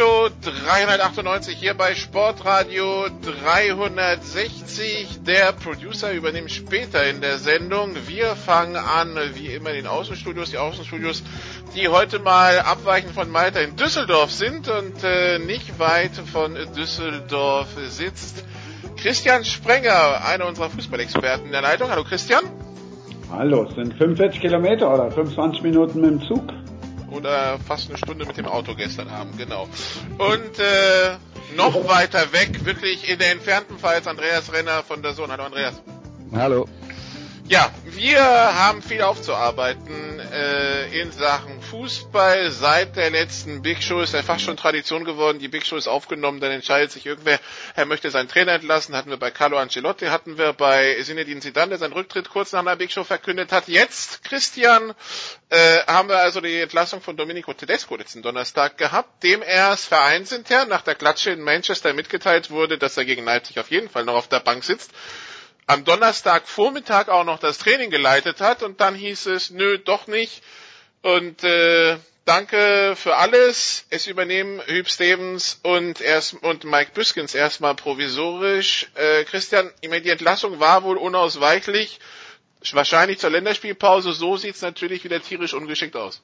Show 398 hier bei Sportradio 360. Der Producer übernimmt später in der Sendung. Wir fangen an, wie immer, in den Außenstudios. Die Außenstudios, die heute mal abweichend von Malta in Düsseldorf sind und äh, nicht weit von Düsseldorf sitzt Christian Sprenger, einer unserer Fußballexperten in der Leitung. Hallo Christian. Hallo, es sind 45 Kilometer oder 25 Minuten mit dem Zug. Oder fast eine Stunde mit dem Auto gestern Abend, genau. Und äh, noch weiter weg, wirklich in der entfernten Pfalz, Andreas Renner von der Sohn. Hallo Andreas. Hallo. Ja, wir haben viel aufzuarbeiten äh, in Sachen Fußball. Seit der letzten Big Show ist ja fast schon Tradition geworden. Die Big Show ist aufgenommen, dann entscheidet sich irgendwer, er möchte seinen Trainer entlassen. Hatten wir bei Carlo Ancelotti, hatten wir bei Zinedine Zidane, der seinen Rücktritt kurz nach einer Big Show verkündet hat. Jetzt, Christian, äh, haben wir also die Entlassung von Domenico Tedesco letzten Donnerstag gehabt, dem erst vereinsintern nach der Klatsche in Manchester mitgeteilt wurde, dass er gegen Leipzig auf jeden Fall noch auf der Bank sitzt am Donnerstagvormittag auch noch das Training geleitet hat und dann hieß es, nö, doch nicht. Und äh, danke für alles. Es übernehmen Hüb Stevens und erst und Mike Büskens erstmal provisorisch. Äh, Christian, die Entlassung war wohl unausweichlich. Wahrscheinlich zur Länderspielpause. So sieht's natürlich wieder tierisch ungeschickt aus.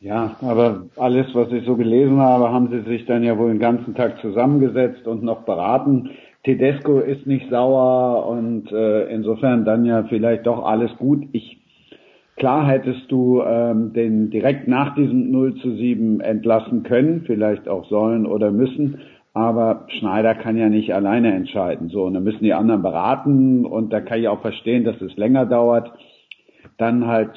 Ja, aber alles, was ich so gelesen habe, haben sie sich dann ja wohl den ganzen Tag zusammengesetzt und noch beraten. Tedesco ist nicht sauer und äh, insofern dann ja vielleicht doch alles gut. Ich klar hättest du ähm, den direkt nach diesem 0 zu 7 entlassen können, vielleicht auch sollen oder müssen, aber Schneider kann ja nicht alleine entscheiden. So, und dann müssen die anderen beraten und da kann ich auch verstehen, dass es länger dauert. Dann halt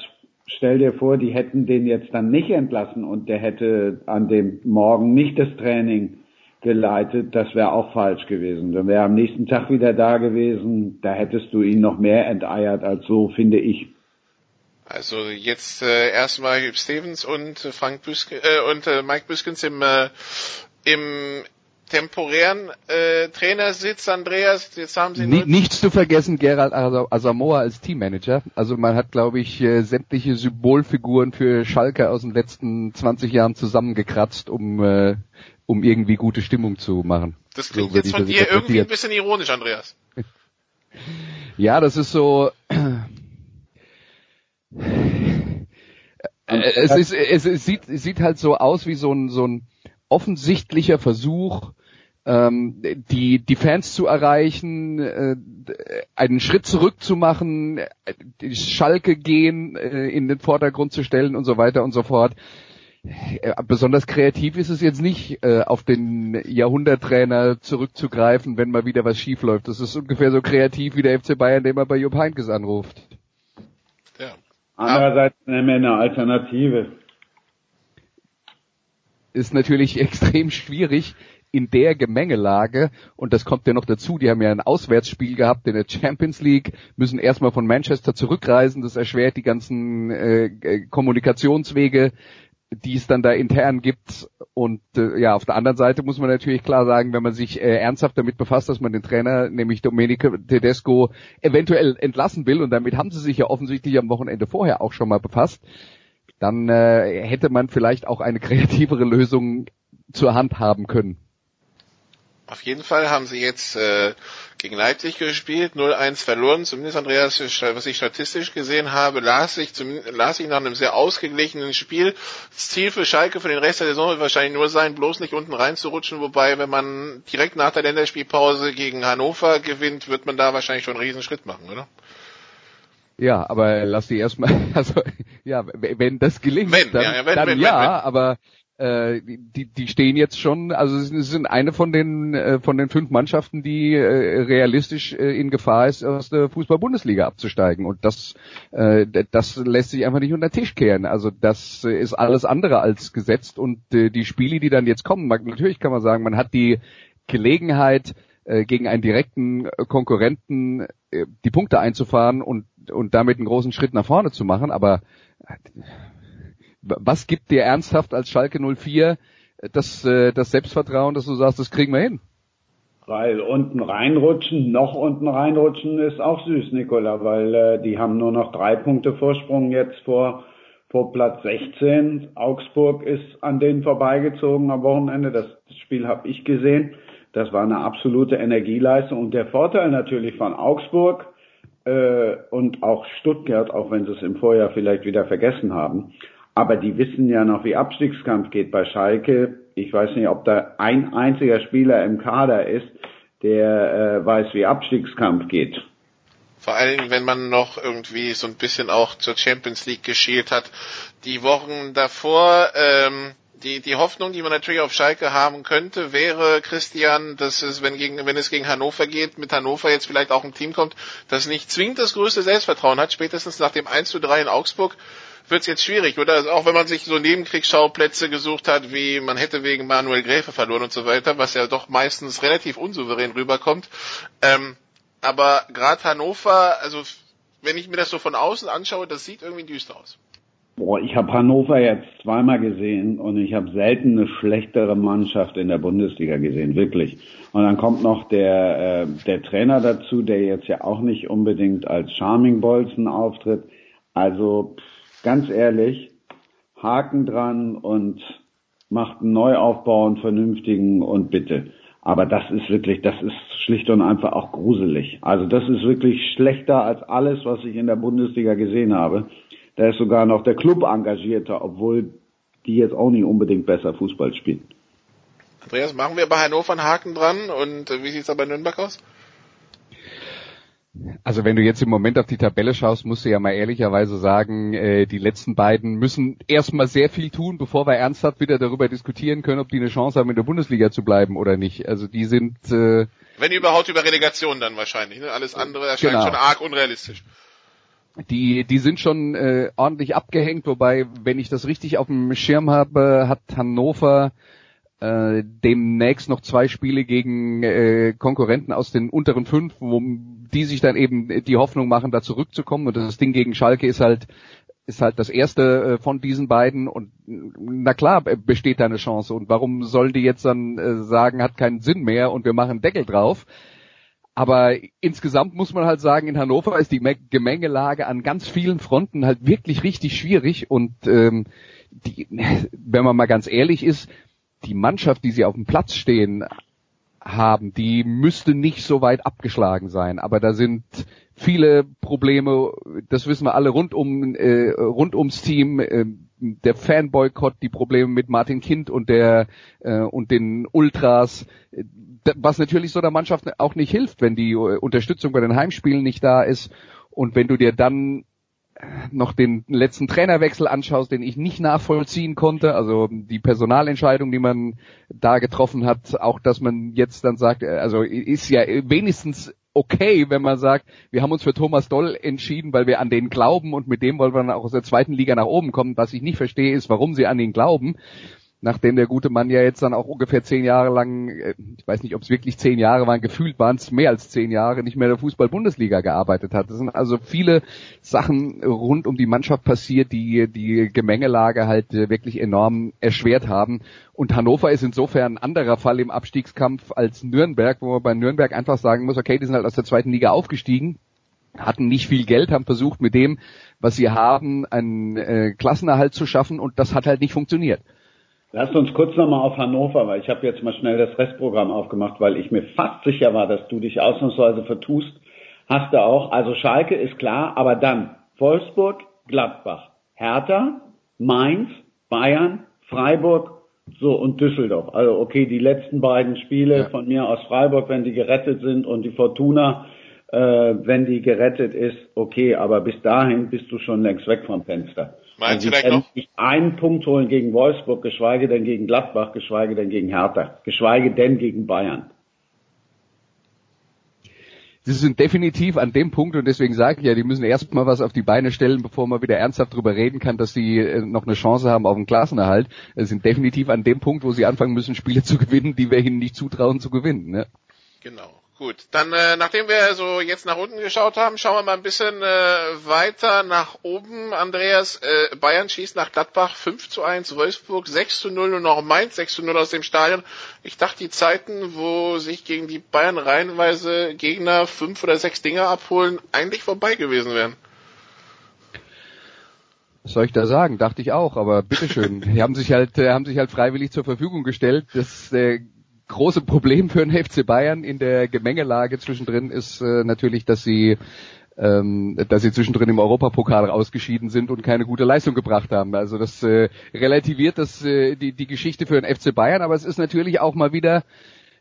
stell dir vor, die hätten den jetzt dann nicht entlassen und der hätte an dem Morgen nicht das Training geleitet, das wäre auch falsch gewesen. Dann wäre am nächsten Tag wieder da gewesen, da hättest du ihn noch mehr enteiert als so, finde ich. Also jetzt äh, erstmal Hüb Stevens und äh, Frank Büsk äh, und äh, Mike Büskens im äh, im temporären äh, Trainersitz, Andreas. Jetzt haben Sie Ni nichts zu vergessen, Gerald Asamoah als Teammanager. Also man hat, glaube ich, äh, sämtliche Symbolfiguren für Schalke aus den letzten 20 Jahren zusammengekratzt, um äh, um irgendwie gute Stimmung zu machen. Das klingt so jetzt von dir irgendwie ein bisschen ironisch, Andreas. ja, das ist so. es, ist, es, es, sieht, es sieht halt so aus wie so ein, so ein offensichtlicher Versuch, ähm, die, die Fans zu erreichen, äh, einen Schritt zurück zu machen, die Schalke gehen äh, in den Vordergrund zu stellen und so weiter und so fort. Äh, besonders kreativ ist es jetzt nicht, äh, auf den Jahrhunderttrainer zurückzugreifen, wenn mal wieder was schief läuft. Das ist ungefähr so kreativ wie der FC Bayern, den man bei Jupp Heynckes anruft. Ja. Andererseits nehmen wir eine Alternative. Ist natürlich extrem schwierig in der Gemengelage, und das kommt ja noch dazu, die haben ja ein Auswärtsspiel gehabt in der Champions League, müssen erstmal von Manchester zurückreisen, das erschwert die ganzen äh, Kommunikationswege, die es dann da intern gibt. Und äh, ja, auf der anderen Seite muss man natürlich klar sagen, wenn man sich äh, ernsthaft damit befasst, dass man den Trainer, nämlich Domenico Tedesco, eventuell entlassen will, und damit haben sie sich ja offensichtlich am Wochenende vorher auch schon mal befasst, dann äh, hätte man vielleicht auch eine kreativere Lösung zur Hand haben können. Auf jeden Fall haben sie jetzt äh, gegen Leipzig gespielt, 0-1 verloren. Zumindest Andreas, was ich statistisch gesehen habe, las ich, las ich nach einem sehr ausgeglichenen Spiel. Das Ziel für Schalke für den Rest der Saison wird wahrscheinlich nur sein, bloß nicht unten reinzurutschen. Wobei, wenn man direkt nach der Länderspielpause gegen Hannover gewinnt, wird man da wahrscheinlich schon einen Riesenschritt machen, oder? Ja, aber lass die erstmal, also ja, wenn das gelingt, wenn, dann ja, ja, wenn, dann wenn, ja wenn, aber äh, die, die stehen jetzt schon, also sie sind eine von den äh, von den fünf Mannschaften, die äh, realistisch äh, in Gefahr ist, aus der Fußball-Bundesliga abzusteigen. Und das äh, das lässt sich einfach nicht unter den Tisch kehren. Also das ist alles andere als gesetzt. Und äh, die Spiele, die dann jetzt kommen, man, natürlich kann man sagen, man hat die Gelegenheit, äh, gegen einen direkten Konkurrenten äh, die Punkte einzufahren und, und damit einen großen Schritt nach vorne zu machen. Aber was gibt dir ernsthaft als Schalke 04 das, äh, das Selbstvertrauen, dass du sagst, das kriegen wir hin? Weil unten reinrutschen, noch unten reinrutschen ist auch süß, Nicola, weil äh, die haben nur noch drei Punkte Vorsprung jetzt vor, vor Platz 16. Augsburg ist an denen vorbeigezogen am Wochenende. Das Spiel habe ich gesehen. Das war eine absolute Energieleistung. Und der Vorteil natürlich von Augsburg äh, und auch Stuttgart, auch wenn sie es im Vorjahr vielleicht wieder vergessen haben, aber die wissen ja noch, wie Abstiegskampf geht bei Schalke. Ich weiß nicht, ob da ein einziger Spieler im Kader ist, der äh, weiß, wie Abstiegskampf geht. Vor Dingen, wenn man noch irgendwie so ein bisschen auch zur Champions League geschielt hat. Die Wochen davor, ähm, die, die Hoffnung, die man natürlich auf Schalke haben könnte, wäre, Christian, dass es, wenn, gegen, wenn es gegen Hannover geht, mit Hannover jetzt vielleicht auch ein Team kommt, das nicht zwingend das größte Selbstvertrauen hat, spätestens nach dem 1 zu 3 in Augsburg, wird es jetzt schwierig, oder? Also auch wenn man sich so Nebenkriegsschauplätze gesucht hat, wie man hätte wegen Manuel Gräfe verloren und so weiter, was ja doch meistens relativ unsouverän rüberkommt. Ähm, aber gerade Hannover, also wenn ich mir das so von außen anschaue, das sieht irgendwie düster aus. Boah, ich habe Hannover jetzt zweimal gesehen und ich habe selten eine schlechtere Mannschaft in der Bundesliga gesehen, wirklich. Und dann kommt noch der, äh, der Trainer dazu, der jetzt ja auch nicht unbedingt als Charming Bolzen auftritt. Also pff, ganz ehrlich, Haken dran und macht einen Neuaufbau, einen vernünftigen und bitte. Aber das ist wirklich, das ist schlicht und einfach auch gruselig. Also das ist wirklich schlechter als alles, was ich in der Bundesliga gesehen habe. Da ist sogar noch der Club engagierter, obwohl die jetzt auch nicht unbedingt besser Fußball spielen. Andreas, machen wir bei Hannover einen Haken dran und äh, wie sieht's da bei Nürnberg aus? Also wenn du jetzt im Moment auf die Tabelle schaust, musst du ja mal ehrlicherweise sagen, äh, die letzten beiden müssen erstmal sehr viel tun, bevor wir ernsthaft wieder darüber diskutieren können, ob die eine Chance haben, in der Bundesliga zu bleiben oder nicht. Also die sind äh, Wenn überhaupt über Relegation dann wahrscheinlich. Ne? Alles andere erscheint Genau. schon arg unrealistisch. die die sind schon äh, ordentlich abgehängt, wobei, wenn ich das richtig auf dem Schirm habe, hat Hannover äh, demnächst noch zwei Spiele gegen äh, Konkurrenten aus den unteren fünf, wo die sich dann eben die Hoffnung machen, da zurückzukommen. Und das Ding gegen Schalke ist halt ist halt das erste äh, von diesen beiden und na klar äh, besteht da eine Chance. Und warum sollen die jetzt dann äh, sagen, hat keinen Sinn mehr und wir machen Deckel drauf? Aber insgesamt muss man halt sagen, in Hannover ist die Me- Gemengelage an ganz vielen Fronten halt wirklich richtig schwierig und ähm, die, wenn man mal ganz ehrlich ist, die Mannschaft, die sie auf dem Platz stehen haben, die müsste nicht so weit abgeschlagen sein. Aber da sind viele Probleme, das wissen wir alle rund um äh, rund ums Team. Äh, der Fanboykott, die Probleme mit Martin Kind und der äh, und den Ultras, äh, was natürlich so der Mannschaft auch nicht hilft, wenn die äh, Unterstützung bei den Heimspielen nicht da ist und wenn du dir dann noch den letzten Trainerwechsel anschaust, den ich nicht nachvollziehen konnte, also die Personalentscheidung, die man da getroffen hat, auch dass man jetzt dann sagt, äh, also ist ja wenigstens okay, wenn man sagt, wir haben uns für Thomas Doll entschieden, weil wir an den glauben und mit dem wollen wir dann auch aus der zweiten Liga nach oben kommen. Was ich nicht verstehe, ist, warum sie an ihn glauben nachdem der gute Mann ja jetzt dann auch ungefähr zehn Jahre lang, äh, ich weiß nicht, ob es wirklich zehn Jahre waren, gefühlt waren es mehr als zehn Jahre, nicht mehr in der Fußball-Bundesliga gearbeitet hat. Es sind also viele Sachen rund um die Mannschaft passiert, die die Gemengelage halt äh, wirklich enorm erschwert haben. Und Hannover ist insofern ein anderer Fall im Abstiegskampf als Nürnberg, wo man bei Nürnberg einfach sagen muss, okay, die sind halt aus der zweiten Liga aufgestiegen, hatten nicht viel Geld, haben versucht mit dem, was sie haben, einen äh, Klassenerhalt zu schaffen und das hat halt nicht funktioniert. Lasst uns kurz nochmal auf Hannover, weil ich habe jetzt mal schnell das Restprogramm aufgemacht, weil ich mir fast sicher war, dass du dich ausnahmsweise vertust. Hast du auch. Also Schalke ist klar, aber dann Wolfsburg, Gladbach, Hertha, Mainz, Bayern, Freiburg, so und Düsseldorf. Also okay, die letzten beiden Spiele Ja. von mir aus Freiburg, wenn die gerettet sind und die Fortuna, äh, wenn die gerettet ist, okay, aber bis dahin bist du schon längst weg vom Fenster. Meinst du die vielleicht noch? nicht einen Punkt holen gegen Wolfsburg, geschweige denn gegen Gladbach, geschweige denn gegen Hertha, geschweige denn gegen Bayern. Sie sind definitiv an dem Punkt und deswegen sage ich ja, die müssen erst mal was auf die Beine stellen, bevor man wieder ernsthaft darüber reden kann, dass sie äh, noch eine Chance haben auf einen Klassenerhalt. Sie sind definitiv an dem Punkt, wo sie anfangen müssen, Spiele zu gewinnen, die wir ihnen nicht zutrauen zu gewinnen. Ne? Genau. Gut, dann äh, nachdem wir so jetzt nach unten geschaut haben, schauen wir mal ein bisschen äh, weiter nach oben. Andreas, äh, Bayern schießt nach Gladbach 5 zu 1, Wolfsburg 6 zu 0 und noch Mainz 6 zu 0 aus dem Stadion. Ich dachte, die Zeiten, wo sich gegen die Bayern reihenweise Gegner fünf oder sechs Dinger abholen, eigentlich vorbei gewesen wären. Was soll ich da sagen? Dachte ich auch, aber bitteschön. Die haben sich halt, äh, haben sich halt freiwillig zur Verfügung gestellt. Das äh, große Problem für den FC Bayern in der Gemengelage zwischendrin ist äh, natürlich, dass sie ähm, dass sie zwischendrin im Europapokal ausgeschieden sind und keine gute Leistung gebracht haben. Also das äh, relativiert das äh, die die Geschichte für den FC Bayern, aber es ist natürlich auch mal wieder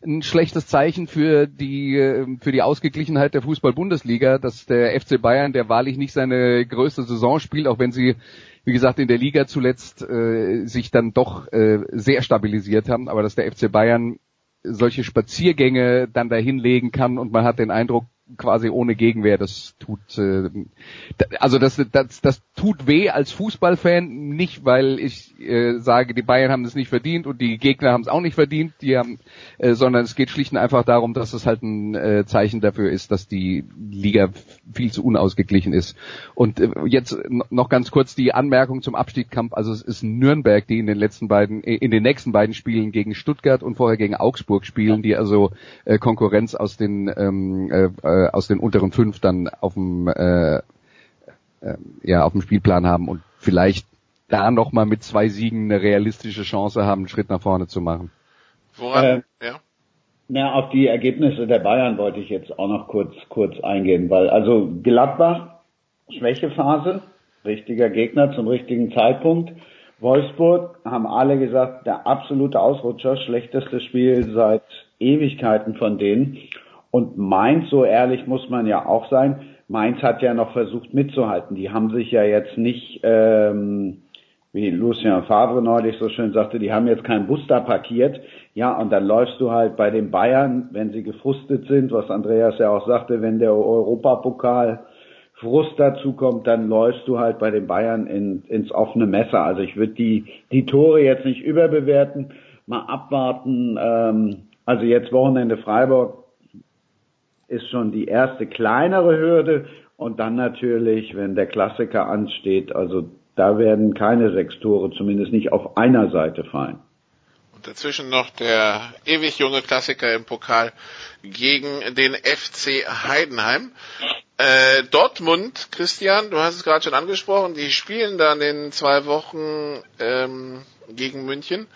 ein schlechtes Zeichen für die äh, für die Ausgeglichenheit der Fußball-Bundesliga, dass der FC Bayern, der wahrlich nicht seine größte Saison spielt, auch wenn sie wie gesagt in der Liga zuletzt äh, sich dann doch äh, sehr stabilisiert haben, aber dass der FC Bayern solche Spaziergänge dann dahin legen kann und man hat den Eindruck, quasi ohne Gegenwehr. Das tut äh, also das, das das tut weh als Fußballfan, nicht weil ich äh, sage, die Bayern haben es nicht verdient und die Gegner haben es auch nicht verdient, die haben, äh, sondern es geht schlicht und einfach darum, dass es halt ein äh, Zeichen dafür ist, dass die Liga viel zu unausgeglichen ist. Und äh, jetzt noch ganz kurz die Anmerkung zum Abstiegskampf. Also es ist Nürnberg, die in den letzten beiden, äh, in den nächsten beiden Spielen gegen Stuttgart und vorher gegen Augsburg spielen, die also äh, Konkurrenz aus den ähm, äh, äh, aus den unteren fünf dann auf dem äh, äh, ja auf dem Spielplan haben und vielleicht da noch mal mit zwei Siegen eine realistische Chance haben, einen Schritt nach vorne zu machen. Woran? Äh, ja. Na, auf die Ergebnisse der Bayern wollte ich jetzt auch noch kurz, kurz eingehen, weil also Gladbach, Schwächephase, richtiger Gegner zum richtigen Zeitpunkt. Wolfsburg haben alle gesagt, der absolute Ausrutscher, schlechtestes Spiel seit Ewigkeiten von denen. Und Mainz, so ehrlich muss man ja auch sein, Mainz hat ja noch versucht mitzuhalten. Die haben sich ja jetzt nicht, ähm, wie Lucien Favre neulich so schön sagte, die haben jetzt keinen Bus da parkiert. Ja, und dann läufst du halt bei den Bayern, wenn sie gefrustet sind, was Andreas ja auch sagte, wenn der Europapokal Frust dazu kommt, dann läufst du halt bei den Bayern in, ins offene Messer. Also ich würde die, die Tore jetzt nicht überbewerten, mal abwarten. Ähm, also jetzt Wochenende Freiburg ist schon die erste kleinere Hürde und dann natürlich, wenn der Klassiker ansteht, also da werden keine sechs Tore, zumindest nicht auf einer Seite fallen. Und dazwischen noch der ewig junge Klassiker im Pokal gegen den FC Heidenheim. Äh, Dortmund, Christian, du hast es gerade schon angesprochen, die spielen dann in zwei Wochen ähm, gegen München.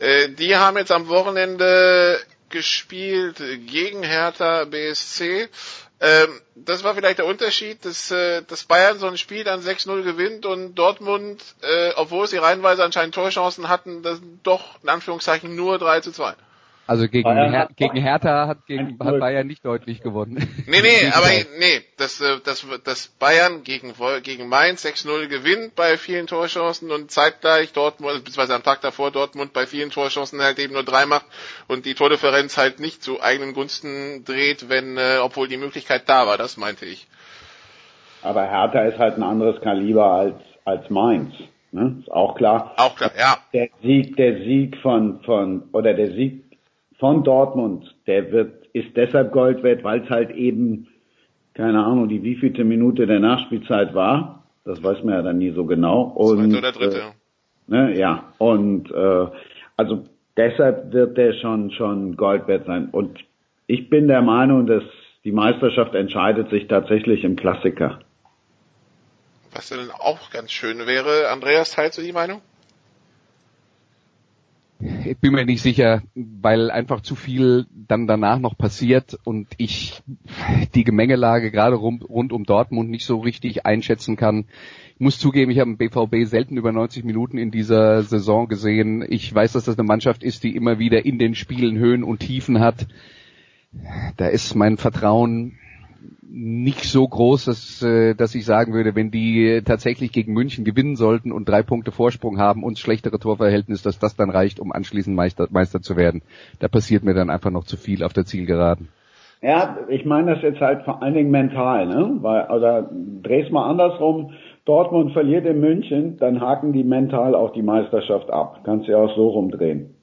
Äh, die haben jetzt am Wochenende gespielt gegen Hertha BSC. Ähm, das war vielleicht der Unterschied, dass, äh, dass Bayern so ein Spiel dann 6-0 gewinnt und Dortmund, äh, obwohl sie reihenweise anscheinend Torchancen hatten, das doch in Anführungszeichen nur 3 zu 2. Also gegen, Her gegen Hertha hat, gegen, 1-0. hat Bayern nicht deutlich gewonnen. Nee, nee, aber nee, dass, äh, dass, dass Bayern gegen, gegen Mainz 6-0 gewinnt bei vielen Torchancen und zeitgleich Dortmund, beziehungsweise am Tag davor Dortmund bei vielen Torchancen halt eben nur drei macht und die Tordifferenz halt nicht zu eigenen Gunsten dreht, wenn, äh, obwohl die Möglichkeit da war, das meinte ich. Aber Hertha ist halt ein anderes Kaliber als, als Mainz. Ne? Ist auch klar. Auch klar, ja. Der Sieg, der Sieg von, von, oder der Sieg von Dortmund, der wird, ist deshalb Gold wert, weil es halt eben, keine Ahnung, die wievielte Minute der Nachspielzeit war. Das weiß man ja dann nie so genau. Und, Zweite oder dritte. Äh, ne, ja, und äh, also deshalb wird der schon schon Gold wert sein. Und ich bin der Meinung, dass die Meisterschaft entscheidet sich tatsächlich im Klassiker. Was dann auch ganz schön wäre. Andreas, teilst du die Meinung? Ich bin mir nicht sicher, weil einfach zu viel dann danach noch passiert und ich die Gemengelage gerade rund, rund um Dortmund nicht so richtig einschätzen kann. Ich muss zugeben, ich habe den BVB selten über 90 Minuten in dieser Saison gesehen. Ich weiß, dass das eine Mannschaft ist, die immer wieder in den Spielen Höhen und Tiefen hat. Da ist mein Vertrauen nicht so groß, dass, äh, dass ich sagen würde, wenn die tatsächlich gegen München gewinnen sollten und drei Punkte Vorsprung haben und schlechtere Torverhältnis, dass das dann reicht, um anschließend Meister, Meister zu werden. Da passiert mir dann einfach noch zu viel auf der Zielgeraden. Ja, ich meine das jetzt halt vor allen Dingen mental, ne? Weil, oder dreh's mal andersrum. Dortmund verliert in München, dann haken die mental auch die Meisterschaft ab. Kannst du ja auch so rumdrehen.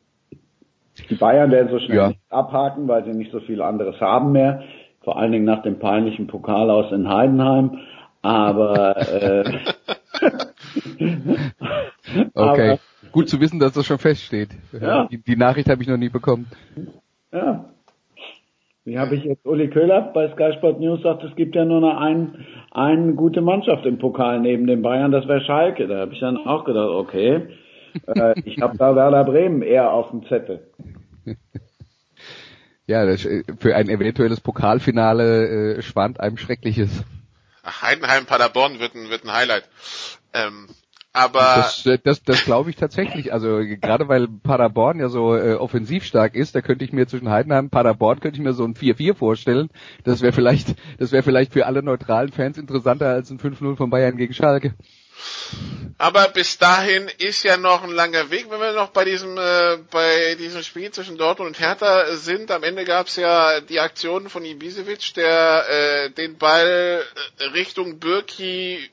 Die Bayern werden so schnell Ja. nicht abhaken, weil sie nicht so viel anderes haben mehr. Vor allen Dingen nach dem peinlichen Pokal aus in Heidenheim. Aber äh, Okay. Aber- Gut zu wissen, dass das schon feststeht. Ja. Die, die Nachricht habe ich noch nie bekommen. ja. Wie habe ich jetzt Uli Köhler bei Sky Sport News sagt, es gibt ja nur noch ein, eine gute Mannschaft im Pokal neben den Bayern, das wäre Schalke. Da habe ich dann auch gedacht, okay, äh, ich habe da Werder Bremen eher auf dem Zettel. Ja, das, äh, für ein eventuelles Pokalfinale äh, schwant einem Schreckliches. Ach, Heidenheim Paderborn wird ein, wird ein Highlight. Ähm, aber Das, äh, das, das glaube ich tatsächlich. Also gerade weil Paderborn ja so äh, offensiv stark ist, da könnte ich mir zwischen Heidenheim und Paderborn könnte ich mir so ein 4-4 vorstellen. Das wäre vielleicht, das wäre vielleicht für alle neutralen Fans interessanter als ein 5-0 von Bayern gegen Schalke. Aber bis dahin ist ja noch ein langer Weg, wenn wir noch bei diesem äh, bei diesem Spiel zwischen Dortmund und Hertha sind. Am Ende gab es ja die Aktion von Ibisevic, der äh, den Ball äh, Richtung Birki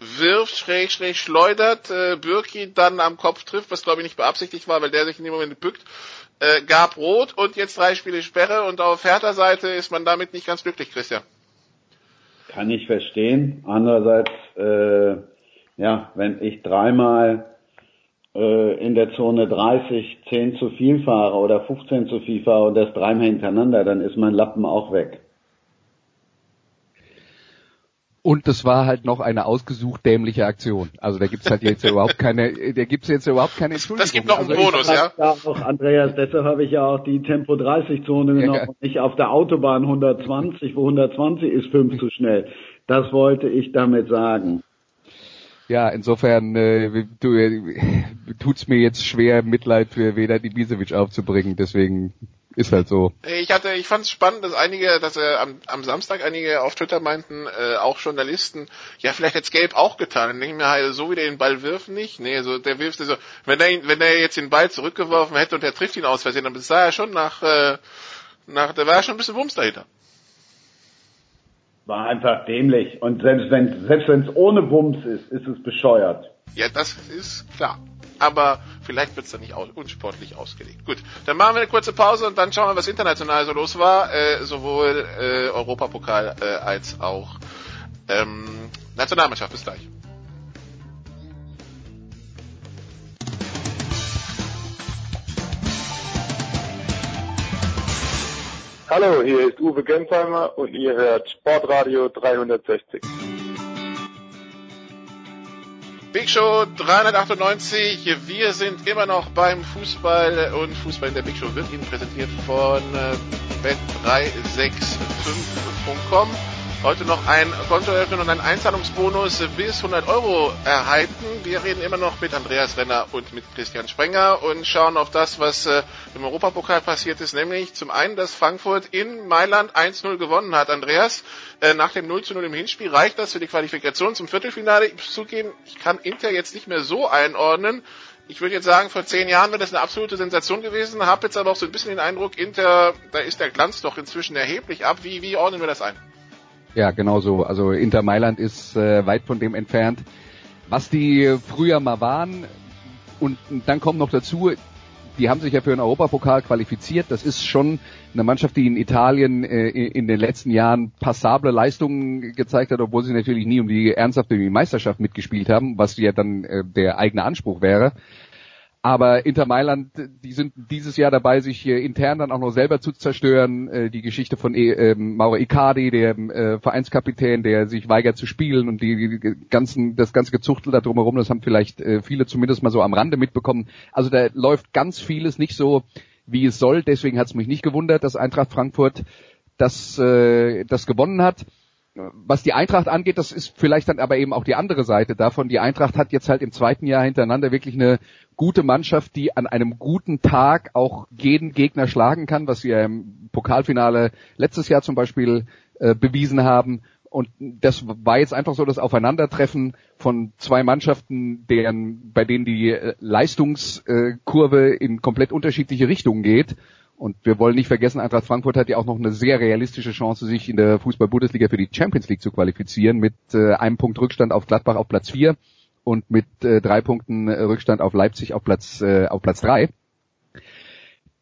wirft, schräg, schräg schleudert, äh, Birki dann am Kopf trifft, was glaube ich nicht beabsichtigt war, weil der sich in dem Moment bückt, äh, gab Rot und jetzt drei Spiele Sperre und auf Hertha-Seite ist man damit nicht ganz glücklich, Christian. Kann ich verstehen. Andererseits, äh, ja, wenn ich dreimal äh, in der Zone 30 10 zu viel fahre oder 15 zu viel fahre und das dreimal hintereinander, dann ist mein Lappen auch weg. Und das war halt noch eine ausgesucht dämliche Aktion. Also da gibt's halt jetzt überhaupt keine, da gibt's jetzt überhaupt keine Entschuldigung. Das gibt noch einen also Bonus, ja? Ja, auch Andreas, deshalb habe ich ja auch die Tempo 30 Zone genommen Ja. und nicht auf der Autobahn 120, wo 120 ist 5 zu schnell. Das wollte ich damit sagen. Ja, insofern äh, du, äh, tut's mir jetzt schwer, Mitleid für Veda Ibisevic aufzubringen. Deswegen ist halt so. Ich hatte, ich fand es spannend, dass einige, dass äh, am, am Samstag einige auf Twitter meinten, äh, auch Journalisten, ja vielleicht hätte Gelb auch getan. Dann denke ich mir halt, so wie der den Ball wirft nicht. Nee, so der wirft so, wenn er wenn er jetzt den Ball zurückgeworfen hätte und er trifft ihn aus Versehen, dann sah er schon nach, äh, nach, da war schon ein bisschen Wumms dahinter. War einfach dämlich. Und selbst wenn selbst es ohne Bums ist, ist es bescheuert. Ja, das ist klar. Aber vielleicht wird's dann nicht aus, unsportlich ausgelegt. Gut, dann machen wir eine kurze Pause und dann schauen wir, was international so los war. Äh, sowohl äh, Europapokal äh, als auch ähm, Nationalmannschaft. Bis gleich. Hallo, hier ist Uwe Gensheimer und ihr hört Sportradio 360. Big Show 398. Wir sind immer noch beim Fußball und Fußball in der Big Show wird Ihnen präsentiert von äh, bet365.com. Heute noch ein Konto eröffnen und einen Einzahlungsbonus bis 100 Euro erhalten. Wir reden immer noch mit Andreas Renner und mit Christian Sprenger und schauen auf das, was äh, im Europapokal passiert ist, nämlich zum einen, dass Frankfurt in Mailand 1-0 gewonnen hat. Andreas, äh, nach dem 0 0 im Hinspiel reicht das für die Qualifikation zum Viertelfinale. Ich zugeben, ich kann Inter jetzt nicht mehr so einordnen. Ich würde jetzt sagen, vor zehn Jahren wäre das eine absolute Sensation gewesen, habe jetzt aber auch so ein bisschen den Eindruck, Inter, da ist der Glanz doch inzwischen erheblich ab. Wie, wie ordnen wir das ein? Ja, genau so. Also Inter Mailand ist äh, weit von dem entfernt, was die früher mal waren. Und dann kommt noch dazu, die haben sich ja für den Europapokal qualifiziert. Das ist schon eine Mannschaft, die in Italien äh, in den letzten Jahren passable Leistungen gezeigt hat, obwohl sie natürlich nie um die ernsthafte Meisterschaft mitgespielt haben, was ja dann äh, der eigene Anspruch wäre. Aber Inter Mailand, die sind dieses Jahr dabei, sich intern dann auch noch selber zu zerstören. Äh, die Geschichte von äh, Mauro Icardi, der äh, Vereinskapitän, der sich weigert zu spielen und die, die ganzen, das ganze Gezuchtel da drumherum, das haben vielleicht äh, viele zumindest mal so am Rande mitbekommen. Also da läuft ganz vieles nicht so, wie es soll. Deswegen hat es mich nicht gewundert, dass Eintracht Frankfurt das, äh, das gewonnen hat was die Eintracht angeht, das ist vielleicht dann aber eben auch die andere Seite davon. Die Eintracht hat jetzt halt im zweiten Jahr hintereinander wirklich eine gute Mannschaft, die an einem guten Tag auch jeden Gegner schlagen kann, was sie ja im Pokalfinale letztes Jahr zum Beispiel äh, bewiesen haben. Und das war jetzt einfach so das Aufeinandertreffen von zwei Mannschaften, deren, bei denen die äh, Leistungskurve in komplett unterschiedliche Richtungen geht. Und wir wollen nicht vergessen, Eintracht Frankfurt hat ja auch noch eine sehr realistische Chance, sich in der Fußball-Bundesliga für die Champions League zu qualifizieren, mit äh, einem Punkt Rückstand auf Gladbach auf Platz 4 und mit äh, drei Punkten äh, Rückstand auf Leipzig auf Platz, äh, auf Platz 3.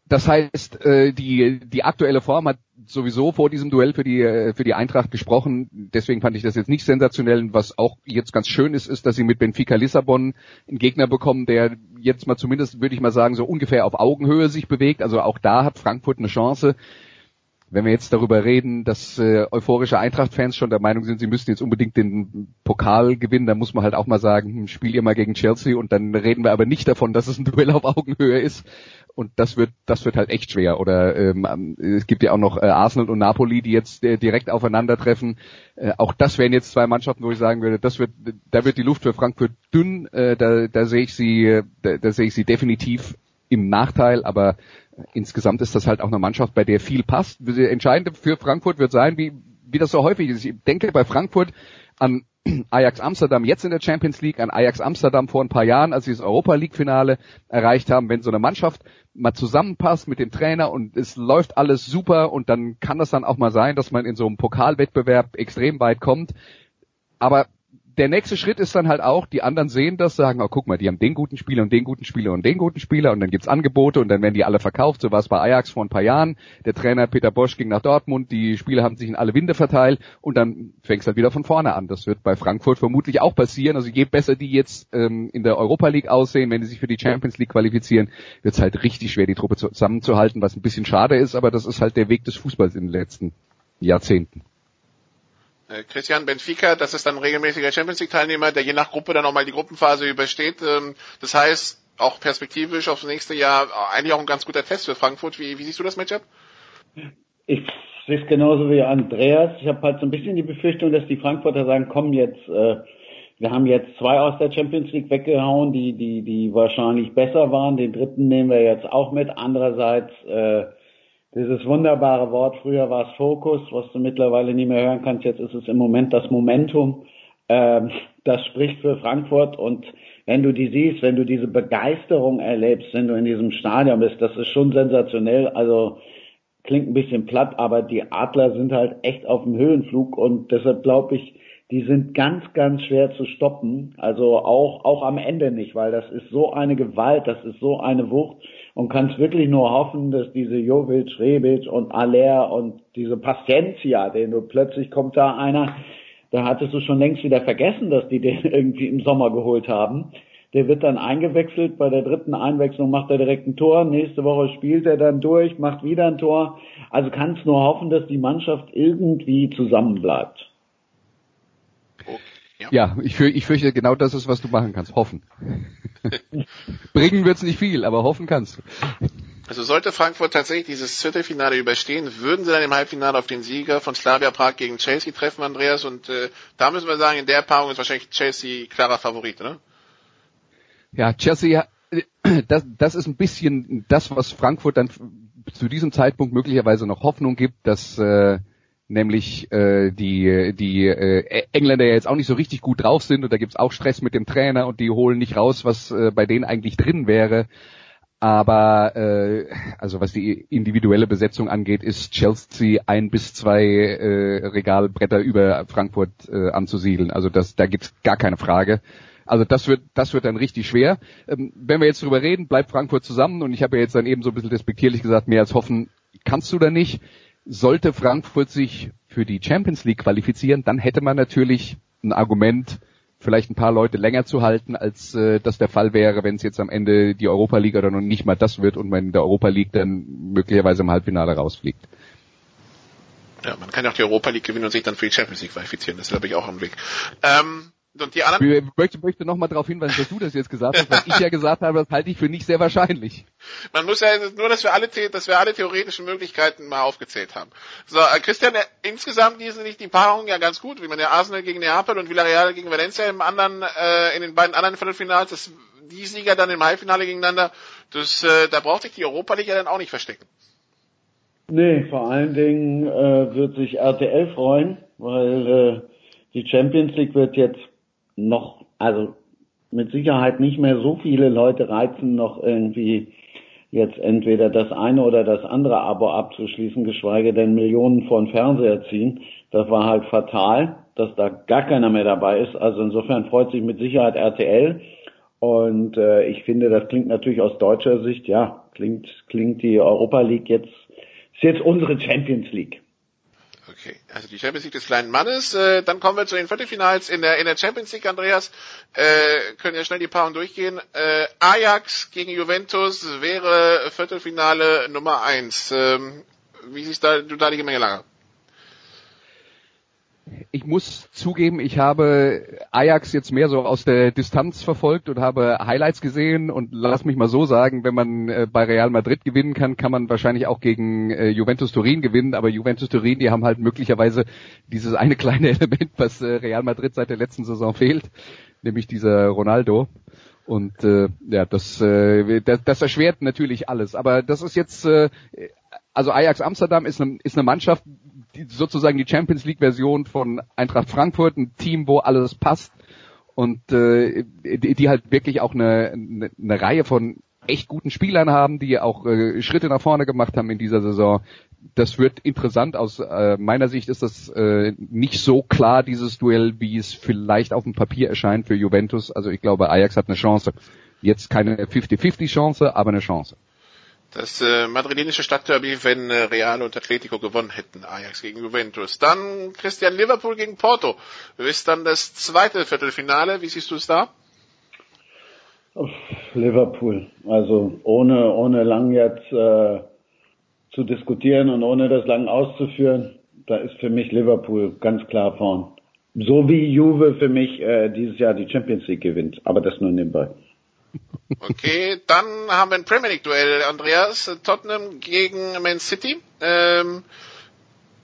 Das heißt, äh, die, die aktuelle Form hat sowieso vor diesem Duell für die, äh, für die Eintracht gesprochen. Deswegen fand ich das jetzt nicht sensationell. Was auch jetzt ganz schön ist, ist, dass sie mit Benfica Lissabon einen Gegner bekommen, der jetzt mal zumindest, würde ich mal sagen, so ungefähr auf Augenhöhe sich bewegt. Also auch da hat Frankfurt eine Chance wenn wir jetzt darüber reden, dass äh, euphorische Eintracht-Fans schon der Meinung sind, sie müssten jetzt unbedingt den Pokal gewinnen, dann muss man halt auch mal sagen, hm, spiel ihr mal gegen Chelsea und dann reden wir aber nicht davon, dass es ein Duell auf Augenhöhe ist. Und das wird, das wird halt echt schwer. Oder ähm, es gibt ja auch noch äh, Arsenal und Napoli, die jetzt äh, direkt aufeinandertreffen. Äh, auch das wären jetzt zwei Mannschaften, wo ich sagen würde, das wird, da wird die Luft für Frankfurt dünn. Äh, da, da sehe ich sie, da, da sehe ich sie definitiv im Nachteil, aber insgesamt ist das halt auch eine Mannschaft, bei der viel passt. Entscheidend für Frankfurt wird sein, wie, wie das so häufig ist. Ich denke bei Frankfurt an Ajax Amsterdam jetzt in der Champions League, an Ajax Amsterdam vor ein paar Jahren, als sie das Europa League Finale erreicht haben, wenn so eine Mannschaft mal zusammenpasst mit dem Trainer und es läuft alles super und dann kann das dann auch mal sein, dass man in so einem Pokalwettbewerb extrem weit kommt. Aber der nächste Schritt ist dann halt auch, die anderen sehen das, sagen, oh guck mal, die haben den guten Spieler und den guten Spieler und den guten Spieler und dann gibt's Angebote und dann werden die alle verkauft. So war es bei Ajax vor ein paar Jahren. Der Trainer Peter Bosch ging nach Dortmund, die Spieler haben sich in alle Winde verteilt und dann fängst halt wieder von vorne an. Das wird bei Frankfurt vermutlich auch passieren. Also je besser die jetzt ähm, in der Europa League aussehen, wenn die sich für die Champions League qualifizieren, wird's halt richtig schwer, die Truppe zusammenzuhalten, was ein bisschen schade ist, aber das ist halt der Weg des Fußballs in den letzten Jahrzehnten. Äh, Christian Benfica, das ist dann regelmäßiger Champions League Teilnehmer, der je nach Gruppe dann auch mal die Gruppenphase übersteht. Ähm, das heißt, auch perspektivisch aufs nächste Jahr äh, eigentlich auch ein ganz guter Test für Frankfurt. Wie, wie siehst du das Matchup? Ich sehe es genauso wie Andreas. Ich habe halt so ein bisschen die Befürchtung, dass die Frankfurter sagen, komm jetzt, äh, wir haben jetzt zwei aus der Champions League weggehauen, die, die, die wahrscheinlich besser waren. Den dritten nehmen wir jetzt auch mit. Andererseits äh, dieses wunderbare Wort, früher war es Fokus, was du mittlerweile nie mehr hören kannst, jetzt ist es im Moment das Momentum. Ähm, das spricht für Frankfurt und wenn du die siehst, wenn du diese Begeisterung erlebst, wenn du in diesem Stadion bist, das ist schon sensationell. Also klingt ein bisschen platt, aber die Adler sind halt echt auf dem Höhenflug und deshalb glaube ich, die sind ganz, ganz schwer zu stoppen. Also auch, auch am Ende nicht, weil das ist so eine Gewalt, das ist so eine Wucht und kannst wirklich nur hoffen, dass diese Jovic, Rebic und Aller und diese Paciencia, den du plötzlich kommt da einer, da hattest du schon längst wieder vergessen, dass die den irgendwie im Sommer geholt haben. Der wird dann eingewechselt, bei der dritten Einwechslung macht er direkt ein Tor, nächste Woche spielt er dann durch, macht wieder ein Tor. Also kannst nur hoffen, dass die Mannschaft irgendwie zusammenbleibt. Ja, ja ich, für, ich fürchte, genau das ist, was du machen kannst. Hoffen. Bringen wird's nicht viel, aber hoffen kannst du. Also sollte Frankfurt tatsächlich dieses Viertelfinale überstehen, würden sie dann im Halbfinale auf den Sieger von Slavia Prag gegen Chelsea treffen, Andreas. Und äh, da müssen wir sagen, in der Paarung ist wahrscheinlich Chelsea klarer Favorit, oder? Ja, Chelsea, das, das ist ein bisschen das, was Frankfurt dann zu diesem Zeitpunkt möglicherweise noch Hoffnung gibt, dass äh, nämlich äh, die die äh, Engländer ja jetzt auch nicht so richtig gut drauf sind und da gibt's auch Stress mit dem Trainer und die holen nicht raus, was äh, bei denen eigentlich drin wäre. Aber äh, also was die individuelle Besetzung angeht, ist Chelsea ein bis zwei äh, Regalbretter über Frankfurt äh, anzusiedeln. Also das, da gibt's gar keine Frage. Also das wird, das wird dann richtig schwer. Ähm, wenn wir jetzt drüber reden, bleibt Frankfurt zusammen und ich habe ja jetzt dann eben so ein bisschen despektierlich gesagt, mehr als hoffen kannst du da nicht sollte Frankfurt sich für die Champions League qualifizieren, dann hätte man natürlich ein Argument vielleicht ein paar Leute länger zu halten, als äh, das der Fall wäre, wenn es jetzt am Ende die Europa League oder noch nicht mal das wird und man in der Europa League dann möglicherweise im Halbfinale rausfliegt. Ja, man kann ja auch die Europa League gewinnen und sich dann für die Champions League qualifizieren. Das ist, glaube ich, auch ein Weg. Ähm, und die anderen. Ich möchte, möchte noch mal darauf hinweisen, dass du das jetzt gesagt hast, was ich ja gesagt habe, das halte ich für nicht sehr wahrscheinlich. Man muss ja nur, dass wir alle, dass wir alle theoretischen Möglichkeiten mal aufgezählt haben. So, äh, Christian, äh, insgesamt diese nicht die Paarung ja ganz gut, wie man ja Arsenal gegen Neapel und Villarreal gegen Valencia im anderen, äh, in den beiden anderen Viertelfinals, das, die Sieger dann im Halbfinale gegeneinander, das, äh, da braucht sich die Europa League ja dann auch nicht verstecken. Nee, vor allen Dingen äh, wird sich RTL freuen, weil äh, die Champions League wird jetzt noch, also mit Sicherheit nicht mehr so viele Leute reizen, noch irgendwie jetzt entweder das eine oder das andere Abo abzuschließen, geschweige denn Millionen von Fernseher ziehen. Das war halt fatal, dass da gar keiner mehr dabei ist. Also insofern freut sich mit Sicherheit RTL. Und äh, ich finde, das klingt natürlich aus deutscher Sicht, ja, klingt, klingt die Europa League jetzt, ist jetzt unsere Champions League. Okay, also die Champions League des kleinen Mannes. Äh, dann kommen wir zu den Viertelfinals in der in der Champions League, Andreas. Äh, können ja schnell die Paarungen durchgehen. Äh, Ajax gegen Juventus wäre Viertelfinale Nummer eins. Ähm, wie siehst da, du da die Gemengelage? Ich muss zugeben, ich habe Ajax jetzt mehr so aus der Distanz verfolgt und habe Highlights gesehen und lass mich mal so sagen, wenn man äh, bei Real Madrid gewinnen kann, kann man wahrscheinlich auch gegen äh, Juventus Turin gewinnen, aber Juventus Turin, die haben halt möglicherweise dieses eine kleine Element, was äh, Real Madrid seit der letzten Saison fehlt, nämlich dieser Ronaldo. Und äh, ja, das, äh, das, das erschwert natürlich alles. Aber das ist jetzt, äh, also Ajax Amsterdam ist eine, ist eine Mannschaft, die, sozusagen die Champions League Version von Eintracht Frankfurt, ein Team, wo alles passt und äh, die, die halt wirklich auch eine, eine, eine Reihe von echt guten Spielern haben, die auch äh, Schritte nach vorne gemacht haben in dieser Saison. Das wird interessant. Aus äh, meiner Sicht ist das äh, nicht so klar, dieses Duell, wie es vielleicht auf dem Papier erscheint für Juventus. Also ich glaube, Ajax hat eine Chance. Jetzt keine 50-50 Chance, aber eine Chance. Das äh, madrilenische Stadtderby, wenn äh, Real und Atletico gewonnen hätten, Ajax gegen Juventus. Dann Christian Liverpool gegen Porto. Ist dann das zweite Viertelfinale. Wie siehst du es da? Liverpool. Also ohne ohne lang jetzt äh, zu diskutieren und ohne das lang auszuführen, da ist für mich Liverpool ganz klar vorn. So wie Juve für mich äh, dieses Jahr die Champions League gewinnt, aber das nur nebenbei. Okay, dann haben wir ein Premier League Duell, Andreas. Tottenham gegen Man City. Ähm,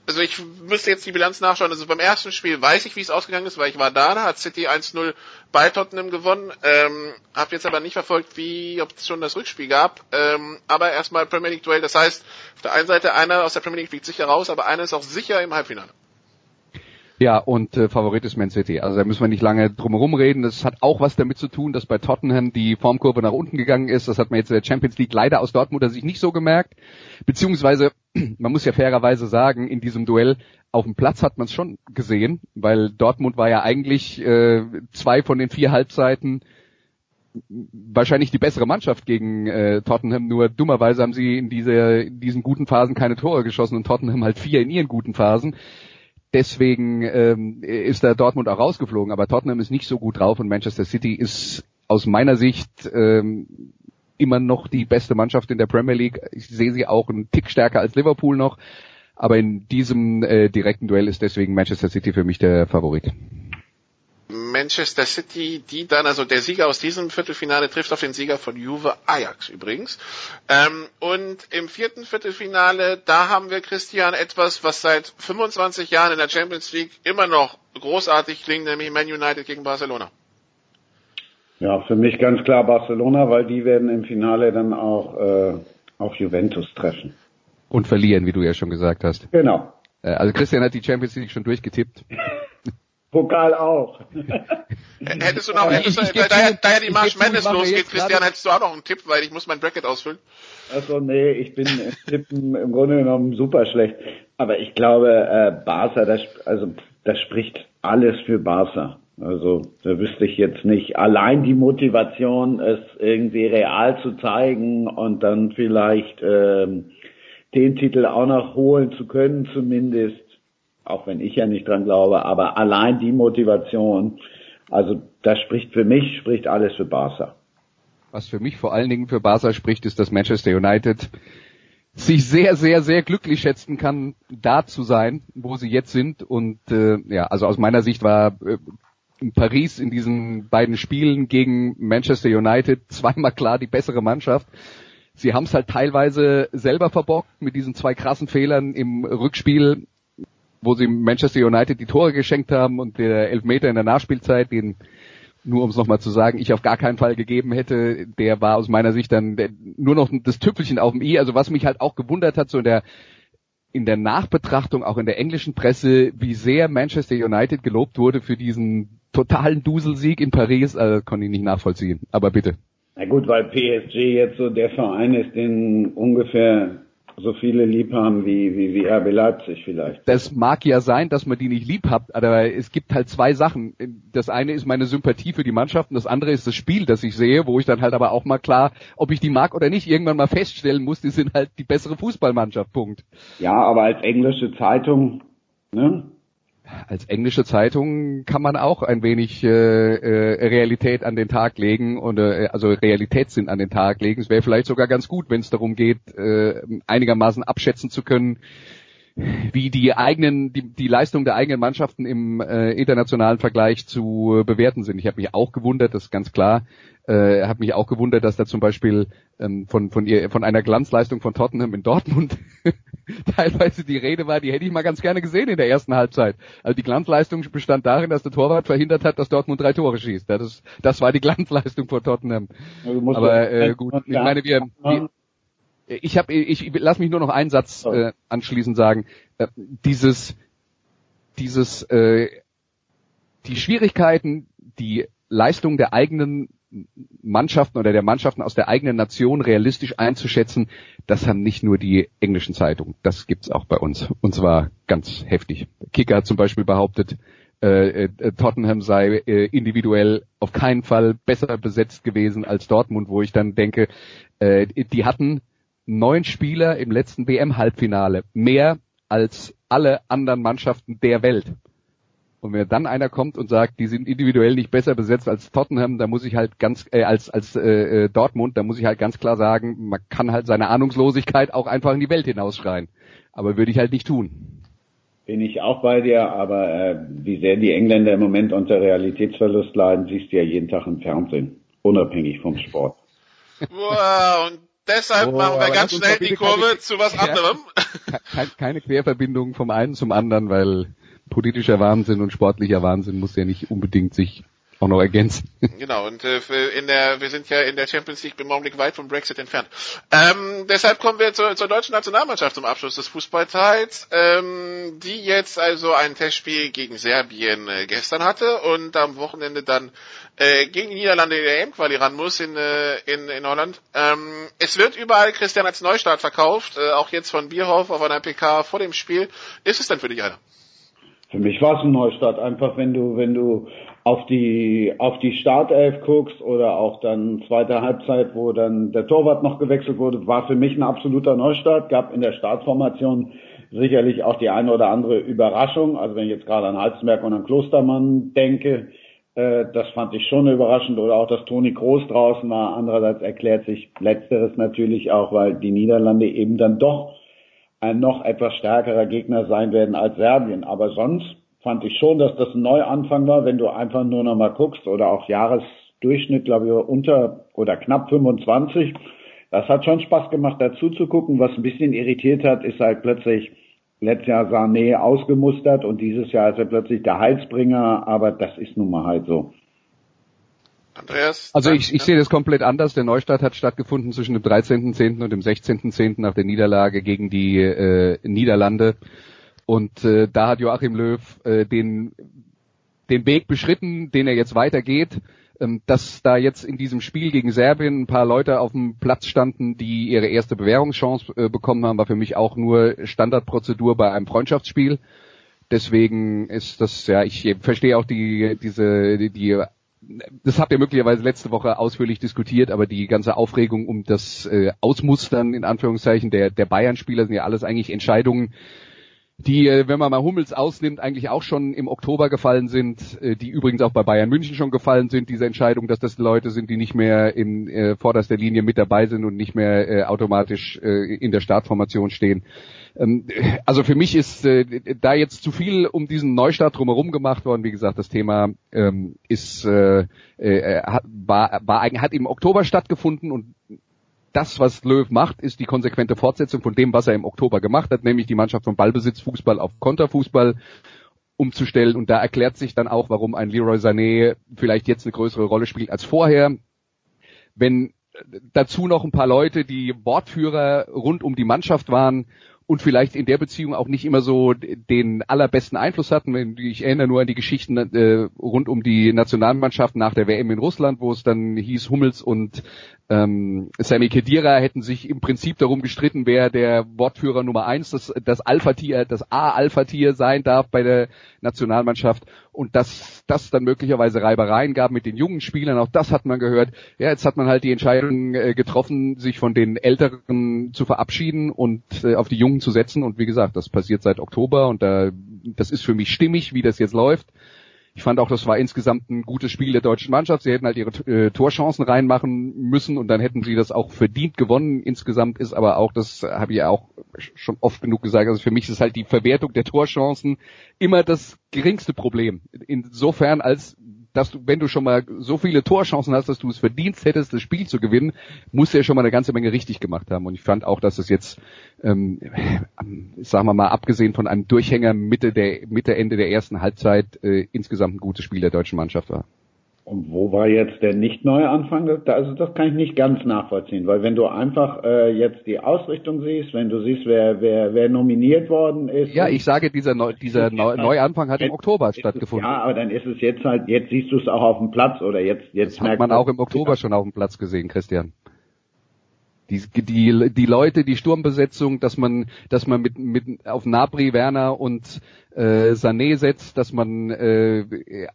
also ich müsste jetzt die Bilanz nachschauen. Also beim ersten Spiel weiß ich, wie es ausgegangen ist, weil ich war da. Da hat City 1-0 bei Tottenham gewonnen. Ähm, hab jetzt aber nicht verfolgt, wie, ob es schon das Rückspiel gab. Ähm, aber erstmal Premier League Duell. Das heißt, auf der einen Seite einer aus der Premier League fliegt sicher raus, aber einer ist auch sicher im Halbfinale. Ja, und äh, Favorit ist Man City. Also da müssen wir nicht lange drum reden. Das hat auch was damit zu tun, dass bei Tottenham die Formkurve nach unten gegangen ist. Das hat man jetzt in der Champions League leider aus Dortmunder Sicht nicht so gemerkt. Beziehungsweise, man muss ja fairerweise sagen, in diesem Duell auf dem Platz hat man es schon gesehen, weil Dortmund war ja eigentlich äh, zwei von den vier Halbzeiten wahrscheinlich die bessere Mannschaft gegen äh, Tottenham, nur dummerweise haben sie in, diese, in diesen guten Phasen keine Tore geschossen und Tottenham halt vier in ihren guten Phasen deswegen ähm, ist da Dortmund auch rausgeflogen, aber Tottenham ist nicht so gut drauf und Manchester City ist aus meiner Sicht ähm, immer noch die beste Mannschaft in der Premier League. Ich sehe sie auch einen Tick stärker als Liverpool noch, aber in diesem äh, direkten Duell ist deswegen Manchester City für mich der Favorit. Manchester City, die dann, also der Sieger aus diesem Viertelfinale trifft auf den Sieger von Juve Ajax übrigens. Ähm, und im vierten Viertelfinale, da haben wir Christian etwas, was seit 25 Jahren in der Champions League immer noch großartig klingt, nämlich Man United gegen Barcelona. Ja, für mich ganz klar Barcelona, weil die werden im Finale dann auch äh, auf Juventus treffen. Und verlieren, wie du ja schon gesagt hast. Genau. Äh, also Christian hat die Champions League schon durchgetippt. Pokal auch. hättest du noch, hättest du, da, da, da ja die March Madness losgeht, Christian, hättest du auch noch einen Tipp, weil ich muss mein Bracket ausfüllen. Also nee, ich bin im Tippen im Grunde genommen super schlecht. Aber ich glaube, äh, Barca, das, also das spricht alles für Barca. Also da wüsste ich jetzt nicht. Allein die Motivation, es irgendwie real zu zeigen und dann vielleicht ähm, den Titel auch noch holen zu können, zumindest auch wenn ich ja nicht dran glaube, aber allein die Motivation Also das spricht für mich, spricht alles für Barca. Was für mich vor allen Dingen für Barca spricht, ist, dass Manchester United sich sehr, sehr, sehr glücklich schätzen kann, da zu sein, wo sie jetzt sind. Und äh, ja, also aus meiner Sicht war äh, Paris in diesen beiden Spielen gegen Manchester United zweimal klar die bessere Mannschaft. Sie haben es halt teilweise selber verbockt mit diesen zwei krassen Fehlern im Rückspiel, wo sie Manchester United die Tore geschenkt haben und der Elfmeter in der Nachspielzeit, den nur um es nochmal zu sagen, ich auf gar keinen Fall gegeben hätte, der war aus meiner Sicht dann nur noch das Tüpfelchen auf dem i. Also was mich halt auch gewundert hat, so in der in der Nachbetrachtung, auch in der englischen Presse, wie sehr Manchester United gelobt wurde für diesen totalen Duselsieg in Paris, also konnte ich nicht nachvollziehen. Aber bitte. Na gut, weil PSG jetzt so der Verein ist, den ungefähr so viele lieb haben wie, wie, wie RB Leipzig vielleicht. Das mag ja sein, dass man die nicht lieb hat, aber es gibt halt zwei Sachen. Das eine ist meine Sympathie für die Mannschaft und das andere ist das Spiel, das ich sehe, wo ich dann halt aber auch mal klar, ob ich die mag oder nicht, irgendwann mal feststellen muss, die sind halt die bessere Fußballmannschaft, Punkt. Ja, aber als englische Zeitung, ne? Als englische Zeitung kann man auch ein wenig äh, äh, Realität an den Tag legen und äh, also Realitätssinn an den Tag legen. Es wäre vielleicht sogar ganz gut, wenn es darum geht, äh, einigermaßen abschätzen zu können, wie die eigenen, die, die Leistung der eigenen Mannschaften im äh, internationalen Vergleich zu bewerten sind. Ich habe mich auch gewundert, das ist ganz klar, äh, habe mich auch gewundert, dass da zum Beispiel ähm, von von ihr von einer Glanzleistung von Tottenham in Dortmund teilweise die Rede war, die hätte ich mal ganz gerne gesehen in der ersten Halbzeit. Also die Glanzleistung bestand darin, dass der Torwart verhindert hat, dass Dortmund drei Tore schießt. Das, das war die Glanzleistung von Tottenham. Also Aber äh, gut, ich meine, wir, wir ich habe, ich, ich lass mich nur noch einen Satz äh, anschließend sagen. Äh, dieses, dieses, äh, die Schwierigkeiten, die Leistung der eigenen Mannschaften oder der Mannschaften aus der eigenen Nation realistisch einzuschätzen, das haben nicht nur die englischen Zeitungen, das gibt's auch bei uns. Und zwar ganz heftig. Kicker hat zum Beispiel behauptet, äh, äh, Tottenham sei äh, individuell auf keinen Fall besser besetzt gewesen als Dortmund, wo ich dann denke, äh, die hatten neun Spieler im letzten WM-Halbfinale, mehr als alle anderen Mannschaften der Welt. Und wenn dann einer kommt und sagt, die sind individuell nicht besser besetzt als Tottenham, da muss ich halt ganz äh, als als äh, äh, Dortmund, da muss ich halt ganz klar sagen, man kann halt seine Ahnungslosigkeit auch einfach in die Welt hinausschreien. Aber würde ich halt nicht tun. Bin ich auch bei dir, aber äh, wie sehr die Engländer im Moment unter Realitätsverlust leiden, siehst du ja jeden Tag im Fernsehen, unabhängig vom Sport. Wow, und deshalb oh, machen wir ganz schnell die Kurve keine, zu was anderem. Keine Querverbindung vom einen zum anderen, weil politischer Wahnsinn und sportlicher Wahnsinn muss ja nicht unbedingt sich auch noch ergänzen. Genau, und äh, in der, wir sind ja in der Champions League im Augenblick weit vom Brexit entfernt. Ähm, deshalb kommen wir zur, zur deutschen Nationalmannschaft zum Abschluss des Fußballteils, ähm, die jetzt also ein Testspiel gegen Serbien äh, gestern hatte und am Wochenende dann äh, gegen die Niederlande in der EM-Quali ran muss in, äh, in, in Holland. Ähm, es wird überall Christian als Neustart verkauft, äh, auch jetzt von Bierhoff auf einer PK vor dem Spiel. Ist es denn für dich einer? Für mich war es ein Neustart, einfach wenn du, wenn du auf die, auf die Startelf guckst oder auch dann zweite Halbzeit, wo dann der Torwart noch gewechselt wurde, war für mich ein absoluter Neustart, gab in der Startformation sicherlich auch die eine oder andere Überraschung. Also wenn ich jetzt gerade an Halsberg und an Klostermann denke, äh, das fand ich schon überraschend. Oder auch, dass Toni Groß draußen war. Andererseits erklärt sich letzteres natürlich auch, weil die Niederlande eben dann doch ein noch etwas stärkerer Gegner sein werden als Serbien. Aber sonst fand ich schon, dass das ein Neuanfang war, wenn du einfach nur noch mal guckst oder auch Jahresdurchschnitt, glaube ich, unter oder knapp 25. Das hat schon Spaß gemacht, dazu zu gucken. Was ein bisschen irritiert hat, ist halt plötzlich letztes Jahr Sané ausgemustert und dieses Jahr ist er plötzlich der Heilsbringer, aber das ist nun mal halt so. Andreas? Also ich, ich sehe das komplett anders. Der Neustart hat stattgefunden zwischen dem 13.10. und dem 16.10. nach der Niederlage gegen die äh, Niederlande. Und äh, da hat Joachim Löw äh, den, den Weg beschritten, den er jetzt weitergeht. Ähm, dass da jetzt in diesem Spiel gegen Serbien ein paar Leute auf dem Platz standen, die ihre erste Bewährungschance äh, bekommen haben, war für mich auch nur Standardprozedur bei einem Freundschaftsspiel. Deswegen ist das, ja, ich verstehe auch die, diese, die, die das habt ihr möglicherweise letzte Woche ausführlich diskutiert, aber die ganze Aufregung um das äh, Ausmustern in Anführungszeichen der, der Bayern-Spieler sind ja alles eigentlich Entscheidungen, die, äh, wenn man mal Hummels ausnimmt, eigentlich auch schon im Oktober gefallen sind, äh, die übrigens auch bei Bayern München schon gefallen sind, diese Entscheidung, dass das Leute sind, die nicht mehr in äh, vorderster Linie mit dabei sind und nicht mehr äh, automatisch äh, in der Startformation stehen. Ähm, also für mich ist äh, da jetzt zu viel um diesen Neustart drumherum gemacht worden. Wie gesagt, das Thema ähm, ist äh, äh, war, war, hat im Oktober stattgefunden und das, was Löw macht, ist die konsequente Fortsetzung von dem, was er im Oktober gemacht hat, nämlich die Mannschaft von Ballbesitzfußball auf Konterfußball umzustellen. Und da erklärt sich dann auch, warum ein Leroy Sané vielleicht jetzt eine größere Rolle spielt als vorher. Wenn dazu noch ein paar Leute, die Wortführer rund um die Mannschaft waren und vielleicht in der Beziehung auch nicht immer so den allerbesten Einfluss hatten. Ich erinnere nur an die Geschichten äh, rund um die Nationalmannschaft nach der WM in Russland, wo es dann hieß, Hummels und ähm, Sammy Kedira hätten sich im Prinzip darum gestritten, wer der Wortführer Nummer eins, das, das Alpha-Tier, das A-Alpha-Tier sein darf bei der Nationalmannschaft und dass das dann möglicherweise Reibereien gab mit den jungen Spielern, auch das hat man gehört. Ja, jetzt hat man halt die Entscheidung äh, getroffen, sich von den Älteren zu verabschieden und äh, auf die Jungen zu setzen und wie gesagt, das passiert seit Oktober und da, das ist für mich stimmig, wie das jetzt läuft. Ich fand auch, das war insgesamt ein gutes Spiel der deutschen Mannschaft. Sie hätten halt ihre äh, Torchancen reinmachen müssen und dann hätten sie das auch verdient gewonnen. Insgesamt ist aber auch, das habe ich ja auch schon oft genug gesagt, also für mich ist halt die Verwertung der Torchancen immer das geringste Problem. Insofern als dass du, wenn du schon mal so viele Torchancen hast, dass du es verdienst hättest, das Spiel zu gewinnen, musst du ja schon mal eine ganze Menge richtig gemacht haben. Und ich fand auch, dass es jetzt, ähm, sagen wir mal, abgesehen von einem Durchhänger Mitte der Mitte Ende der ersten Halbzeit äh, insgesamt ein gutes Spiel der deutschen Mannschaft war. Und wo war jetzt der nicht neue Anfang? Also das kann ich nicht ganz nachvollziehen, weil wenn du einfach äh, jetzt die Ausrichtung siehst, wenn du siehst, wer wer, wer nominiert worden ist. Ja, ich sage, dieser Neu dieser Neu Neuanfang hat im Oktober stattgefunden. Ja, aber dann ist es jetzt halt, jetzt siehst du es auch auf dem Platz oder jetzt jetzt das hat man auch im Oktober schon auf dem Platz gesehen, Christian die, die, die Leute, die Sturmbesetzung, dass man, dass man mit, mit auf Nabri, Werner und äh, Sané setzt, dass man äh,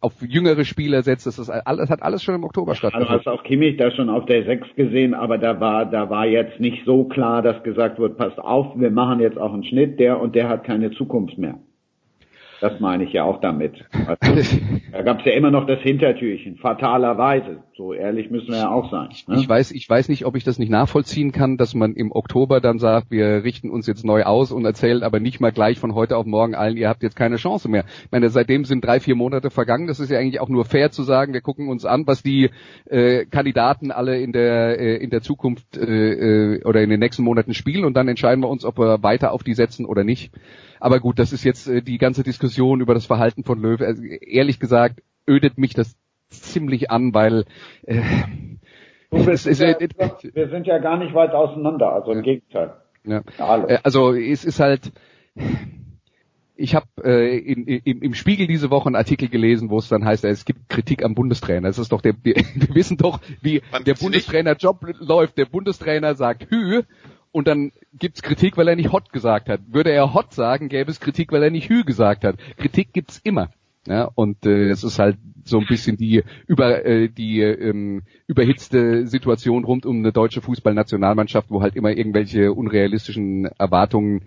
auf jüngere Spieler setzt, das ist alles, hat alles schon im Oktober also stattgefunden. Du hast auch Kimmich da schon auf der 6 gesehen, aber da war, da war jetzt nicht so klar, dass gesagt wird, passt auf, wir machen jetzt auch einen Schnitt, der und der hat keine Zukunft mehr. Das meine ich ja auch damit. Also, da gab es ja immer noch das Hintertürchen, fatalerweise. So ehrlich müssen wir ja auch sein. Ne? Ich weiß, ich weiß nicht, ob ich das nicht nachvollziehen kann, dass man im Oktober dann sagt, wir richten uns jetzt neu aus und erzählt aber nicht mal gleich von heute auf morgen allen, ihr habt jetzt keine Chance mehr. Ich meine, seitdem sind drei, vier Monate vergangen. Das ist ja eigentlich auch nur fair zu sagen, wir gucken uns an, was die äh, Kandidaten alle in der äh, in der Zukunft äh, äh oder in den nächsten Monaten spielen und dann entscheiden wir uns, ob wir weiter auf die setzen oder nicht. Aber gut, das ist jetzt äh, die ganze Diskussion über das Verhalten von Löw. Also, ehrlich gesagt, ödet mich das ziemlich an, weil äh, wir, sind ja, wir sind ja gar nicht weit auseinander, also im ja. Gegenteil. Ja. Äh, also es ist halt, ich habe äh, in, in, im Spiegel diese Woche einen Artikel gelesen, wo es dann heißt, es gibt Kritik am Bundestrainer. Das ist doch der, wir, wir wissen doch, wie Man der Bundestrainer-Job läuft. Der Bundestrainer sagt Hü und dann gibt's Kritik, weil er nicht Hot gesagt hat. Würde er Hot sagen, gäbe es Kritik, weil er nicht Hü gesagt hat. Kritik gibt's immer. Ja, und äh, es ist halt so ein bisschen die über äh, die ähm, überhitzte Situation rund um eine deutsche Fußballnationalmannschaft, wo halt immer irgendwelche unrealistischen Erwartungen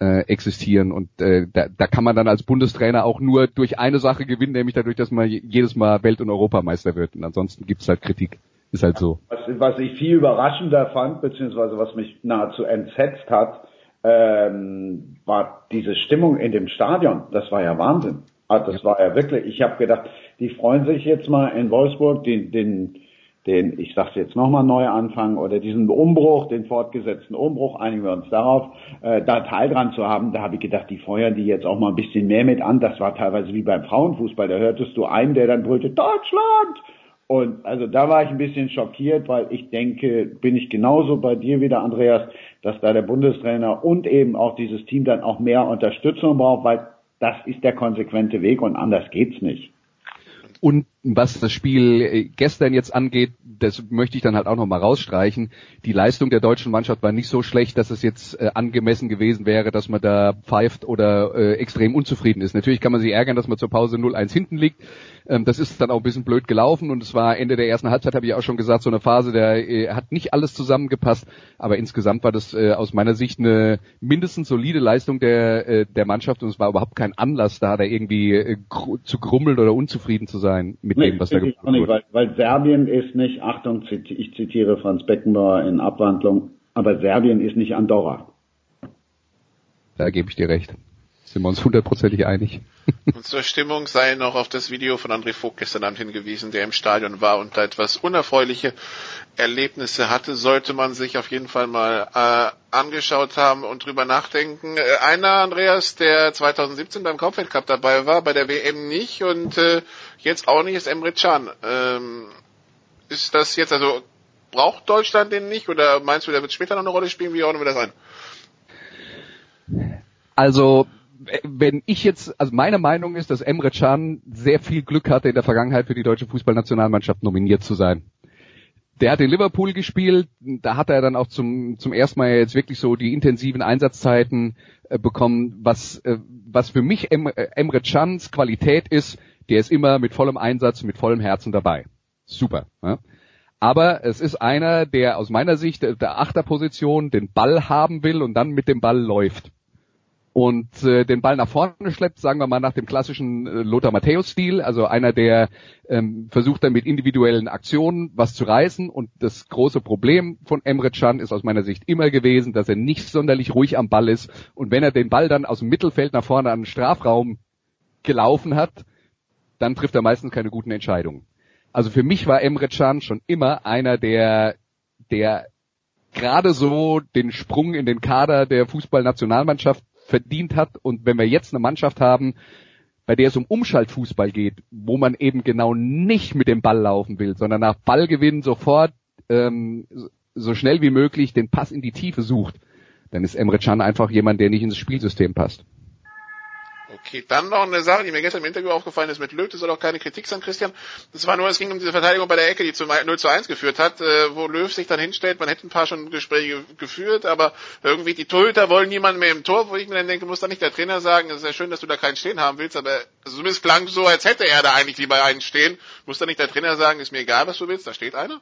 äh, existieren und äh, da, da kann man dann als Bundestrainer auch nur durch eine Sache gewinnen, nämlich dadurch, dass man jedes Mal Welt- und Europameister wird. Und ansonsten gibt's halt Kritik. Ist halt so. Was, was ich viel überraschender fand, beziehungsweise was mich nahezu entsetzt hat, ähm, war diese Stimmung in dem Stadion. Das war ja Wahnsinn. Also das war ja wirklich, ich habe gedacht, die freuen sich jetzt mal in Wolfsburg den, den, den ich sag's jetzt nochmal, Neuanfang oder diesen Umbruch, den fortgesetzten Umbruch, einigen wir uns darauf, äh, da Teil dran zu haben. Da habe ich gedacht, die feuern die jetzt auch mal ein bisschen mehr mit an. Das war teilweise wie beim Frauenfußball. Da hörtest du einen, der dann brüllte, Deutschland! Und also da war ich ein bisschen schockiert, weil ich denke, bin ich genauso bei dir wieder, Andreas, dass da der Bundestrainer und eben auch dieses Team dann auch mehr Unterstützung braucht, weil das ist der konsequente Weg und anders geht's nicht. Und was das Spiel äh, gestern jetzt angeht, das möchte ich dann halt auch noch mal rausstreichen. Die Leistung der deutschen Mannschaft war nicht so schlecht, dass es jetzt äh, angemessen gewesen wäre, dass man da pfeift oder äh, extrem unzufrieden ist. Natürlich kann man sich ärgern, dass man zur Pause 0-1 hinten liegt. Ähm, das ist dann auch ein bisschen blöd gelaufen und es war Ende der ersten Halbzeit, habe ich auch schon gesagt, so eine Phase, äh, hat nicht alles zusammengepasst, aber insgesamt war das aus meiner Sicht eine mindestens solide Leistung der, der Mannschaft und es war überhaupt kein Anlass da, da irgendwie zu grummeln oder unzufrieden zu sein mit nee, dem, was da gemacht wurde. Weil, weil Serbien ist nicht, Achtung, ich zitiere Franz Beckenbauer in Abwandlung, aber Serbien ist nicht Andorra. Da gebe ich dir recht. Sind wir uns hundertprozentig einig. Und zur Stimmung sei noch auf das Video von André Vogt gestern Abend hingewiesen, der im Stadion war und da etwas unerfreuliche Erlebnisse hatte, sollte man sich auf jeden Fall mal äh, angeschaut haben und drüber nachdenken. Äh, einer, Andreas, der 2017 beim Kaufweltcup dabei war, bei der WM nicht und äh, jetzt auch nicht, ist Emre Can. Ähm, ist das jetzt, also braucht Deutschland den nicht oder meinst du, der wird später noch eine Rolle spielen? Wie ordnen wir das ein? Also wenn ich jetzt, also meine Meinung ist, dass Emre Can sehr viel Glück hatte, in der Vergangenheit für die deutsche Fußballnationalmannschaft nominiert zu sein. Der hat in Liverpool gespielt, da hat er dann auch zum, zum ersten Mal jetzt wirklich so die intensiven Einsatzzeiten äh, bekommen, was, äh, was für mich äh, Emre Cans Qualität ist, der ist immer mit vollem Einsatz, mit vollem Herzen dabei. Super. Ja? Aber es ist einer, der aus meiner Sicht der Achterposition den Ball haben will und dann mit dem Ball läuft und äh, den Ball nach vorne schleppt, sagen wir mal nach dem klassischen äh, Lothar Matthäus-Stil, also einer, der ähm, versucht dann mit individuellen Aktionen was zu reißen. Und das große Problem von Emre Can ist aus meiner Sicht immer gewesen, dass er nicht sonderlich ruhig am Ball ist. Und wenn er den Ball dann aus dem Mittelfeld nach vorne an den Strafraum gelaufen hat, dann trifft er meistens keine guten Entscheidungen. Also für mich war Emre Can schon immer einer, der, der gerade so den Sprung in den Kader der Fußballnationalmannschaft verdient hat. Und wenn wir jetzt eine Mannschaft haben, bei der es um Umschaltfußball geht, wo man eben genau nicht mit dem Ball laufen will, sondern nach Ballgewinn sofort ähm, so schnell wie möglich den Pass in die Tiefe sucht, dann ist Emre Can einfach jemand, der nicht ins Spielsystem passt. Okay, dann noch eine Sache, die mir gestern im Interview aufgefallen ist mit Löw, das soll auch keine Kritik sein, Christian. Das war nur, es ging um diese Verteidigung bei der Ecke, die zu 0 zu 1 geführt hat, äh, wo Löw sich dann hinstellt, man hätte ein paar schon Gespräche geführt, aber irgendwie die Torhüter wollen niemanden mehr im Tor, wo ich mir dann denke, muss da nicht der Trainer sagen, es ist ja schön, dass du da keinen stehen haben willst, aber zumindest klang so, als hätte er da eigentlich lieber einen stehen. Muss da nicht der Trainer sagen, ist mir egal, was du willst, da steht einer?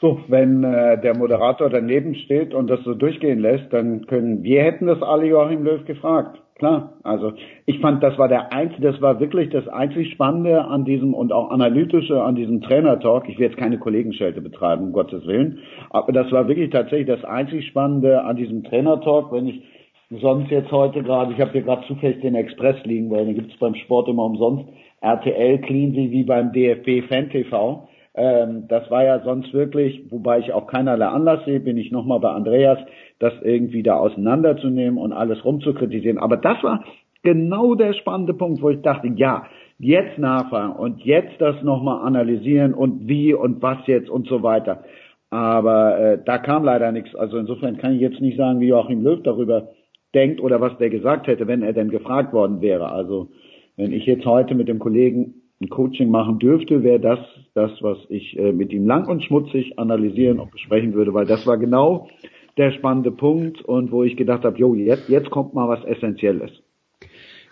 So, wenn äh, der Moderator daneben steht und das so durchgehen lässt, dann können wir hätten das alle Joachim Löw gefragt. Klar, also ich fand, das war der einzige, das war wirklich das einzig Spannende an diesem und auch analytische an diesem Trainer-Talk. Ich will jetzt keine Kollegenschelte betreiben, um Gottes Willen, aber das war wirklich tatsächlich das einzig Spannende an diesem Trainer-Talk, wenn ich sonst jetzt heute gerade, ich habe hier gerade zufällig den Express liegen, weil den gibt's beim Sport immer umsonst, RTL clean sie wie beim DFB Fan TV. Ähm, das war ja sonst wirklich, wobei ich auch keinerlei Anlass sehe, bin ich nochmal bei Andreas, das irgendwie da auseinanderzunehmen und alles rumzukritisieren. Aber das war genau der spannende Punkt, wo ich dachte, ja, jetzt nachfragen und jetzt das nochmal analysieren und wie und was jetzt und so weiter. Aber äh, da kam leider nichts. Also insofern kann ich jetzt nicht sagen, wie Joachim Löw darüber denkt oder was der gesagt hätte, wenn er denn gefragt worden wäre. Also wenn ich jetzt heute mit dem Kollegen ein Coaching machen dürfte, wäre das das, was ich äh, mit ihm lang und schmutzig analysieren und besprechen würde, weil das war genau der spannende Punkt und wo ich gedacht habe, jo, jetzt, jetzt kommt mal was Essentielles.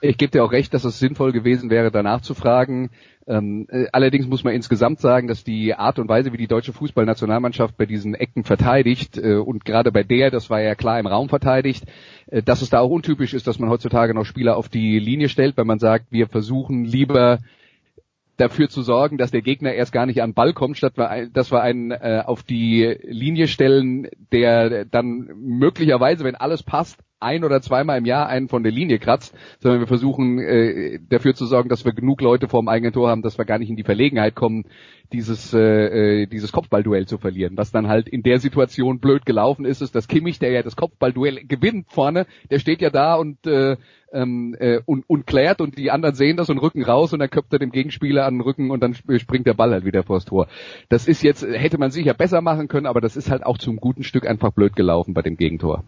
Ich gebe dir auch recht, dass es sinnvoll gewesen wäre, danach zu fragen. Ähm, äh, allerdings muss man insgesamt sagen, dass die Art und Weise, wie die deutsche Fußballnationalmannschaft bei diesen Ecken verteidigt äh, und gerade bei der, das war ja klar im Raum verteidigt, äh, dass es da auch untypisch ist, dass man heutzutage noch Spieler auf die Linie stellt, weil man sagt, wir versuchen lieber dafür zu sorgen, dass der Gegner erst gar nicht an Ball kommt, statt dass wir einen äh, auf die Linie stellen, der dann möglicherweise, wenn alles passt, ein oder zweimal im Jahr einen von der Linie kratzt, sondern wir versuchen äh, dafür zu sorgen, dass wir genug Leute vor dem eigenen Tor haben, dass wir gar nicht in die Verlegenheit kommen, dieses äh, äh, dieses Kopfballduell zu verlieren. Was dann halt in der Situation blöd gelaufen ist, ist, dass Kimmich, der ja das Kopfballduell gewinnt vorne, der steht ja da und äh, ähm, äh, und, und klärt und die anderen sehen das und rücken raus und dann köpft er dem Gegenspieler an den Rücken und dann springt der Ball halt wieder vors Tor. Das ist jetzt, hätte man sicher besser machen können, aber das ist halt auch zum guten Stück einfach blöd gelaufen bei dem Gegentor.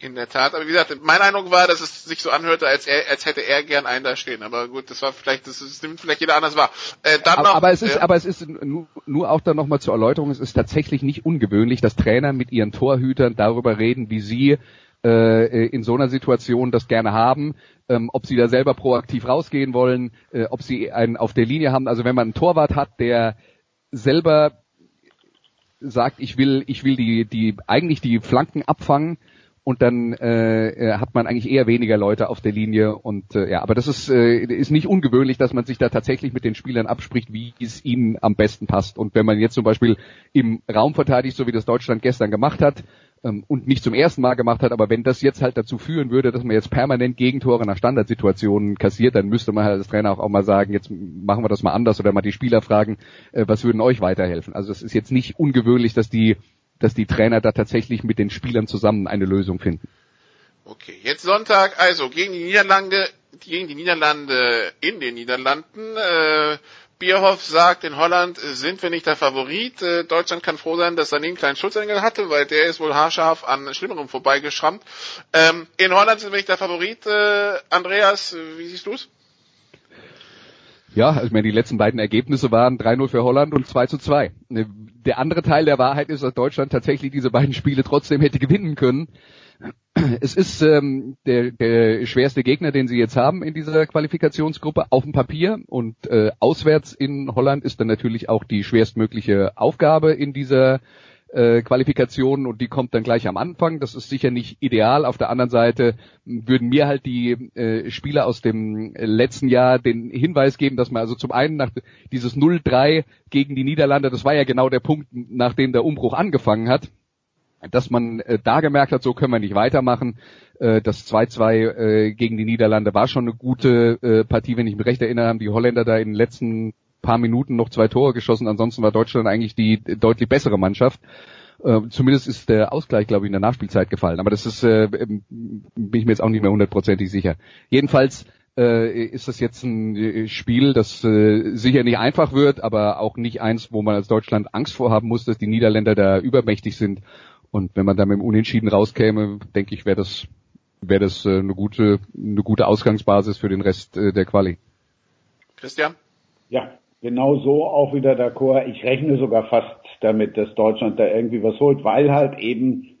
In der Tat, aber wie gesagt, mein Eindruck war, dass es sich so anhörte, als, er, als hätte er gern einen da stehen. Aber gut, das war vielleicht, das, das nimmt vielleicht jeder anders wahr. Äh, dann aber, noch, aber es ist, äh, aber es ist nur, nur auch dann nochmal zur Erläuterung, es ist tatsächlich nicht ungewöhnlich, dass Trainer mit ihren Torhütern darüber reden, wie sie äh, in so einer Situation das gerne haben, ähm, ob sie da selber proaktiv rausgehen wollen, äh, ob sie einen auf der Linie haben. Also wenn man einen Torwart hat, der selber sagt, ich will, ich will die, die eigentlich die Flanken abfangen und dann äh, äh, hat man eigentlich eher weniger Leute auf der Linie und äh, ja, aber das ist äh, ist nicht ungewöhnlich, dass man sich da tatsächlich mit den Spielern abspricht, wie es ihnen am besten passt. Und wenn man jetzt zum Beispiel im Raum verteidigt, so wie das Deutschland gestern gemacht hat ähm, und nicht zum ersten Mal gemacht hat, aber wenn das jetzt halt dazu führen würde, dass man jetzt permanent Gegentore nach Standardsituationen kassiert, dann müsste man halt als Trainer auch, auch mal sagen, jetzt machen wir das mal anders oder mal die Spieler fragen, äh, was würden euch weiterhelfen. Also es ist jetzt nicht ungewöhnlich, dass die dass die Trainer da tatsächlich mit den Spielern zusammen eine Lösung finden. Okay, jetzt Sonntag, also gegen die Niederlande, gegen die Niederlande in den Niederlanden. Äh, Bierhoff sagt, in Holland sind wir nicht der Favorit. Äh, Deutschland kann froh sein, dass er einen kleinen Schutzengel hatte, weil der ist wohl haarscharf an Schlimmerem vorbeigeschrammt. Ähm, in Holland sind wir nicht der Favorit. Äh, Andreas, wie siehst du's? Ja, also ich meine, die letzten beiden Ergebnisse waren 3-0 für Holland und 2 zu 2. Der andere Teil der Wahrheit ist, dass Deutschland tatsächlich diese beiden Spiele trotzdem hätte gewinnen können. Es ist ähm, der, der schwerste Gegner, den sie jetzt haben in dieser Qualifikationsgruppe auf dem Papier und äh, auswärts in Holland ist dann natürlich auch die schwerstmögliche Aufgabe in dieser äh, Qualifikation und die kommt dann gleich am Anfang. Das ist sicher nicht ideal. Auf der anderen Seite würden mir halt die äh, Spieler aus dem letzten Jahr den Hinweis geben, dass man also zum einen nach dieses 0-3 gegen die Niederlande, das war ja genau der Punkt, nachdem der Umbruch angefangen hat, dass man äh, da gemerkt hat, so können wir nicht weitermachen. Äh, das 2-2 äh, gegen die Niederlande war schon eine gute äh, Partie, wenn ich mich recht erinnere, haben die Holländer da in den letzten paar Minuten noch zwei Tore geschossen. Ansonsten war Deutschland eigentlich die deutlich bessere Mannschaft. Äh, zumindest ist der Ausgleich, glaube ich, in der Nachspielzeit gefallen. Aber das ist, äh, bin ich mir jetzt auch nicht mehr hundertprozentig sicher. Jedenfalls äh, ist das jetzt ein äh, Spiel, das äh, sicher nicht einfach wird, aber auch nicht eins, wo man als Deutschland Angst vorhaben muss, dass die Niederländer da übermächtig sind. Und wenn man da mit dem Unentschieden rauskäme, denke ich, wäre das wäre das äh, eine gute eine gute Ausgangsbasis für den Rest äh, der Quali. Christian? Ja, genau so auch wieder d'accord. Ich rechne sogar fast damit, dass Deutschland da irgendwie was holt, weil halt eben,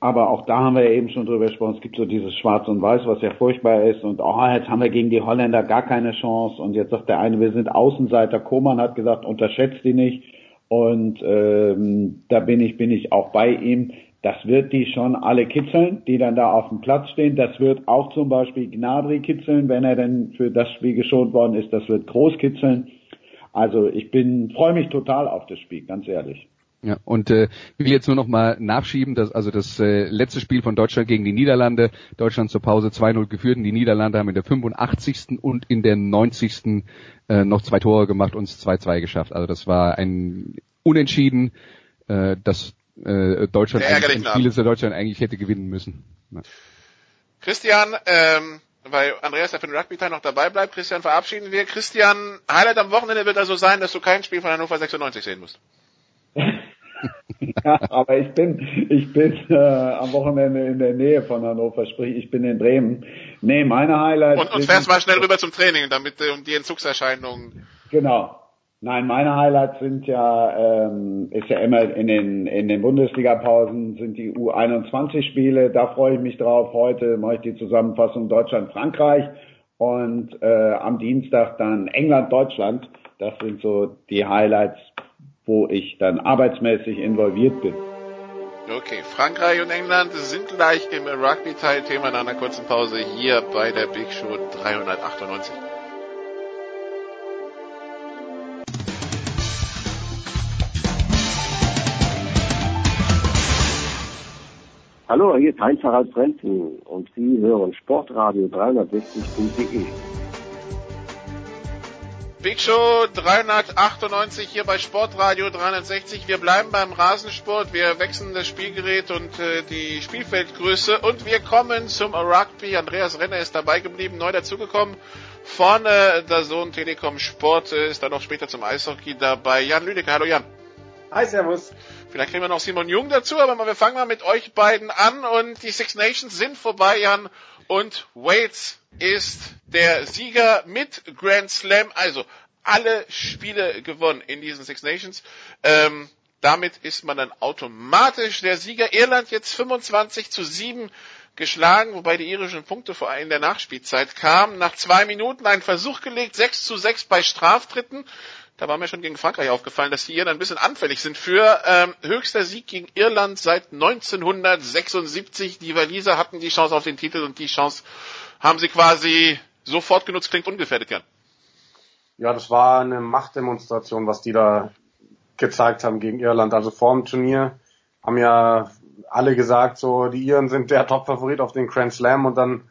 aber auch da haben wir ja eben schon drüber gesprochen, es gibt so dieses Schwarz und Weiß, was ja furchtbar ist und oh, jetzt haben wir gegen die Holländer gar keine Chance und jetzt sagt der eine, wir sind Außenseiter. Koman hat gesagt, unterschätzt die nicht und ähm, da bin ich, bin ich auch bei ihm. Das wird die schon alle kitzeln, die dann da auf dem Platz stehen. Das wird auch zum Beispiel Gnabry kitzeln, wenn er denn für das Spiel geschont worden ist. Das wird groß kitzeln. Also ich bin freue mich total auf das Spiel, ganz ehrlich. Ja, und äh, will jetzt nur noch mal nachschieben, dass also das äh, letzte Spiel von Deutschland gegen die Niederlande, Deutschland zur Pause 2-0 geführt und die Niederlande haben in der 85. und in der 90. Äh, noch zwei Tore gemacht und es 2-2 geschafft. Also das war ein Unentschieden, äh, das äh, Deutschland eigentlich, Spiel ist, Deutschland eigentlich hätte gewinnen müssen. Ja. Christian, ähm, weil Andreas ja für den Rugby-Teil noch dabei bleibt, Christian verabschieden wir. Christian, Highlight am Wochenende wird also sein, dass du kein Spiel von Hannover 96 sehen musst. ja, aber ich bin, ich bin äh, am Wochenende in der Nähe von Hannover, sprich ich bin in Bremen. Nee, meine Highlights. Und, und fährst mal schnell rüber zum Training, damit äh, um die Entzugserscheinungen. Genau. Nein, meine Highlights sind ja, ähm, ist ja immer in den, in den Bundesliga-Pausen sind die U21-Spiele, da freue ich mich drauf. Heute mache ich die Zusammenfassung Deutschland-Frankreich und äh, am Dienstag dann England-Deutschland. Das sind so die Highlights, wo ich dann arbeitsmäßig involviert bin. Okay, Frankreich und England sind gleich im Rugby-Teil Thema nach einer kurzen Pause hier bei der Big Show 398. Hallo, hier ist Heinz-Harald Frenzen und Sie hören Sportradio 360.de. Big Show 398 hier bei Sportradio 360. Wir bleiben beim Rasensport, wir wechseln das Spielgerät und äh, die Spielfeldgröße und wir kommen zum Rugby. Andreas Renner ist dabei geblieben, neu dazugekommen. Vorne der Sohn Telekom Sport äh, ist dann noch später zum Eishockey dabei. Jan Lüdecke, hallo Jan. Hi, Servus. Vielleicht kriegen wir noch Simon Jung dazu, aber wir fangen mal mit euch beiden an und die Six Nations sind vorbei, Jan. Und Wales ist der Sieger mit Grand Slam, also alle Spiele gewonnen in diesen Six Nations. Ähm, damit ist man dann automatisch der Sieger. Irland jetzt 25 zu 7 geschlagen, wobei die irischen Punkte vor allem in der Nachspielzeit kamen. Nach zwei Minuten ein Versuch gelegt, 6 zu 6 bei Straftritten. Da war mir schon gegen Frankreich aufgefallen, dass die Iren ein bisschen anfällig sind für ähm, höchster Sieg gegen Irland seit 1976. Die Waliser hatten die Chance auf den Titel und die Chance haben sie quasi sofort genutzt. Klingt ungefährdet, Jan. Ja, das war eine Machtdemonstration, was die da gezeigt haben gegen Irland. Also vor dem Turnier haben ja alle gesagt, so die Iren sind der Top-Favorit auf den Grand Slam und dann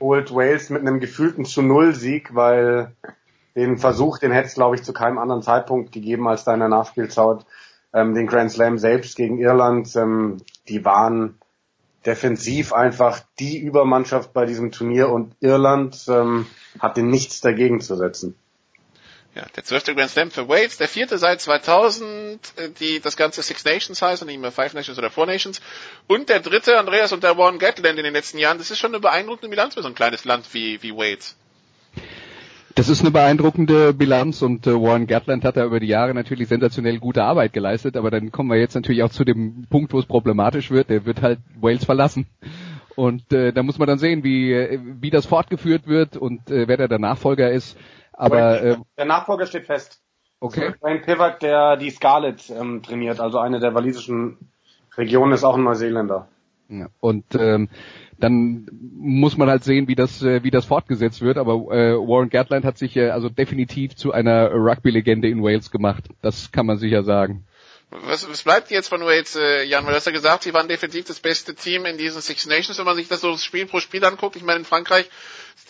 holt Wales mit einem gefühlten zu Null Sieg, weil den Versuch, den hätte es glaube ich zu keinem anderen Zeitpunkt gegeben als da in der Nachspielzeit. Ähm, den Grand Slam selbst gegen Irland, ähm, die waren defensiv einfach die Übermannschaft bei diesem Turnier und Irland ähm, hatte nichts dagegen zu setzen. Ja, der zwölfte Grand Slam für Wales, der vierte seit 2000, äh, die das ganze Six Nations heißt und nicht mehr Five Nations oder Four Nations. Und der dritte, Andreas und der Warren Gatland in den letzten Jahren. Das ist schon eine beeindruckende Bilanz für so ein kleines Land wie, wie Wales. Das ist eine beeindruckende Bilanz und äh, Warren Gatland hat da über die Jahre natürlich sensationell gute Arbeit geleistet, aber dann kommen wir jetzt natürlich auch zu dem Punkt, wo es problematisch wird. Der wird halt Wales verlassen. Und äh, da muss man dann sehen, wie, äh, wie das fortgeführt wird und äh, wer da der Nachfolger ist. Aber äh, der Nachfolger steht fest. Okay. Wayne Pivot, der die Scarlet ähm, trainiert, also eine der walisischen Regionen, ist auch ein Neuseeländer. Ja, und ähm, dann muss man halt sehen, wie das, äh, wie das fortgesetzt wird. Aber äh, Warren Gatland hat sich äh, also definitiv zu einer Rugby-Legende in Wales gemacht. Das kann man sicher sagen. Was, was bleibt jetzt von Wales, äh, Jan? Weil du hast ja gesagt, sie waren definitiv das beste Team in diesen Six Nations, wenn man sich das so Spiel pro Spiel anguckt. Ich meine, in Frankreich,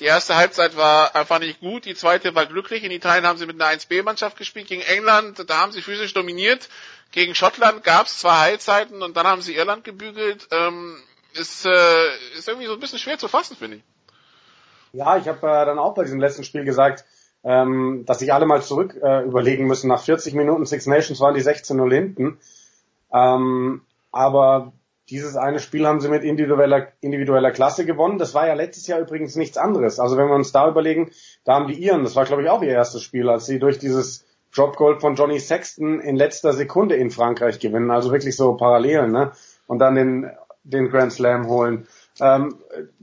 die erste Halbzeit war einfach nicht gut, die zweite war glücklich. In Italien haben sie mit einer 1B-Mannschaft gespielt, gegen England, da haben sie physisch dominiert. Gegen Schottland gab es zwei Halbzeiten und dann haben sie Irland gebügelt. Ähm, ist, äh, ist irgendwie so ein bisschen schwer zu fassen, finde ich. Ja, ich habe äh, dann auch bei diesem letzten Spiel gesagt, ähm, dass sich alle mal zurück äh, überlegen müssen. Nach 40 Minuten Six Nations waren die 16-0 hinten. Ähm, aber dieses eine Spiel haben sie mit individueller, individueller Klasse gewonnen. Das war ja letztes Jahr übrigens nichts anderes. Also wenn wir uns da überlegen, da haben die Iren, das war glaube ich auch ihr erstes Spiel, als sie durch dieses Drop Goal von Johnny Sexton in letzter Sekunde in Frankreich gewinnen. Also wirklich so parallel, ne? Und dann den, den Grand Slam holen. Ähm,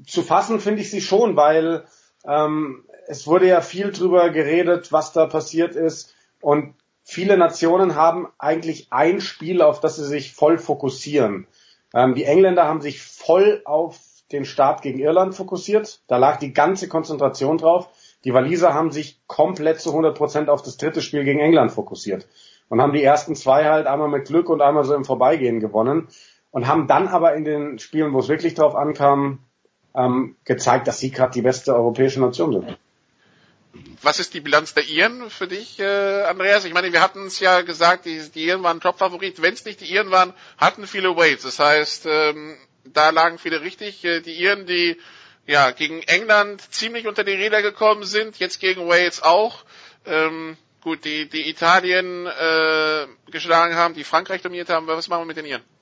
zu fassen finde ich sie schon, weil ähm, es wurde ja viel drüber geredet, was da passiert ist. Und viele Nationen haben eigentlich ein Spiel, auf das sie sich voll fokussieren. Ähm, die Engländer haben sich voll auf den Start gegen Irland fokussiert. Da lag die ganze Konzentration drauf. Die Waliser haben sich komplett zu 100 Prozent auf das dritte Spiel gegen England fokussiert und haben die ersten zwei halt einmal mit Glück und einmal so im Vorbeigehen gewonnen und haben dann aber in den Spielen, wo es wirklich drauf ankam, ähm, gezeigt, dass sie gerade die beste europäische Nation sind was ist die Bilanz der Iren für dich, äh, Andreas? Ich meine, wir hatten es ja gesagt, die, die Iren waren Top-Favorit. Wenn es nicht die Iren waren, hatten viele Waits. Das heißt, ähm, da lagen viele richtig. Äh, die Iren, die ja gegen England ziemlich unter die Räder gekommen sind, jetzt gegen Wales auch. Ähm, gut, die, die Italien äh, geschlagen haben, die Frankreich dominiert haben. Was machen wir mit den Iren?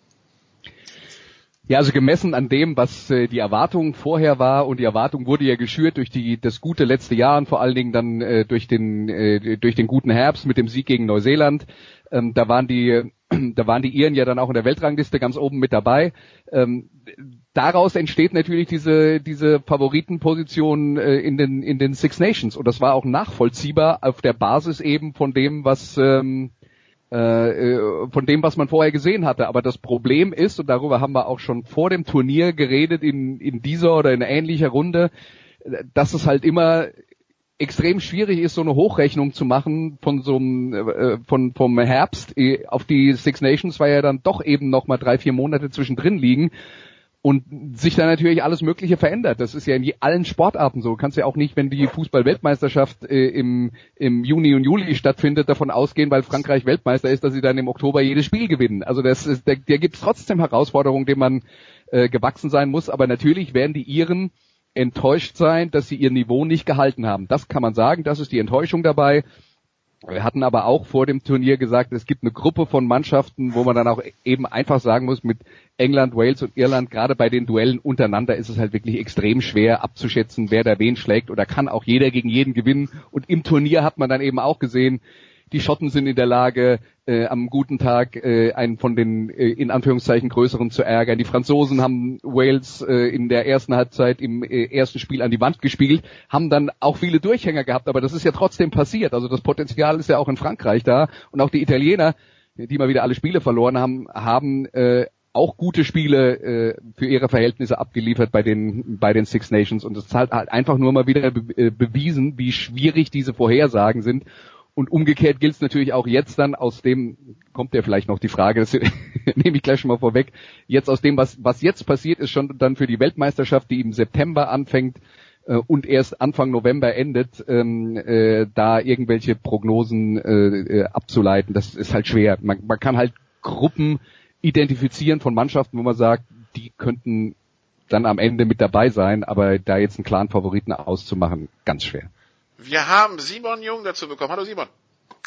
Ja, also gemessen an dem, was äh, die Erwartung vorher war und die Erwartung wurde ja geschürt durch die das gute letzte Jahr und vor allen Dingen dann äh, durch den äh, durch den guten Herbst mit dem Sieg gegen Neuseeland. Ähm, da waren die da waren die Iren ja dann auch in der Weltrangliste ganz oben mit dabei. Ähm, daraus entsteht natürlich diese diese Favoritenposition äh, in den in den Six Nations und das war auch nachvollziehbar auf der Basis eben von dem, was ähm, äh, äh, von dem, was man vorher gesehen hatte. Aber das Problem ist, und darüber haben wir auch schon vor dem Turnier geredet, in, in dieser oder in ähnlicher Runde, dass es halt immer extrem schwierig ist, so eine Hochrechnung zu machen von so einem, äh, von, vom Herbst auf die Six Nations, weil ja dann doch eben noch mal drei, vier Monate zwischendrin liegen und sich dann natürlich alles Mögliche verändert. Das ist ja in allen Sportarten so. Du kannst ja auch nicht, wenn die Fußball-Weltmeisterschaft äh, im, im Juni und Juli stattfindet, davon ausgehen, weil Frankreich Weltmeister ist, dass sie dann im Oktober jedes Spiel gewinnen. Also das ist, da, da gibt es trotzdem Herausforderungen, denen man äh, gewachsen sein muss. Aber natürlich werden die Iren enttäuscht sein, dass sie ihr Niveau nicht gehalten haben. Das kann man sagen. Das ist die Enttäuschung dabei. Wir hatten aber auch vor dem Turnier gesagt, es gibt eine Gruppe von Mannschaften, wo man dann auch eben einfach sagen muss, mit England, Wales und Irland, gerade bei den Duellen untereinander ist es halt wirklich extrem schwer abzuschätzen, wer da wen schlägt oder kann auch jeder gegen jeden gewinnen. Und im Turnier hat man dann eben auch gesehen, die Schotten sind in der Lage, äh, am guten Tag äh, einen von den äh, in Anführungszeichen größeren zu ärgern. Die Franzosen haben Wales äh, in der ersten Halbzeit im äh, ersten Spiel an die Wand gespielt, haben dann auch viele Durchhänger gehabt, aber das ist ja trotzdem passiert. Also das Potenzial ist ja auch in Frankreich da und auch die Italiener, die mal wieder alle Spiele verloren haben, haben äh, auch gute Spiele äh, für ihre Verhältnisse abgeliefert bei den bei den Six Nations und es hat halt einfach nur mal wieder be äh, bewiesen, wie schwierig diese Vorhersagen sind und umgekehrt gilt es natürlich auch jetzt dann aus dem, kommt ja vielleicht noch die Frage, das nehme ich gleich schon mal vorweg, jetzt aus dem, was, was jetzt passiert, ist schon dann für die Weltmeisterschaft, die im September anfängt äh, und erst Anfang November endet, ähm, äh, da irgendwelche Prognosen äh, äh, abzuleiten. Das ist halt schwer. Man, man kann halt Gruppen identifizieren von Mannschaften, wo man sagt, die könnten dann am Ende mit dabei sein, aber da jetzt einen klaren Favoriten auszumachen, ganz schwer. Wir haben Simon Jung dazu bekommen. Hallo Simon.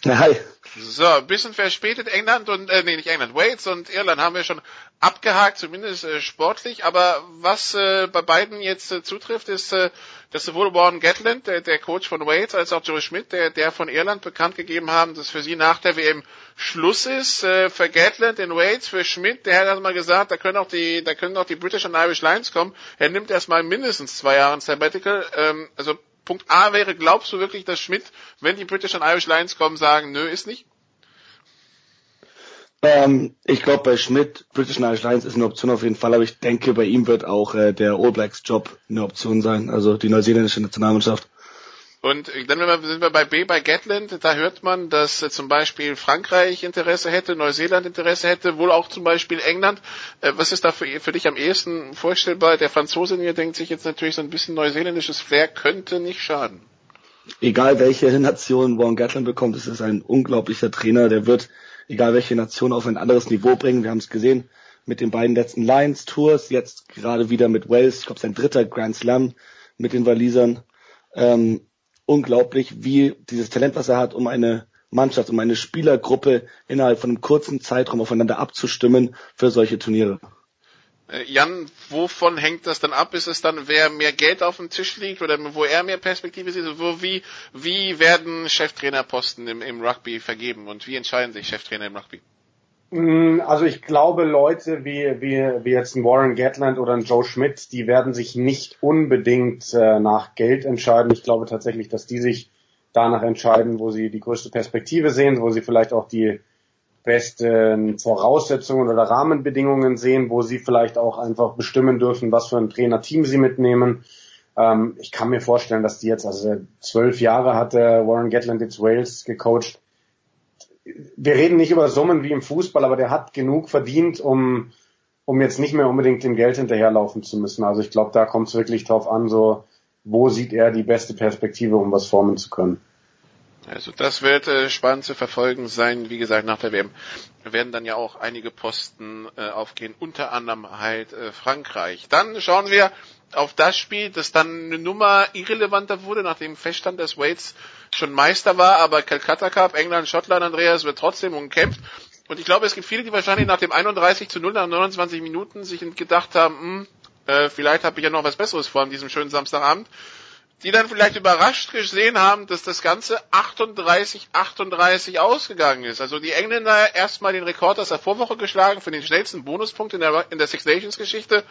Hi. So, ein bisschen verspätet England und, äh, nee, nicht England, Wales und Irland haben wir schon abgehakt, zumindest äh, sportlich. Aber was äh, bei beiden jetzt äh, zutrifft, ist, äh, dass sowohl Warren Gatland, der, der Coach von Wales, als auch Joe Schmidt, der, der von Irland bekannt gegeben haben, dass für sie nach der WM Schluss ist. Äh, für Gatland in Wales, für Schmidt, der hat erstmal gesagt, da können auch die, da können auch die British und Irish Lions kommen. Er nimmt erstmal mindestens zwei Jahre ein Sabbatical. Ähm, also Punkt A wäre, glaubst du wirklich, dass Schmidt, wenn die British and Irish Lions kommen, sagen, nö, ist nicht? Ähm, ich glaube, bei Schmidt, British and Irish Lions ist eine Option auf jeden Fall, aber ich denke, bei ihm wird auch äh, der All Blacks Job eine Option sein, also die neuseeländische Nationalmannschaft. Und dann sind wir bei B, bei Gatland. Da hört man, dass äh, zum Beispiel Frankreich Interesse hätte, Neuseeland Interesse hätte, wohl auch zum Beispiel England. Äh, was ist da für, für dich am ehesten vorstellbar? Der Franzose hier denkt sich jetzt natürlich so ein bisschen neuseeländisches Flair könnte nicht schaden. Egal welche Nation Warren Gatland bekommt, es ist ein unglaublicher Trainer. Der wird, egal welche Nation, auf ein anderes Niveau bringen. Wir haben es gesehen mit den beiden letzten Lions Tours, jetzt gerade wieder mit Wales. Ich glaube, sein dritter Grand Slam mit den Walisern. Ähm, unglaublich, wie dieses Talent, was er hat, um eine Mannschaft, um eine Spielergruppe innerhalb von einem kurzen Zeitraum aufeinander abzustimmen für solche Turniere. Äh, Jan, wovon hängt das dann ab? Ist es dann, wer mehr Geld auf dem Tisch liegt oder wo er mehr Perspektive sieht? Wo, wie, wie werden Cheftrainerposten im, im Rugby vergeben und wie entscheiden sich Cheftrainer im Rugby? Mm, also ich glaube, Leute wie, wie, wie jetzt ein Warren Gatland oder ein Joe Schmidt, die werden sich nicht unbedingt äh, nach Geld entscheiden. Ich glaube tatsächlich, dass die sich danach entscheiden, wo sie die größte Perspektive sehen, wo sie vielleicht auch die besten Voraussetzungen oder Rahmenbedingungen sehen, wo sie vielleicht auch einfach bestimmen dürfen, was für ein Trainerteam sie mitnehmen. Ähm, ich kann mir vorstellen, dass die jetzt, also zwölf Jahre hatte Warren Gatland jetzt Wales gecoacht, wir reden nicht über Summen wie im Fußball, aber der hat genug verdient, um, um jetzt nicht mehr unbedingt dem Geld hinterherlaufen zu müssen. Also ich glaube, da kommt es wirklich drauf an, so wo sieht er die beste Perspektive, um was formen zu können. Also das wird äh, spannend zu verfolgen sein. Wie gesagt, nach der WM werden dann ja auch einige Posten äh, aufgehen, unter anderem halt äh, Frankreich. Dann schauen wir auf das Spiel, das dann eine Nummer irrelevanter wurde, nachdem feststand, dass Wales schon Meister war, aber Calcutta Cup, England, Schottland, Andreas wird trotzdem umkämpft. Und ich glaube, es gibt viele, die wahrscheinlich nach dem 31 zu 0 nach 29 Minuten sich gedacht haben, hm, äh, vielleicht habe ich ja noch was Besseres vor an diesem schönen Samstagabend, die dann vielleicht überrascht gesehen haben, dass das Ganze 38-38 ausgegangen ist. Also die Engländer erstmal den Rekord aus der Vorwoche geschlagen für den schnellsten Bonuspunkt in der, in der Six Nations Geschichte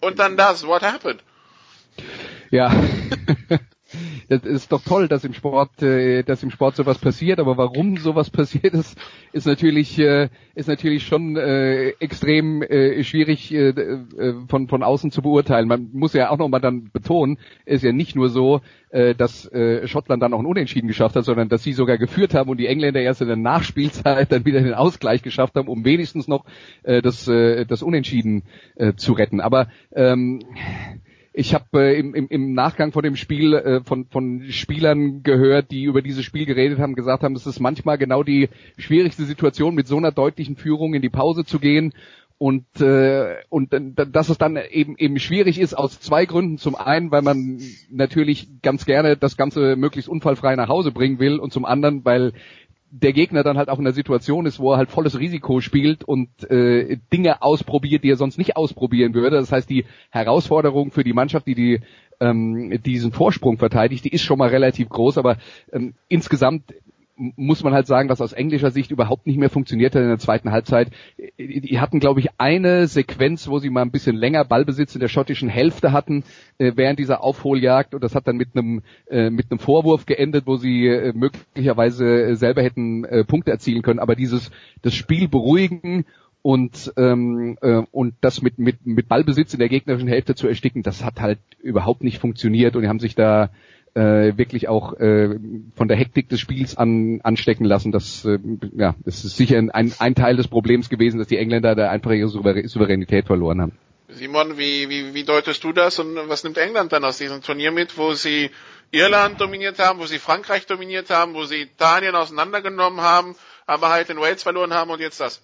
und dann das. What happened? Ja. das ist doch toll, dass im Sport, äh, dass im Sport sowas passiert, aber warum sowas passiert ist, ist natürlich, äh, ist natürlich schon äh, extrem äh, schwierig äh, äh, von von außen zu beurteilen. Man muss ja auch nochmal dann betonen, ist ja nicht nur so, äh, dass äh, Schottland dann auch ein Unentschieden geschafft hat, sondern dass sie sogar geführt haben und die Engländer erst in der Nachspielzeit dann wieder den Ausgleich geschafft haben, um wenigstens noch äh, das äh, das Unentschieden äh, zu retten. Aber ähm, ich habe äh, im, im, im Nachgang vor dem Spiel äh, von, von Spielern gehört, die über dieses Spiel geredet haben, gesagt haben, es ist manchmal genau die schwierigste Situation, mit so einer deutlichen Führung in die Pause zu gehen und äh, und dass es dann eben eben schwierig ist aus zwei Gründen. Zum einen, weil man natürlich ganz gerne das Ganze möglichst unfallfrei nach Hause bringen will und zum anderen, weil der Gegner dann halt auch in der Situation ist, wo er halt volles Risiko spielt und äh, Dinge ausprobiert, die er sonst nicht ausprobieren würde. Das heißt, die Herausforderung für die Mannschaft, die, die ähm, diesen Vorsprung verteidigt, die ist schon mal relativ groß, aber ähm, insgesamt muss man halt sagen, dass aus englischer Sicht überhaupt nicht mehr funktioniert hat in der zweiten Halbzeit. Die hatten, glaube ich, eine Sequenz, wo sie mal ein bisschen länger Ballbesitz in der schottischen Hälfte hatten äh, während dieser Aufholjagd und das hat dann mit einem äh, mit einem Vorwurf geendet, wo sie äh, möglicherweise selber hätten äh, Punkte erzielen können. Aber dieses das Spiel beruhigen und ähm, äh, und das mit mit mit Ballbesitz in der gegnerischen Hälfte zu ersticken, das hat halt überhaupt nicht funktioniert und die haben sich da äh, wirklich auch äh, von der Hektik des Spiels an, anstecken lassen. Das, äh, ja, das ist sicher ein, ein Teil des Problems gewesen, dass die Engländer da einfach ihre Souveränität verloren haben. Simon, wie, wie, wie deutest du das und was nimmt England dann aus diesem Turnier mit, wo sie Irland dominiert haben, wo sie Frankreich dominiert haben, wo sie Italien auseinandergenommen haben, aber halt in Wales verloren haben und jetzt das?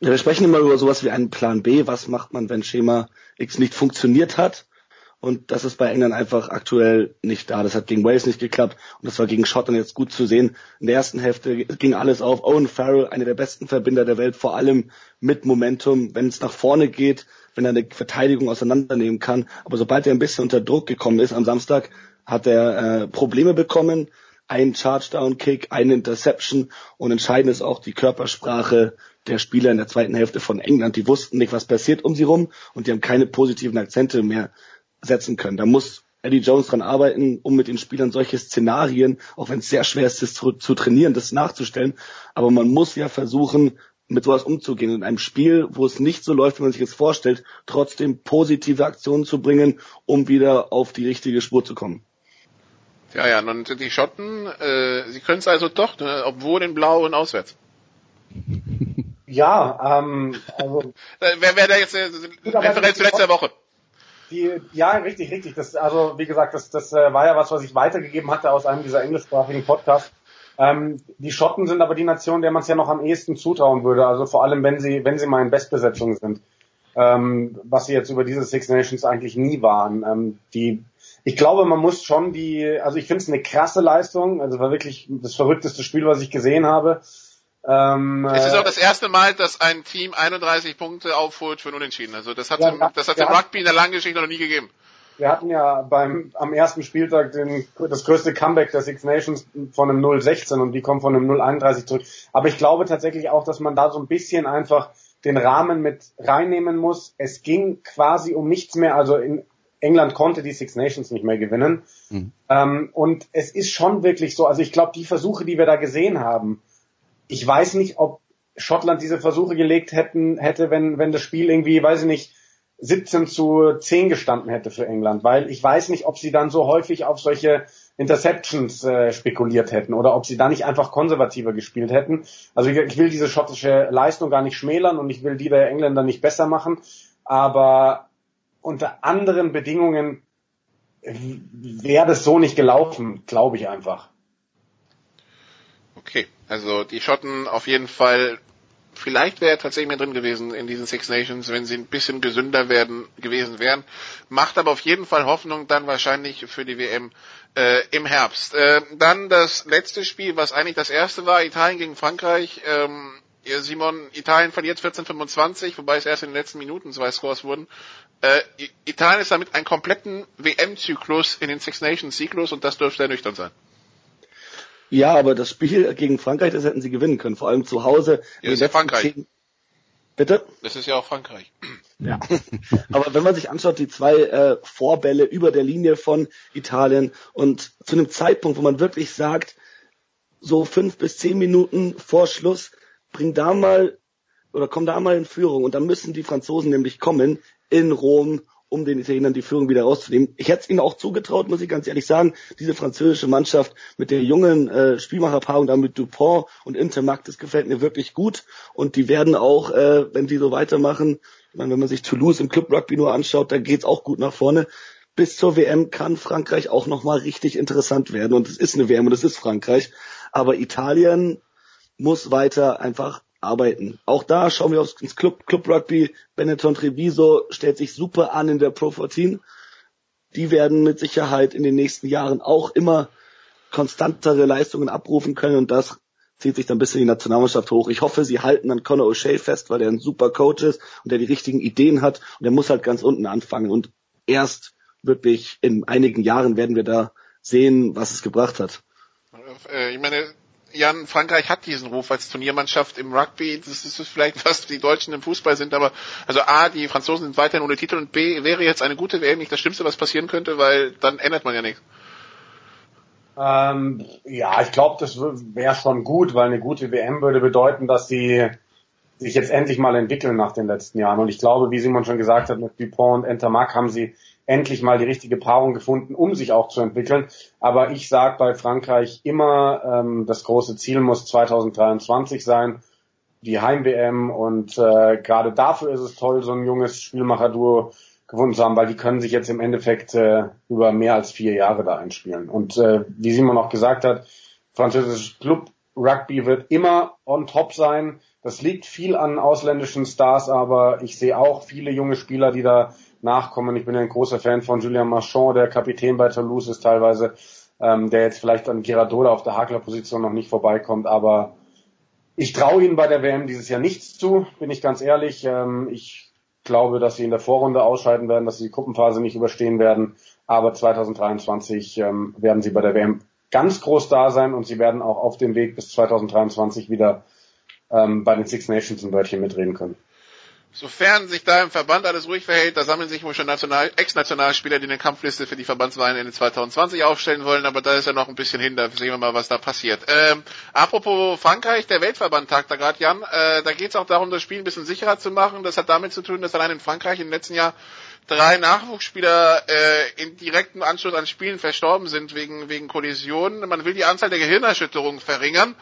Ja, wir sprechen immer über sowas wie einen Plan B. Was macht man, wenn Schema X nicht funktioniert hat? Und das ist bei England einfach aktuell nicht da. Das hat gegen Wales nicht geklappt und das war gegen Schottland jetzt gut zu sehen. In der ersten Hälfte ging alles auf. Owen Farrell, einer der besten Verbinder der Welt, vor allem mit Momentum, wenn es nach vorne geht, wenn er eine Verteidigung auseinandernehmen kann. Aber sobald er ein bisschen unter Druck gekommen ist am Samstag, hat er äh, Probleme bekommen. Ein Chargedown-Kick, eine Interception und entscheidend ist auch die Körpersprache der Spieler in der zweiten Hälfte von England. Die wussten nicht, was passiert um sie rum und die haben keine positiven Akzente mehr setzen können. Da muss Eddie Jones dran arbeiten, um mit den Spielern solche Szenarien, auch wenn es sehr schwer ist, das zu, zu, trainieren, das nachzustellen. Aber man muss ja versuchen, mit sowas umzugehen. In einem Spiel, wo es nicht so läuft, wie man sich es vorstellt, trotzdem positive Aktionen zu bringen, um wieder auf die richtige Spur zu kommen. Ja, ja, und die Schotten, äh, sie können es also doch, ne, obwohl in Blau und auswärts. Ja, ähm, also. wer wäre da jetzt äh, Referenz zu letzter Woche? Die, ja, richtig, richtig. Das, also wie gesagt, das, das äh, war ja was, was ich weitergegeben hatte aus einem dieser englischsprachigen Podcasts. Ähm, die Schotten sind aber die Nation, der man es ja noch am ehesten zutrauen würde. Also vor allem, wenn sie, wenn sie mal in Bestbesetzung sind, ähm, was sie jetzt über diese Six Nations eigentlich nie waren. Ähm, die, ich glaube, man muss schon die, also ich finde es eine krasse Leistung. Also war wirklich das verrückteste Spiel, was ich gesehen habe. Ähm, es ist auch das erste Mal, dass ein Team 31 Punkte aufholt für ein Unentschieden. Also das hat ja, das hat im Rugby in der langen Geschichte noch nie gegeben. Wir hatten ja beim am ersten Spieltag den, das größte Comeback der Six Nations von einem 0-16 und die kommen von einem 0-31 zurück. Aber ich glaube tatsächlich auch, dass man da so ein bisschen einfach den Rahmen mit reinnehmen muss. Es ging quasi um nichts mehr. Also in England konnte die Six Nations nicht mehr gewinnen. Mhm. Ähm, und es ist schon wirklich so. Also ich glaube, die Versuche, die wir da gesehen haben, ich weiß nicht, ob Schottland diese Versuche gelegt hätten, hätte, wenn, wenn das Spiel irgendwie, weiß ich nicht, 17 zu 10 gestanden hätte für England, weil ich weiß nicht, ob sie dann so häufig auf solche Interceptions äh, spekuliert hätten oder ob sie da nicht einfach konservativer gespielt hätten. Also ich, ich will diese schottische Leistung gar nicht schmälern und ich will die der Engländer nicht besser machen, aber unter anderen Bedingungen wäre das so nicht gelaufen, glaube ich einfach. Okay, also die Schotten auf jeden Fall, vielleicht wäre er tatsächlich mehr drin gewesen in diesen Six Nations, wenn sie ein bisschen gesünder werden gewesen wären. Macht aber auf jeden Fall Hoffnung dann wahrscheinlich für die WM äh, im Herbst. Äh, dann das letzte Spiel, was eigentlich das erste war, Italien gegen Frankreich. Ähm, Simon, Italien verliert 14-25, wobei es erst in den letzten Minuten zwei Scores wurden. Äh, Italien ist damit einen kompletten WM-Zyklus in den Six Nations Zyklus und das dürfte ernüchternd sein. Ja, aber das Spiel gegen Frankreich, das hätten sie gewinnen können, vor allem zu Hause. Ja, ist ja Frankreich. Zehn... Bitte? Das ist ja auch Frankreich. Ja. aber wenn man sich anschaut, die zwei äh, Vorbälle über der Linie von Italien und zu einem Zeitpunkt, wo man wirklich sagt, so fünf bis zehn Minuten vor Schluss, bring da mal oder komm da mal in Führung und dann müssen die Franzosen nämlich kommen in Rom um den Italienern die Führung wieder rauszunehmen. Ich hätte es ihnen auch zugetraut, muss ich ganz ehrlich sagen. Diese französische Mannschaft mit der jungen äh, Spielmacherpaarung da mit Dupont und Intermac, das gefällt mir wirklich gut. Und die werden auch, äh, wenn die so weitermachen, ich meine, wenn man sich Toulouse im Club Rugby nur anschaut, da geht's auch gut nach vorne. Bis zur WM kann Frankreich auch nochmal richtig interessant werden. Und es ist eine WM und es ist Frankreich. Aber Italien muss weiter einfach arbeiten. Auch da schauen wir aufs Club, Club Rugby. Benetton Treviso stellt sich super an in der Pro 14. Die werden mit Sicherheit in den nächsten Jahren auch immer konstantere Leistungen abrufen können und das zieht sich dann bis in die Nationalmannschaft hoch. Ich hoffe, sie halten an Conor O'Shea fest, weil der ein super Coach ist und der die richtigen Ideen hat und der muss halt ganz unten anfangen und erst wirklich in einigen Jahren werden wir da sehen, was es gebracht hat. Äh, ich meine, Jan, Frankreich hat diesen Ruf als Turniermannschaft im Rugby. Das ist vielleicht was die Deutschen im Fußball sind, aber also A, die Franzosen sind weiterhin ohne Titel und B, wäre jetzt eine gute WM nicht das Schlimmste, was passieren könnte, weil dann ändert man ja nichts. Ähm, ja, ich glaube, das wäre schon gut, weil eine gute WM würde bedeuten, dass sie sich jetzt endlich mal entwickeln nach den letzten Jahren. Und ich glaube, wie Simon schon gesagt hat, mit Dupont und Entermark haben sie endlich mal die richtige Paarung gefunden, um sich auch zu entwickeln. Aber ich sage bei Frankreich immer, ähm, das große Ziel muss 2023 sein, die Heim-WM. Und äh, gerade dafür ist es toll, so ein junges Spielmacher-Duo gefunden zu haben, weil die können sich jetzt im Endeffekt äh, über mehr als vier Jahre da einspielen. Und äh, wie Simon auch gesagt hat, französisches Club Rugby wird immer on top sein. Das liegt viel an ausländischen Stars, aber ich sehe auch viele junge Spieler, die da nachkommen. Ich bin ein großer Fan von Julian Marchand, der Kapitän bei Toulouse ist teilweise, ähm, der jetzt vielleicht an Girardola auf der Hakler-Position noch nicht vorbeikommt, aber ich traue ihnen bei der WM dieses Jahr nichts zu, bin ich ganz ehrlich. Ähm, ich glaube, dass sie in der Vorrunde ausscheiden werden, dass sie die Gruppenphase nicht überstehen werden. Aber 2023 ähm, werden sie bei der WM ganz groß da sein und sie werden auch auf dem Weg bis 2023 wieder ähm, bei den Six Nations ein Wörtchen mitreden können. Sofern sich da im Verband alles ruhig verhält, da sammeln sich wohl schon National Ex-Nationalspieler, die eine Kampfliste für die Verbandswahlen Ende 2020 aufstellen wollen, aber da ist ja noch ein bisschen hin, da sehen wir mal, was da passiert. Ähm, apropos Frankreich, der Weltverband tagt da gerade, Jan, äh, da geht es auch darum, das Spiel ein bisschen sicherer zu machen. Das hat damit zu tun, dass allein in Frankreich im letzten Jahr drei Nachwuchsspieler äh, in direktem Anschluss an Spielen verstorben sind wegen, wegen Kollisionen. Man will die Anzahl der Gehirnerschütterungen verringern,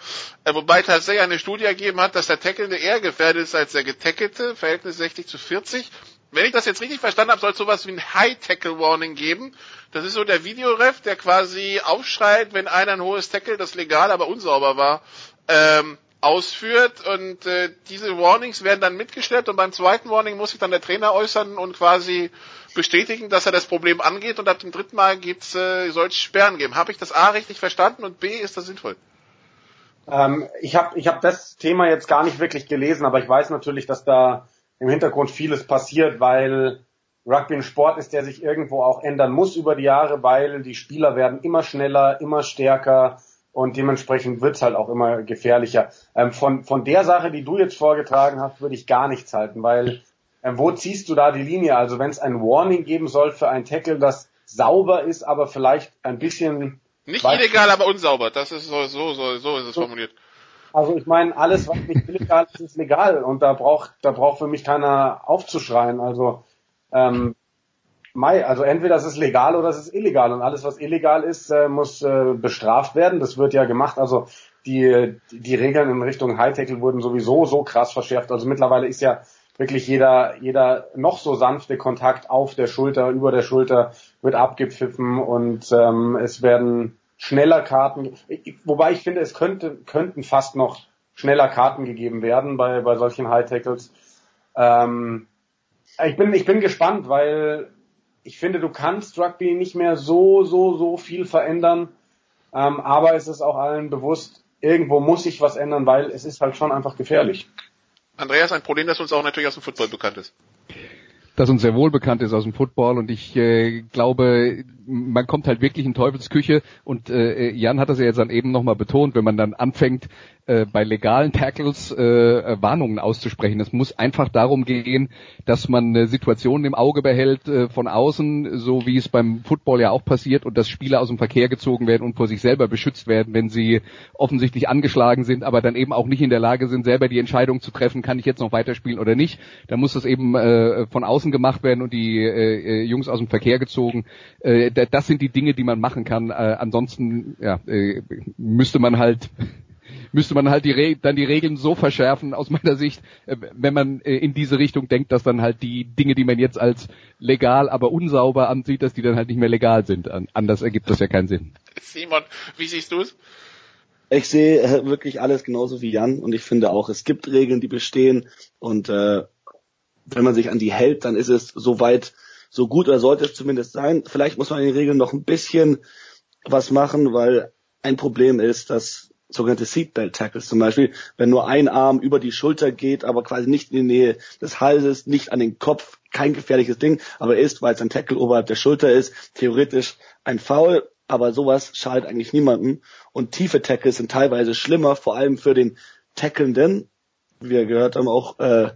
äh, wobei tatsächlich eine Studie ergeben hat, dass der Tackelnde eher gefährdet ist als der Getackelte, Verhältnis 60 zu 40. Wenn ich das jetzt richtig verstanden habe, soll es sowas wie ein High-Tackle-Warning geben. Das ist so der Videoref, der quasi aufschreit, wenn einer ein hohes Tackle, das legal, aber unsauber war, ähm, ausführt und äh, diese Warnings werden dann mitgeschleppt und beim zweiten Warning muss sich dann der Trainer äußern und quasi bestätigen, dass er das Problem angeht und ab dem dritten Mal gibt's äh, soll es Sperren geben. Habe ich das A richtig verstanden und B ist das sinnvoll? Ähm, ich habe ich hab das Thema jetzt gar nicht wirklich gelesen, aber ich weiß natürlich, dass da im Hintergrund vieles passiert, weil Rugby ein Sport ist, der sich irgendwo auch ändern muss über die Jahre, weil die Spieler werden immer schneller, immer stärker und dementsprechend wird's halt auch immer gefährlicher. Ähm, von, von der Sache, die du jetzt vorgetragen hast, würde ich gar nichts halten, weil ähm, wo ziehst du da die Linie? Also wenn es ein Warning geben soll für ein Tackle, das sauber ist, aber vielleicht ein bisschen nicht illegal, aber unsauber. Das ist so so so, so ist es formuliert. Also ich meine, alles was nicht illegal ist, ist legal und da braucht da braucht für mich keiner aufzuschreien. Also ähm, Mai, also entweder es ist legal oder es ist illegal und alles, was illegal ist, äh, muss äh, bestraft werden. Das wird ja gemacht. Also die, die Regeln in Richtung High-Tackle wurden sowieso so krass verschärft. Also mittlerweile ist ja wirklich jeder, jeder noch so sanfte Kontakt auf der Schulter, über der Schulter wird abgepfiffen und ähm, es werden schneller Karten, wobei ich finde, es könnte, könnten fast noch schneller Karten gegeben werden bei, bei solchen High Tackles. Ähm, ich bin, ich bin gespannt, weil ich finde, du kannst Rugby nicht mehr so, so, so viel verändern. Ähm, aber es ist auch allen bewusst, irgendwo muss sich was ändern, weil es ist halt schon einfach gefährlich. Andreas, ein Problem, das uns auch natürlich aus dem Football bekannt ist. Das uns sehr wohl bekannt ist aus dem Football und ich äh, glaube, man kommt halt wirklich in Teufelsküche und äh, Jan hat das ja jetzt dann eben nochmal betont, wenn man dann anfängt, äh, bei legalen Tackles äh, Warnungen auszusprechen. Es muss einfach darum gehen, dass man äh, Situationen im Auge behält äh, von außen, so wie es beim Football ja auch passiert und dass Spieler aus dem Verkehr gezogen werden und vor sich selber beschützt werden, wenn sie offensichtlich angeschlagen sind, aber dann eben auch nicht in der Lage sind, selber die Entscheidung zu treffen, kann ich jetzt noch weiterspielen oder nicht. Da muss das eben äh, von außen gemacht werden und die äh, Jungs aus dem Verkehr gezogen. Äh, das sind die Dinge, die man machen kann. Äh, ansonsten ja, äh, müsste man halt müsste man halt die Re dann die Regeln so verschärfen aus meiner Sicht, äh, wenn man äh, in diese Richtung denkt, dass dann halt die Dinge, die man jetzt als legal, aber unsauber ansieht, dass die dann halt nicht mehr legal sind. Anders ergibt das ja keinen Sinn. Simon, wie siehst du es? Ich sehe äh, wirklich alles genauso wie Jan und ich finde auch, es gibt Regeln, die bestehen und äh, wenn man sich an die hält, dann ist es soweit so gut oder sollte es zumindest sein. Vielleicht muss man in den Regeln noch ein bisschen was machen, weil ein Problem ist, dass sogenannte Seatbelt Tackles zum Beispiel, wenn nur ein Arm über die Schulter geht, aber quasi nicht in die Nähe des Halses, nicht an den Kopf, kein gefährliches Ding, aber ist, weil es ein Tackle oberhalb der Schulter ist, theoretisch ein Foul, aber sowas schadet eigentlich niemandem. Und tiefe Tackles sind teilweise schlimmer, vor allem für den Tacklenden. Wir gehört haben auch, äh,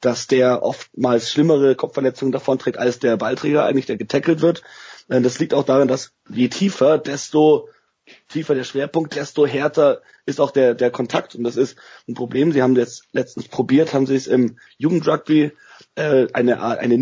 dass der oftmals schlimmere Kopfverletzungen davonträgt als der Ballträger, eigentlich der getackelt wird. Äh, das liegt auch daran, dass je tiefer, desto tiefer der Schwerpunkt, desto härter ist auch der, der Kontakt. Und das ist ein Problem. Sie haben jetzt letztens probiert, haben sie es im Jugendrugby äh, eine, eine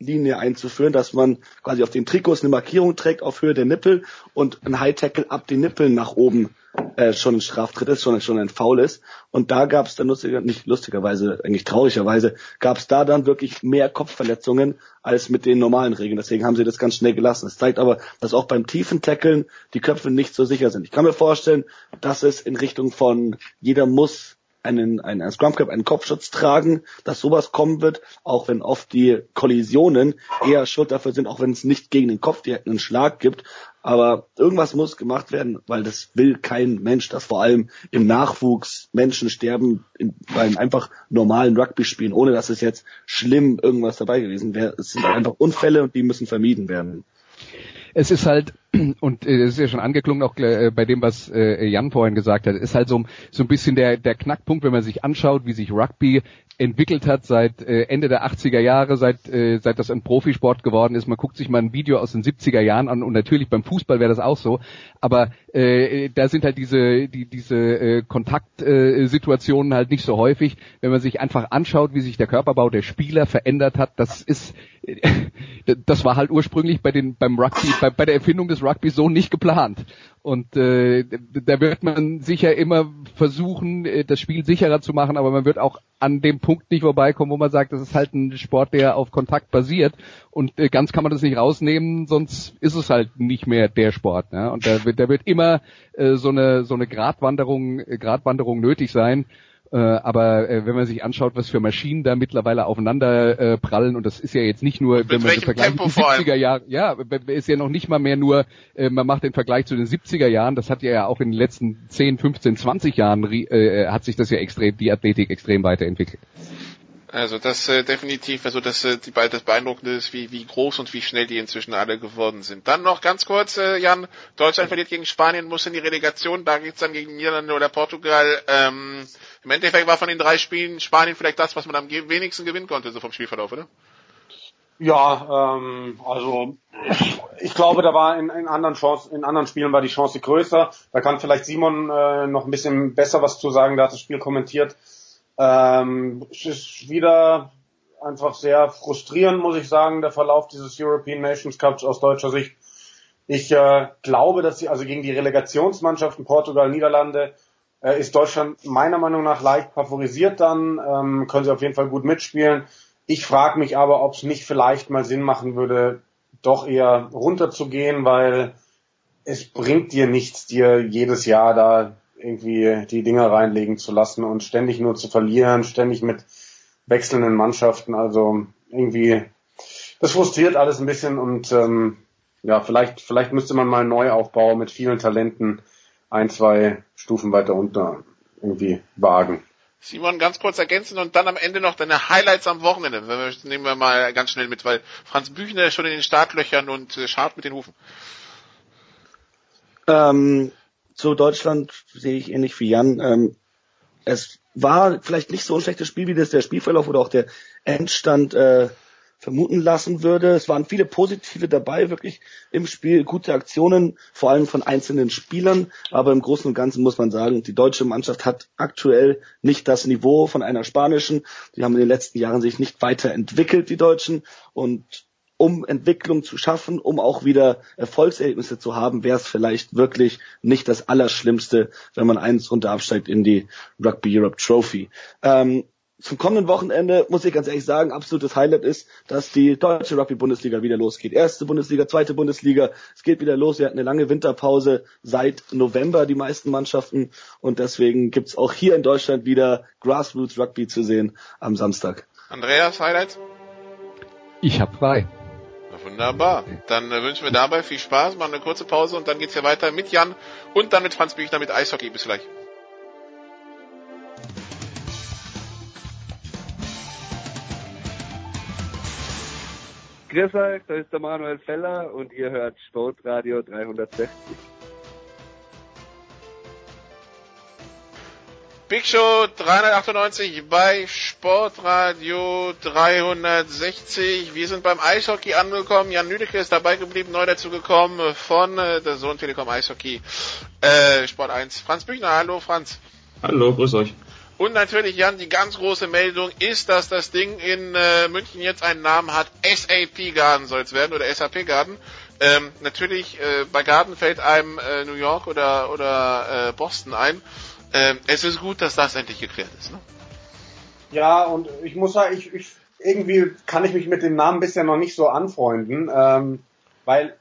Nippellinie einzuführen, dass man quasi auf den Trikots eine Markierung trägt auf Höhe der Nippel und ein High Tackle ab den Nippeln nach oben äh, schon ein Straftritt ist, schon, schon ein Foul ist. Und da gab es dann lustiger, nicht lustigerweise, eigentlich traurigerweise, gab es da dann wirklich mehr Kopfverletzungen als mit den normalen Regeln. Deswegen haben sie das ganz schnell gelassen. Es zeigt aber, dass auch beim tiefen Tackeln die Köpfe nicht so sicher sind. Ich kann mir vorstellen, dass es in Richtung von jeder muss einen, einen, einen Scrum Cap, einen Kopfschutz tragen, dass sowas kommen wird, auch wenn oft die Kollisionen eher schuld dafür sind, auch wenn es nicht gegen den Kopf direkt einen Schlag gibt. Aber irgendwas muss gemacht werden, weil das will kein Mensch, dass vor allem im Nachwuchs Menschen sterben in, beim einfach normalen Rugby spielen, ohne dass es jetzt schlimm irgendwas dabei gewesen wäre. Es sind einfach Unfälle und die müssen vermieden werden. Es ist halt und äh, das ist ja schon angeklungen auch äh, bei dem, was äh, Jan vorhin gesagt hat, ist halt so, so ein bisschen der, der Knackpunkt, wenn man sich anschaut, wie sich Rugby entwickelt hat seit äh, Ende der 80er Jahre, seit, äh, seit das ein Profisport geworden ist. Man guckt sich mal ein Video aus den 70er Jahren an und natürlich beim Fußball wäre das auch so. Aber äh, da sind halt diese, die, diese äh, Kontaktsituationen äh, halt nicht so häufig. Wenn man sich einfach anschaut, wie sich der Körperbau der Spieler verändert hat, das ist, das war halt ursprünglich bei den, beim Rugby, bei, bei der Erfindung des Rugby so nicht geplant. Und äh, da wird man sicher immer versuchen, äh, das Spiel sicherer zu machen, aber man wird auch an dem Punkt nicht vorbeikommen, wo man sagt, das ist halt ein Sport, der auf Kontakt basiert. Und äh, ganz kann man das nicht rausnehmen, sonst ist es halt nicht mehr der Sport. Ne? Und da wird, da wird immer äh, so eine so eine Gratwanderung, Gratwanderung nötig sein. Äh, aber äh, wenn man sich anschaut, was für Maschinen da mittlerweile aufeinander äh, prallen, und das ist ja jetzt nicht nur, wenn man den Vergleich mit den 70er Jahren, ja, ist ja noch nicht mal mehr nur, äh, man macht den Vergleich zu den 70er Jahren, das hat ja auch in den letzten 10, 15, 20 Jahren äh, hat sich das ja extrem, die Athletik extrem weiterentwickelt. Also das äh, definitiv, also das, äh, die, das Beeindruckende ist, wie, wie groß und wie schnell die inzwischen alle geworden sind. Dann noch ganz kurz, äh, Jan, Deutschland verliert gegen Spanien, muss in die Relegation, da geht's dann gegen Niederlande oder Portugal. Ähm, Im Endeffekt war von den drei Spielen Spanien vielleicht das, was man am wenigsten gewinnen konnte, so vom Spielverlauf, oder? Ja, ähm, also ich glaube, da war in, in anderen Chancen, in anderen Spielen war die Chance größer. Da kann vielleicht Simon äh, noch ein bisschen besser was zu sagen, der hat das Spiel kommentiert. Ähm, es ist wieder einfach sehr frustrierend, muss ich sagen, der Verlauf dieses European Nations Cups aus deutscher Sicht. Ich äh, glaube, dass sie also gegen die Relegationsmannschaften Portugal, Niederlande äh, ist Deutschland meiner Meinung nach leicht favorisiert dann, ähm, können sie auf jeden Fall gut mitspielen. Ich frage mich aber, ob es nicht vielleicht mal Sinn machen würde, doch eher runterzugehen, weil es bringt dir nichts, dir jedes Jahr da irgendwie die Dinger reinlegen zu lassen und ständig nur zu verlieren, ständig mit wechselnden Mannschaften. Also irgendwie, das frustriert alles ein bisschen und ähm, ja, vielleicht, vielleicht müsste man mal einen Neuaufbau mit vielen Talenten ein, zwei Stufen weiter unter irgendwie wagen. Simon, ganz kurz ergänzen und dann am Ende noch deine Highlights am Wochenende. Nehmen wir mal ganz schnell mit, weil Franz Büchner ist schon in den Startlöchern und äh, schart mit den Hufen. Ähm, zu Deutschland sehe ich ähnlich wie Jan. Ähm, es war vielleicht nicht so ein schlechtes Spiel, wie das der Spielverlauf oder auch der Endstand äh, vermuten lassen würde. Es waren viele positive dabei, wirklich im Spiel, gute Aktionen, vor allem von einzelnen Spielern. Aber im Großen und Ganzen muss man sagen, die deutsche Mannschaft hat aktuell nicht das Niveau von einer spanischen. Die haben in den letzten Jahren sich nicht weiterentwickelt, die Deutschen. Und um Entwicklung zu schaffen, um auch wieder Erfolgserlebnisse zu haben, wäre es vielleicht wirklich nicht das Allerschlimmste, wenn man eins runter absteigt in die Rugby Europe Trophy. Ähm, zum kommenden Wochenende muss ich ganz ehrlich sagen, absolutes Highlight ist, dass die deutsche Rugby-Bundesliga wieder losgeht. Erste Bundesliga, zweite Bundesliga, es geht wieder los. Wir hatten eine lange Winterpause seit November, die meisten Mannschaften. Und deswegen gibt's auch hier in Deutschland wieder Grassroots Rugby zu sehen am Samstag. Andreas, Highlights? Ich hab frei. Wunderbar. Dann äh, wünschen wir dabei viel Spaß, machen eine kurze Pause und dann geht's hier weiter mit Jan und dann mit Franz Büchner mit Eishockey. Bis gleich. Grüß euch, da ist der Manuel Feller und ihr hört Sportradio 360. Big Show 398 bei Sportradio 360. Wir sind beim Eishockey angekommen. Jan Lüdecke ist dabei geblieben, neu dazugekommen von äh, der Sohn Telekom Eishockey äh, Sport 1. Franz Büchner, hallo Franz. Hallo, grüß euch. Und natürlich, Jan, die ganz große Meldung ist, dass das Ding in äh, München jetzt einen Namen hat. SAP Garden soll es werden oder SAP Garden. Ähm, natürlich, äh, bei Garden fällt einem äh, New York oder, oder äh, Boston ein. Ähm, es ist gut, dass das endlich geklärt ist. Ne? Ja, und ich muss sagen, ich, ich, irgendwie kann ich mich mit dem Namen bisher noch nicht so anfreunden, ähm, weil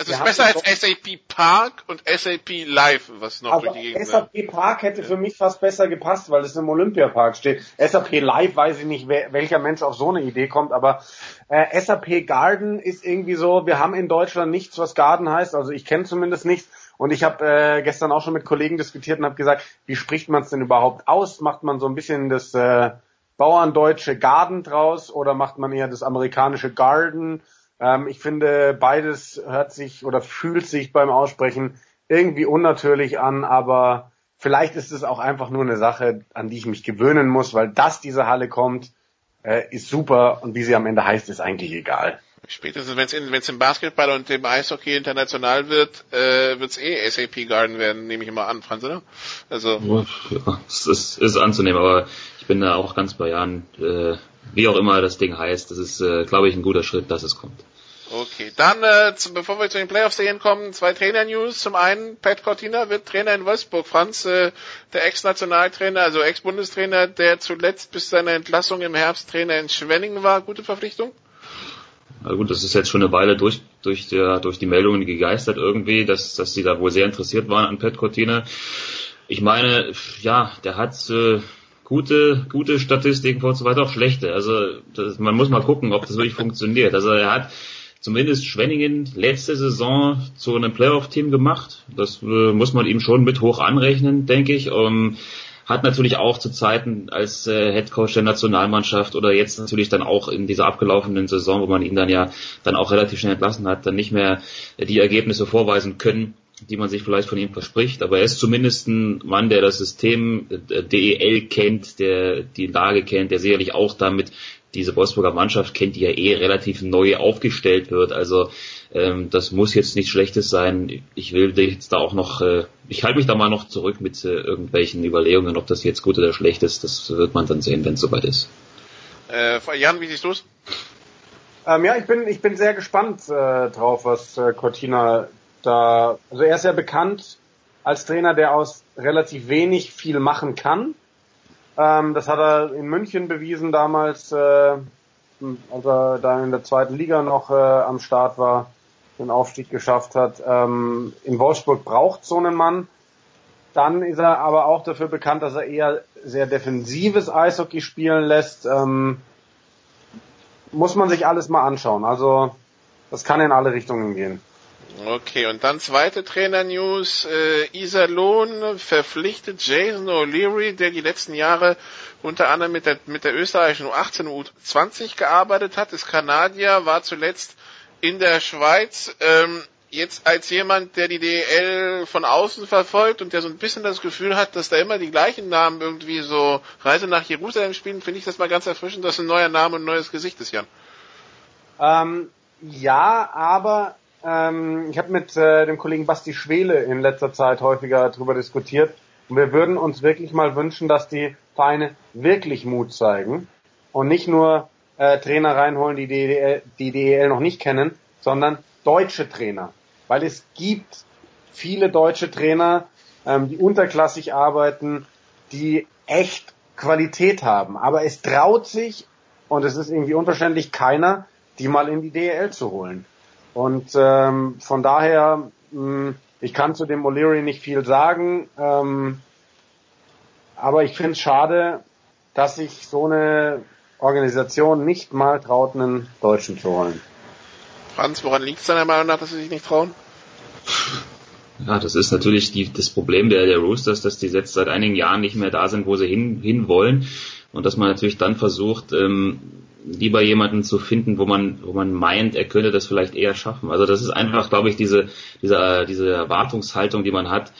es ist besser als SAP Park und SAP Live, was noch durch die Gegend SAP Park hätte für mich fast besser gepasst, weil es im Olympiapark steht. SAP Live weiß ich nicht, wer, welcher Mensch auf so eine Idee kommt, aber äh, SAP Garden ist irgendwie so, wir haben in Deutschland nichts, was Garden heißt, also ich kenne zumindest nichts. Und ich habe äh, gestern auch schon mit Kollegen diskutiert und habe gesagt, wie spricht man es denn überhaupt aus? Macht man so ein bisschen das äh, Bauerndeutsche Garden draus oder macht man eher das amerikanische Garden? Ähm, ich finde, beides hört sich oder fühlt sich beim Aussprechen irgendwie unnatürlich an, aber vielleicht ist es auch einfach nur eine Sache, an die ich mich gewöhnen muss, weil dass diese Halle kommt, äh, ist super und wie sie am Ende heißt, ist eigentlich egal. Spätestens wenn es wenn's im Basketball und im Eishockey international wird, äh, wird es eh SAP Garden werden, nehme ich mal an, Franz, oder? Also ja, es ist, ist anzunehmen, aber ich bin da auch ganz bei Jan. Äh, wie auch immer das Ding heißt, das ist, äh, glaube ich, ein guter Schritt, dass es kommt. Okay, dann äh, zu, bevor wir zu den Playoffs sehen kommen, zwei Trainer-News. Zum einen, Pat Cortina wird Trainer in Wolfsburg. Franz, äh, der Ex-Nationaltrainer, also Ex-Bundestrainer, der zuletzt bis seiner Entlassung im Herbst Trainer in Schwenningen war. Gute Verpflichtung? Na gut, das ist jetzt schon eine Weile durch, durch, der, durch die Meldungen gegeistert irgendwie, dass, dass sie da wohl sehr interessiert waren an Pat Cortina. Ich meine, ja, der hat äh, gute, gute Statistiken und so weiter, auch schlechte. Also das, man muss mal gucken, ob das wirklich funktioniert. Also er hat zumindest Schwenningen letzte Saison zu einem Playoff-Team gemacht. Das äh, muss man ihm schon mit hoch anrechnen, denke ich. Um, hat natürlich auch zu Zeiten als äh, Head Coach der Nationalmannschaft oder jetzt natürlich dann auch in dieser abgelaufenen Saison, wo man ihn dann ja dann auch relativ schnell entlassen hat, dann nicht mehr die Ergebnisse vorweisen können, die man sich vielleicht von ihm verspricht. Aber er ist zumindest ein Mann, der das System äh, DEL kennt, der die Lage kennt, der sicherlich auch damit diese Wolfsburger Mannschaft kennt, die ja eh relativ neu aufgestellt wird. Also ähm, das muss jetzt nichts Schlechtes sein. Ich will jetzt da auch noch, äh, ich halte mich da mal noch zurück mit äh, irgendwelchen Überlegungen, ob das jetzt gut oder schlecht ist. Das wird man dann sehen, wenn es soweit ist. Äh, Jan, wie siehst du es? Ähm, ja, ich bin, ich bin sehr gespannt äh, drauf, was äh, Cortina da, also er ist ja bekannt als Trainer, der aus relativ wenig viel machen kann. Ähm, das hat er in München bewiesen damals, äh, als er da in der zweiten Liga noch äh, am Start war, den Aufstieg geschafft hat. Ähm, in Wolfsburg braucht so einen Mann. Dann ist er aber auch dafür bekannt, dass er eher sehr defensives Eishockey spielen lässt. Ähm, muss man sich alles mal anschauen. Also das kann in alle Richtungen gehen. Okay, und dann zweite Trainer-News. Äh, Iserlohn verpflichtet Jason O'Leary, der die letzten Jahre unter anderem mit der, mit der österreichischen U18 und U20 gearbeitet hat, ist Kanadier, war zuletzt in der Schweiz. Ähm, jetzt als jemand, der die DEL von außen verfolgt und der so ein bisschen das Gefühl hat, dass da immer die gleichen Namen irgendwie so Reise nach Jerusalem spielen, finde ich das mal ganz erfrischend, dass ein neuer Name und ein neues Gesicht ist, Jan. Ähm, ja, aber ähm, ich habe mit äh, dem Kollegen Basti Schwele in letzter Zeit häufiger darüber diskutiert und wir würden uns wirklich mal wünschen, dass die Vereine wirklich Mut zeigen und nicht nur äh, Trainer reinholen, die DEL, die DEL noch nicht kennen, sondern deutsche Trainer. Weil es gibt viele deutsche Trainer, ähm, die unterklassig arbeiten, die echt Qualität haben. Aber es traut sich, und es ist irgendwie unverständlich, keiner, die mal in die DL zu holen. Und ähm, von daher, mh, ich kann zu dem O'Leary nicht viel sagen, ähm, aber ich finde es schade, dass sich so eine Organisation nicht mal traut, einen Deutschen zu holen. Franz, woran liegt es deiner Meinung nach, dass sie sich nicht trauen? Ja, das ist natürlich die, das Problem der, der Roosters, dass die jetzt seit einigen Jahren nicht mehr da sind, wo sie hin, hin wollen. Und dass man natürlich dann versucht, ähm, lieber jemanden zu finden, wo man, wo man meint, er könnte das vielleicht eher schaffen. Also das ist einfach, glaube ich, diese, diese, diese Erwartungshaltung, die man hat,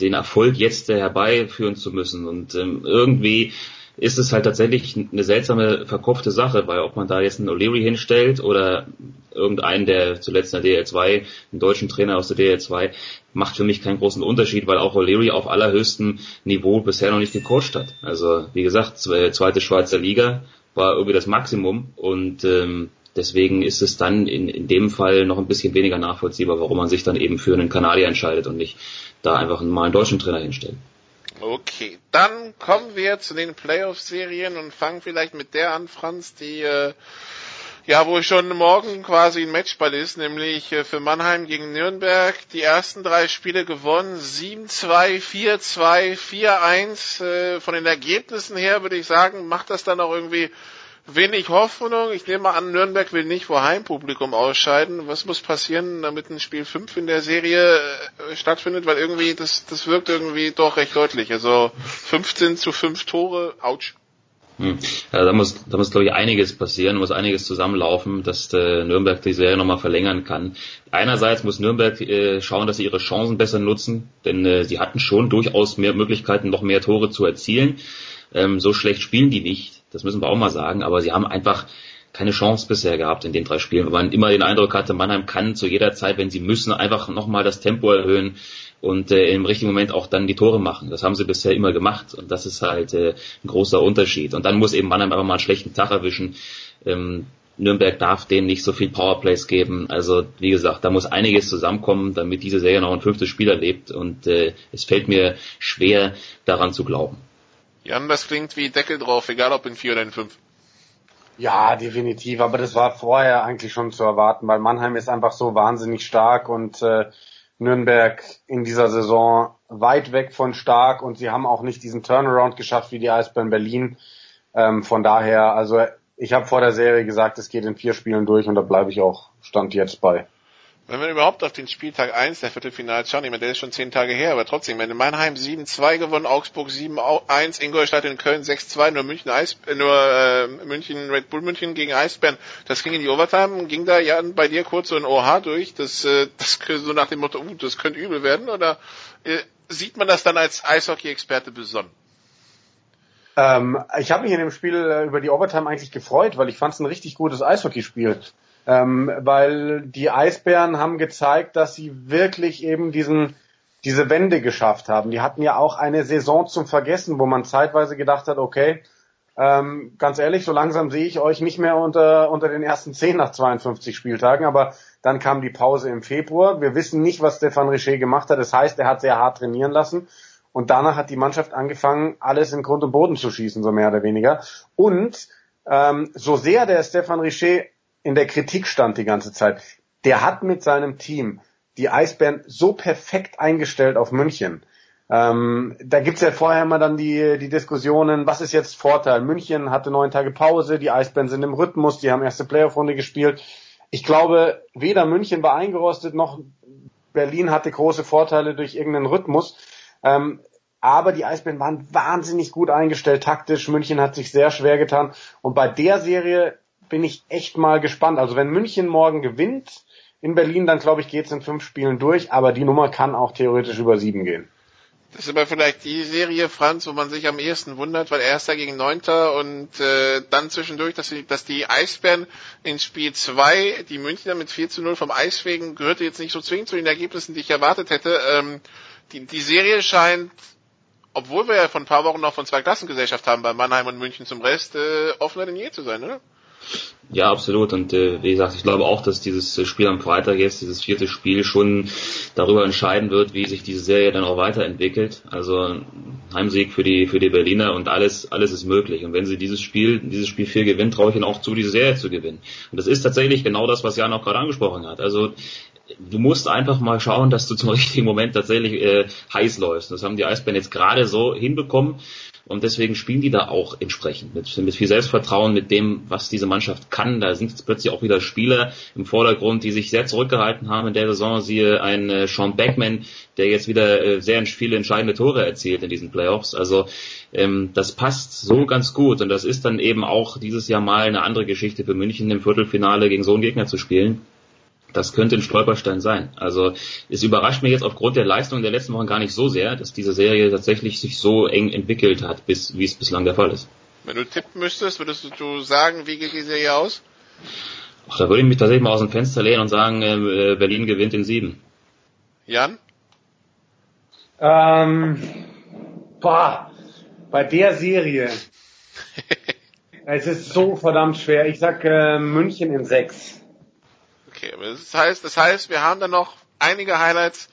den Erfolg jetzt herbeiführen zu müssen. Und ähm, irgendwie ist es halt tatsächlich eine seltsame, verkopfte Sache, weil ob man da jetzt einen O'Leary hinstellt oder irgendeinen, der zuletzt in der DL2, einen deutschen Trainer aus der DL2, macht für mich keinen großen Unterschied, weil auch O'Leary auf allerhöchstem Niveau bisher noch nicht gecoacht hat. Also wie gesagt, zweite Schweizer Liga war irgendwie das Maximum und ähm, deswegen ist es dann in, in dem Fall noch ein bisschen weniger nachvollziehbar, warum man sich dann eben für einen Kanadier entscheidet und nicht da einfach mal einen deutschen Trainer hinstellt. Okay, dann kommen wir zu den Playoff-Serien und fangen vielleicht mit der an, Franz, die äh, ja, wo schon morgen quasi ein Matchball ist, nämlich äh, für Mannheim gegen Nürnberg. Die ersten drei Spiele gewonnen, 7-2, 4-2, 4-1. Äh, von den Ergebnissen her würde ich sagen, macht das dann auch irgendwie wenig Hoffnung. Ich nehme an, Nürnberg will nicht vor Heimpublikum ausscheiden. Was muss passieren, damit ein Spiel 5 in der Serie äh, stattfindet? Weil irgendwie, das, das wirkt irgendwie doch recht deutlich. Also 15 zu 5 Tore, ouch. Hm. Ja, da muss, da muss glaube ich einiges passieren, muss einiges zusammenlaufen, dass äh, Nürnberg die Serie nochmal verlängern kann. Einerseits muss Nürnberg äh, schauen, dass sie ihre Chancen besser nutzen, denn äh, sie hatten schon durchaus mehr Möglichkeiten, noch mehr Tore zu erzielen. Ähm, so schlecht spielen die nicht das müssen wir auch mal sagen, aber sie haben einfach keine Chance bisher gehabt in den drei Spielen, weil man immer den Eindruck hatte, Mannheim kann zu jeder Zeit, wenn sie müssen, einfach nochmal das Tempo erhöhen und äh, im richtigen Moment auch dann die Tore machen. Das haben sie bisher immer gemacht und das ist halt äh, ein großer Unterschied. Und dann muss eben Mannheim einfach mal einen schlechten Tag erwischen. Ähm, Nürnberg darf denen nicht so viel Powerplays geben. Also wie gesagt, da muss einiges zusammenkommen, damit diese Serie noch ein fünftes Spiel erlebt. Und äh, es fällt mir schwer, daran zu glauben. Jan, das klingt wie Deckel drauf, egal ob in vier oder in fünf. Ja, definitiv. Aber das war vorher eigentlich schon zu erwarten, weil Mannheim ist einfach so wahnsinnig stark und äh, Nürnberg in dieser Saison weit weg von stark und sie haben auch nicht diesen Turnaround geschafft wie die Eisbären Berlin. Ähm, von daher, also ich habe vor der Serie gesagt, es geht in vier Spielen durch und da bleibe ich auch Stand jetzt bei. Wenn wir überhaupt auf den Spieltag 1 der Viertelfinals schauen, ich meine, der ist schon zehn Tage her, aber trotzdem, wenn Mannheim 7-2 gewonnen, Augsburg 7-1, Ingolstadt in Köln 6-2, nur München Eis, äh, nur äh, München, Red Bull München gegen Eisbären, das ging in die Overtime, ging da ja bei dir kurz so ein OH durch, das, äh, das so nach dem Motto, uh, das könnte übel werden, oder äh, sieht man das dann als Eishockey-Experte besonnen? Ähm, ich habe mich in dem Spiel äh, über die Overtime eigentlich gefreut, weil ich fand es ein richtig gutes Eishockeyspiel. Ähm, weil die Eisbären haben gezeigt, dass sie wirklich eben diesen, diese Wende geschafft haben. Die hatten ja auch eine Saison zum Vergessen, wo man zeitweise gedacht hat, okay, ähm, ganz ehrlich, so langsam sehe ich euch nicht mehr unter, unter den ersten zehn nach 52 Spieltagen, aber dann kam die Pause im Februar. Wir wissen nicht, was Stefan Richer gemacht hat. Das heißt, er hat sehr hart trainieren lassen. Und danach hat die Mannschaft angefangen, alles in Grund und Boden zu schießen, so mehr oder weniger. Und ähm, so sehr der Stefan Richer in der Kritik stand die ganze Zeit, der hat mit seinem Team die Eisbären so perfekt eingestellt auf München. Ähm, da gibt's ja vorher immer dann die, die Diskussionen, was ist jetzt Vorteil? München hatte neun Tage Pause, die Eisbären sind im Rhythmus, die haben erste Playoff-Runde gespielt. Ich glaube, weder München war eingerostet, noch Berlin hatte große Vorteile durch irgendeinen Rhythmus. Ähm, aber die Eisbären waren wahnsinnig gut eingestellt taktisch. München hat sich sehr schwer getan. Und bei der Serie bin ich echt mal gespannt. Also wenn München morgen gewinnt in Berlin, dann glaube ich, geht's in fünf Spielen durch, aber die Nummer kann auch theoretisch über sieben gehen. Das ist aber vielleicht die Serie, Franz, wo man sich am ehesten wundert, weil Erster gegen Neunter und äh, dann zwischendurch, dass die, dass die Eisbären in Spiel 2, die Münchner mit 4 zu 0 vom Eis wegen, gehörte jetzt nicht so zwingend zu den Ergebnissen, die ich erwartet hätte. Ähm, die, die Serie scheint, obwohl wir ja vor ein paar Wochen noch von zwei Klassengesellschaft haben bei Mannheim und München zum Rest, äh, offener denn je zu sein, oder? Ja, absolut. Und äh, wie gesagt, ich glaube auch, dass dieses Spiel am Freitag jetzt, dieses vierte Spiel, schon darüber entscheiden wird, wie sich diese Serie dann auch weiterentwickelt. Also Heimsieg für die für die Berliner und alles alles ist möglich. Und wenn sie dieses Spiel dieses Spiel viel gewinnen, traue ich ihnen auch zu, diese Serie zu gewinnen. Und das ist tatsächlich genau das, was Jan auch gerade angesprochen hat. Also du musst einfach mal schauen, dass du zum richtigen Moment tatsächlich äh, heiß läufst. Das haben die Eisbären jetzt gerade so hinbekommen. Und deswegen spielen die da auch entsprechend mit, mit viel Selbstvertrauen, mit dem, was diese Mannschaft kann. Da sind jetzt plötzlich auch wieder Spieler im Vordergrund, die sich sehr zurückgehalten haben in der Saison. Siehe ein äh, Sean Beckman, der jetzt wieder äh, sehr viele entscheidende Tore erzielt in diesen Playoffs. Also ähm, das passt so ganz gut. Und das ist dann eben auch dieses Jahr mal eine andere Geschichte für München im Viertelfinale gegen so einen Gegner zu spielen das könnte ein Stolperstein sein. Also es überrascht mich jetzt aufgrund der Leistung der letzten Wochen gar nicht so sehr, dass diese Serie tatsächlich sich so eng entwickelt hat, bis, wie es bislang der Fall ist. Wenn du tippen müsstest, würdest du sagen, wie geht die Serie aus? Ach, da würde ich mich tatsächlich mal aus dem Fenster lehnen und sagen, äh, Berlin gewinnt in sieben. Jan? Ähm, boah, bei der Serie. es ist so verdammt schwer. Ich sag äh, München in sechs. Okay, das heißt, das heißt, wir haben dann noch einige Highlights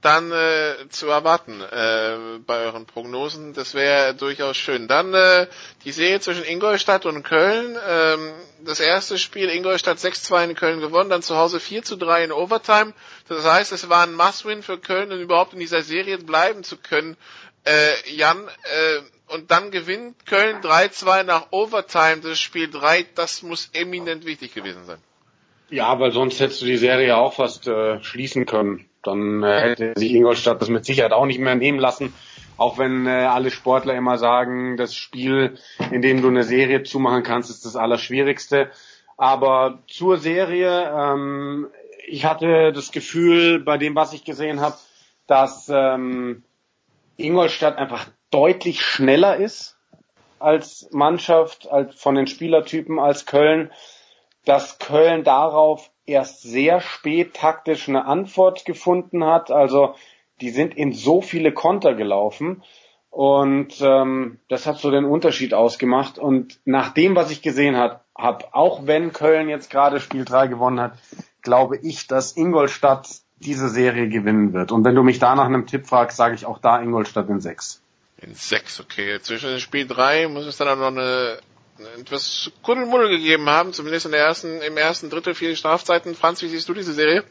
dann äh, zu erwarten äh, bei euren Prognosen. Das wäre durchaus schön. Dann äh, die Serie zwischen Ingolstadt und Köln. Ähm, das erste Spiel Ingolstadt 6-2 in Köln gewonnen, dann zu Hause 4-3 in Overtime. Das heißt, es war ein Must-Win für Köln, um überhaupt in dieser Serie bleiben zu können. Äh, Jan, äh, und dann gewinnt Köln 3-2 nach Overtime das Spiel 3. Das muss eminent wichtig gewesen sein. Ja, weil sonst hättest du die Serie auch fast äh, schließen können. Dann äh, hätte sich Ingolstadt das mit Sicherheit auch nicht mehr nehmen lassen. Auch wenn äh, alle Sportler immer sagen, das Spiel, in dem du eine Serie zumachen kannst, ist das Allerschwierigste. Aber zur Serie, ähm, ich hatte das Gefühl, bei dem, was ich gesehen habe, dass ähm, Ingolstadt einfach deutlich schneller ist als Mannschaft, als von den Spielertypen als Köln dass Köln darauf erst sehr spät taktisch eine Antwort gefunden hat. Also die sind in so viele Konter gelaufen und ähm, das hat so den Unterschied ausgemacht. Und nach dem, was ich gesehen habe, hab, auch wenn Köln jetzt gerade Spiel 3 gewonnen hat, glaube ich, dass Ingolstadt diese Serie gewinnen wird. Und wenn du mich da nach einem Tipp fragst, sage ich auch da Ingolstadt in 6. In 6, okay. Zwischen Spiel 3 muss es dann auch noch eine etwas Kuddelmuddel gegeben haben, zumindest in der ersten, im ersten Drittel vier Strafzeiten. Franz, wie siehst du diese Serie?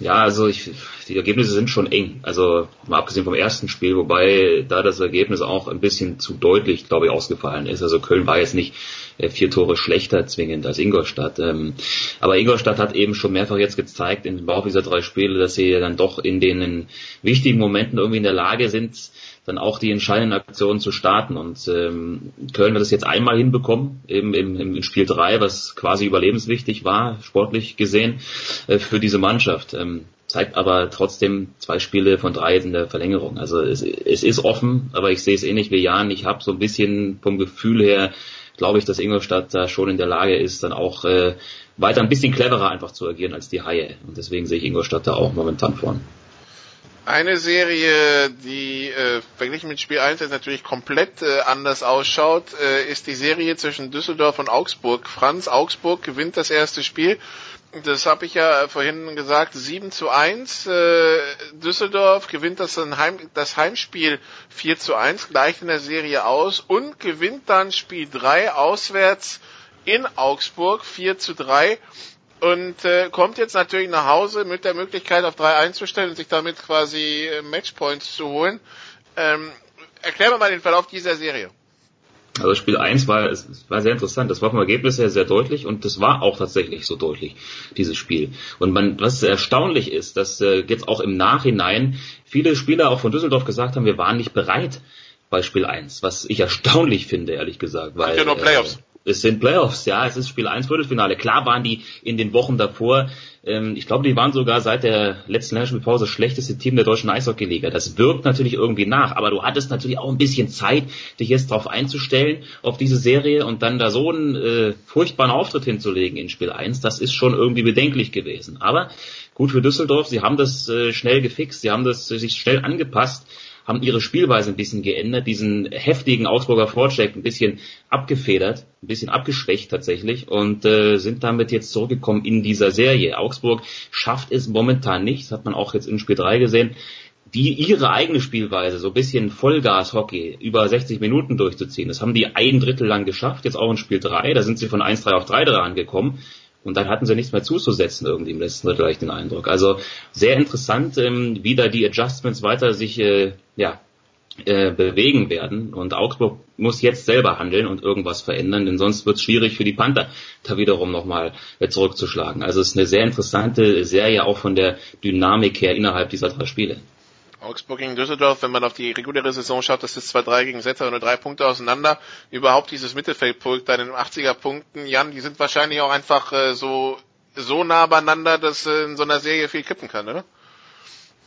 Ja, also ich, die Ergebnisse sind schon eng. Also mal abgesehen vom ersten Spiel, wobei da das Ergebnis auch ein bisschen zu deutlich, glaube ich, ausgefallen ist. Also Köln war jetzt nicht äh, vier Tore schlechter zwingend als Ingolstadt. Ähm, aber Ingolstadt hat eben schon mehrfach jetzt gezeigt im Bauch dieser drei Spiele, dass sie dann doch in den wichtigen Momenten irgendwie in der Lage sind, dann auch die entscheidenden Aktionen zu starten. Und ähm, Köln hat es jetzt einmal hinbekommen, eben im, im Spiel 3, was quasi überlebenswichtig war, sportlich gesehen, äh, für diese Mannschaft. Ähm, zeigt aber trotzdem zwei Spiele von drei in der Verlängerung. Also es, es ist offen, aber ich sehe es ähnlich wie Jan. Ich habe so ein bisschen vom Gefühl her, glaube ich, dass Ingolstadt da schon in der Lage ist, dann auch äh, weiter ein bisschen cleverer einfach zu agieren als die Haie. Und deswegen sehe ich Ingolstadt da auch momentan vorn. Eine Serie, die äh, verglichen mit Spiel 1 jetzt natürlich komplett äh, anders ausschaut, äh, ist die Serie zwischen Düsseldorf und Augsburg. Franz Augsburg gewinnt das erste Spiel. Das habe ich ja vorhin gesagt, 7 zu 1. Äh, Düsseldorf gewinnt das, Heim, das Heimspiel 4 zu 1, gleicht in der Serie aus und gewinnt dann Spiel 3 auswärts in Augsburg 4 zu 3 und äh, kommt jetzt natürlich nach Hause mit der Möglichkeit auf 3 einzustellen und sich damit quasi äh, Matchpoints zu holen. Ähm, erklär mir mal den Verlauf dieser Serie. Also Spiel 1 war, es war sehr interessant. Das war vom Ergebnis her sehr deutlich und das war auch tatsächlich so deutlich, dieses Spiel. Und man, was erstaunlich ist, dass äh, jetzt auch im Nachhinein viele Spieler auch von Düsseldorf gesagt haben, wir waren nicht bereit bei Spiel 1, was ich erstaunlich finde, ehrlich gesagt. Weil, ja nur Playoffs. Äh, es sind Playoffs, ja, es ist Spiel 1 Viertelfinale. Klar waren die in den Wochen davor, ähm, ich glaube, die waren sogar seit der letzten Länderspielpause das schlechteste Team der deutschen Eishockeyliga. Das wirkt natürlich irgendwie nach, aber du hattest natürlich auch ein bisschen Zeit, dich jetzt darauf einzustellen, auf diese Serie und dann da so einen äh, furchtbaren Auftritt hinzulegen in Spiel 1, das ist schon irgendwie bedenklich gewesen. Aber gut für Düsseldorf, sie haben das äh, schnell gefixt, sie haben das äh, sich schnell angepasst haben ihre Spielweise ein bisschen geändert, diesen heftigen Augsburger Vorcheck ein bisschen abgefedert, ein bisschen abgeschwächt tatsächlich und äh, sind damit jetzt zurückgekommen in dieser Serie. Augsburg schafft es momentan nicht, das hat man auch jetzt in Spiel 3 gesehen, die ihre eigene Spielweise, so ein bisschen Vollgas-Hockey, über 60 Minuten durchzuziehen. Das haben die ein Drittel lang geschafft, jetzt auch in Spiel 3. Da sind sie von 1-3 auf 3-3 angekommen. Und dann hatten sie nichts mehr zuzusetzen irgendwie im letzten Drittel, ich den Eindruck. Also sehr interessant, ähm, wie da die Adjustments weiter sich äh, ja, äh, bewegen werden. Und Augsburg muss jetzt selber handeln und irgendwas verändern, denn sonst wird es schwierig für die Panther, da wiederum nochmal äh, zurückzuschlagen. Also es ist eine sehr interessante Serie auch von der Dynamik her innerhalb dieser drei Spiele. Augsburg gegen Düsseldorf, wenn man auf die reguläre Saison schaut, das ist 2-3 gegen Setter nur drei Punkte auseinander. Überhaupt dieses Mittelfeldpult den 80er Punkten, Jan, die sind wahrscheinlich auch einfach äh, so, so nah beieinander, dass äh, in so einer Serie viel kippen kann, oder?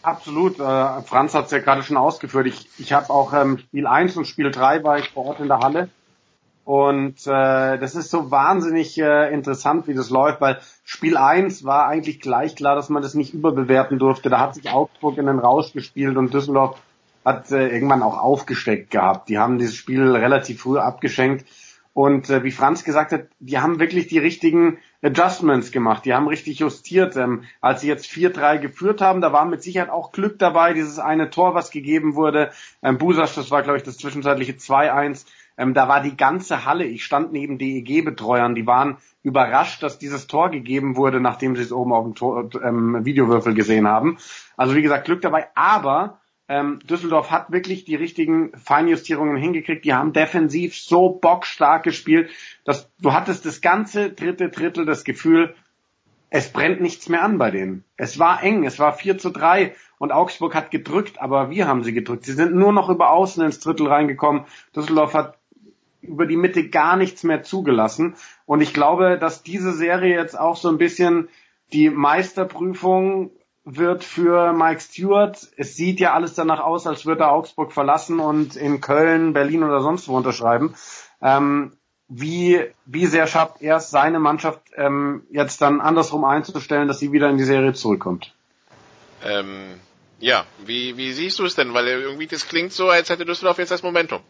Absolut. Äh, Franz hat es ja gerade schon ausgeführt. Ich, ich habe auch ähm, Spiel 1 und Spiel 3 war ich vor Ort in der Halle und äh, das ist so wahnsinnig äh, interessant, wie das läuft, weil Spiel 1 war eigentlich gleich klar, dass man das nicht überbewerten durfte. Da hat sich Augsburg in den Rausch gespielt und Düsseldorf hat äh, irgendwann auch aufgesteckt gehabt. Die haben dieses Spiel relativ früh abgeschenkt. Und äh, wie Franz gesagt hat, die haben wirklich die richtigen Adjustments gemacht. Die haben richtig justiert. Ähm, als sie jetzt 4-3 geführt haben, da war mit Sicherheit auch Glück dabei. Dieses eine Tor, was gegeben wurde. Ähm, Busasch, das war, glaube ich, das zwischenzeitliche 2-1 ähm, da war die ganze Halle, ich stand neben DEG-Betreuern, die waren überrascht, dass dieses Tor gegeben wurde, nachdem sie es oben auf dem Tor, ähm, Videowürfel gesehen haben. Also wie gesagt, Glück dabei, aber ähm, Düsseldorf hat wirklich die richtigen Feinjustierungen hingekriegt. Die haben defensiv so bockstark gespielt, dass du hattest das ganze dritte Drittel das Gefühl, es brennt nichts mehr an bei denen. Es war eng, es war 4 zu 3 und Augsburg hat gedrückt, aber wir haben sie gedrückt. Sie sind nur noch über Außen ins Drittel reingekommen. Düsseldorf hat über die Mitte gar nichts mehr zugelassen. Und ich glaube, dass diese Serie jetzt auch so ein bisschen die Meisterprüfung wird für Mike Stewart. Es sieht ja alles danach aus, als würde er Augsburg verlassen und in Köln, Berlin oder sonst wo unterschreiben. Ähm, wie, wie sehr schafft er es, seine Mannschaft ähm, jetzt dann andersrum einzustellen, dass sie wieder in die Serie zurückkommt? Ähm, ja, wie, wie siehst du es denn? Weil irgendwie das klingt so, als hätte Düsseldorf jetzt das Momentum.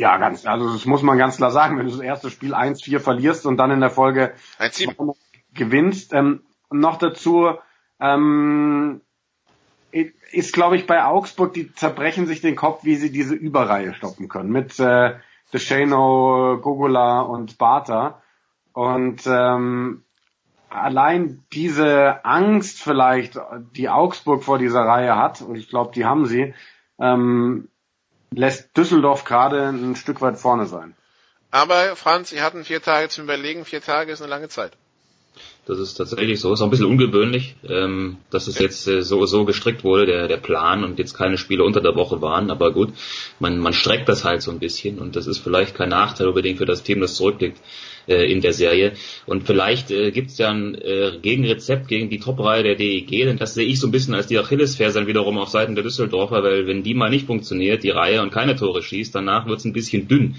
Ja, ganz, also das muss man ganz klar sagen, wenn du das erste Spiel 1-4 verlierst und dann in der Folge gewinnst. Ähm, noch dazu ähm, ist, glaube ich, bei Augsburg, die zerbrechen sich den Kopf, wie sie diese Überreihe stoppen können. Mit äh, Descheno, Gogola und Barta. Und ähm, allein diese Angst vielleicht, die Augsburg vor dieser Reihe hat, und ich glaube, die haben sie, ähm, lässt Düsseldorf gerade ein Stück weit vorne sein. Aber Franz, Sie hatten vier Tage zum Überlegen. Vier Tage ist eine lange Zeit. Das ist tatsächlich so. Ist auch ein bisschen ungewöhnlich, ähm, dass es jetzt äh, so, so gestrickt wurde, der, der Plan und jetzt keine Spiele unter der Woche waren. Aber gut, man, man streckt das halt so ein bisschen und das ist vielleicht kein Nachteil unbedingt für das Team, das zurückliegt äh, in der Serie. Und vielleicht äh, gibt es ja ein äh, Gegenrezept gegen die Top-Reihe der DEG, denn das sehe ich so ein bisschen als die Achillesferse dann wiederum auf Seiten der Düsseldorfer, weil wenn die mal nicht funktioniert, die Reihe und keine Tore schießt, danach wird es ein bisschen dünn.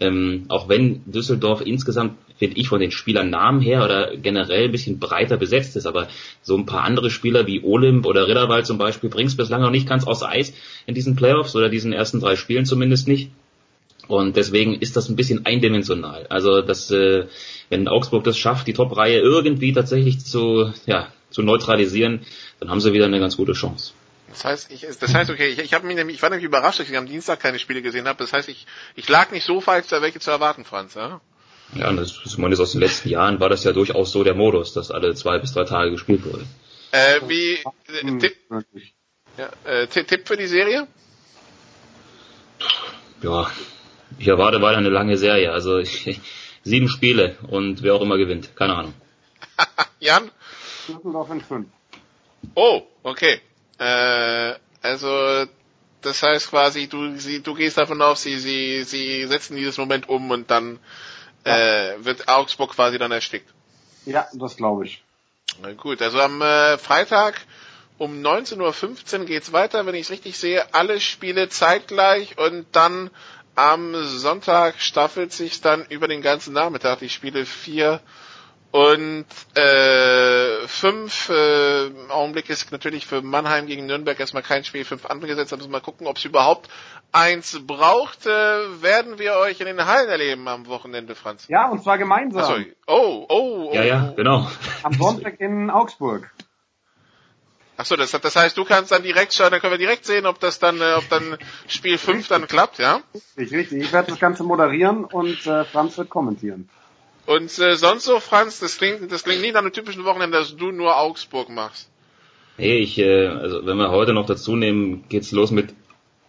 Ähm, auch wenn Düsseldorf insgesamt, finde ich, von den Spielern Namen her oder generell ein bisschen breiter besetzt ist, aber so ein paar andere Spieler wie Olymp oder Ritterwald zum Beispiel bringt es bislang noch nicht ganz aus Eis in diesen Playoffs oder diesen ersten drei Spielen zumindest nicht. Und deswegen ist das ein bisschen eindimensional. Also, dass, äh, wenn Augsburg das schafft, die Top-Reihe irgendwie tatsächlich zu, ja, zu neutralisieren, dann haben sie wieder eine ganz gute Chance. Das heißt, ich, das heißt, okay, ich, ich, hab mich nämlich, ich war nämlich überrascht, dass ich am Dienstag keine Spiele gesehen habe. Das heißt, ich, ich lag nicht so falsch, da welche zu erwarten, Franz. Ja, ja das, ich meine, aus den letzten Jahren war das ja durchaus so der Modus, dass alle zwei bis drei Tage gespielt wurde. Äh, wie äh, Tipp, ja, äh, Tipp für die Serie? Ja, ich erwarte weiter eine lange Serie. Also ich, sieben Spiele und wer auch immer gewinnt. Keine Ahnung. Jan? Düsseldorf in fünf. Oh, okay. Äh, also das heißt quasi, du, sie, du gehst davon aus, sie, sie, sie setzen dieses Moment um und dann ja. äh, wird Augsburg quasi dann erstickt. Ja, das glaube ich. Na gut, also am äh, Freitag um 19.15 Uhr geht's weiter, wenn ich es richtig sehe. Alle Spiele zeitgleich und dann am Sonntag staffelt sich dann über den ganzen Nachmittag die Spiele 4 Und äh, fünf äh, im Augenblick ist natürlich für Mannheim gegen Nürnberg erstmal kein Spiel, fünf angesetzt. Da müssen wir mal gucken, ob es überhaupt eins braucht. Äh, werden wir euch in den Hallen erleben am Wochenende, Franz? Ja, und zwar gemeinsam. Achso, oh, oh, oh. Ja, ja, genau. Am Sonntag in Augsburg. Achso, das, das heißt, du kannst dann direkt schauen, dann können wir direkt sehen, ob das dann, äh, ob dann Spiel 5 dann klappt, ja? Richtig, richtig. Ich werde das Ganze moderieren und äh, Franz wird kommentieren. Und äh, sonst so, Franz, das klingt, das klingt nicht nach einem typischen Wochenende, dass du nur Augsburg machst. Hey, ich, äh, also wenn wir heute noch dazu nehmen, geht's los mit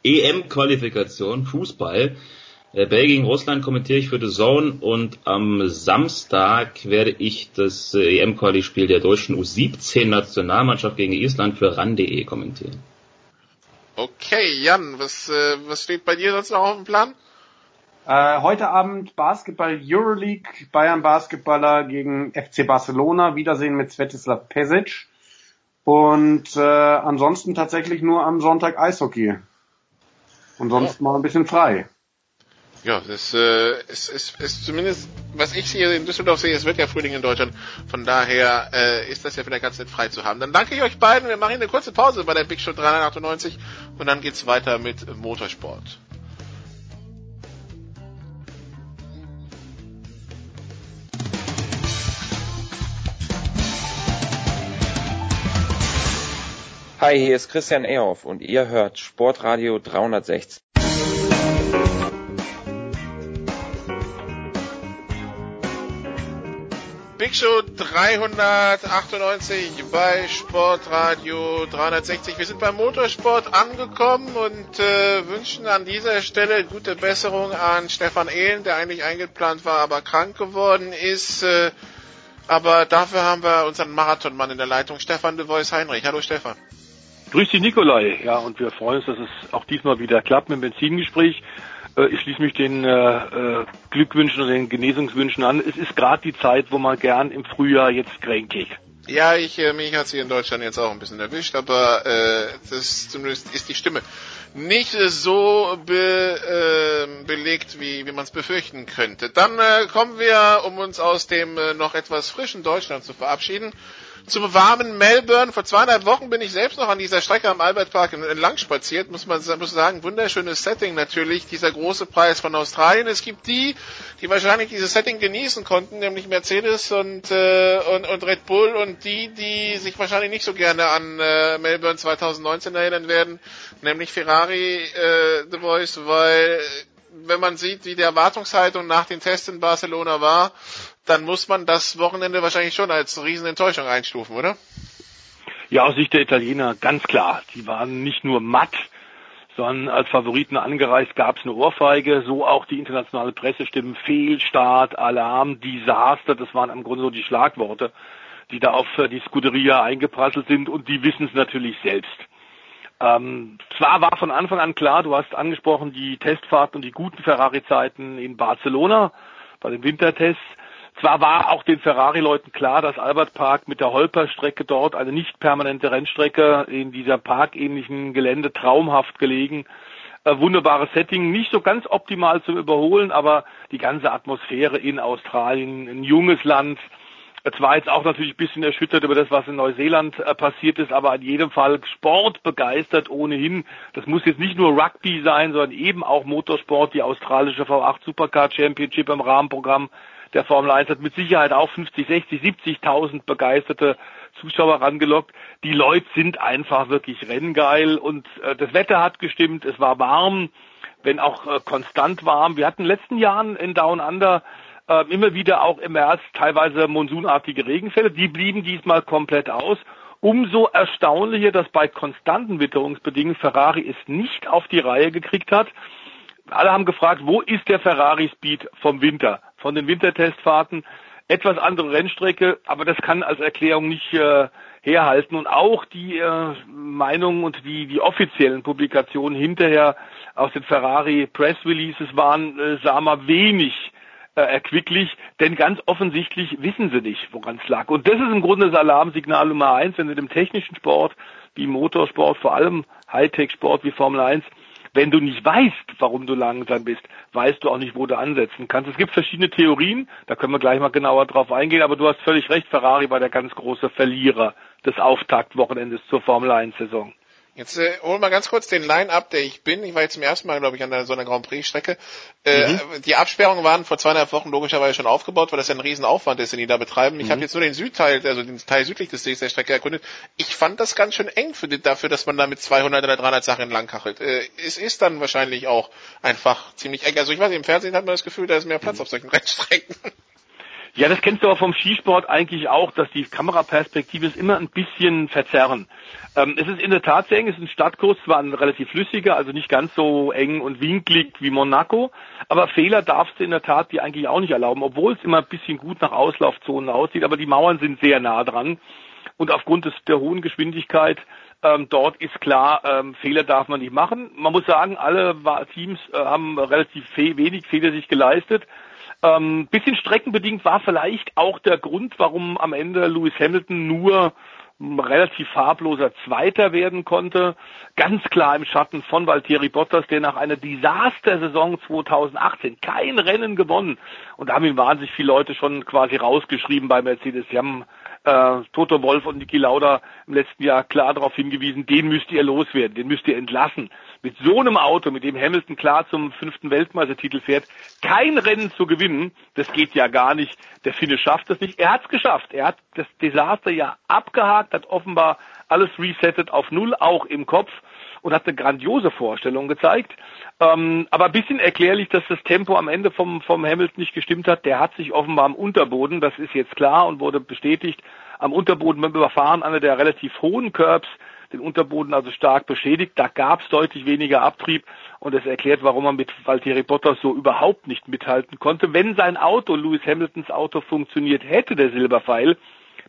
EM-Qualifikation, Fußball. Äh, Belgien, Russland kommentiere ich für The Zone und am Samstag werde ich das äh, EM-Quali-Spiel der deutschen U17-Nationalmannschaft gegen Island für RAN.de kommentieren. Okay, Jan, was, äh, was steht bei dir sonst noch auf dem Plan? Äh, heute Abend Basketball Euroleague, Bayern Basketballer gegen FC Barcelona, Wiedersehen mit Svetislav Pesic. Und äh, ansonsten tatsächlich nur am Sonntag Eishockey. Und sonst ja. mal ein bisschen frei. Ja, das äh, ist, ist, ist zumindest, was ich hier in Düsseldorf sehe, es wird ja Frühling in Deutschland. Von daher äh, ist das ja wieder ganz nett frei zu haben. Dann danke ich euch beiden. Wir machen eine kurze Pause bei der Big Show 398 und dann geht's weiter mit Motorsport. Hi, hier ist Christian Ehoff und ihr hört Sportradio 360. Big Show 398 bei Sportradio 360. Wir sind beim Motorsport angekommen und äh, wünschen an dieser Stelle gute Besserung an Stefan Ehlen, der eigentlich eingeplant war, aber krank geworden ist. Äh, aber dafür haben wir unseren Marathonmann in der Leitung, Stefan de Vois Heinrich. Hallo Stefan. Grüß dich, Nikolai. Ja, und wir freuen uns, dass es auch diesmal wieder klappt mit dem Benzingespräch. Äh, ich schließe mich den äh, äh, Glückwünschen und den Genesungswünschen an. Es ist gerade die Zeit, wo man gern im Frühjahr jetzt kränkig. Ja, ich, mich hat sie in Deutschland jetzt auch ein bisschen erwischt, aber äh, das zumindest ist die Stimme nicht so be, äh, belegt, wie, wie man es befürchten könnte. Dann äh, kommen wir, um uns aus dem äh, noch etwas frischen Deutschland zu verabschieden, zum warmen Melbourne. Vor zweieinhalb Wochen bin ich selbst noch an dieser Strecke am Albert Park entlang spaziert, muss man muss sagen. Wunderschönes Setting natürlich, dieser große Preis von Australien. Es gibt die, die wahrscheinlich dieses Setting genießen konnten, nämlich Mercedes und, äh, und, und Red Bull und die, die sich wahrscheinlich nicht so gerne an äh, Melbourne 2019 erinnern werden, nämlich Ferrari äh, The Voice, weil wenn man sieht, wie die Erwartungshaltung nach den Tests in Barcelona war, dann muss man das Wochenende wahrscheinlich schon als Riesenenttäuschung einstufen, oder? Ja, aus Sicht der Italiener ganz klar. Die waren nicht nur matt, sondern als Favoriten angereist gab es eine Ohrfeige, so auch die internationale Pressestimmen, Fehlstart, Alarm, Desaster, das waren im Grunde so die Schlagworte, die da auf die Scuderia eingeprasselt sind und die wissen es natürlich selbst. Ähm, zwar war von Anfang an klar, du hast angesprochen, die Testfahrten und die guten Ferrari-Zeiten in Barcelona bei den Wintertests, zwar war auch den Ferrari-Leuten klar, dass Albert Park mit der Holperstrecke dort, eine nicht permanente Rennstrecke in dieser parkähnlichen Gelände, traumhaft gelegen, äh, wunderbares Setting, nicht so ganz optimal zum Überholen, aber die ganze Atmosphäre in Australien, ein junges Land, zwar jetzt auch natürlich ein bisschen erschüttert über das, was in Neuseeland äh, passiert ist, aber in jedem Fall sportbegeistert ohnehin. Das muss jetzt nicht nur Rugby sein, sondern eben auch Motorsport, die australische V8 Supercar Championship im Rahmenprogramm der Formel 1 hat mit Sicherheit auch 50, 60, 70.000 begeisterte Zuschauer rangelockt. Die Leute sind einfach wirklich renngeil und äh, das Wetter hat gestimmt, es war warm, wenn auch äh, konstant warm. Wir hatten in den letzten Jahren in Down Under äh, immer wieder auch im März teilweise monsunartige Regenfälle, die blieben diesmal komplett aus. Umso erstaunlicher, dass bei konstanten Witterungsbedingungen Ferrari es nicht auf die Reihe gekriegt hat. Alle haben gefragt, wo ist der Ferrari Speed vom Winter? von den Wintertestfahrten. Etwas andere Rennstrecke, aber das kann als Erklärung nicht äh, herhalten. Und auch die äh, Meinungen und die, die offiziellen Publikationen hinterher aus den Ferrari Press Releases waren, äh, sagen wir, wenig äh, erquicklich, denn ganz offensichtlich wissen sie nicht, woran es lag. Und das ist im Grunde das Alarmsignal Nummer eins, wenn wir dem technischen Sport wie Motorsport, vor allem Hightech-Sport wie Formel 1, wenn du nicht weißt, warum du langsam bist, weißt du auch nicht, wo du ansetzen kannst. Es gibt verschiedene Theorien, da können wir gleich mal genauer drauf eingehen, aber du hast völlig recht, Ferrari war der ganz große Verlierer des Auftaktwochenendes zur Formel 1 Saison. Jetzt äh, hol mal ganz kurz den Line-Up, der ich bin. Ich war jetzt zum ersten Mal, glaube ich, an der, so einer Grand Prix-Strecke. Äh, mhm. Die Absperrungen waren vor zweieinhalb Wochen logischerweise schon aufgebaut, weil das ja ein Riesenaufwand ist, den die da betreiben. Ich mhm. habe jetzt nur den Südteil, also den Teil südlich des Sees der Strecke erkundet. Ich fand das ganz schön eng für die, dafür, dass man da mit 200 oder 300 Sachen langkachelt. Äh, es ist dann wahrscheinlich auch einfach ziemlich eng. Also ich weiß nicht, im Fernsehen hat man das Gefühl, da ist mehr Platz mhm. auf solchen Rennstrecken. Ja, das kennst du aber vom Skisport eigentlich auch, dass die Kameraperspektive ist immer ein bisschen verzerren. Ähm, es ist in der Tat sehr eng, es ist ein Stadtkurs, zwar ein relativ flüssiger, also nicht ganz so eng und winklig wie Monaco, aber Fehler darfst du in der Tat die eigentlich auch nicht erlauben, obwohl es immer ein bisschen gut nach Auslaufzonen aussieht, aber die Mauern sind sehr nah dran und aufgrund des, der hohen Geschwindigkeit ähm, dort ist klar, ähm, Fehler darf man nicht machen. Man muss sagen, alle Teams äh, haben relativ wenig Fehler sich geleistet. Ähm, bisschen streckenbedingt war vielleicht auch der Grund, warum am Ende Lewis Hamilton nur relativ farbloser Zweiter werden konnte. Ganz klar im Schatten von Valtteri Bottas, der nach einer Desaster-Saison 2018 kein Rennen gewonnen. Und da haben ihm wahnsinnig viele Leute schon quasi rausgeschrieben bei Mercedes. Sie haben äh, Toto Wolf und Niki Lauda im letzten Jahr klar darauf hingewiesen, den müsst ihr loswerden, den müsst ihr entlassen. Mit so einem Auto, mit dem Hamilton klar zum fünften Weltmeistertitel fährt, kein Rennen zu gewinnen, das geht ja gar nicht. Der Finne schafft es nicht. Er hat es geschafft. Er hat das Desaster ja abgehakt, hat offenbar alles resettet auf Null, auch im Kopf und hat eine grandiose Vorstellung gezeigt. Ähm, aber ein bisschen erklärlich, dass das Tempo am Ende vom, vom Hamilton nicht gestimmt hat. Der hat sich offenbar am Unterboden, das ist jetzt klar und wurde bestätigt, am Unterboden beim Überfahren einer der relativ hohen Curbs den Unterboden also stark beschädigt. Da gab es deutlich weniger Abtrieb und das erklärt, warum man mit Valtteri Bottas so überhaupt nicht mithalten konnte. Wenn sein Auto, Lewis Hamiltons Auto, funktioniert hätte, der Silberpfeil,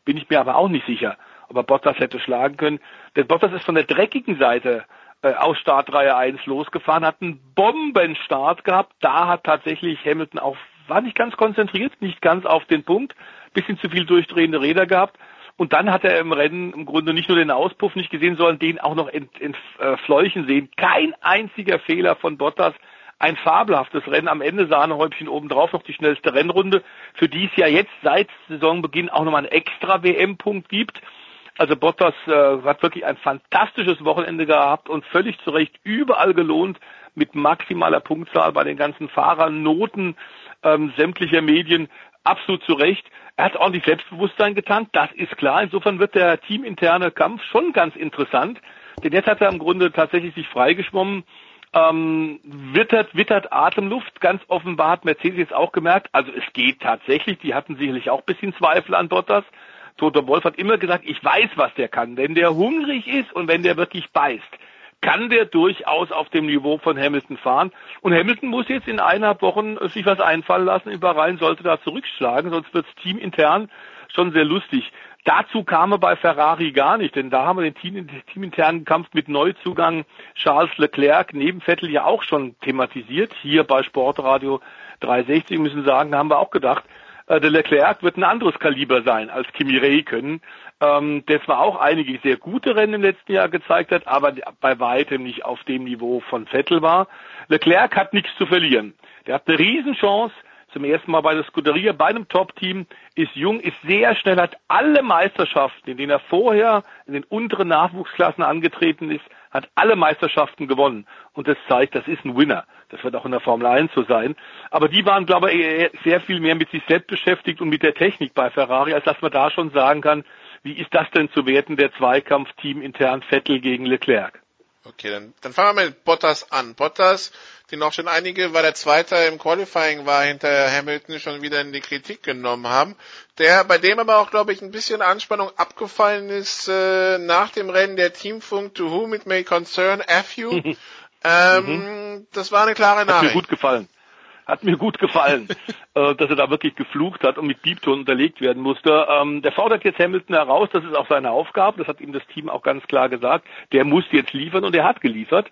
bin ich mir aber auch nicht sicher, ob er Bottas hätte schlagen können. Denn Bottas ist von der dreckigen Seite aus Startreihe 1 losgefahren, hat einen Bombenstart gehabt. Da hat tatsächlich Hamilton auch, war nicht ganz konzentriert, nicht ganz auf den Punkt, bisschen zu viel durchdrehende Räder gehabt. Und dann hat er im Rennen im Grunde nicht nur den Auspuff nicht gesehen, sondern den auch noch entfleuchen äh, sehen. Kein einziger Fehler von Bottas. Ein fabelhaftes Rennen. Am Ende Sahnehäubchen obendrauf noch die schnellste Rennrunde, für die es ja jetzt seit Saisonbeginn auch nochmal einen extra WM-Punkt gibt. Also Bottas äh, hat wirklich ein fantastisches Wochenende gehabt und völlig zu Recht überall gelohnt mit maximaler Punktzahl bei den ganzen Fahrern, Noten ähm, sämtlicher Medien absolut zu Recht. Er hat ordentlich Selbstbewusstsein getankt, das ist klar. Insofern wird der teaminterne Kampf schon ganz interessant, denn jetzt hat er im Grunde tatsächlich sich freigeschwommen. Ähm, wittert, wittert Atemluft, ganz offenbar hat Mercedes auch gemerkt, also es geht tatsächlich, die hatten sicherlich auch ein bisschen Zweifel an Bottas, Toto Wolf hat immer gesagt, ich weiß, was der kann. Wenn der hungrig ist und wenn der wirklich beißt, kann der durchaus auf dem Niveau von Hamilton fahren. Und Hamilton muss jetzt in eineinhalb Wochen sich was einfallen lassen. Über Rhein sollte da zurückschlagen, sonst wird es teamintern schon sehr lustig. Dazu kam er bei Ferrari gar nicht, denn da haben wir den Team, teaminternen Kampf mit Neuzugang Charles Leclerc neben Vettel ja auch schon thematisiert. Hier bei Sportradio 360 müssen sagen, da haben wir auch gedacht, äh, der Leclerc wird ein anderes Kaliber sein als Kimi Räikkönen, ähm, der zwar auch einige sehr gute Rennen im letzten Jahr gezeigt hat, aber bei weitem nicht auf dem Niveau von Vettel war. Leclerc hat nichts zu verlieren. Der hat eine Riesenchance, zum ersten Mal bei der Scuderia, bei einem Top-Team, ist jung, ist sehr schnell, hat alle Meisterschaften, in denen er vorher in den unteren Nachwuchsklassen angetreten ist, hat alle Meisterschaften gewonnen. Und das zeigt, das ist ein Winner. Das wird auch in der Formel 1 so sein. Aber die waren, glaube ich, sehr viel mehr mit sich selbst beschäftigt und mit der Technik bei Ferrari, als dass man da schon sagen kann, wie ist das denn zu werten, der Zweikampf Team intern Vettel gegen Leclerc? Okay, dann, dann fangen wir mit Bottas an. Bottas, den auch schon einige, weil der Zweiter im Qualifying war, hinter Hamilton schon wieder in die Kritik genommen haben. Der, bei dem aber auch, glaube ich, ein bisschen Anspannung abgefallen ist äh, nach dem Rennen der Teamfunk To Whom It May Concern F you. ähm, mhm. Das war eine klare Nachricht. Hat mir gut gefallen hat mir gut gefallen, äh, dass er da wirklich geflucht hat und mit Piepton unterlegt werden musste. Ähm, der fordert jetzt Hamilton heraus, das ist auch seine Aufgabe, das hat ihm das Team auch ganz klar gesagt. Der muss jetzt liefern und er hat geliefert.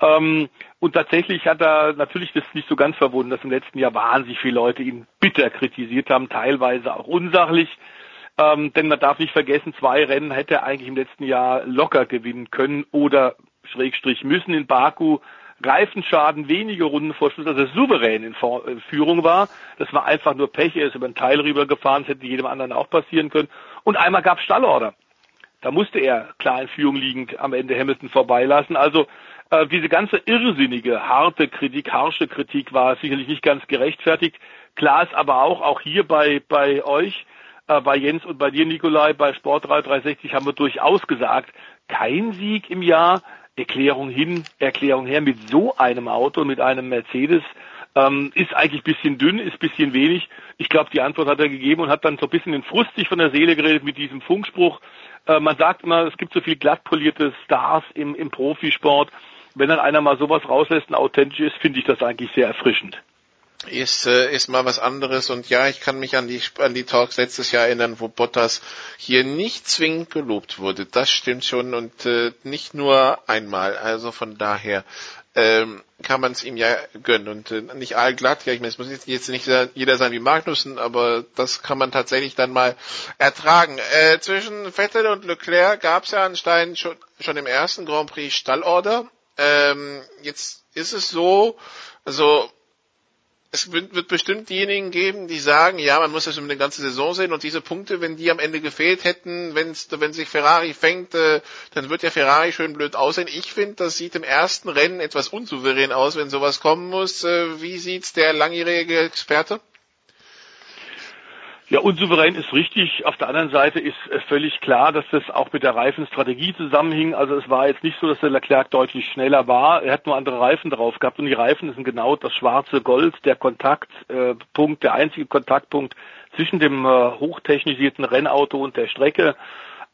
Ähm, und tatsächlich hat er natürlich das nicht so ganz verwundert, dass im letzten Jahr wahnsinnig viele Leute ihn bitter kritisiert haben, teilweise auch unsachlich. Ähm, denn man darf nicht vergessen, zwei Rennen hätte er eigentlich im letzten Jahr locker gewinnen können oder Schrägstrich müssen in Baku Reifenschaden wenige Runden vor Schluss, also souverän in Führung war. Das war einfach nur Pech. Er ist über einen Teil rübergefahren, das hätte jedem anderen auch passieren können. Und einmal gab es Stallorder. Da musste er klar in Führung liegend am Ende Hamilton vorbeilassen. Also äh, diese ganze irrsinnige, harte Kritik, harsche Kritik war sicherlich nicht ganz gerechtfertigt. Klar ist aber auch, auch hier bei, bei euch, äh, bei Jens und bei dir, Nikolai, bei Sportrad 360 haben wir durchaus gesagt, kein Sieg im Jahr, Erklärung hin, Erklärung her mit so einem Auto, mit einem Mercedes, ähm, ist eigentlich bisschen dünn, ist bisschen wenig. Ich glaube, die Antwort hat er gegeben und hat dann so ein bisschen den Frust sich von der Seele geredet mit diesem Funkspruch. Äh, man sagt immer, es gibt so viel glattpolierte Stars im, im Profisport. Wenn dann einer mal sowas rauslässt und authentisch ist, finde ich das eigentlich sehr erfrischend ist, äh, ist mal was anderes. Und ja, ich kann mich an die, an die Talks letztes Jahr erinnern, wo Bottas hier nicht zwingend gelobt wurde. Das stimmt schon und äh, nicht nur einmal. Also von daher ähm, kann man es ihm ja gönnen und äh, nicht allglatt. Ja, ich meine, es muss jetzt nicht jeder sein wie Magnussen, aber das kann man tatsächlich dann mal ertragen. Äh, zwischen Vettel und Leclerc gab es ja anscheinend schon, schon im ersten Grand Prix Stallorder. Ähm, jetzt ist es so, also es wird bestimmt diejenigen geben, die sagen, ja, man muss das über eine ganze Saison sehen und diese Punkte, wenn die am Ende gefehlt hätten, wenn's, wenn sich Ferrari fängt, äh, dann wird ja Ferrari schön blöd aussehen. Ich finde, das sieht im ersten Rennen etwas unsouverän aus, wenn sowas kommen muss. Äh, wie sieht's der langjährige Experte? Ja, unsouverän ist richtig. Auf der anderen Seite ist völlig klar, dass das auch mit der Reifenstrategie zusammenhing. Also es war jetzt nicht so, dass der Leclerc deutlich schneller war. Er hat nur andere Reifen drauf gehabt und die Reifen sind genau das schwarze Gold, der Kontaktpunkt, der einzige Kontaktpunkt zwischen dem äh, hochtechnisierten Rennauto und der Strecke.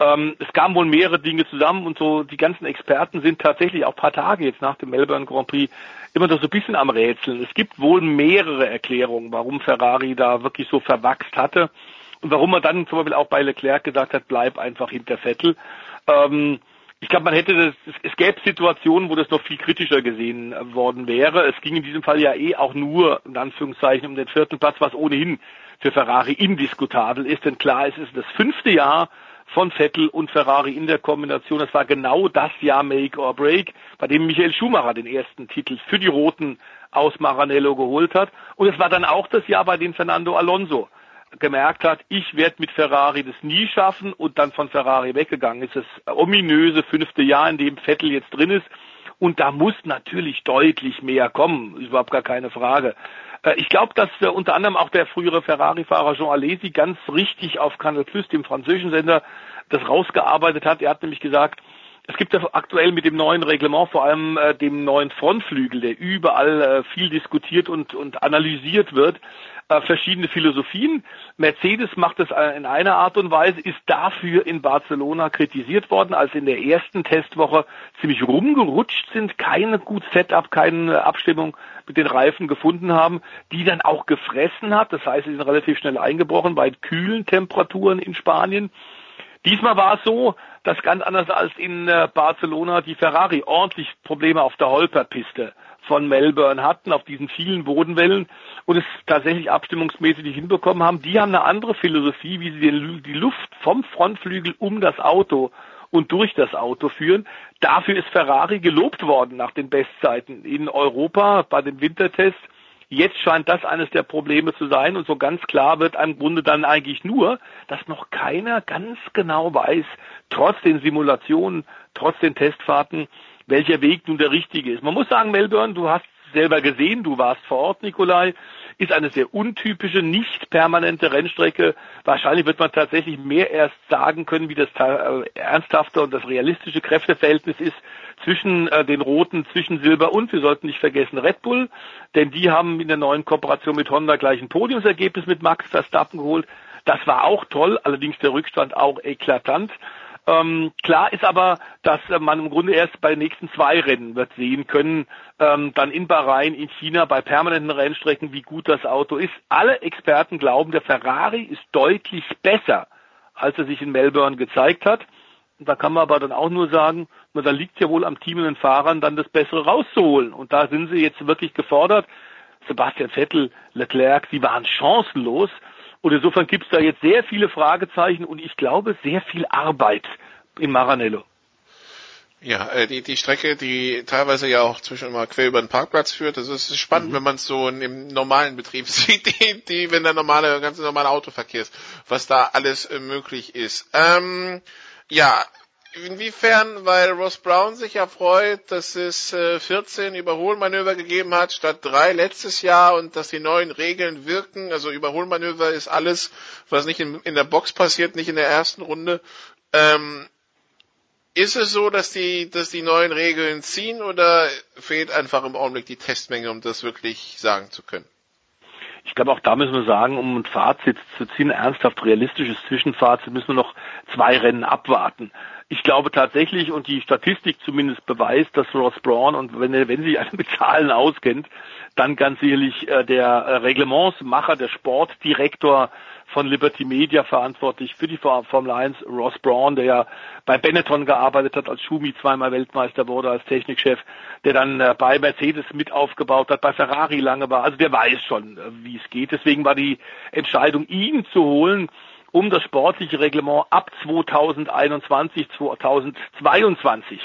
Ähm, es kamen wohl mehrere Dinge zusammen und so die ganzen Experten sind tatsächlich auch paar Tage jetzt nach dem Melbourne Grand Prix immer noch so ein bisschen am Rätseln. Es gibt wohl mehrere Erklärungen, warum Ferrari da wirklich so verwachst hatte und warum man dann zum Beispiel auch bei Leclerc gesagt hat, bleib einfach hinter Vettel. Ähm, ich glaube, man hätte das, es, es gäbe Situationen, wo das noch viel kritischer gesehen worden wäre. Es ging in diesem Fall ja eh auch nur, in Anführungszeichen, um den vierten Platz, was ohnehin für Ferrari indiskutabel ist. Denn klar, es ist das fünfte Jahr von Vettel und Ferrari in der Kombination. Das war genau das Jahr Make or Break, bei dem Michael Schumacher den ersten Titel für die Roten aus Maranello geholt hat. Und es war dann auch das Jahr, bei dem Fernando Alonso gemerkt hat, ich werde mit Ferrari das nie schaffen und dann von Ferrari weggegangen ist. Das ominöse fünfte Jahr, in dem Vettel jetzt drin ist. Und da muss natürlich deutlich mehr kommen, überhaupt gar keine Frage. Äh, ich glaube, dass äh, unter anderem auch der frühere Ferrari-Fahrer Jean Alesi ganz richtig auf Canal Plus, dem französischen Sender, das rausgearbeitet hat. Er hat nämlich gesagt, es gibt ja aktuell mit dem neuen Reglement, vor allem äh, dem neuen Frontflügel, der überall äh, viel diskutiert und, und analysiert wird, äh, verschiedene Philosophien. Mercedes macht es äh, in einer Art und Weise, ist dafür in Barcelona kritisiert worden, als in der ersten Testwoche ziemlich rumgerutscht sind, keine gut Setup, keine Abstimmung mit den Reifen gefunden haben, die dann auch gefressen hat. Das heißt, sie sind relativ schnell eingebrochen bei kühlen Temperaturen in Spanien. Diesmal war es so, dass ganz anders als in äh, Barcelona die Ferrari ordentlich Probleme auf der Holperpiste von Melbourne hatten, auf diesen vielen Bodenwellen und es tatsächlich abstimmungsmäßig nicht hinbekommen haben. Die haben eine andere Philosophie, wie sie die Luft vom Frontflügel um das Auto und durch das Auto führen. Dafür ist Ferrari gelobt worden nach den Bestzeiten in Europa bei dem Wintertest. Jetzt scheint das eines der Probleme zu sein und so ganz klar wird im Grunde dann eigentlich nur, dass noch keiner ganz genau weiß, trotz den Simulationen, trotz den Testfahrten, welcher Weg nun der richtige ist. Man muss sagen, Melbourne, du hast selber gesehen, du warst vor Ort, Nikolai, ist eine sehr untypische, nicht permanente Rennstrecke. Wahrscheinlich wird man tatsächlich mehr erst sagen können, wie das äh, ernsthafte und das realistische Kräfteverhältnis ist zwischen äh, den Roten, zwischen Silber und, wir sollten nicht vergessen, Red Bull, denn die haben in der neuen Kooperation mit Honda gleich ein Podiumsergebnis mit Max Verstappen geholt. Das war auch toll, allerdings der Rückstand auch eklatant. Ähm, klar ist aber, dass äh, man im Grunde erst bei den nächsten zwei Rennen wird sehen können, ähm, dann in Bahrain, in China, bei permanenten Rennstrecken, wie gut das Auto ist. Alle Experten glauben, der Ferrari ist deutlich besser, als er sich in Melbourne gezeigt hat. Da kann man aber dann auch nur sagen, da liegt ja wohl am Team und den Fahrern, dann das Bessere rauszuholen. Und da sind sie jetzt wirklich gefordert. Sebastian Vettel, Leclerc, sie waren chancenlos. Und insofern gibt es da jetzt sehr viele Fragezeichen und ich glaube sehr viel Arbeit in Maranello. Ja, äh, die, die Strecke, die teilweise ja auch zwischen mal quer über den Parkplatz führt, also es ist spannend, mhm. wenn man es so im normalen Betrieb sieht, die, die, wenn der normale, ganz normale Autoverkehr ist, was da alles äh, möglich ist. Ähm, ja, inwiefern, weil Ross Brown sich ja freut, dass es äh, 14 Überholmanöver gegeben hat statt drei letztes Jahr und dass die neuen Regeln wirken. Also Überholmanöver ist alles, was nicht in, in der Box passiert, nicht in der ersten Runde. Ähm, ist es so, dass die, dass die neuen Regeln ziehen oder fehlt einfach im Augenblick die Testmenge, um das wirklich sagen zu können? Ich glaube, auch da müssen wir sagen, um ein Fazit zu ziehen, ernsthaft realistisches Zwischenfazit, müssen wir noch zwei Rennen abwarten. Ich glaube tatsächlich, und die Statistik zumindest beweist, dass Ross Braun, und wenn, wenn sich einer mit Zahlen auskennt, dann ganz sicherlich äh, der äh, Reglementsmacher, der Sportdirektor von Liberty Media verantwortlich für die Formel 1, Ross Braun, der ja bei Benetton gearbeitet hat, als Schumi zweimal Weltmeister wurde, als Technikchef, der dann äh, bei Mercedes mit aufgebaut hat, bei Ferrari lange war. Also der weiß schon, äh, wie es geht. Deswegen war die Entscheidung, ihn zu holen, um das sportliche Reglement ab 2021, 2022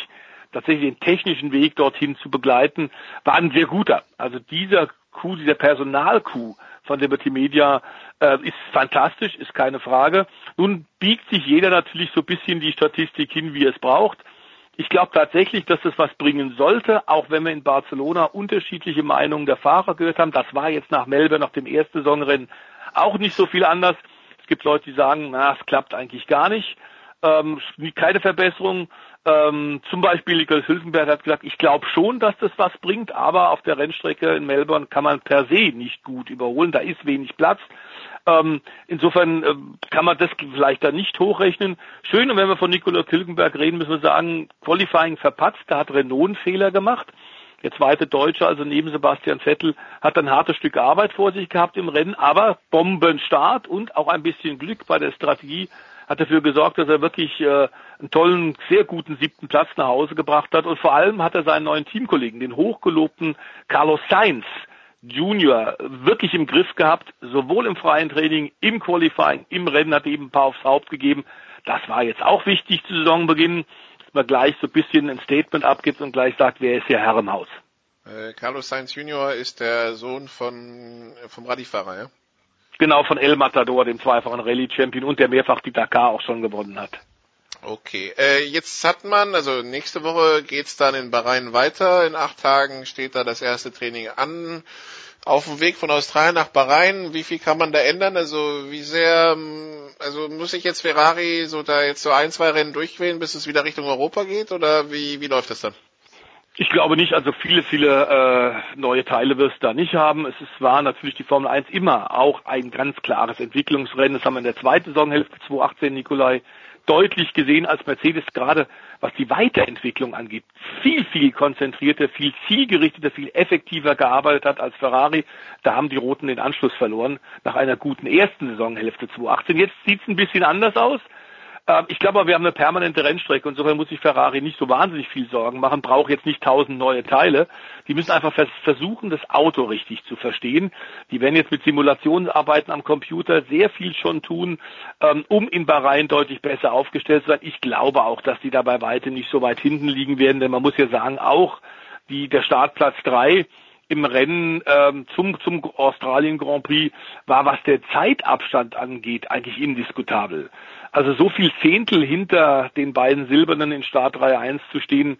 tatsächlich den technischen Weg dorthin zu begleiten, war ein sehr guter. Also dieser Coup, dieser Personalcoup von Liberty Media äh, ist fantastisch, ist keine Frage. Nun biegt sich jeder natürlich so ein bisschen die Statistik hin, wie es braucht. Ich glaube tatsächlich, dass das was bringen sollte, auch wenn wir in Barcelona unterschiedliche Meinungen der Fahrer gehört haben. Das war jetzt nach Melbourne, nach dem ersten Saisonrennen, auch nicht so viel anders. Es gibt Leute, die sagen, na, es klappt eigentlich gar nicht. Ähm, keine Verbesserung. Ähm, zum Beispiel Niklas Hülkenberg hat gesagt, ich glaube schon, dass das was bringt, aber auf der Rennstrecke in Melbourne kann man per se nicht gut überholen. Da ist wenig Platz. Ähm, insofern äh, kann man das vielleicht da nicht hochrechnen. Schön, und wenn wir von Nikolaus Hülkenberg reden, müssen wir sagen, Qualifying verpatzt, da hat Renault einen Fehler gemacht. Der zweite Deutsche, also neben Sebastian Vettel, hat ein hartes Stück Arbeit vor sich gehabt im Rennen, aber Bombenstart und auch ein bisschen Glück bei der Strategie hat dafür gesorgt, dass er wirklich äh, einen tollen, sehr guten siebten Platz nach Hause gebracht hat. Und vor allem hat er seinen neuen Teamkollegen, den hochgelobten Carlos Sainz Junior, wirklich im Griff gehabt, sowohl im freien Training, im Qualifying, im Rennen hat er eben ein paar aufs Haupt gegeben. Das war jetzt auch wichtig zu Saisonbeginn, dass man gleich so ein bisschen ein Statement abgibt und gleich sagt, wer ist hier Herr im Haus. Äh, Carlos Sainz Junior ist der Sohn von, vom Rallyefahrer, ja? Genau, von El Matador, dem zweifachen Rallye-Champion und der mehrfach die Dakar auch schon gewonnen hat. Okay, äh, jetzt hat man, also nächste Woche geht's dann in Bahrain weiter. In acht Tagen steht da das erste Training an. Auf dem Weg von Australien nach Bahrain, wie viel kann man da ändern? Also wie sehr, ähm, also muss ich jetzt Ferrari so da jetzt so ein, zwei Rennen durchwählen, bis es wieder Richtung Europa geht? Oder wie, wie läuft das dann? Ich glaube nicht, also viele, viele äh, neue Teile wirst du da nicht haben. Es ist, war natürlich die Formel 1 immer auch ein ganz klares Entwicklungsrennen. Das haben wir in der zweiten Saisonhälfte 2018, Nikolai, deutlich gesehen, als Mercedes gerade, was die Weiterentwicklung angeht, viel, viel konzentrierter, viel zielgerichteter, viel effektiver gearbeitet hat als Ferrari. Da haben die Roten den Anschluss verloren nach einer guten ersten Saisonhälfte 2018. Jetzt sieht es ein bisschen anders aus. Ähm, ich glaube, wir haben eine permanente Rennstrecke. Insofern muss sich Ferrari nicht so wahnsinnig viel Sorgen machen, braucht jetzt nicht tausend neue Teile. Die müssen einfach versuchen, das Auto richtig zu verstehen. Die werden jetzt mit Simulationsarbeiten am Computer sehr viel schon tun, ähm, um in Bahrain deutlich besser aufgestellt zu sein. Ich glaube auch, dass die dabei weiter nicht so weit hinten liegen werden, denn man muss ja sagen, auch die, der Startplatz drei im Rennen ähm, zum, zum Australien Grand Prix war, was der Zeitabstand angeht, eigentlich indiskutabel. Also so viel Zehntel hinter den beiden Silbernen in Startreihe 1 zu stehen,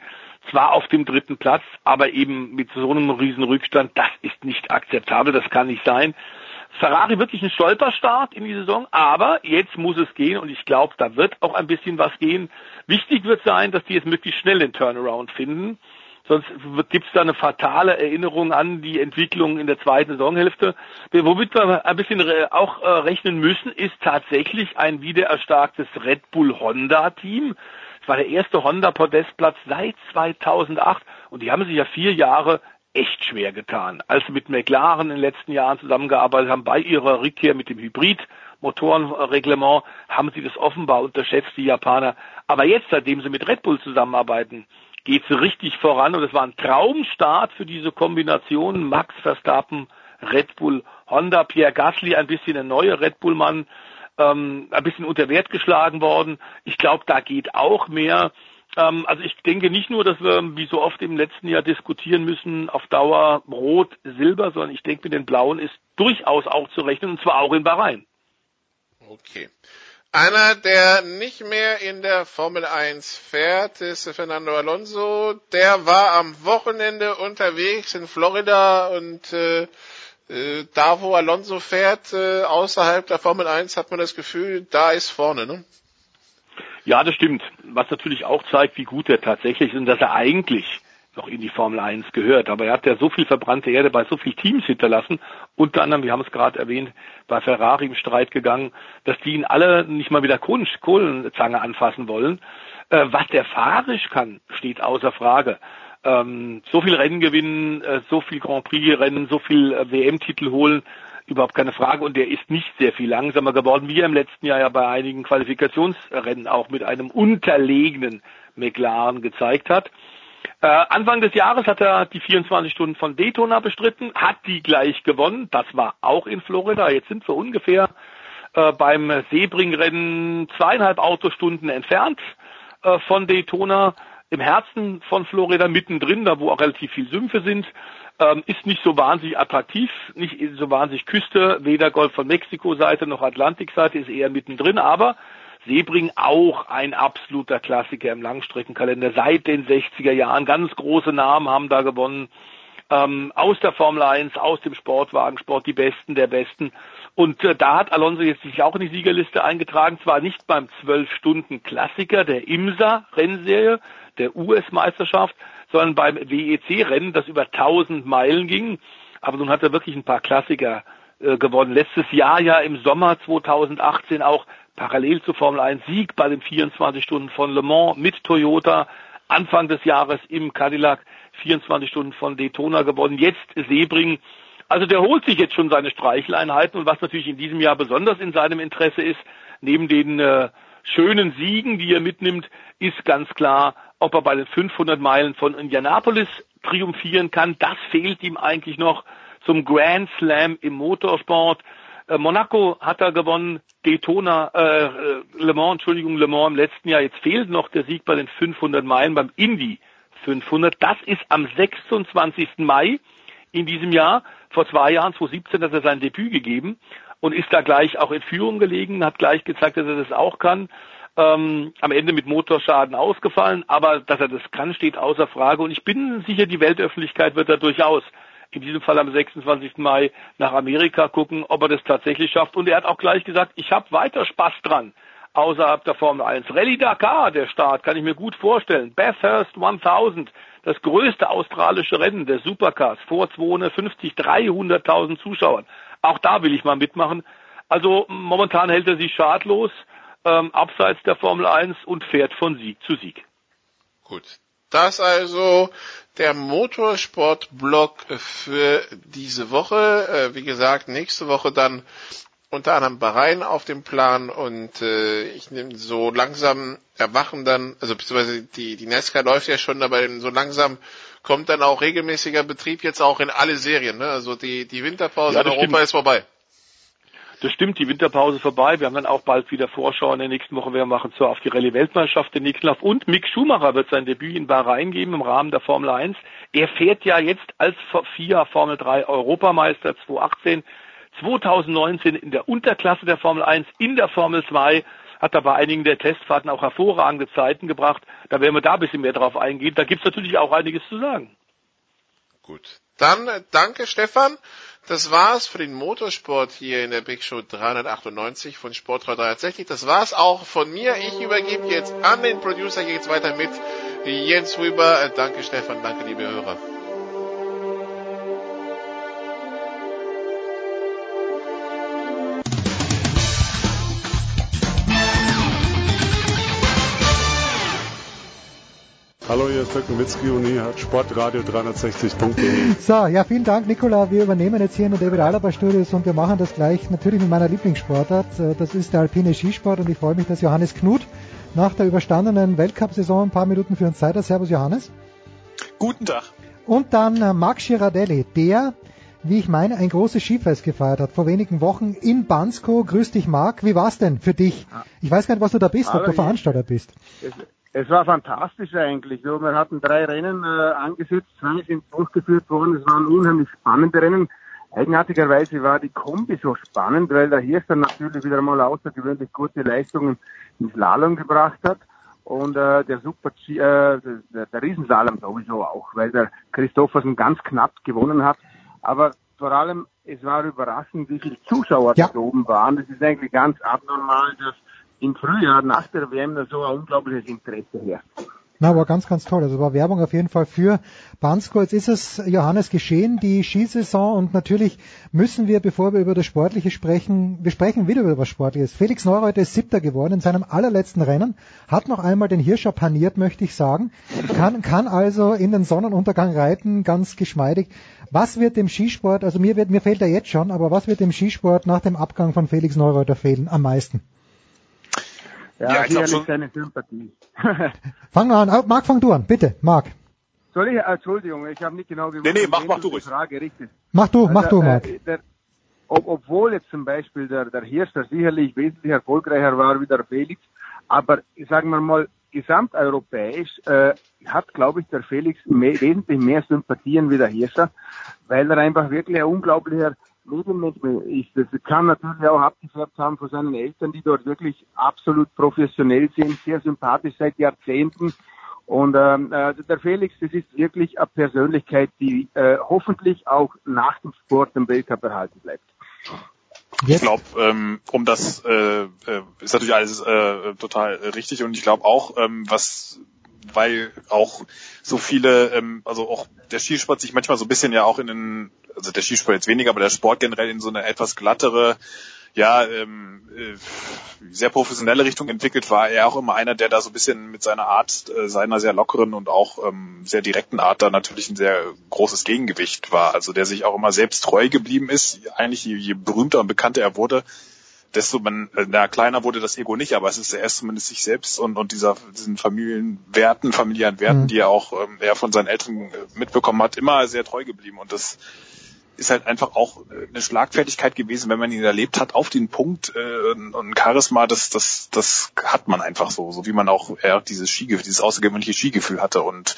zwar auf dem dritten Platz, aber eben mit so einem riesen Rückstand, das ist nicht akzeptabel, das kann nicht sein. Ferrari wirklich ein Stolperstart in die Saison, aber jetzt muss es gehen und ich glaube, da wird auch ein bisschen was gehen. Wichtig wird sein, dass die jetzt möglichst schnell den Turnaround finden. Sonst gibt es da eine fatale Erinnerung an die Entwicklung in der zweiten Saisonhälfte. Womit wir ein bisschen auch äh, rechnen müssen, ist tatsächlich ein wieder erstarktes Red Bull Honda Team. Es war der erste Honda Podestplatz seit 2008 und die haben sich ja vier Jahre echt schwer getan. Als sie mit McLaren in den letzten Jahren zusammengearbeitet haben, bei ihrer Rückkehr mit dem Hybrid, Motorenreglement, haben sie das offenbar unterschätzt, die Japaner. Aber jetzt, seitdem sie mit Red Bull zusammenarbeiten, geht es richtig voran und es war ein Traumstart für diese Kombination Max Verstappen, Red Bull, Honda, Pierre Gasly, ein bisschen ein neuer Red Bull-Mann, ähm, ein bisschen unter Wert geschlagen worden. Ich glaube, da geht auch mehr. Ähm, also ich denke nicht nur, dass wir wie so oft im letzten Jahr diskutieren müssen auf Dauer Rot, Silber, sondern ich denke mit den Blauen ist durchaus auch zu rechnen und zwar auch in Bahrain. Okay. Einer, der nicht mehr in der Formel 1 fährt, ist Fernando Alonso. Der war am Wochenende unterwegs in Florida und äh, äh, da, wo Alonso fährt, äh, außerhalb der Formel 1, hat man das Gefühl, da ist vorne. Ne? Ja, das stimmt. Was natürlich auch zeigt, wie gut er tatsächlich ist und dass er eigentlich noch in die Formel 1 gehört. Aber er hat ja so viel verbrannte Erde bei so vielen Teams hinterlassen, unter anderem, wir haben es gerade erwähnt, bei Ferrari im Streit gegangen, dass die ihn alle nicht mal wieder Kohlenzange anfassen wollen. Äh, was der fahrisch kann, steht außer Frage. Ähm, so viel Rennen gewinnen, äh, so viel Grand Prix Rennen, so viel äh, WM-Titel holen, überhaupt keine Frage. Und der ist nicht sehr viel langsamer geworden, wie er im letzten Jahr ja bei einigen Qualifikationsrennen auch mit einem unterlegenen McLaren gezeigt hat. Äh, Anfang des Jahres hat er die 24 Stunden von Daytona bestritten, hat die gleich gewonnen. Das war auch in Florida. Jetzt sind wir ungefähr äh, beim Sebring-Rennen zweieinhalb Autostunden entfernt äh, von Daytona, im Herzen von Florida, mittendrin, da wo auch relativ viel Sümpfe sind. Ähm, ist nicht so wahnsinnig attraktiv, nicht so wahnsinnig Küste, weder Golf von Mexiko-Seite noch Atlantik-Seite, ist eher mittendrin, aber Sebring auch ein absoluter Klassiker im Langstreckenkalender seit den 60er Jahren. Ganz große Namen haben da gewonnen. Ähm, aus der Formel 1, aus dem Sportwagensport, die Besten der Besten. Und äh, da hat Alonso jetzt sich auch in die Siegerliste eingetragen, zwar nicht beim 12-Stunden-Klassiker der IMSA-Rennserie, der US-Meisterschaft, sondern beim WEC-Rennen, das über 1000 Meilen ging. Aber nun hat er wirklich ein paar Klassiker äh, gewonnen. Letztes Jahr ja im Sommer 2018 auch parallel zur Formel 1 Sieg bei den 24 Stunden von Le Mans mit Toyota. Anfang des Jahres im Cadillac 24 Stunden von Daytona gewonnen. Jetzt Sebring. Also der holt sich jetzt schon seine Streicheleinheiten und was natürlich in diesem Jahr besonders in seinem Interesse ist, neben den äh, schönen Siegen, die er mitnimmt, ist ganz klar, ob er bei den 500 Meilen von Indianapolis triumphieren kann. Das fehlt ihm eigentlich noch zum Grand Slam im Motorsport. Äh, Monaco hat er gewonnen, Daytona, äh, äh, Le Mans, Entschuldigung, Le Mans im letzten Jahr. Jetzt fehlt noch der Sieg bei den 500 Meilen beim Indy 500. Das ist am 26. Mai in diesem Jahr. Vor zwei Jahren, 2017, hat er sein Debüt gegeben und ist da gleich auch in Führung gelegen, hat gleich gezeigt, dass er das auch kann. Ähm, am Ende mit Motorschaden ausgefallen, aber dass er das kann, steht außer Frage. Und ich bin sicher, die Weltöffentlichkeit wird da durchaus in diesem Fall am 26. Mai nach Amerika gucken, ob er das tatsächlich schafft. Und er hat auch gleich gesagt, ich habe weiter Spaß dran außerhalb der Formel 1. Rallye Dakar, der Start, kann ich mir gut vorstellen. Bathurst 1000, das größte australische Rennen der Supercars, vor 250, 300.000 Zuschauern. Auch da will ich mal mitmachen. Also momentan hält er sich schadlos ähm, abseits der Formel 1 und fährt von Sieg zu Sieg. Gut. Das also der Motorsport-Blog für diese Woche. Äh, wie gesagt, nächste Woche dann unter anderem Bahrain auf dem Plan und äh, ich nehme so langsam erwachen dann, also beziehungsweise die, die NASCAR läuft ja schon, aber so langsam kommt dann auch regelmäßiger Betrieb jetzt auch in alle Serien. Ne? Also die, die Winterpause ja, in Europa stimmt. ist vorbei. Das stimmt, die Winterpause vorbei. Wir haben dann auch bald wieder Vorschau in der nächsten Woche. Wir machen zwar auf die Rallye-Weltmeisterschaft den nächsten Lauf. Und Mick Schumacher wird sein Debüt in Bahrain geben im Rahmen der Formel 1. Er fährt ja jetzt als FIA Formel 3 Europameister 2018, 2019 in der Unterklasse der Formel 1, in der Formel 2 hat er bei einigen der Testfahrten auch hervorragende Zeiten gebracht. Da werden wir da ein bisschen mehr drauf eingehen. Da gibt's natürlich auch einiges zu sagen. Gut. Dann äh, danke Stefan. Das war's für den Motorsport hier in der Big Show 398 von Sportrad 360. Das war's auch von mir. Ich übergebe jetzt an den Producer. Hier geht's weiter mit Jens Rüber. Danke Stefan, danke liebe Hörer. Hallo, hier ist Dirk Nowitzki und hier hat Sportradio 360.de. So, ja, vielen Dank, Nikola. Wir übernehmen jetzt hier in der David Alaba Studios und wir machen das gleich natürlich mit meiner Lieblingssportart. Äh, das ist der alpine Skisport und ich freue mich, dass Johannes Knut nach der überstandenen Weltcup-Saison ein paar Minuten für uns Zeit hat. Servus, Johannes. Guten Tag. Und dann äh, Max Girardelli, der wie ich meine, ein großes Skifest gefeiert hat vor wenigen Wochen in Bansko. Grüß dich, Marc. Wie war's denn für dich? Ich weiß gar nicht, was du da bist, Hallo, ob du Veranstalter bist. Es war fantastisch eigentlich. So, wir hatten drei Rennen äh, angesetzt, zwei sind durchgeführt worden. Es waren unheimlich spannende Rennen. Eigenartigerweise war die Kombi so spannend, weil der Hirsch dann natürlich wieder mal außergewöhnlich gute Leistungen im Slalom gebracht hat. Und äh, der Super G, äh, der, der Riesenslalom sowieso auch, weil der Christoffersen ganz knapp gewonnen hat. Aber vor allem, es war überraschend, wie viele Zuschauer ja. da oben waren. Das ist eigentlich ganz abnormal, dass im Frühjahr nach der WM da so ein unglaubliches Interesse herrscht. Na, war ganz, ganz toll. Also war Werbung auf jeden Fall für Bansko. Jetzt ist es, Johannes, geschehen, die Skisaison. Und natürlich müssen wir, bevor wir über das Sportliche sprechen, wir sprechen wieder über was Sportliches. Felix Neureuter ist Siebter geworden in seinem allerletzten Rennen, hat noch einmal den Hirscher paniert, möchte ich sagen, kann, kann also in den Sonnenuntergang reiten, ganz geschmeidig. Was wird dem Skisport, also mir, wird, mir fehlt er jetzt schon, aber was wird dem Skisport nach dem Abgang von Felix Neureuter fehlen am meisten? Ja, ja ich glaube schon. seine Sympathie. fang an. Marc, fang du an, bitte, Marc. Soll ich, äh, Entschuldigung, ich habe nicht genau gewusst, nee, nee, mach, mach du ruhig. Frage richtig. Mach du, also, mach du, Marc. Äh, der, ob, obwohl jetzt zum Beispiel der, der Hirscher sicherlich wesentlich erfolgreicher war wie der Felix, aber sagen wir mal, gesamteuropäisch äh, hat, glaube ich, der Felix mehr, wesentlich mehr Sympathien wie der Hirscher, weil er einfach wirklich ein unglaublicher Medienmensch ist. Das kann natürlich auch abgefärbt haben von seinen Eltern, die dort wirklich absolut professionell sind, sehr sympathisch seit Jahrzehnten. Und ähm, äh, der Felix, das ist wirklich eine Persönlichkeit, die äh, hoffentlich auch nach dem Sport im Weltcup erhalten bleibt. Ich glaube, ähm, um das äh, äh, ist natürlich alles äh, total richtig und ich glaube auch, ähm, was weil auch so viele, ähm, also auch der Skisport sich manchmal so ein bisschen ja auch in den, also der Skisport jetzt weniger, aber der Sport generell in so eine etwas glattere, ja, ähm, äh, sehr professionelle Richtung entwickelt, war er auch immer einer, der da so ein bisschen mit seiner Art, äh, seiner sehr lockeren und auch ähm, sehr direkten Art da natürlich ein sehr großes Gegengewicht war. Also der sich auch immer selbst treu geblieben ist. Eigentlich je, je berühmter und bekannter er wurde, desto man, äh, na, kleiner wurde das Ego nicht, aber es ist erst zumindest sich selbst und, und dieser, diesen Familienwerten, familiären Werten, mhm. die er auch ähm, er von seinen Eltern mitbekommen hat, immer sehr treu geblieben. Und das ist halt einfach auch äh, eine Schlagfertigkeit gewesen, wenn man ihn erlebt hat, auf den Punkt äh, und Charisma, das, das, das hat man einfach so, so wie man auch er dieses Skigefühl, dieses außergewöhnliche Skigefühl hatte. Und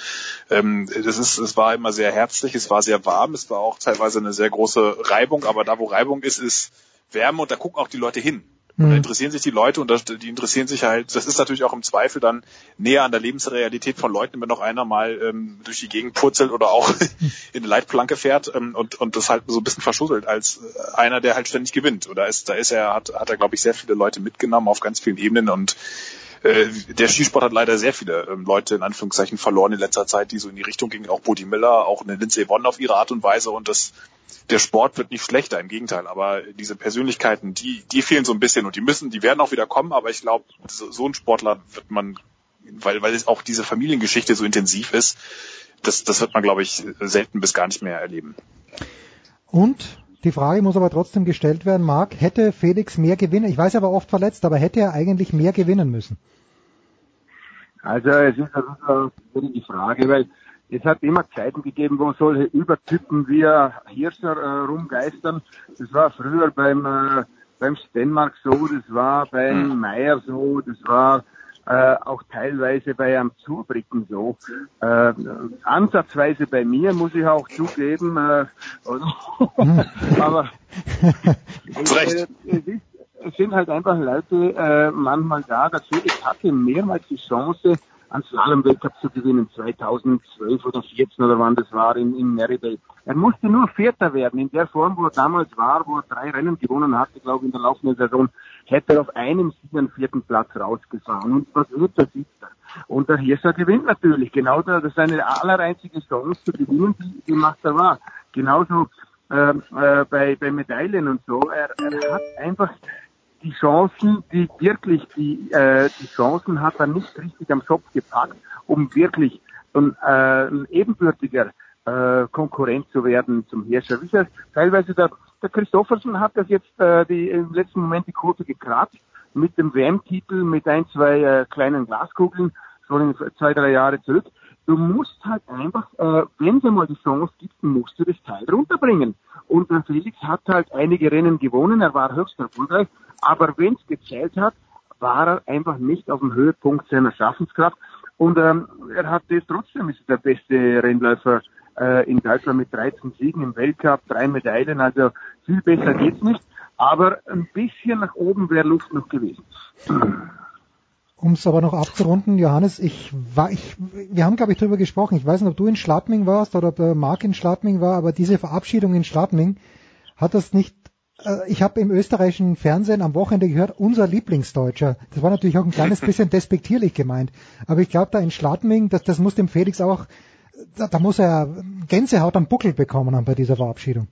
ähm, das ist, es war immer sehr herzlich, es war sehr warm, es war auch teilweise eine sehr große Reibung, aber da wo Reibung ist, ist Wärme und da gucken auch die Leute hin. Und da mhm. interessieren sich die Leute und das, die interessieren sich halt, das ist natürlich auch im Zweifel dann näher an der Lebensrealität von Leuten, wenn noch einer mal ähm, durch die Gegend purzelt oder auch in eine Leitplanke fährt ähm, und, und das halt so ein bisschen verschusselt als äh, einer, der halt ständig gewinnt. Oder ist, da ist er, hat, hat er, glaube ich, sehr viele Leute mitgenommen auf ganz vielen Ebenen und äh, der Skisport hat leider sehr viele ähm, Leute in Anführungszeichen verloren in letzter Zeit, die so in die Richtung gingen. Auch Bodi Miller, auch eine Lindsay Vonn auf ihre Art und Weise. Und das, der Sport wird nicht schlechter, im Gegenteil. Aber diese Persönlichkeiten, die, die fehlen so ein bisschen und die müssen, die werden auch wieder kommen. Aber ich glaube, so, so ein Sportler wird man, weil, weil es auch diese Familiengeschichte so intensiv ist, das, das wird man, glaube ich, selten bis gar nicht mehr erleben. Und die Frage muss aber trotzdem gestellt werden, Marc, hätte Felix mehr gewinnen? Ich weiß, er war oft verletzt, aber hätte er eigentlich mehr gewinnen müssen? Also es ist also die Frage, weil es hat immer Zeiten gegeben, wo solche Übertypen wie Hirscher äh, rumgeistern. Das war früher beim äh, beim Stenmark so, das war beim hm. Meier so, das war äh, auch teilweise bei einem Zubricken so. Äh, ansatzweise bei mir, muss ich auch zugeben. Äh, aber äh, es, ist, es sind halt einfach Leute äh, manchmal da. Der Felix hatte mehrmals die Chance, einen Slalom-Weltcup zu gewinnen, 2012 oder 2014 oder wann das war in, in Meribel. Er musste nur Vierter werden. In der Form, wo er damals war, wo er drei Rennen gewonnen hatte, glaube ich, in der laufenden Saison, hätte er auf einem Sieg einen vierten Platz rausgefahren. Und was wird der Siebter? Und der Hirscher gewinnt natürlich. Genau das ist seine allereinzige Chance zu gewinnen, die, die macht er wahr. Genauso äh, äh, bei, bei Medaillen und so. Er, er hat einfach die Chancen, die wirklich, die, äh, die Chancen hat er nicht richtig am Schopf gepackt, um wirklich ein, äh, ein ebenbürtiger äh, Konkurrent zu werden zum Herrscher. Wie gesagt, teilweise der, der Christoffersen hat das jetzt äh, die, im letzten Moment die Quote gekratzt mit dem WM-Titel, mit ein, zwei äh, kleinen Glaskugeln, schon zwei, drei Jahre zurück. Du musst halt einfach, äh, wenn es einmal die Chance gibt, musst du das Teil runterbringen. Und der Felix hat halt einige Rennen gewonnen, er war höchst erfolgreich, aber wenn es gezählt hat, war er einfach nicht auf dem Höhepunkt seiner Schaffenskraft. Und ähm, er hat das trotzdem ist der beste Rennläufer äh, in Deutschland mit 13 Siegen im Weltcup, drei Medaillen, also viel besser geht's nicht. Aber ein bisschen nach oben wäre Luft noch gewesen. Um es aber noch abzurunden, Johannes, ich war, ich, wir haben glaube ich darüber gesprochen. Ich weiß nicht, ob du in Schladming warst oder ob äh, Marc in Schladming war, aber diese Verabschiedung in Schladming hat das nicht. Äh, ich habe im österreichischen Fernsehen am Wochenende gehört, unser Lieblingsdeutscher. Das war natürlich auch ein kleines bisschen despektierlich gemeint, aber ich glaube da in Schladming, das, das muss dem Felix auch, da, da muss er Gänsehaut am Buckel bekommen haben bei dieser Verabschiedung.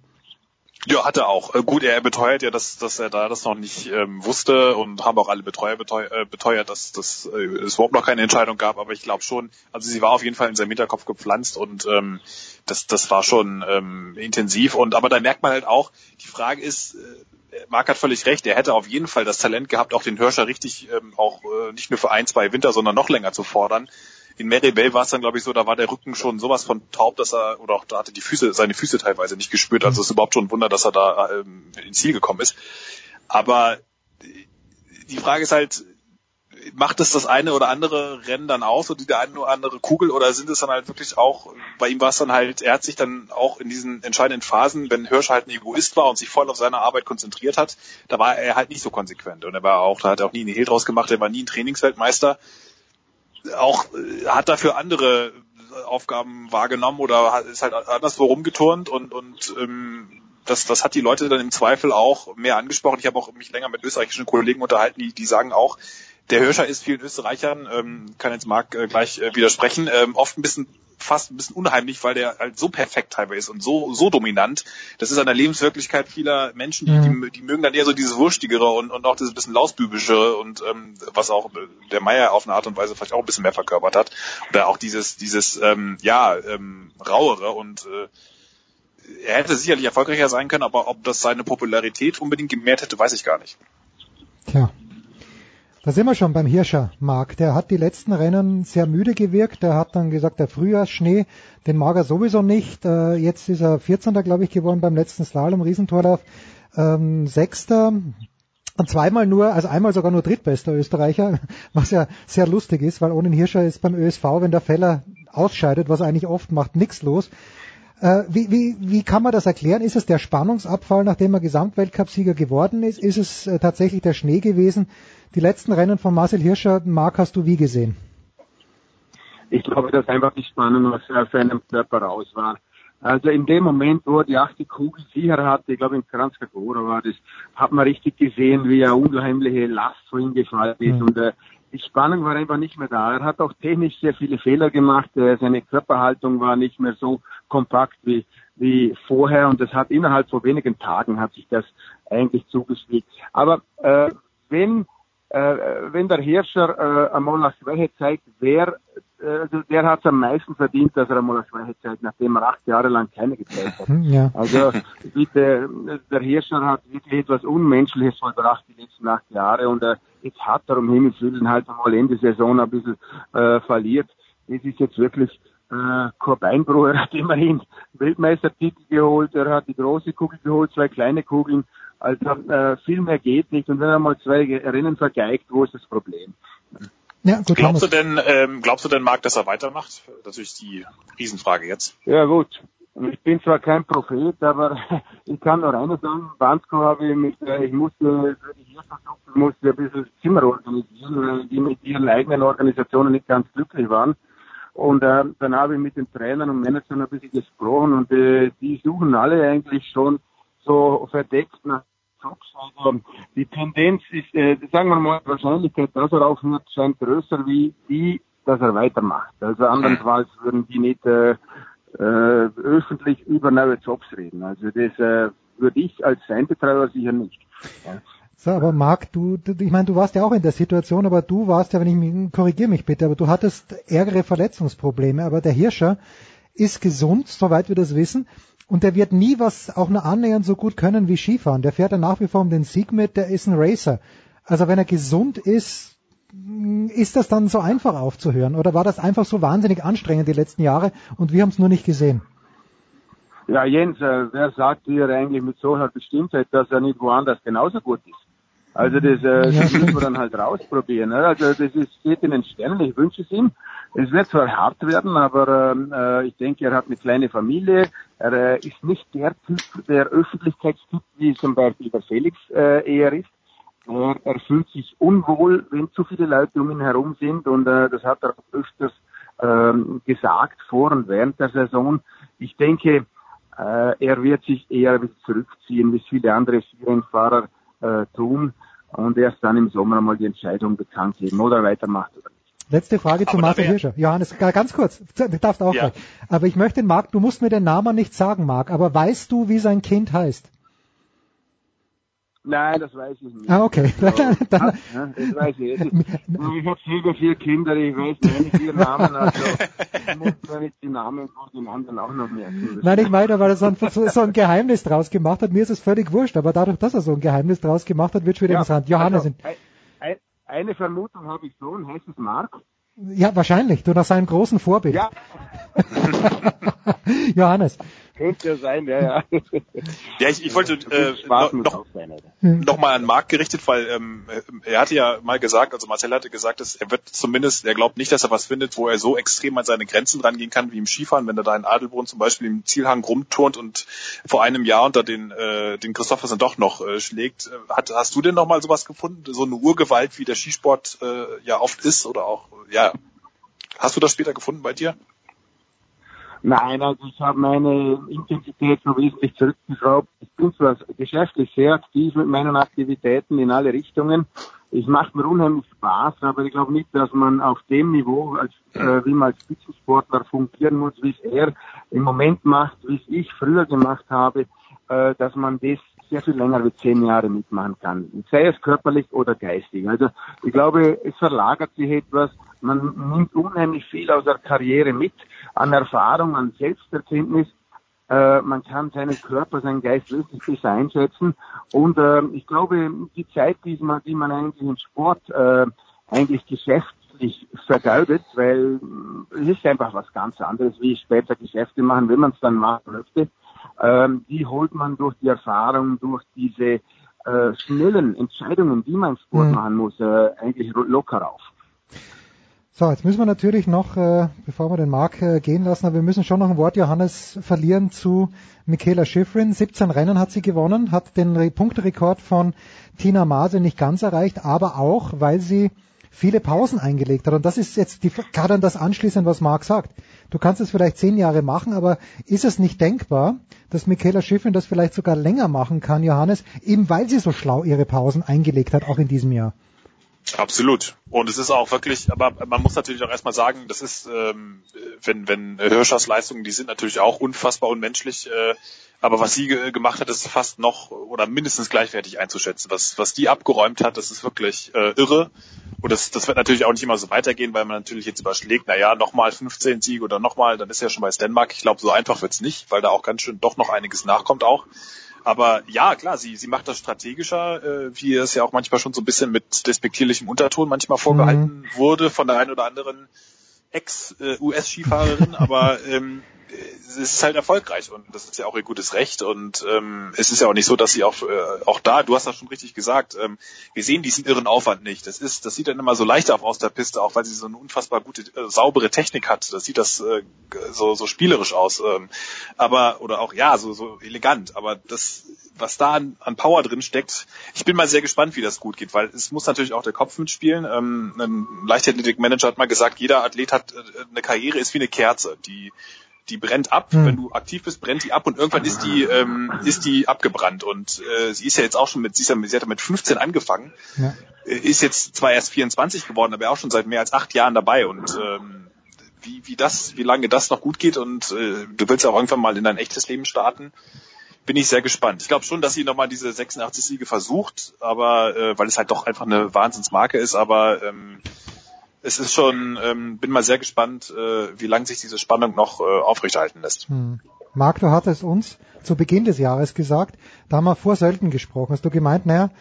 Ja, hat er auch. Äh, gut, er beteuert ja, dass, dass er da das noch nicht ähm, wusste und haben auch alle Betreuer beteuert, äh, beteuert dass, dass äh, es überhaupt noch keine Entscheidung gab. Aber ich glaube schon, also sie war auf jeden Fall in seinem Hinterkopf gepflanzt und ähm, das, das war schon ähm, intensiv. Und aber da merkt man halt auch, die Frage ist, äh, Marc hat völlig recht, er hätte auf jeden Fall das Talent gehabt, auch den Hirscher richtig ähm, auch äh, nicht nur für ein, zwei Winter, sondern noch länger zu fordern in Meribel war es dann, glaube ich, so, da war der Rücken schon sowas von taub, dass er, oder auch da hatte die Füße, seine Füße teilweise nicht gespürt. Also es ist überhaupt schon ein Wunder, dass er da ähm, ins Ziel gekommen ist. Aber die Frage ist halt, macht es das eine oder andere Rennen dann aus oder die eine oder andere Kugel oder sind es dann halt wirklich auch, bei ihm war es dann halt, er hat sich dann auch in diesen entscheidenden Phasen, wenn Hirsch halt ein Egoist war und sich voll auf seine Arbeit konzentriert hat, da war er halt nicht so konsequent und er war auch, da hat er auch nie einen Hehl draus gemacht, er war nie ein Trainingsweltmeister auch äh, hat dafür andere Aufgaben wahrgenommen oder ist halt anderswo rumgeturnt und, und ähm, das, das hat die Leute dann im Zweifel auch mehr angesprochen. Ich habe auch mich länger mit österreichischen Kollegen unterhalten, die, die sagen auch, der Hirscher ist vielen Österreichern, ähm, kann jetzt Marc äh, gleich äh, widersprechen, ähm, oft ein bisschen fast ein bisschen unheimlich, weil der halt so perfekt teilweise ist und so so dominant. Das ist an der Lebenswirklichkeit vieler Menschen, die, mhm. die, die mögen dann eher so dieses Wurstigere und, und auch dieses bisschen Lausbübischere und ähm, was auch der Meier auf eine Art und Weise vielleicht auch ein bisschen mehr verkörpert hat. Oder auch dieses, dieses ähm, ja, ähm, rauere und äh, er hätte sicherlich erfolgreicher sein können, aber ob das seine Popularität unbedingt gemehrt hätte, weiß ich gar nicht. Da sind wir schon beim Hirscher, Marc. Der hat die letzten Rennen sehr müde gewirkt. Der hat dann gesagt, der Frühjahrsschnee, den mag er sowieso nicht. Äh, jetzt ist er 14. glaube ich geworden beim letzten Slalom, Riesentorlauf. Ähm, Sechster. Und zweimal nur, also einmal sogar nur drittbester Österreicher, was ja sehr lustig ist, weil ohne Hirscher ist beim ÖSV, wenn der Feller ausscheidet, was er eigentlich oft macht, nichts los. Äh, wie, wie, wie kann man das erklären? Ist es der Spannungsabfall, nachdem er Gesamtweltcupsieger geworden ist? Ist es äh, tatsächlich der Schnee gewesen? Die letzten Rennen von Marcel Hirscher, Marc, hast du wie gesehen? Ich glaube, dass einfach die Spannung aus seinem Körper raus war. Also in dem Moment, wo er die achte Kugel sicher hatte, ich glaube in Kranzkagora war das, hat man richtig gesehen, wie eine unheimliche Last vor ihm gefallen ist. Mhm. Und äh, die Spannung war einfach nicht mehr da. Er hat auch technisch sehr viele Fehler gemacht. Äh, seine Körperhaltung war nicht mehr so kompakt wie, wie vorher. Und das hat innerhalb von wenigen Tagen hat sich das eigentlich zugespielt. Aber äh, wenn äh, wenn der Hirscher äh, einmal eine Schwäche zeigt, wer, also der hat es am meisten verdient, dass er einmal eine Schwäche zeigt, nachdem er acht Jahre lang keine gezeigt hat. Hm, ja. Also bitte, der Hirscher hat wirklich etwas Unmenschliches vollbracht die letzten acht Jahre und äh, jetzt hat er um Himmels Willen halt einmal Ende Saison ein bisschen äh, verliert. Das ist jetzt wirklich äh, kein Beinbruch. Er hat immerhin Weltmeistertitel geholt, er hat die große Kugel geholt, zwei kleine Kugeln. Also äh, viel mehr geht nicht. Und wenn er mal zwei Rennen vergeigt, wo ist das Problem? Ja, gut, glaubst du denn, ähm, glaubst du denn, Marc, dass er weitermacht? Das ist die Riesenfrage jetzt. Ja gut. Ich bin zwar kein Prophet, aber ich kann nur eines sagen. Bansko habe ich mit, äh, ich musste, ich musste ein bisschen Zimmer organisieren, weil die mit ihren eigenen Organisationen nicht ganz glücklich waren. Und äh, dann habe ich mit den Trainern und Managern ein bisschen gesprochen und äh, die suchen alle eigentlich schon so verdeckt nach Jobs. Also die Tendenz ist, äh, sagen wir mal, die Wahrscheinlichkeit, dass er aufhört, scheint größer wie die, dass er weitermacht. Also andernfalls würden die nicht äh, äh, öffentlich über neue Jobs reden. Also das äh, würde ich als Seinbetreiber sicher nicht. Ja. So, aber Marc, du, ich meine, du warst ja auch in der Situation, aber du warst ja, wenn ich mich, korrigiere mich bitte, aber du hattest ärgere Verletzungsprobleme, aber der Hirscher ist gesund, soweit wir das wissen. Und der wird nie was auch nur annähernd so gut können wie Skifahren. Der fährt ja nach wie vor um den Sieg mit, der ist ein Racer. Also wenn er gesund ist, ist das dann so einfach aufzuhören? Oder war das einfach so wahnsinnig anstrengend die letzten Jahre und wir haben es nur nicht gesehen? Ja, Jens, äh, wer sagt dir eigentlich mit so einer Bestimmtheit, dass er nicht woanders genauso gut ist? Also das, äh, das müssen wir dann halt rausprobieren. Ne? Also das ist, steht in den Sternen, ich wünsche es ihm. Es wird zwar hart werden, aber ähm, äh, ich denke, er hat eine kleine Familie. Er äh, ist nicht der Typ, der Öffentlichkeitstyp, wie zum Beispiel der Felix äh, eher ist. Er, er fühlt sich unwohl, wenn zu viele Leute um ihn herum sind und äh, das hat er auch öfters ähm, gesagt vor und während der Saison. Ich denke, äh, er wird sich eher zurückziehen, wie viele andere Skirennfahrer äh, tun und erst dann im Sommer mal die Entscheidung bekannt geben oder weitermacht oder nicht. Letzte Frage zu Marcel Hirscher. Johannes, ganz kurz, du darfst auch ja. gleich. Aber ich möchte Marc, du musst mir den Namen nicht sagen, Marc, aber weißt du, wie sein Kind heißt? Nein, das weiß ich nicht. Ah, okay. Also, dann, ja, das weiß ich. ich habe selber vier Kinder, ich weiß nicht vier Namen, also muss mir nicht die Namen von den anderen auch noch merken. Nein, ich meine, weil er so ein, so ein Geheimnis draus gemacht hat, mir ist es völlig wurscht, aber dadurch, dass er so ein Geheimnis draus gemacht hat, wird schon wieder ja, interessant. Johannes. Also, ein, eine Vermutung habe ich schon, heißt es Mark? Ja, wahrscheinlich, du nach seinem großen Vorbild. Ja. Johannes. Könnte ja sein, ja, ja. Ja, ich, ich wollte äh, noch, noch, noch mal an Marc gerichtet, weil ähm, er hatte ja mal gesagt, also Marcel hatte gesagt, dass er wird zumindest, er glaubt nicht, dass er was findet, wo er so extrem an seine Grenzen rangehen kann wie im Skifahren, wenn er da in Adelbrunn zum Beispiel im Zielhang rumturnt und vor einem Jahr unter den äh, den Christophersen doch noch äh, schlägt. Hat, hast du denn noch mal sowas gefunden, so eine Urgewalt, wie der Skisport äh, ja oft ist oder auch ja Hast du das später gefunden bei dir? Nein, also ich habe meine Intensität so wesentlich zurückgeschraubt. Ich bin zwar geschäftlich sehr aktiv mit meinen Aktivitäten in alle Richtungen. Ich mache mir unheimlich Spaß, aber ich glaube nicht, dass man auf dem Niveau, als, äh, wie man als Spitzensportler fungieren muss, wie es er im Moment macht, wie es ich früher gemacht habe, äh, dass man das sehr viel länger wie zehn Jahre mitmachen kann, sei es körperlich oder geistig. Also ich glaube, es verlagert sich etwas, man nimmt unheimlich viel aus der Karriere mit, an Erfahrung, an Selbsterkenntnis. Äh, man kann seinen Körper, seinen Geist wirklich besser einschätzen. Und äh, ich glaube, die Zeit, die man, die man eigentlich im Sport äh, eigentlich geschäftlich vergeudet, weil es ist einfach was ganz anderes, wie später Geschäfte machen, wenn man es dann machen möchte. Ähm, die holt man durch die Erfahrung, durch diese äh, schnellen Entscheidungen, die man im Sport mhm. machen muss, äh, eigentlich locker auf. So, jetzt müssen wir natürlich noch, äh, bevor wir den Marc äh, gehen lassen, aber wir müssen schon noch ein Wort, Johannes, verlieren zu Michaela Schifrin. 17 Rennen hat sie gewonnen, hat den Re Punkterekord von Tina Maase nicht ganz erreicht, aber auch, weil sie viele Pausen eingelegt hat. Und das ist jetzt die, gerade an das anschließend, was Marc sagt. Du kannst es vielleicht zehn Jahre machen, aber ist es nicht denkbar, dass Michaela Schifrin das vielleicht sogar länger machen kann, Johannes, eben weil sie so schlau ihre Pausen eingelegt hat, auch in diesem Jahr? Absolut. Und es ist auch wirklich, aber man muss natürlich auch erstmal sagen, das ist, ähm, wenn, wenn Hirschers Leistungen, die sind natürlich auch unfassbar unmenschlich, äh, aber was sie ge gemacht hat, ist fast noch oder mindestens gleichwertig einzuschätzen. Was, was die abgeräumt hat, das ist wirklich äh, irre. Und das, das wird natürlich auch nicht immer so weitergehen, weil man natürlich jetzt überschlägt, naja, nochmal 15 Siege oder nochmal, dann ist ja schon bei Stenmark. Ich glaube, so einfach wird's nicht, weil da auch ganz schön doch noch einiges nachkommt auch. Aber ja, klar, sie, sie macht das strategischer, äh, wie es ja auch manchmal schon so ein bisschen mit despektierlichem Unterton manchmal vorgehalten mhm. wurde von der einen oder anderen Ex-US-Skifahrerin. Aber ähm, es ist halt erfolgreich und das ist ja auch ihr gutes Recht und ähm, es ist ja auch nicht so, dass sie auch äh, auch da, du hast das schon richtig gesagt, ähm, wir sehen diesen irren Aufwand nicht. Das ist, das sieht dann immer so leicht auf aus der Piste, auch weil sie so eine unfassbar gute, äh, saubere Technik hat. Das sieht das äh, so so spielerisch aus, ähm, aber oder auch ja so so elegant. Aber das, was da an, an Power drin steckt, ich bin mal sehr gespannt, wie das gut geht, weil es muss natürlich auch der Kopf mitspielen. Ähm, ein Leichtathletikmanager hat mal gesagt, jeder Athlet hat äh, eine Karriere ist wie eine Kerze, die die brennt ab. Hm. Wenn du aktiv bist, brennt die ab und irgendwann ist die, ähm, ist die abgebrannt. Und äh, sie ist ja jetzt auch schon mit, sie, ist ja, sie hat ja mit 15 angefangen, ja. Äh, ist jetzt zwar erst 24 geworden, aber auch schon seit mehr als acht Jahren dabei. Und ähm, wie, wie das, wie lange das noch gut geht und äh, du willst auch irgendwann mal in dein echtes Leben starten, bin ich sehr gespannt. Ich glaube schon, dass sie nochmal diese 86 Siege versucht, aber äh, weil es halt doch einfach eine Wahnsinnsmarke ist, aber ähm, es ist schon, ähm, bin mal sehr gespannt, äh, wie lange sich diese Spannung noch äh, aufrechterhalten lässt. Hm. Marc, du hattest uns zu Beginn des Jahres gesagt, da haben wir vor Sölden gesprochen, hast du gemeint, naja,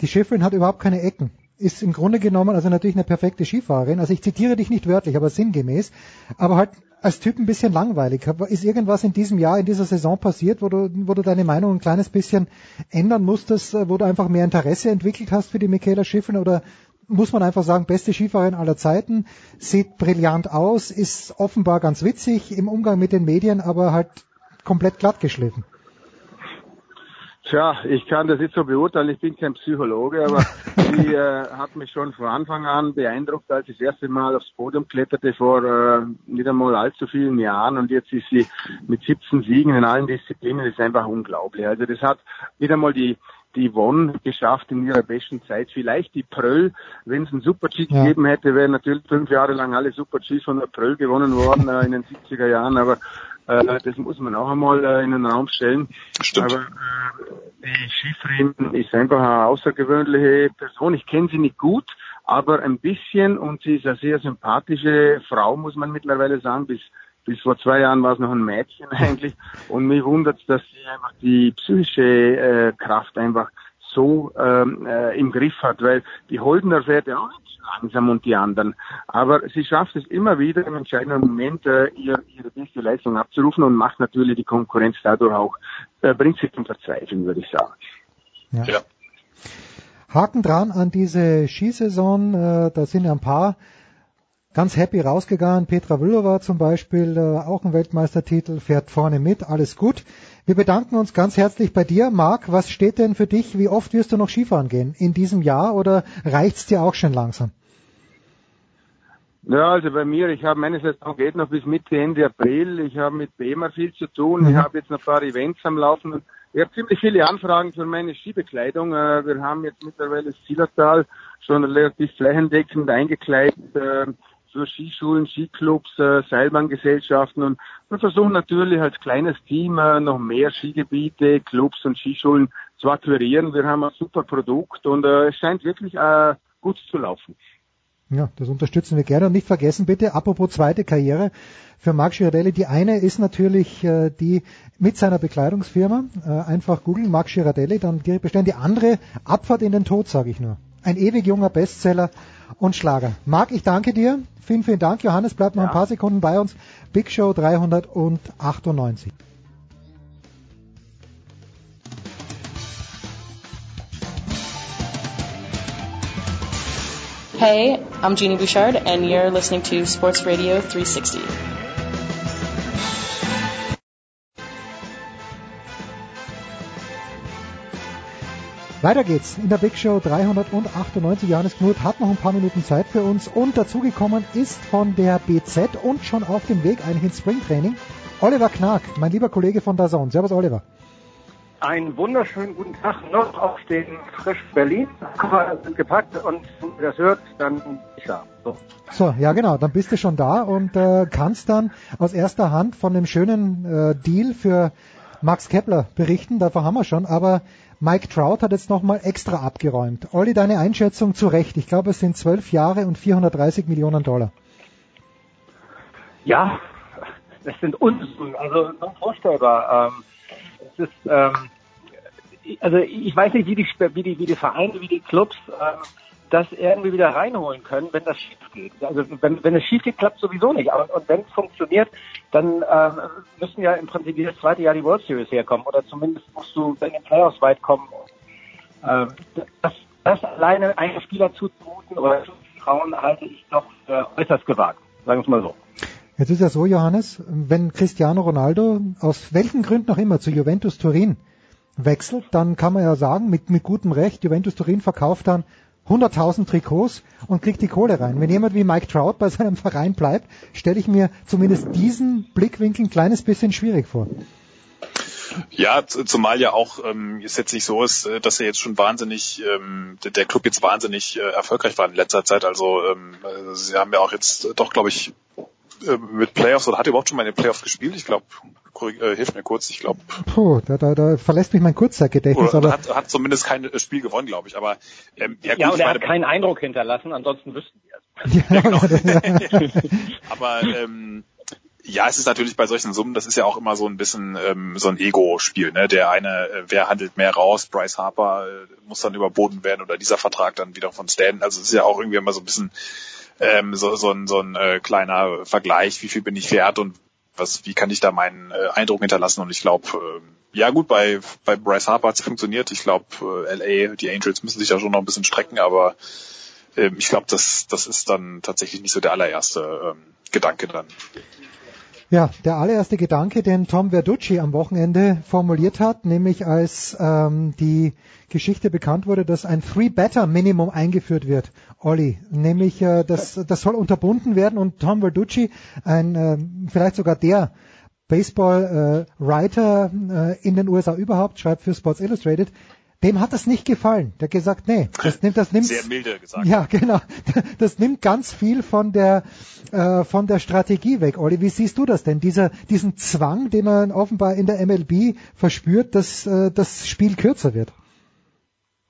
die Schifferin hat überhaupt keine Ecken. ist im Grunde genommen also natürlich eine perfekte Skifahrerin. Also ich zitiere dich nicht wörtlich, aber sinngemäß. Aber halt als Typ ein bisschen langweilig. Ist irgendwas in diesem Jahr, in dieser Saison passiert, wo du, wo du deine Meinung ein kleines bisschen ändern musstest, wo du einfach mehr Interesse entwickelt hast für die Michaela Schiffrin oder muss man einfach sagen, beste Skifahrerin aller Zeiten, sieht brillant aus, ist offenbar ganz witzig im Umgang mit den Medien, aber halt komplett glatt geschliffen. Tja, ich kann das nicht so beurteilen, ich bin kein Psychologe, aber sie äh, hat mich schon von Anfang an beeindruckt, als ich das erste Mal aufs Podium kletterte vor äh, nicht einmal allzu vielen Jahren und jetzt ist sie mit 17 Siegen in allen Disziplinen, das ist einfach unglaublich. Also das hat wieder mal die die Won geschafft in ihrer besten Zeit. Vielleicht die Pröll, wenn es einen Super-G ja. gegeben hätte, wären natürlich fünf Jahre lang alle Super-Gs von der Pröll gewonnen worden äh, in den 70er Jahren, aber äh, das muss man auch einmal äh, in den Raum stellen. Stimmt. Aber äh, die Schifferin ist einfach eine außergewöhnliche Person. Ich kenne sie nicht gut, aber ein bisschen und sie ist eine sehr sympathische Frau, muss man mittlerweile sagen, bis bis vor zwei Jahren war es noch ein Mädchen eigentlich und mich wundert dass sie einfach die psychische äh, Kraft einfach so ähm, äh, im Griff hat, weil die Holdener fährt ja auch nicht langsam und die anderen. Aber sie schafft es immer wieder im entscheidenden Moment, äh, ihr, ihre beste Leistung abzurufen und macht natürlich die Konkurrenz dadurch auch, äh, bringt sie zum Verzweifeln, würde ich sagen. Ja. ja. Haken dran an diese Skisaison, äh, da sind ja ein paar ganz happy rausgegangen. Petra Vlhova zum Beispiel, äh, auch ein Weltmeistertitel, fährt vorne mit, alles gut. Wir bedanken uns ganz herzlich bei dir. Marc, was steht denn für dich? Wie oft wirst du noch Skifahren gehen? In diesem Jahr oder reicht's dir auch schon langsam? Ja, also bei mir, ich habe meine Saison geht noch bis Mitte, Ende April. Ich habe mit BEMA viel zu tun. Ich mhm. habe jetzt noch ein paar Events am Laufen. Ich habe ziemlich viele Anfragen für meine Skibekleidung. Äh, wir haben jetzt mittlerweile das Zillertal schon relativ flächendeckend eingekleidet äh, für Skischulen, Skiclubs, äh, Seilbahngesellschaften und wir versuchen natürlich als kleines Team noch mehr Skigebiete, Clubs und Skischulen zu akquirieren. Wir haben ein super Produkt und es scheint wirklich gut zu laufen. Ja, das unterstützen wir gerne. Und nicht vergessen bitte, apropos zweite Karriere für Marc Girardelli, die eine ist natürlich äh, die mit seiner Bekleidungsfirma. Äh, einfach googeln, Marc Girardelli, dann direkt bestellen. Die andere, Abfahrt in den Tod, sage ich nur. Ein ewig junger Bestseller und Schlager. Marc, ich danke dir. Vielen, vielen Dank. Johannes, bleibt noch ja. ein paar Sekunden bei uns. Big Show 398. Hey, I'm Jeannie Bouchard, and you're listening to Sports Radio 360. Weiter geht's in der Big Show 398. Johannes Knut hat noch ein paar Minuten Zeit für uns und dazugekommen ist von der BZ und schon auf dem Weg eigentlich ins Springtraining Oliver Knark, mein lieber Kollege von Dazon. Servus Oliver. Einen wunderschönen guten Tag noch auf den frisch Berlin. gepackt und wenn ihr das hört, dann ich da. So. so, ja genau, dann bist du schon da und äh, kannst dann aus erster Hand von dem schönen äh, Deal für Max Kepler berichten, davon haben wir schon, aber Mike Trout hat jetzt nochmal extra abgeräumt. Olli, deine Einschätzung zu Recht. Ich glaube, es sind zwölf Jahre und 430 Millionen Dollar. Ja, das sind Unsummen, also unvorstellbar. Ähm, es ist, ähm, also ich weiß nicht, wie die, wie die, wie die Vereine, wie die Clubs ähm, das irgendwie wieder reinholen können, wenn das schief geht. Also wenn, wenn es schief geht, klappt sowieso nicht. Aber, und wenn es funktioniert, dann äh, müssen ja im Prinzip jedes zweite Jahr die World Series herkommen. Oder zumindest musst du in den Playoffs weit kommen. Äh, das, das alleine einem Spieler zuzumuten oder zu trauen, halte ich doch für äußerst gewagt. Sagen wir es mal so. Jetzt ist ja so, Johannes, wenn Cristiano Ronaldo aus welchen Gründen auch immer zu Juventus Turin wechselt, dann kann man ja sagen, mit, mit gutem Recht, Juventus Turin verkauft dann 100.000 Trikots und kriegt die Kohle rein. Wenn jemand wie Mike Trout bei seinem Verein bleibt, stelle ich mir zumindest diesen Blickwinkel ein kleines bisschen schwierig vor. Ja, zumal ja auch ähm, es jetzt nicht so ist, äh, dass er jetzt schon wahnsinnig, ähm, der Club jetzt wahnsinnig äh, erfolgreich war in letzter Zeit. Also ähm, äh, sie haben ja auch jetzt doch, glaube ich, äh, mit Playoffs oder hat er überhaupt schon mal in den Playoffs gespielt? Ich glaube, äh, hilf mir kurz, ich glaube. Puh, da, da, da verlässt mich mein Kurzzeitgedächtnis. aber hat, hat zumindest kein äh, Spiel gewonnen, glaube ich. Aber ähm, ja, gut, ja und er hat keinen Eindruck hinterlassen, ansonsten wüssten wir es. Ja, genau. aber ähm, Ja, es ist natürlich bei solchen Summen, das ist ja auch immer so ein bisschen ähm, so ein Ego-Spiel. Ne? Der eine, äh, wer handelt mehr raus? Bryce Harper äh, muss dann überboten werden oder dieser Vertrag dann wieder von Stan. Also es ist ja auch irgendwie immer so ein bisschen ähm, so, so ein, so ein äh, kleiner Vergleich, wie viel bin ich wert und was, wie kann ich da meinen äh, Eindruck hinterlassen? Und ich glaube, äh, ja gut, bei, bei Bryce Harper hat es funktioniert. Ich glaube, äh, LA, die Angels müssen sich da schon noch ein bisschen strecken, aber äh, ich glaube, das, das ist dann tatsächlich nicht so der allererste ähm, Gedanke dann. Ja, der allererste Gedanke, den Tom Verducci am Wochenende formuliert hat, nämlich als ähm, die Geschichte bekannt wurde, dass ein Three-Better-Minimum eingeführt wird, Olli. Nämlich, äh, das, das soll unterbunden werden und Tom Verducci, ein äh, vielleicht sogar der Baseball-Writer äh, in den USA überhaupt, schreibt für Sports Illustrated, dem hat das nicht gefallen. Der hat gesagt, nee, das nimmt, das nimmt sehr milde gesagt. Ja, genau. Das nimmt ganz viel von der äh, von der Strategie weg. Olli, wie siehst du das denn? Dieser diesen Zwang, den man offenbar in der MLB verspürt, dass äh, das Spiel kürzer wird.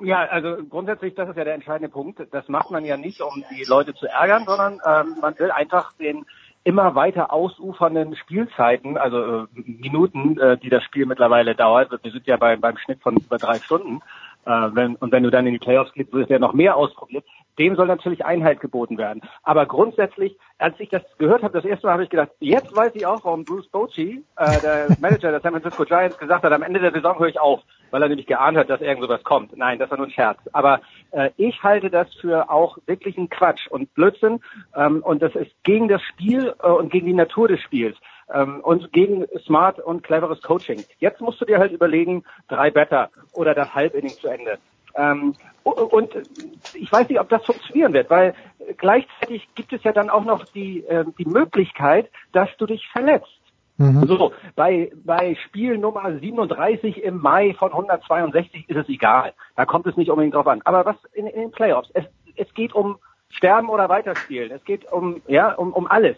Ja, also grundsätzlich, das ist ja der entscheidende Punkt. Das macht man ja nicht, um die Leute zu ärgern, sondern ähm, man will einfach den immer weiter ausufernden Spielzeiten, also äh, Minuten, äh, die das Spiel mittlerweile dauert. Wir sind ja bei, beim Schnitt von über drei Stunden. Äh, wenn, und wenn du dann in die Playoffs gehst, wird ja noch mehr ausprobiert. Dem soll natürlich Einhalt geboten werden. Aber grundsätzlich, als ich das gehört habe, das erste Mal habe ich gedacht, jetzt weiß ich auch, warum Bruce Bochy, äh, der Manager der San Francisco Giants, gesagt hat, am Ende der Saison höre ich auf, weil er nämlich geahnt hat, dass irgend sowas kommt. Nein, das war nur ein Scherz. Aber äh, ich halte das für auch wirklich ein Quatsch und Blödsinn. Ähm, und das ist gegen das Spiel äh, und gegen die Natur des Spiels ähm, und gegen smart und cleveres Coaching. Jetzt musst du dir halt überlegen, drei Better oder das Halbinning zu Ende. Ähm, und ich weiß nicht, ob das funktionieren wird, weil gleichzeitig gibt es ja dann auch noch die, äh, die Möglichkeit, dass du dich verletzt. Mhm. So, bei, bei Spiel Nummer 37 im Mai von 162 ist es egal. Da kommt es nicht unbedingt drauf an. Aber was in, in den Playoffs? Es, es geht um Sterben oder Weiterspielen. Es geht um, ja, um, um alles.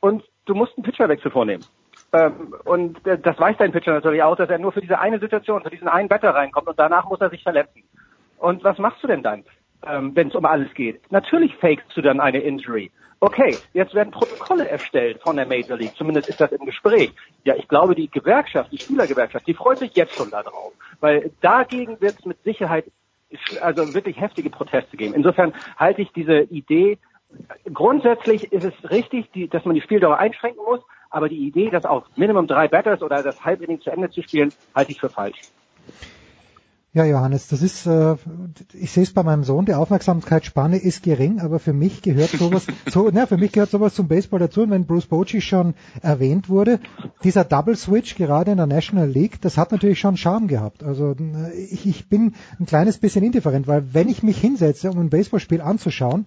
Und du musst einen Pitcherwechsel vornehmen. Ähm, und das weiß dein Pitcher natürlich auch, dass er nur für diese eine Situation, für diesen einen Wetter reinkommt und danach muss er sich verletzen. Und was machst du denn dann, ähm, wenn es um alles geht? Natürlich fakest du dann eine Injury. Okay, jetzt werden Protokolle erstellt von der Major League, zumindest ist das im Gespräch. Ja, ich glaube, die Gewerkschaft, die Spielergewerkschaft, die freut sich jetzt schon darauf, weil dagegen wird es mit Sicherheit also wirklich heftige Proteste geben. Insofern halte ich diese Idee, grundsätzlich ist es richtig, die, dass man die Spieldauer einschränken muss, aber die Idee, das auf Minimum drei Batters oder das Halbinning zu Ende zu spielen, halte ich für falsch. Ja, Johannes, das ist, äh, ich sehe es bei meinem Sohn, die Aufmerksamkeitsspanne ist gering, aber für mich gehört sowas, so, na, für mich gehört sowas zum Baseball dazu. Und wenn Bruce Bochy schon erwähnt wurde, dieser Double Switch gerade in der National League, das hat natürlich schon Charme gehabt. Also ich, ich bin ein kleines bisschen indifferent, weil wenn ich mich hinsetze, um ein Baseballspiel anzuschauen,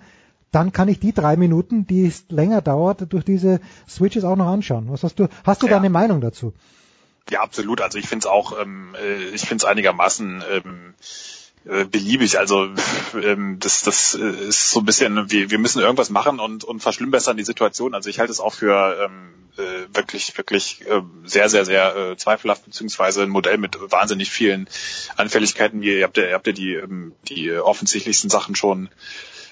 dann kann ich die drei Minuten, die es länger dauert, durch diese Switches auch noch anschauen. Was hast du, hast du ja. da eine Meinung dazu? Ja, absolut. Also ich finde es auch, ähm, äh, ich finde es einigermaßen ähm, äh, beliebig. Also ähm, das, das äh, ist so ein bisschen, wir, wir müssen irgendwas machen und, und verschlimmbessern die Situation. Also ich halte es auch für ähm, äh, wirklich, wirklich äh, sehr, sehr, sehr äh, zweifelhaft, beziehungsweise ein Modell mit wahnsinnig vielen Anfälligkeiten. Ihr habt ja, ihr habt ja die, ähm, die offensichtlichsten Sachen schon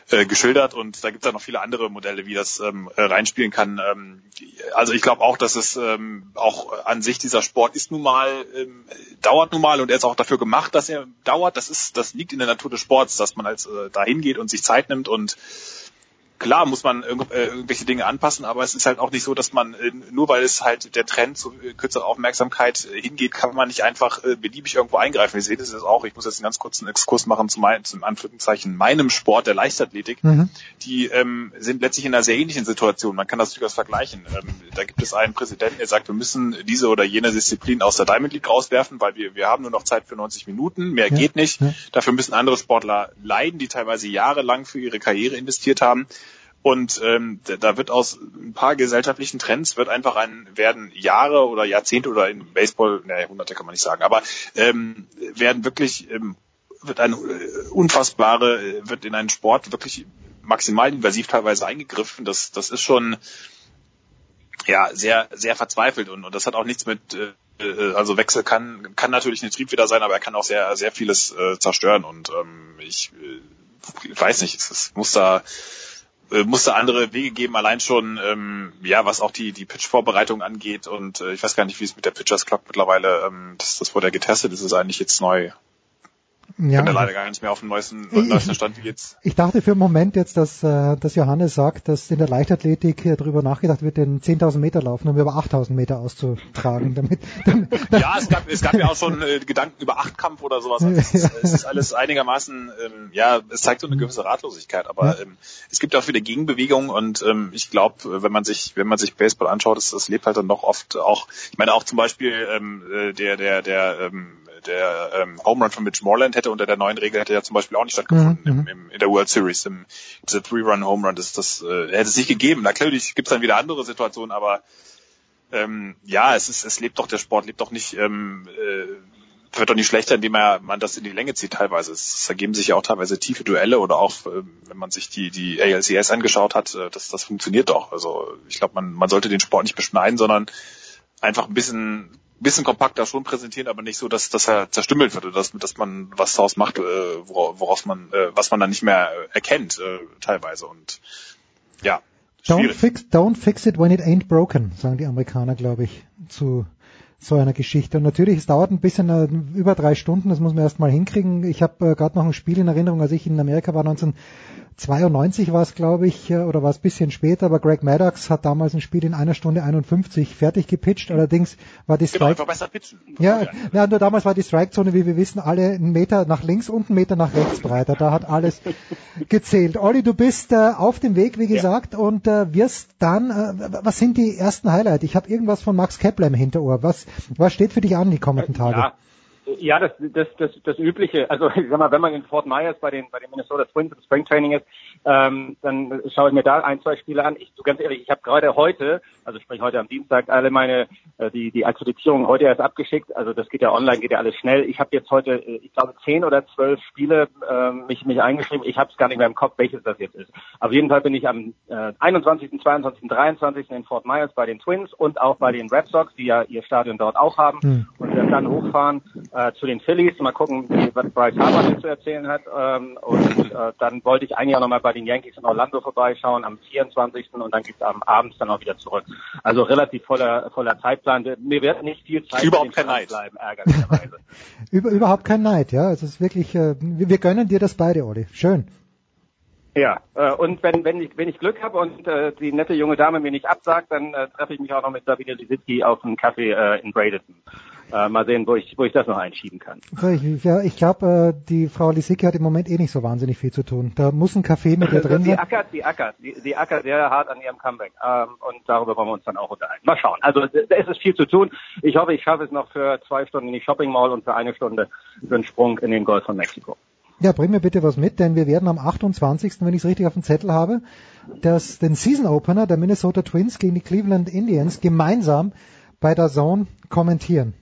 äh, geschildert und da gibt es ja noch viele andere Modelle, wie das ähm, äh, reinspielen kann. Ähm, also ich glaube auch, dass es ähm, auch an sich dieser Sport ist nun mal, ähm, dauert nun mal und er ist auch dafür gemacht, dass er dauert. Das ist, das liegt in der Natur des Sports, dass man als äh, dahin geht und sich Zeit nimmt und klar muss man irg äh, irgendwelche Dinge anpassen, aber es ist halt auch nicht so, dass man äh, nur weil es halt der Trend zu äh, kürzerer Aufmerksamkeit äh, hingeht, kann man nicht einfach äh, beliebig irgendwo eingreifen. Wir sehen das jetzt auch. Ich muss jetzt einen ganz kurzen Exkurs machen zu meinem, zum Anführungszeichen meinem Sport, der Leichtathletik. Mhm. Die ähm, sind letztlich in einer sehr ähnlichen Situation. Man kann das durchaus vergleichen. Ähm, da gibt es einen Präsidenten, der sagt, wir müssen diese oder jene Disziplin aus der Diamond League rauswerfen, weil wir wir haben nur noch Zeit für 90 Minuten. Mehr ja. geht nicht. Ja. Dafür müssen andere Sportler leiden, die teilweise jahrelang für ihre Karriere investiert haben. Und ähm, da wird aus ein paar gesellschaftlichen Trends wird einfach ein werden Jahre oder Jahrzehnte oder in Baseball, naja, Jahrhunderte kann man nicht sagen, aber ähm, werden wirklich ähm, wird eine äh, unfassbare wird in einen Sport wirklich maximal invasiv teilweise eingegriffen. Das das ist schon ja sehr sehr verzweifelt und, und das hat auch nichts mit äh, also Wechsel kann kann natürlich ein Triebfeder sein, aber er kann auch sehr sehr vieles äh, zerstören und ähm, ich äh, weiß nicht, es, es muss da äh, musste andere Wege geben, allein schon, ähm, ja, was auch die, die Pitch-Vorbereitung angeht. Und äh, ich weiß gar nicht, wie es mit der Pitchers Clock mittlerweile, ähm, das, das wurde ja getestet, das ist eigentlich jetzt neu Ja, bin da leider gar nicht mehr auf dem neuesten, neuesten Stand jetzt. Ich dachte für einen Moment jetzt, dass, äh, dass Johannes sagt, dass in der Leichtathletik darüber nachgedacht wird, den 10.000 Meter laufen, um über 8.000 Meter auszutragen. Damit, damit, Ja, es gab, es gab ja auch schon äh, Gedanken über Achtkampf oder sowas. Also es, ist, es ist alles einigermaßen, ähm, ja, es zeigt so eine gewisse Ratlosigkeit, aber ähm, es gibt auch wieder Gegenbewegungen und ähm, ich glaube, wenn man sich, wenn man sich Baseball anschaut, das, das lebt halt dann doch oft auch, ich meine auch zum Beispiel ähm, äh, der, der, der, ähm, der ähm, Home Run von Mitch Moreland hätte unter der neuen Regel hätte ja zum Beispiel auch nicht stattgefunden Mhm, im, im, in der World Series. Im, dieser Three-Run Home Run, das, das äh, hätte es nicht gegeben. Natürlich gibt es dann wieder andere Situationen, aber ähm, ja, es ist, es lebt doch der Sport, lebt doch nicht, ähm, äh, wird doch nicht schlechter, indem er, man das in die Länge zieht teilweise. Es ergeben sich ja auch teilweise tiefe Duelle oder auch, äh, wenn man sich die, die ALCS angeschaut hat, äh, das, das funktioniert doch. Also ich glaube, man, man sollte den Sport nicht beschneiden, sondern einfach ein bisschen bisschen kompakter schon präsentieren, aber nicht so, dass, dass er zerstümmelt wird oder dass, dass man was daraus macht, äh, woraus man, äh, was man dann nicht mehr erkennt, äh, teilweise. Und ja, don't fix, don't fix it when it ain't broken, sagen die Amerikaner, glaube ich, zu so einer Geschichte. Und natürlich, es dauert ein bisschen, äh, über drei Stunden, das muss man erst mal hinkriegen. Ich habe äh, gerade noch ein Spiel in Erinnerung, als ich in Amerika war, 1992 war es, glaube ich, äh, oder war es ein bisschen später, aber Greg Maddox hat damals ein Spiel in einer Stunde 51 fertig gepitcht. Allerdings war die Genau, Strike... einfach besser pitchen. Ja, ja, nur damals war die Strikezone, wie wir wissen, alle einen Meter nach links und einen Meter nach rechts breiter. Da hat alles gezählt. Olli, du bist äh, auf dem Weg, wie gesagt, und äh, wirst dann, äh, was sind die ersten Highlights? Ich habe irgendwas von Max Kepler im Hinterohr. Was, was steht für dich an die kommenden Tage? Ja. Ja, das, das, das, das Übliche. Also ich sag mal, wenn man in Fort Myers bei den bei den Minnesota Twins im Springtraining ist, ähm, dann schaue ich mir da ein, zwei Spiele an. Ich, so ganz ehrlich, ich habe gerade heute, also sprich heute am Dienstag, alle meine äh, die die Akkreditierung heute erst abgeschickt. Also das geht ja online, geht ja alles schnell. Ich habe jetzt heute, äh, ich glaube, zehn oder zwölf Spiele äh, mich mich eingeschrieben. Ich habe es gar nicht mehr im Kopf, welches das jetzt ist. Auf jeden Fall bin ich am äh, 21., 22., 23. in Fort Myers bei den Twins und auch bei den Red Sox, die ja ihr Stadion dort auch haben Hm. und dann hochfahren äh, zu den Phillies. Mal gucken, was Bryce Harper zu erzählen hat. Ähm, und äh, dann wollte ich eigentlich auch nochmal bei den Yankees in Orlando vorbeischauen am 24. und dann geht's am Abend dann auch wieder zurück. Also relativ voller voller Zeitplan. Mir wird nicht viel Zeit Überhaupt kein Verein bleiben, ärgerlicherweise. Über, überhaupt kein Neid, ja. Es ist wirklich, äh, wir, wir gönnen dir das beide, Olli. Schön. Ja, äh, und wenn, wenn, ich, wenn ich Glück habe und äh, die nette junge Dame mir nicht absagt, dann äh, treffe ich mich auch noch mit Sabine Lisicki auf einen Kaffee äh, in Bradenton. Äh, mal sehen, wo ich, wo ich das noch einschieben kann. Ich, ja, ich glaube, äh, die Frau Lisicki hat im Moment eh nicht so wahnsinnig viel zu tun. Da muss ein Kaffee mit ihr drin die sein. ackert, die ackert, die, die ackert sehr hart an ihrem Comeback. Ähm, und darüber wollen wir uns dann auch unterhalten. Mal schauen. Also da ist es viel zu tun. Ich hoffe, ich schaffe es noch für zwei Stunden in die Shopping Mall und für eine Stunde für einen Sprung in den Golf von Mexiko. Ja, bring mir bitte was mit, denn wir werden am 28., wenn ich es richtig auf dem Zettel habe, das, den Season Opener der Minnesota Twins gegen die Cleveland Indians gemeinsam bei der Zone kommentieren.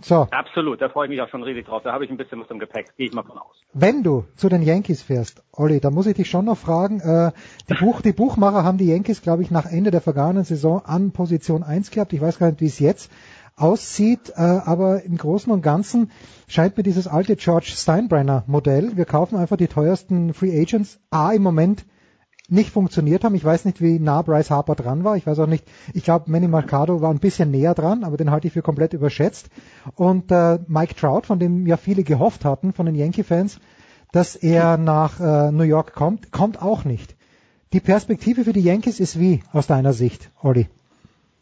So, Absolut, da freue ich mich auch schon riesig drauf. Da habe ich ein bisschen was im Gepäck, gehe ich mal von aus. wenn du zu den Yankees fährst, Olli, da muss ich dich schon noch fragen, äh, die, Buch, die Buchmacher haben die Yankees, glaube ich, nach Ende der vergangenen Saison an Position 1 gehabt. Ich weiß gar nicht, wie es jetzt aussieht, äh, aber im Großen und Ganzen scheint mir dieses alte George Steinbrenner Modell, wir kaufen einfach die teuersten Free Agents, A im Moment nicht funktioniert haben. Ich weiß nicht, wie nah Bryce Harper dran war. Ich weiß auch nicht, ich glaube, Manny Mercado war ein bisschen näher dran, aber den halte ich für komplett überschätzt. Und äh, Mike Trout, von dem ja viele gehofft hatten, von den Yankee-Fans, dass er nach äh, New York kommt, kommt auch nicht. Die Perspektive für die Yankees ist wie aus deiner Sicht, Olli?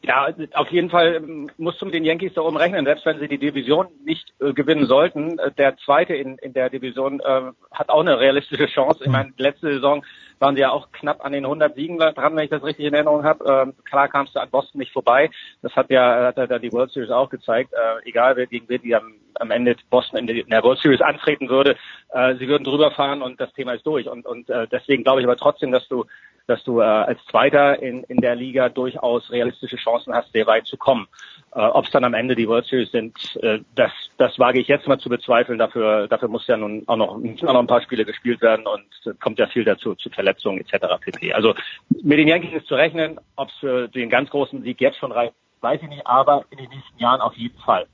Ja, auf jeden Fall ähm, musst du mit den Yankees da oben rechnen, selbst wenn sie die Division nicht äh, gewinnen sollten. Äh, der Zweite in, in der Division äh, hat auch eine realistische Chance. Ich meine, letzte Saison waren sie ja auch knapp an den 100 Siegen dran, wenn ich das richtig in Erinnerung habe. Ähm, klar kamst du an Boston nicht vorbei. Das hat ja hat ja da die World Series auch gezeigt. Äh, egal wer gegen wen die am, am Ende Boston in der World Series antreten würde, äh, sie würden drüber fahren und das Thema ist durch. Und, und äh, deswegen glaube ich aber trotzdem, dass du dass du äh, als Zweiter in, in der Liga durchaus realistische Chancen hast, sehr weit zu kommen. Äh, Ob es dann am Ende die World Series sind, äh, das, das wage ich jetzt mal zu bezweifeln. Dafür, dafür muss ja nun auch noch, auch noch ein paar Spiele gespielt werden und äh, kommt ja viel dazu, zu Verletzungen etc. pp. Also mit den Yankees ist zu rechnen, ob es für den ganz großen Sieg jetzt schon reicht, weiß ich nicht, aber in den nächsten Jahren auf jeden Fall.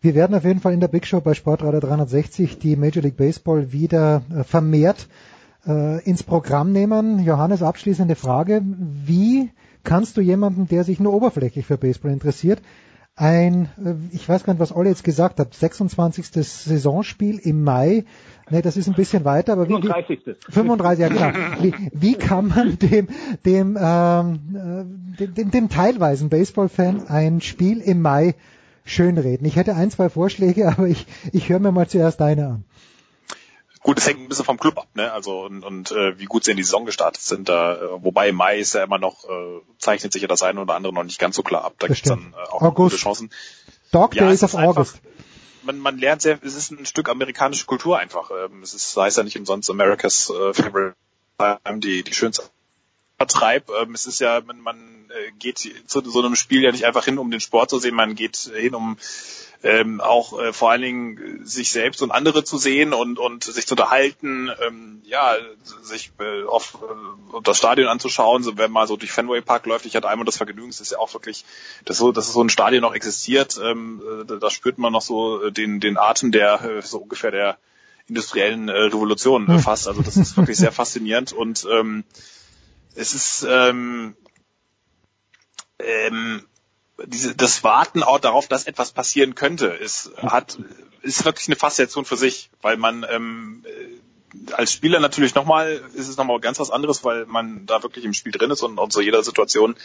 Wir werden auf jeden Fall in der Big Show bei Sportradio 360 die Major League Baseball wieder äh, vermehrt äh, ins Programm nehmen. Johannes, abschließende Frage. Wie kannst du jemanden, der sich nur oberflächlich für Baseball interessiert, ein, äh, ich weiß gar nicht, was Olli jetzt gesagt hat, 26. Saisonspiel im Mai, ne, das ist ein bisschen weiter, aber wie, 35. Wie, 35, ja genau. Wie, wie kann man dem, dem, ähm, dem, dem, dem teilweisen Baseball-Fan ein Spiel im Mai schönreden? Ich hätte ein, zwei Vorschläge, aber ich, ich höre mir mal zuerst deine an. Gut, es hängt ein bisschen vom Club ab, ne? Also und, und äh, wie gut sie in die Saison gestartet sind. Da, äh, wobei Mai ist ja immer noch, äh, zeichnet sich ja das eine oder andere noch nicht ganz so klar ab. Da gibt es dann äh, auch gute Chancen. Dog Ja, of ist einfach- August. Man, man lernt sehr, es ist ein Stück amerikanische Kultur einfach. Ähm, es ist, heißt ja nicht umsonst America's äh, Favorite Time, die, die schönste Vertreib. Ähm, es ist ja, man, man äh, geht zu so einem Spiel ja nicht einfach hin, um den Sport zu sehen, man geht hin, um ähm, auch äh, vor allen Dingen sich selbst und andere zu sehen und, und sich zu unterhalten, ähm, ja, sich äh, auf äh, das Stadion anzuschauen, so, wenn man so durch Fenway Park läuft. Ich hatte einmal das Vergnügen, es ist ja auch wirklich, dass so, dass so ein Stadion noch existiert, ähm, äh, da, da spürt man noch so äh, den, den Atem der äh, so ungefähr der industriellen äh, Revolution äh, fast. Also das ist wirklich sehr faszinierend und ähm, es ist ähm, ähm, diese, das Warten auch darauf, dass etwas passieren könnte, ist, hat, ist wirklich eine Faszination für sich, weil man ähm, äh, als Spieler natürlich nochmal, ist es nochmal ganz was anderes, weil man da wirklich im Spiel drin ist und, und so jeder Situation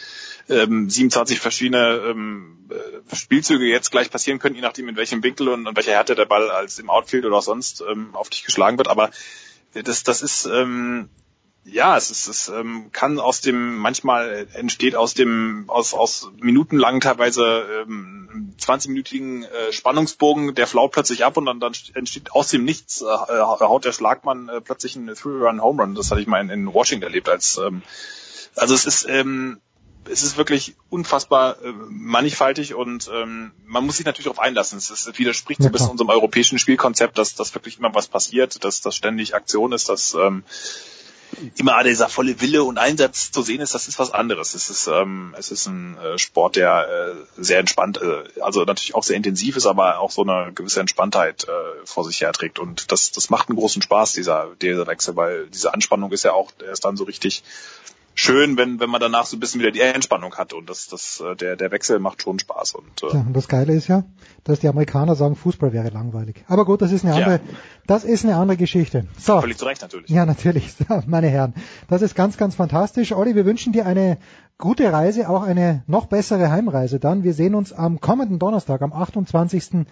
ähm, 27 verschiedene ähm, äh, Spielzüge jetzt gleich passieren können, je nachdem in welchem Winkel und, und welcher Härte der Ball als im Outfield oder sonst ähm, auf dich geschlagen wird. Aber das, das ist ähm, ja, es ist, es ähm, kann aus dem, manchmal entsteht aus dem, aus, aus minutenlangen, teilweise ähm, 20-minütigen äh, Spannungsbogen, der flaut plötzlich ab und dann, dann entsteht aus dem Nichts, äh, haut der Schlagmann äh, plötzlich einen Three-Run-Home-Run. Das hatte ich mal in, in Washington erlebt als, ähm, also es ist, ähm, es ist wirklich unfassbar äh, mannigfaltig und ähm, man muss sich natürlich darauf einlassen. Es, ist, es widerspricht so ein bisschen unserem europäischen Spielkonzept, dass, dass wirklich immer was passiert, dass, dass ständig Aktion ist, dass ähm, immer dieser volle Wille und Einsatz zu sehen ist, das ist was anderes. Es ist, ähm, es ist ein äh, Sport, der äh, sehr entspannt, äh, also natürlich auch sehr intensiv ist, aber auch so eine gewisse Entspanntheit äh, vor sich herträgt. Und das, das macht einen großen Spaß, dieser, dieser Wechsel, weil diese Anspannung ist ja auch erst dann so richtig schön, wenn, wenn man danach so ein bisschen wieder die Entspannung hat. Und das, das, äh, der, der Wechsel macht schon Spaß. Und, äh, Ja, und das Geile ist ja, dass die Amerikaner sagen, Fußball wäre langweilig. Aber gut, das ist eine Ja. andere, das ist eine andere Geschichte. So. völlig zu Recht natürlich. Ja, natürlich, Ja, meine Herren. Das ist ganz, ganz fantastisch. Olli, wir wünschen dir eine gute Reise, auch eine noch bessere Heimreise dann. Wir sehen uns am kommenden Donnerstag, am 28.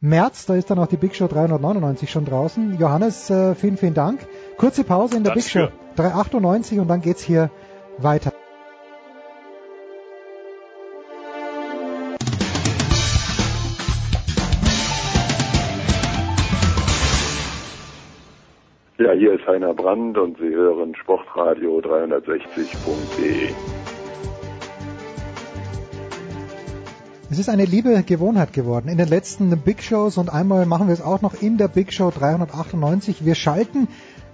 März. Da ist dann auch die Big Show 399 schon draußen. Johannes, äh, vielen, vielen Dank. Kurze Pause in der Danke Big Show 398 und dann geht's hier weiter. Ja, hier ist Heiner Brandt und Sie hören Sportradio 360.de. Es ist eine liebe Gewohnheit geworden. In den letzten Big Shows und einmal machen wir es auch noch in der Big Show 398. Wir schalten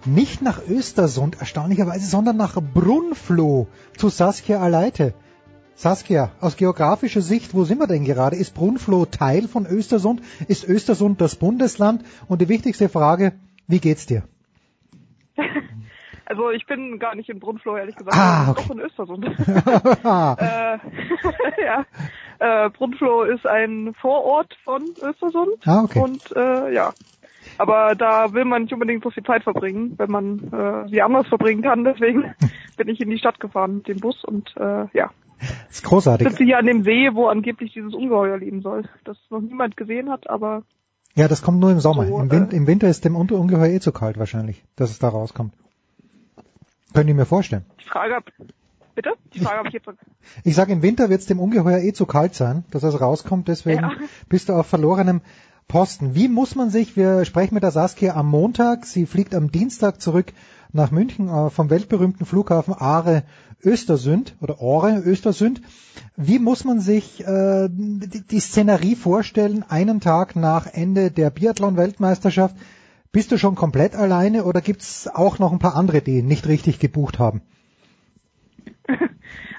nicht nach Östersund erstaunlicherweise, sondern nach Brunfloh zu Saskia Aleite. Saskia, aus geografischer Sicht, wo sind wir denn gerade? Ist Brunfloh Teil von Östersund? Ist Östersund das Bundesland? Und die wichtigste Frage, wie geht's dir? Also ich bin gar nicht in Brunfloh, ehrlich gesagt. Ah, Ich bin okay. doch in Östersund. äh, ja. Äh, Brunfloh ist ein Vorort von Östersund. Ah, okay. Und äh, ja. Aber da will man nicht unbedingt so viel Zeit verbringen, wenn man äh, sie anders verbringen kann. Deswegen bin ich in die Stadt gefahren mit dem Bus und äh, ja. Das ist großartig. Sitze hier an dem See, wo angeblich dieses Ungeheuer leben soll. Das noch niemand gesehen hat, aber Ja, das kommt nur im Sommer. So, Im, Win äh, Im Winter ist dem Ungeheuer eh zu kalt wahrscheinlich, dass es da rauskommt. Könnte ich mir vorstellen. die Frage hab, bitte? Die Frage habe ich jetzt Ich sage, im Winter wird es dem Ungeheuer eh zu kalt sein, dass es rauskommt, deswegen Ja. bist du auf verlorenem Posten. Wie muss man sich, wir sprechen mit der Saskia am Montag, sie fliegt am Dienstag zurück nach München äh, vom weltberühmten Flughafen Aare Östersund oder Ore Östersund. Wie muss man sich äh, die, die Szenerie vorstellen, einen Tag nach Ende der Biathlon-Weltmeisterschaft? Bist du schon komplett alleine oder gibt's auch noch ein paar andere, die nicht richtig gebucht haben?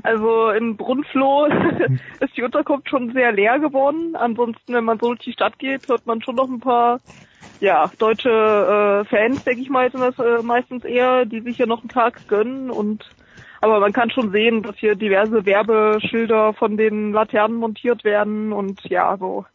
Also in Brunfloh ist die Unterkunft schon sehr leer geworden. Ansonsten, wenn man so durch die Stadt geht, hört man schon noch ein paar ja, deutsche äh, Fans, denke ich mal, sind das äh, meistens eher, die sich hier noch einen Tag gönnen und aber man kann schon sehen, dass hier diverse Werbeschilder von den Laternen montiert werden und ja, so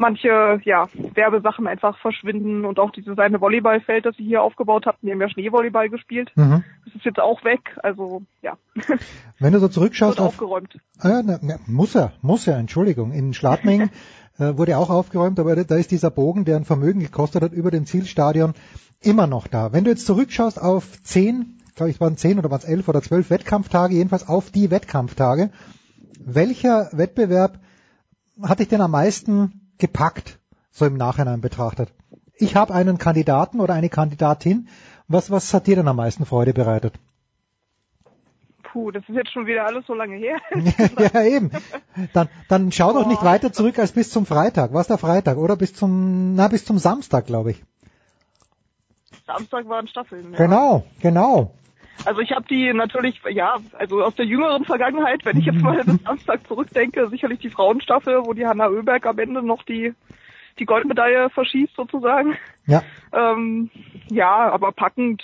manche ja, Werbesachen einfach verschwinden und auch dieses eine Volleyballfeld, das sie hier aufgebaut hatten, die haben ja Schneevolleyball gespielt. Mhm. Das ist jetzt auch weg, also ja. Wenn du so zurückschaust Wird auf, aufgeräumt. Ah, na, na, muss er, muss er, Entschuldigung. In Schladming äh, wurde auch aufgeräumt, aber da ist dieser Bogen, der ein Vermögen gekostet hat, über dem Zielstadion immer noch da. Wenn du jetzt zurückschaust auf zehn, glaube ich, waren zehn oder waren es elf oder zwölf Wettkampftage, jedenfalls auf die Wettkampftage, welcher Wettbewerb hat dich denn am meisten gepackt, so im Nachhinein betrachtet? Ich habe einen Kandidaten oder eine Kandidatin. Was, was hat dir denn am meisten Freude bereitet? Puh, das ist jetzt schon wieder alles so lange her. ja, eben. Dann, dann schau doch nicht weiter zurück als bis zum Freitag. Was der Freitag? Oder bis zum, na, bis zum Samstag, glaube ich. Samstag waren Staffeln. Ja. Genau, genau. Also ich habe die natürlich, ja, also aus der jüngeren Vergangenheit, wenn ich jetzt mal bis Samstag zurückdenke, sicherlich die Frauenstaffel, wo die Hanna Oeberg am Ende noch die die Goldmedaille verschießt sozusagen. Ja. Ähm, ja, aber packend,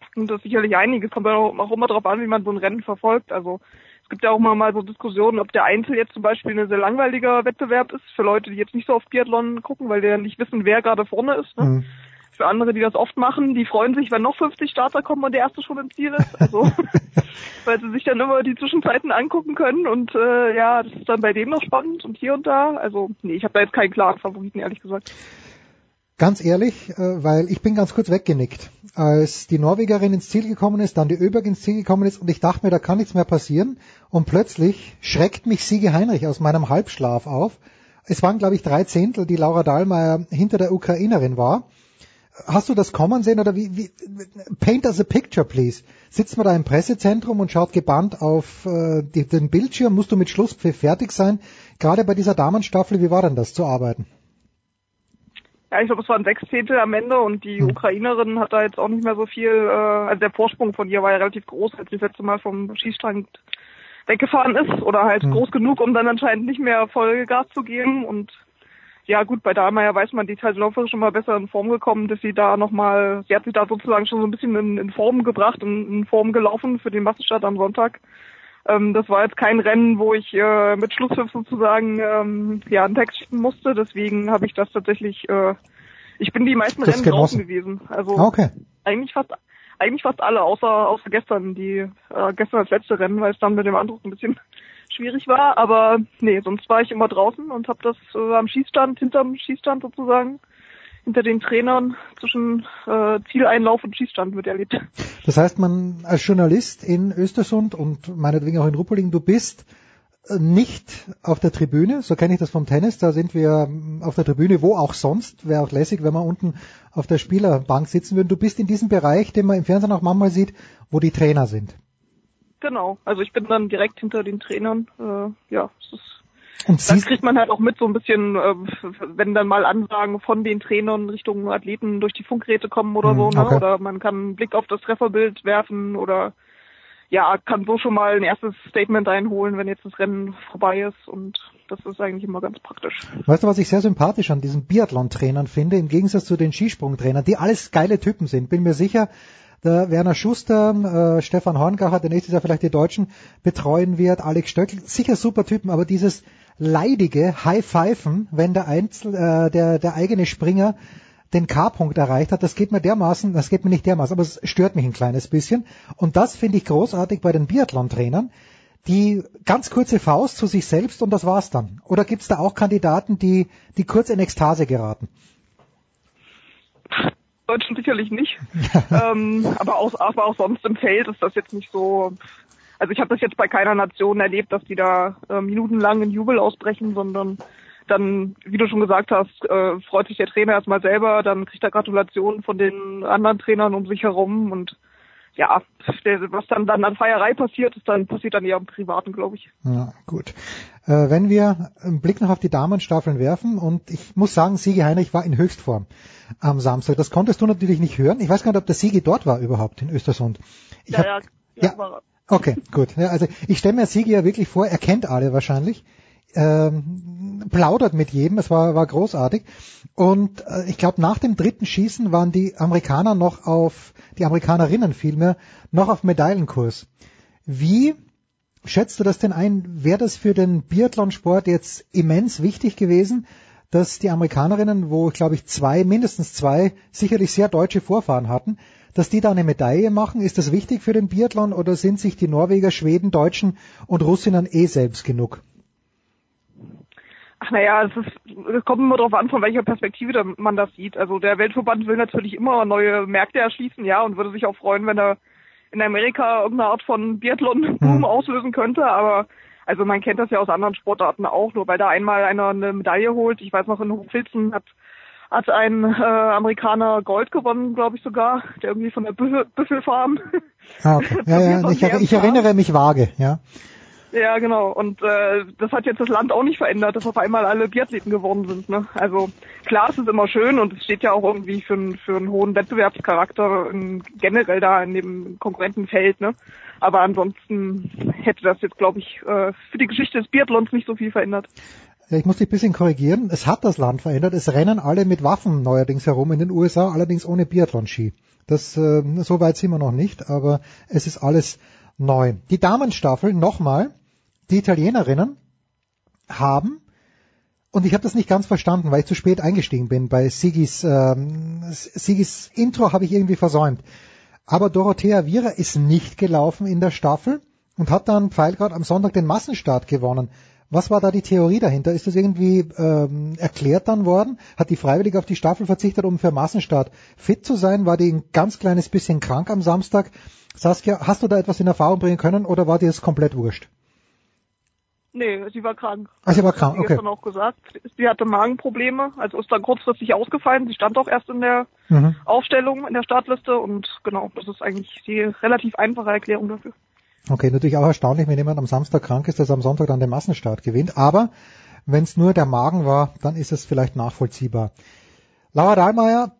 packend ist sicherlich einiges. Kommt ja auch, auch immer darauf an, wie man so ein Rennen verfolgt. Also es gibt ja auch immer mal so Diskussionen, ob der Einzel jetzt zum Beispiel ein sehr langweiliger Wettbewerb ist für Leute, die jetzt nicht so auf Biathlon gucken, weil die ja nicht wissen, wer gerade vorne ist. Ne? Mhm. Für andere, die das oft machen, die freuen sich, wenn noch 50 Starter kommen und der erste schon im Ziel ist. Also, weil sie sich dann immer die Zwischenzeiten angucken können und äh, ja, das ist dann bei dem noch spannend und hier und da. Also, nee, ich habe da jetzt keinen klaren Favoriten, ehrlich gesagt. Ganz ehrlich, äh, weil ich bin ganz kurz weggenickt. Als die Norwegerin ins Ziel gekommen ist, dann die Öberg ins Ziel gekommen ist und ich dachte mir, da kann nichts mehr passieren. Und plötzlich schreckt mich Siege Heinrich aus meinem Halbschlaf auf. Es waren, glaube ich, drei Zehntel, die Laura Dahlmeier hinter der Ukrainerin war. Hast du das kommen sehen oder wie, wie paint us a picture, please. Sitzt man da im Pressezentrum und schaut gebannt auf äh, die, den Bildschirm, musst du mit Schlusspfiff fertig sein. Gerade bei dieser Damenstaffel, wie war denn das zu arbeiten? Ja, ich glaube, es waren sechs Zehntel am Ende und die Hm. Ukrainerin hat da jetzt auch nicht mehr so viel, äh, also der Vorsprung von ihr war ja relativ groß, als sie das letzte Mal vom Schießstrang weggefahren ist oder halt Hm. groß genug, um dann anscheinend nicht mehr voll Gas zu geben und ja gut, bei Dahlmeier weiß man, die ist halt läuferisch schon mal besser in Form gekommen, dass sie da nochmal, sie hat sich da sozusagen schon so ein bisschen in, in Form gebracht und in Form gelaufen für den Massenstart am Sonntag. Ähm, das war jetzt kein Rennen, wo ich äh, mit Schlusspfiff sozusagen ähm, ja einen Text schicken musste, deswegen habe ich das tatsächlich, äh, ich bin die meisten Das Rennen draußen gewesen. Also Okay. eigentlich fast eigentlich fast alle, außer außer gestern, die äh, gestern das letzte Rennen, weil es dann mit dem Andruck ein bisschen schwierig war. Aber nee, sonst war ich immer draußen und habe das äh, am Schießstand, hinterm Schießstand sozusagen, hinter den Trainern zwischen äh, Zieleinlauf und Schießstand wird erlebt. Das heißt, man als Journalist in Östersund und meinetwegen auch in Ruppolding, du bist äh, nicht auf der Tribüne, so kenne ich das vom Tennis, da sind wir ähm, auf der Tribüne, wo auch sonst, wäre auch lässig, wenn wir unten auf der Spielerbank sitzen würden. Du bist in diesem Bereich, den man im Fernsehen auch manchmal sieht, wo die Trainer sind. Genau, also ich bin dann direkt hinter den Trainern. Äh, ja, es ist Und dann kriegt man halt auch mit so ein bisschen, äh, wenn dann mal Ansagen von den Trainern Richtung Athleten durch die Funkgeräte kommen oder so, Mhm, ne? okay. Oder man kann einen Blick auf das Trefferbild werfen oder ja, kann so schon mal ein erstes Statement einholen, wenn jetzt das Rennen vorbei ist und das ist eigentlich immer ganz praktisch. weißt du, was ich sehr sympathisch an diesen Biathlon-Trainern finde, im Gegensatz zu den Skisprungtrainern, die alles geile Typen sind, bin mir sicher, der Werner Schuster, äh, Stefan Horngacher, der nächstes Jahr vielleicht die Deutschen betreuen wird, Alex Stöckl, sicher super Typen, aber dieses leidige High-Pfeifen, wenn der, Einzel, äh, der, der eigene Springer den K-Punkt erreicht hat, das geht mir dermaßen, das geht mir nicht dermaßen, aber es stört mich ein kleines bisschen. Und das finde ich großartig bei den Biathlon-Trainern, die ganz kurze Faust zu sich selbst und das war's dann. Oder gibt's da auch Kandidaten, die, die kurz in Ekstase geraten? Deutschen sicherlich nicht. ähm, aber, auch, aber auch sonst im Feld ist das jetzt nicht so. Also ich habe das jetzt bei keiner Nation erlebt, dass die da äh, minutenlang in Jubel ausbrechen, sondern dann, wie du schon gesagt hast, äh, freut sich der Trainer erstmal selber, dann kriegt er Gratulationen von den anderen Trainern um sich herum und ja, der, was dann, dann an Feierei passiert, ist dann passiert dann eher im Privaten, glaube ich. Ja, gut. Äh, wenn wir einen Blick noch auf die Damenstaffeln werfen und ich muss sagen, Siege Heinrich war in Höchstform am Samstag. Das konntest du natürlich nicht hören. Ich weiß gar nicht, ob der Siege dort war überhaupt in Östersund. Ich ja, hab, ja, ja. Okay, gut. Ja, also ich stelle mir Sigi ja wirklich vor, er kennt alle wahrscheinlich, ähm, plaudert mit jedem, es war, war großartig. Und äh, ich glaube, nach dem dritten Schießen waren die Amerikaner noch auf, die Amerikanerinnen vielmehr, noch auf Medaillenkurs. Wie schätzt du das denn ein? Wäre das für den Biathlonsport jetzt immens wichtig gewesen, dass die Amerikanerinnen, wo ich glaube ich zwei, mindestens zwei, sicherlich sehr deutsche Vorfahren hatten, dass die da eine Medaille machen? Ist das wichtig für den Biathlon oder sind sich die Norweger, Schweden, Deutschen und Russinnen eh selbst genug? Ach naja, es, ist, es kommt immer darauf an, von welcher Perspektive man das sieht. Also der Weltverband will natürlich immer neue Märkte erschließen, ja, und würde sich auch freuen, wenn er in Amerika irgendeine Art von Biathlon-Boom auslösen könnte, aber also man kennt das ja aus anderen Sportarten auch, nur weil da einmal einer eine Medaille holt. Ich weiß noch, in Hochfilzen hat hat ein äh, Amerikaner Gold gewonnen, glaube ich sogar, der irgendwie von der Büffel, Büffelfarm. Ah, okay. ja, ja, ich, ich erinnere mich vage, ja. Ja, genau. Und äh, das hat jetzt das Land auch nicht verändert, dass auf einmal alle Biathleten geworden sind. Ne? Also klar, es ist immer schön und es steht ja auch irgendwie für, für einen hohen Wettbewerbscharakter in, generell da in dem Konkurrentenfeld. Ne? Aber ansonsten hätte das jetzt, glaube ich, äh, für die Geschichte des Biathlons nicht so viel verändert. Ich muss dich ein bisschen korrigieren. Es hat das Land verändert. Es rennen alle mit Waffen neuerdings herum in den USA, allerdings ohne Biathlon-Ski. Das, äh, so weit sind wir noch nicht, aber es ist alles neu. Die Damenstaffel, nochmal, die Italienerinnen haben, und ich habe das nicht ganz verstanden, weil ich zu spät eingestiegen bin. Bei Sigis, ähm, Sigis Intro habe ich irgendwie versäumt. Aber Dorothea Viera ist nicht gelaufen in der Staffel und hat dann Pfeilgrad am Sonntag den Massenstart gewonnen. Was war da die Theorie dahinter? Ist das irgendwie ähm, erklärt dann worden? Hat die freiwillig auf die Staffel verzichtet, um für Massenstart fit zu sein? War die ein ganz kleines bisschen krank am Samstag? Saskia, hast du da etwas in Erfahrung bringen können oder war dir das komplett wurscht? Nee, sie war krank. Ach, sie war krank, okay. gestern auch gesagt. Sie hatte Magenprobleme, also ist dann kurzfristig ausgefallen. Sie stand auch erst in der Mhm. Aufstellung, in der Startliste und genau, das ist eigentlich die relativ einfache Erklärung dafür. Okay, natürlich auch erstaunlich, wenn jemand am Samstag krank ist, dass er am Sonntag dann den Massenstart gewinnt. Aber wenn es nur der Magen war, dann ist es vielleicht nachvollziehbar. Laura Dahlmeier,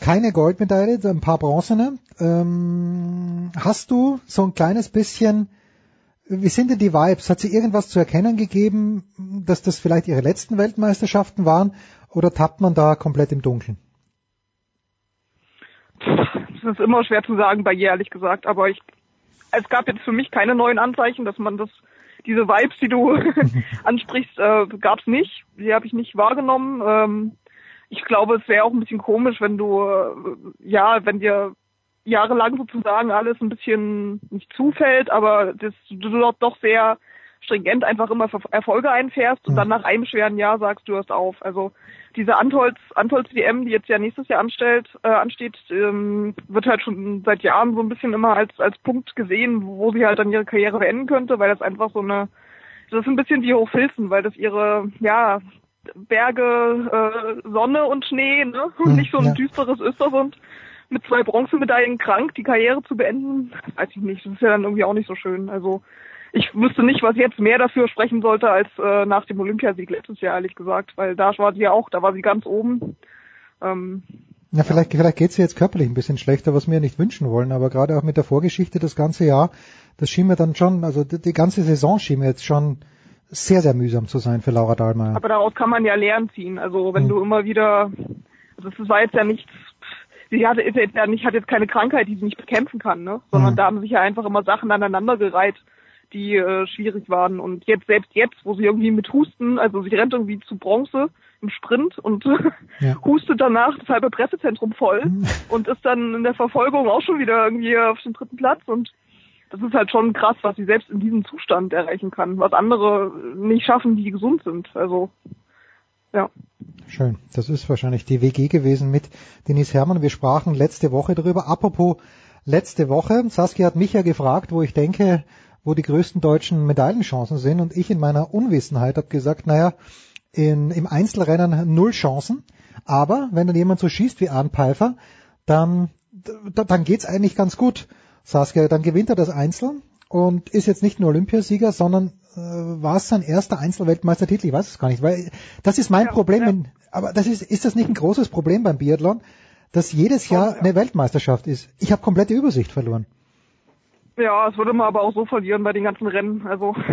keine Goldmedaille, ein paar Bronzene. Ähm, hast du so ein kleines bisschen, wie sind denn die Vibes? Hat sie irgendwas zu erkennen gegeben, dass das vielleicht ihre letzten Weltmeisterschaften waren? Oder tappt man da komplett im Dunkeln? Das ist immer schwer zu sagen bei ihr, ehrlich gesagt, aber ich, es gab jetzt für mich keine neuen Anzeichen, dass man das, diese Vibes, die du ansprichst, äh, gab es nicht. Die habe ich nicht wahrgenommen. Ähm, ich glaube, es wäre auch ein bisschen komisch, wenn du, äh, ja, wenn dir jahrelang sozusagen alles ein bisschen nicht zufällt, aber das, du dort doch sehr stringent einfach immer Erfolge einfährst und dann nach einem schweren Jahr sagst, du hörst auf. Also diese Antolz, Antolz WM, die jetzt ja nächstes Jahr anstellt, äh, ansteht, ähm, wird halt schon seit Jahren so ein bisschen immer als als Punkt gesehen, wo sie halt dann ihre Karriere beenden könnte, weil das einfach so eine das ist ein bisschen wie Hochfilzen, weil das ihre ja Berge, äh, Sonne und Schnee, ne? Und nicht so ein ja. düsteres Östersund mit zwei Bronzemedaillen krank die Karriere zu beenden, weiß ich nicht. Das ist ja dann irgendwie auch nicht so schön. Also ich wüsste nicht, was jetzt mehr dafür sprechen sollte als äh, nach dem Olympiasieg letztes Jahr, ehrlich gesagt, weil da war sie ja auch, da war sie ganz oben. Ähm, Ja, vielleicht, vielleicht geht's ihr jetzt körperlich ein bisschen schlechter, was wir nicht wünschen wollen, aber gerade auch mit der Vorgeschichte das ganze Jahr, das schien mir dann schon, also die, die ganze Saison schien mir jetzt schon sehr, sehr mühsam zu sein für Laura Dahlmeier. aber daraus kann man ja Lehren ziehen. Also wenn du immer wieder, also das war jetzt ja nichts, sie hatte ist ja nicht, hat jetzt keine Krankheit, die sie nicht bekämpfen kann, ne? Sondern Mhm. da haben sich ja einfach immer Sachen aneinandergereiht, die äh, schwierig waren. Und jetzt, selbst jetzt, wo sie irgendwie mit Husten, also sie rennt irgendwie zu Bronze im Sprint und hustet danach das halbe Pressezentrum voll und ist dann in der Verfolgung auch schon wieder irgendwie auf dem dritten Platz und das ist halt schon krass, was sie selbst in diesem Zustand erreichen kann, was andere nicht schaffen, die gesund sind. Also ja. Schön. Das ist wahrscheinlich die WG gewesen mit Denise Herrmann. Wir sprachen letzte Woche darüber. Apropos letzte Woche. Saskia hat mich ja gefragt, wo ich denke, wo die größten deutschen Medaillenchancen sind. Und ich in meiner Unwissenheit habe gesagt, naja, in, im Einzelrennen null Chancen. Aber wenn dann jemand so schießt wie Arne Pfeiffer, dann, dann geht's eigentlich ganz gut. Saskia, dann gewinnt er das Einzel und ist jetzt nicht nur Olympiasieger, sondern äh, war es sein erster Einzelweltmeistertitel? Ich weiß es gar nicht, weil das ist mein Problem. In, aber das ist, ist das nicht ein großes Problem beim Biathlon, dass jedes Jahr eine Weltmeisterschaft ist? Ich habe komplette Übersicht verloren. Ja, es würde man aber auch so verlieren bei den ganzen Rennen. Also,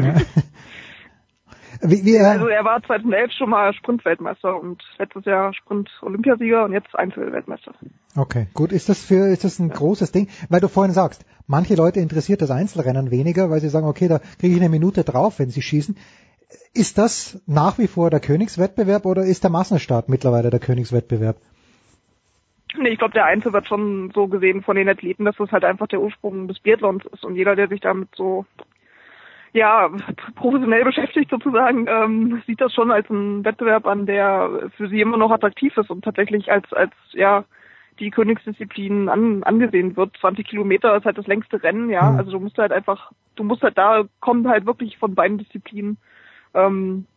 Wie, wie, äh, also er war 2011 schon mal Sprintweltmeister und letztes Jahr Sprint-Olympiasieger und jetzt Einzelweltmeister. okay, gut. Ist das für, ist das ein großes Ding? Weil du vorhin sagst, manche Leute interessiert das Einzelrennen weniger, weil sie sagen, okay, da kriege ich eine Minute drauf, wenn sie schießen. Ist das nach wie vor der Königswettbewerb oder ist der Massenstart mittlerweile der Königswettbewerb? Nee, ich glaube, der Einzel wird schon so gesehen von den Athleten, dass das halt einfach der Ursprung des Biathlons ist und jeder, der sich damit so ja professionell beschäftigt sozusagen, ähm, sieht das schon als einen Wettbewerb an, der für sie immer noch attraktiv ist und tatsächlich als als ja die Königsdisziplin an, angesehen wird. 20 Kilometer ist halt das längste Rennen, ja. Mhm. Also du musst halt einfach, du musst halt da kommen halt wirklich von beiden Disziplinen. Ähm,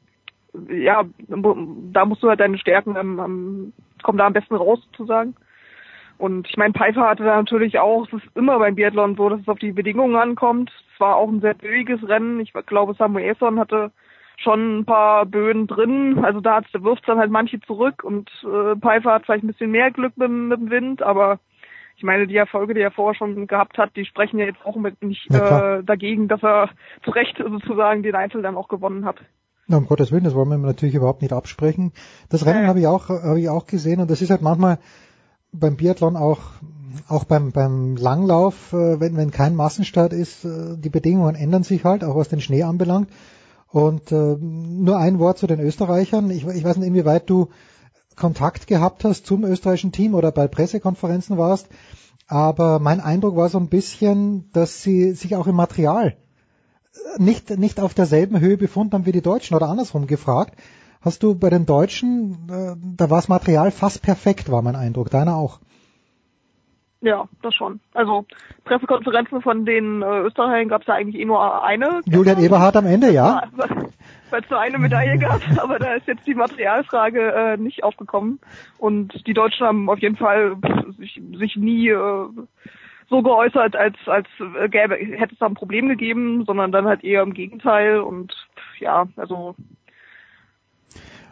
ja, da musst du halt deine Stärken am, am kommen da am besten raus sozusagen. Und ich meine, Pfeiffer hatte da natürlich auch, es ist immer beim Biathlon so, dass es auf die Bedingungen ankommt. Es war auch ein sehr böiges Rennen. Ich glaube, Samuelson hatte schon ein paar Böen drin. Also da wirft dann halt manche zurück und äh, Pfeiffer hat vielleicht ein bisschen mehr Glück mit, dem- mit dem Wind, aber ich meine, die Erfolge, die er vorher schon gehabt hat, die sprechen ja jetzt auch mit nicht äh, dagegen, dass er zu Recht sozusagen den Einzel dann auch gewonnen hat. Na, um Gottes Willen, das wollen wir natürlich überhaupt nicht absprechen. Das Rennen habe ich auch, habe ich auch gesehen und das ist halt manchmal beim Biathlon auch, auch beim, beim Langlauf, äh, wenn, wenn kein Massenstart ist, äh, die Bedingungen ändern sich halt, auch was den Schnee anbelangt. Und äh, nur ein Wort zu den Österreichern. Ich, ich weiß nicht, inwieweit du Kontakt gehabt hast zum österreichischen Team oder bei Pressekonferenzen warst, aber mein Eindruck war so ein bisschen, dass sie sich auch im Material nicht, nicht auf derselben Höhe befunden haben wie die Deutschen oder andersrum gefragt. Hast du bei den Deutschen, äh, da war das Material fast perfekt, war mein Eindruck. Deiner auch. Ja, das schon. Also Pressekonferenzen von den äh, Österreichern gab es ja eigentlich eh nur eine. Julian Eberhardt am Ende, ja. Weil es nur eine Medaille gab, aber da ist jetzt die Materialfrage äh, nicht aufgekommen. Und die Deutschen haben auf jeden Fall sich, sich nie äh, so geäußert, als als gäbe, hätte es da ein Problem gegeben, sondern dann halt eher im Gegenteil. Und ja, also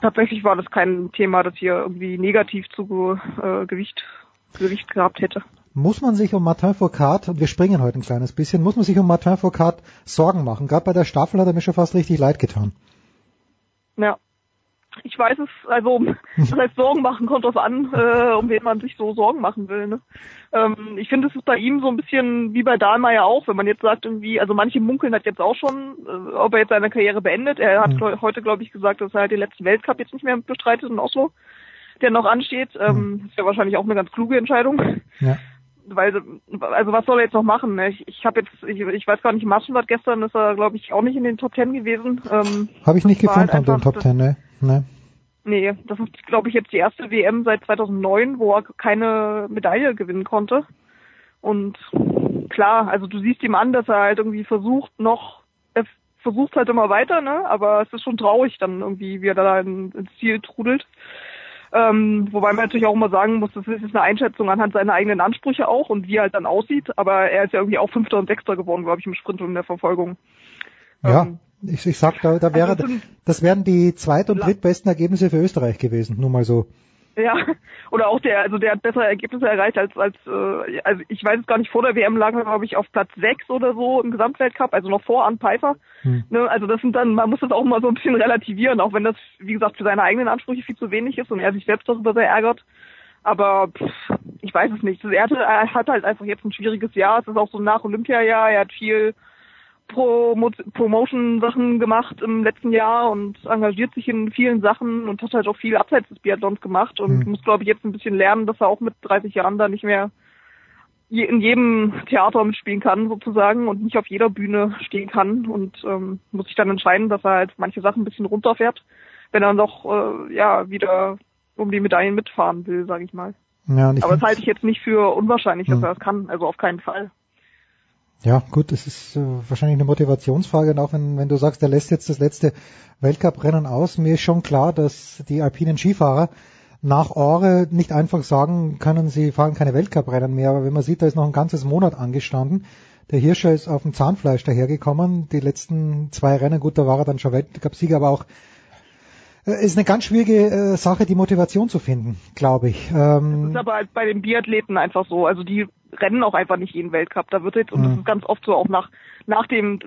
tatsächlich war das kein Thema, das hier irgendwie negativ zu äh, Gewicht Gewicht gehabt hätte. Muss man sich um Martin Foucault, und wir springen heute ein kleines bisschen, muss man sich um Martin Foucault Sorgen machen? Gerade bei der Staffel hat er mir schon fast richtig leid getan. Ja. Ich weiß es, also das heißt Sorgen machen kommt drauf an, äh, um wen man sich so Sorgen machen will. Ne? Ähm, ich finde, es ist bei ihm so ein bisschen wie bei Dahlmeier auch, wenn man jetzt sagt irgendwie, also manche munkeln hat jetzt auch schon, äh, ob er jetzt seine Karriere beendet. Er hat Mhm. heute, glaube ich, gesagt, dass er halt den letzten Weltcup jetzt nicht mehr bestreitet in Oslo, der noch ansteht. Ähm, ist ja wahrscheinlich auch eine ganz kluge Entscheidung. Ja. Weil, also was soll er jetzt noch machen? Ne? Ich, ich habe jetzt, ich, ich weiß gar nicht, Maschenblatt gestern ist er, glaube ich, auch nicht in den Top Ten gewesen. Ähm, Habe ich nicht war halt gefunden unter den Top Ten, ne? Ne? Nee, das ist, glaube ich, jetzt die erste WM seit 2009, wo er keine Medaille gewinnen konnte. Und klar, also du siehst ihm an, dass er halt irgendwie versucht noch, er versucht halt immer weiter, ne? Aber es ist schon traurig dann irgendwie, wie er da in, ins Ziel trudelt. Ähm, wobei man natürlich auch immer sagen muss, das ist jetzt eine Einschätzung anhand seiner eigenen Ansprüche auch und wie er halt dann aussieht. Aber er ist ja irgendwie auch Fünfter und Sechster geworden, glaube ich, im Sprint und in der Verfolgung. Ja, Ähm, ich, ich sag, da, da wäre, also sind- das wären die zweit- und drittbesten Ergebnisse für Österreich gewesen, nur mal so. Ja, oder auch der, also der hat bessere Ergebnisse erreicht als, als äh, also ich weiß es gar nicht, vor der WM lag er, glaube ich, auf Platz 6 oder so im Gesamtweltcup, also noch vor an Pfeiffer. Hm. Ne, also das sind dann, man muss das auch mal so ein bisschen relativieren, auch wenn das, wie gesagt, für seine eigenen Ansprüche viel zu wenig ist und er sich selbst darüber sehr ärgert. Aber pff, ich weiß es nicht. Er, hatte, er hat halt einfach jetzt ein schwieriges Jahr. Es ist auch so ein Nach-Olympia-Jahr. Er hat viel Promo Promotion-Sachen gemacht im letzten Jahr und engagiert sich in vielen Sachen und hat halt auch viel abseits des Biathlons gemacht und Mhm. muss, glaube ich, jetzt ein bisschen lernen, dass er auch mit 30 Jahren da nicht mehr je, in jedem Theater mitspielen kann sozusagen und nicht auf jeder Bühne stehen kann und ähm, muss sich dann entscheiden, dass er halt manche Sachen ein bisschen runterfährt, wenn er noch äh, ja wieder um die Medaillen mitfahren will, sage ich mal. Ja, Aber das halte ich jetzt nicht für unwahrscheinlich, dass Hm. er das kann, also auf keinen Fall. Ja, gut, das ist äh, wahrscheinlich eine Motivationsfrage und auch wenn, wenn du sagst, er lässt jetzt das letzte Weltcuprennen aus, mir ist schon klar, dass die alpinen Skifahrer nach Ore nicht einfach sagen können, sie fahren keine Weltcuprennen mehr, aber wenn man sieht, da ist noch ein ganzes Monat angestanden. Der Hirscher ist auf dem Zahnfleisch dahergekommen, die letzten zwei Rennen, gut, da war er dann schon Weltcupsieger, aber auch äh, ist eine ganz schwierige äh, Sache, die Motivation zu finden, glaube ich. Das Ähm, ist aber bei den Biathleten einfach so. Also die rennen auch einfach nicht jeden Weltcup. Da wird jetzt, und das ist ganz oft so auch nach, nach dem,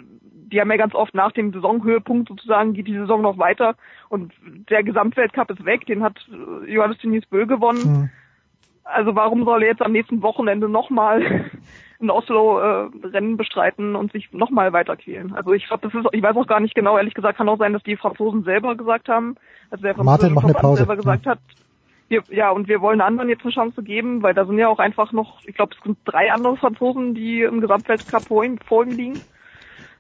die haben ja ganz oft nach dem Saisonhöhepunkt sozusagen, geht die Saison noch weiter und der Gesamtweltcup ist weg, den hat äh, Johannes Denis Bö gewonnen. Also warum soll er jetzt am nächsten Wochenende nochmal in Oslo äh, Rennen bestreiten und sich nochmal weiter quälen? Also ich glaube, das ist, ich weiß auch gar nicht genau, ehrlich gesagt, kann auch sein, dass die Franzosen selber gesagt haben, also der Martin, französische mach eine Verband Pause. selber gesagt hat, wir, ja, und wir wollen anderen jetzt eine Chance geben, weil da sind ja auch einfach noch, ich glaube, es sind drei andere Franzosen, die im Gesamtweltcup vor ihm, vor ihm liegen.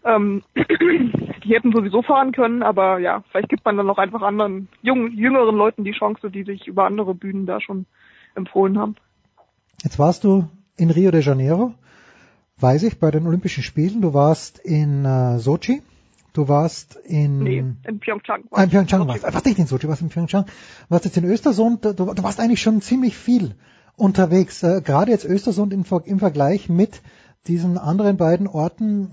Ähm, die hätten sowieso fahren können, aber ja, vielleicht gibt man dann noch einfach anderen jungen, jüngeren Leuten die Chance, die sich über andere Bühnen da schon empfohlen haben. Jetzt warst du in Rio de Janeiro, weiß ich, bei den Olympischen Spielen. Du warst in äh, Sochi. Du warst in, Nee, in Pyeongchang. Ah, in Pyeongchang warst. Was nicht in Sochi, warst in Pyeongchang. Warst jetzt in Östersund. Du, du warst eigentlich schon ziemlich viel unterwegs. Äh, gerade jetzt Östersund im, im Vergleich mit diesen anderen beiden Orten.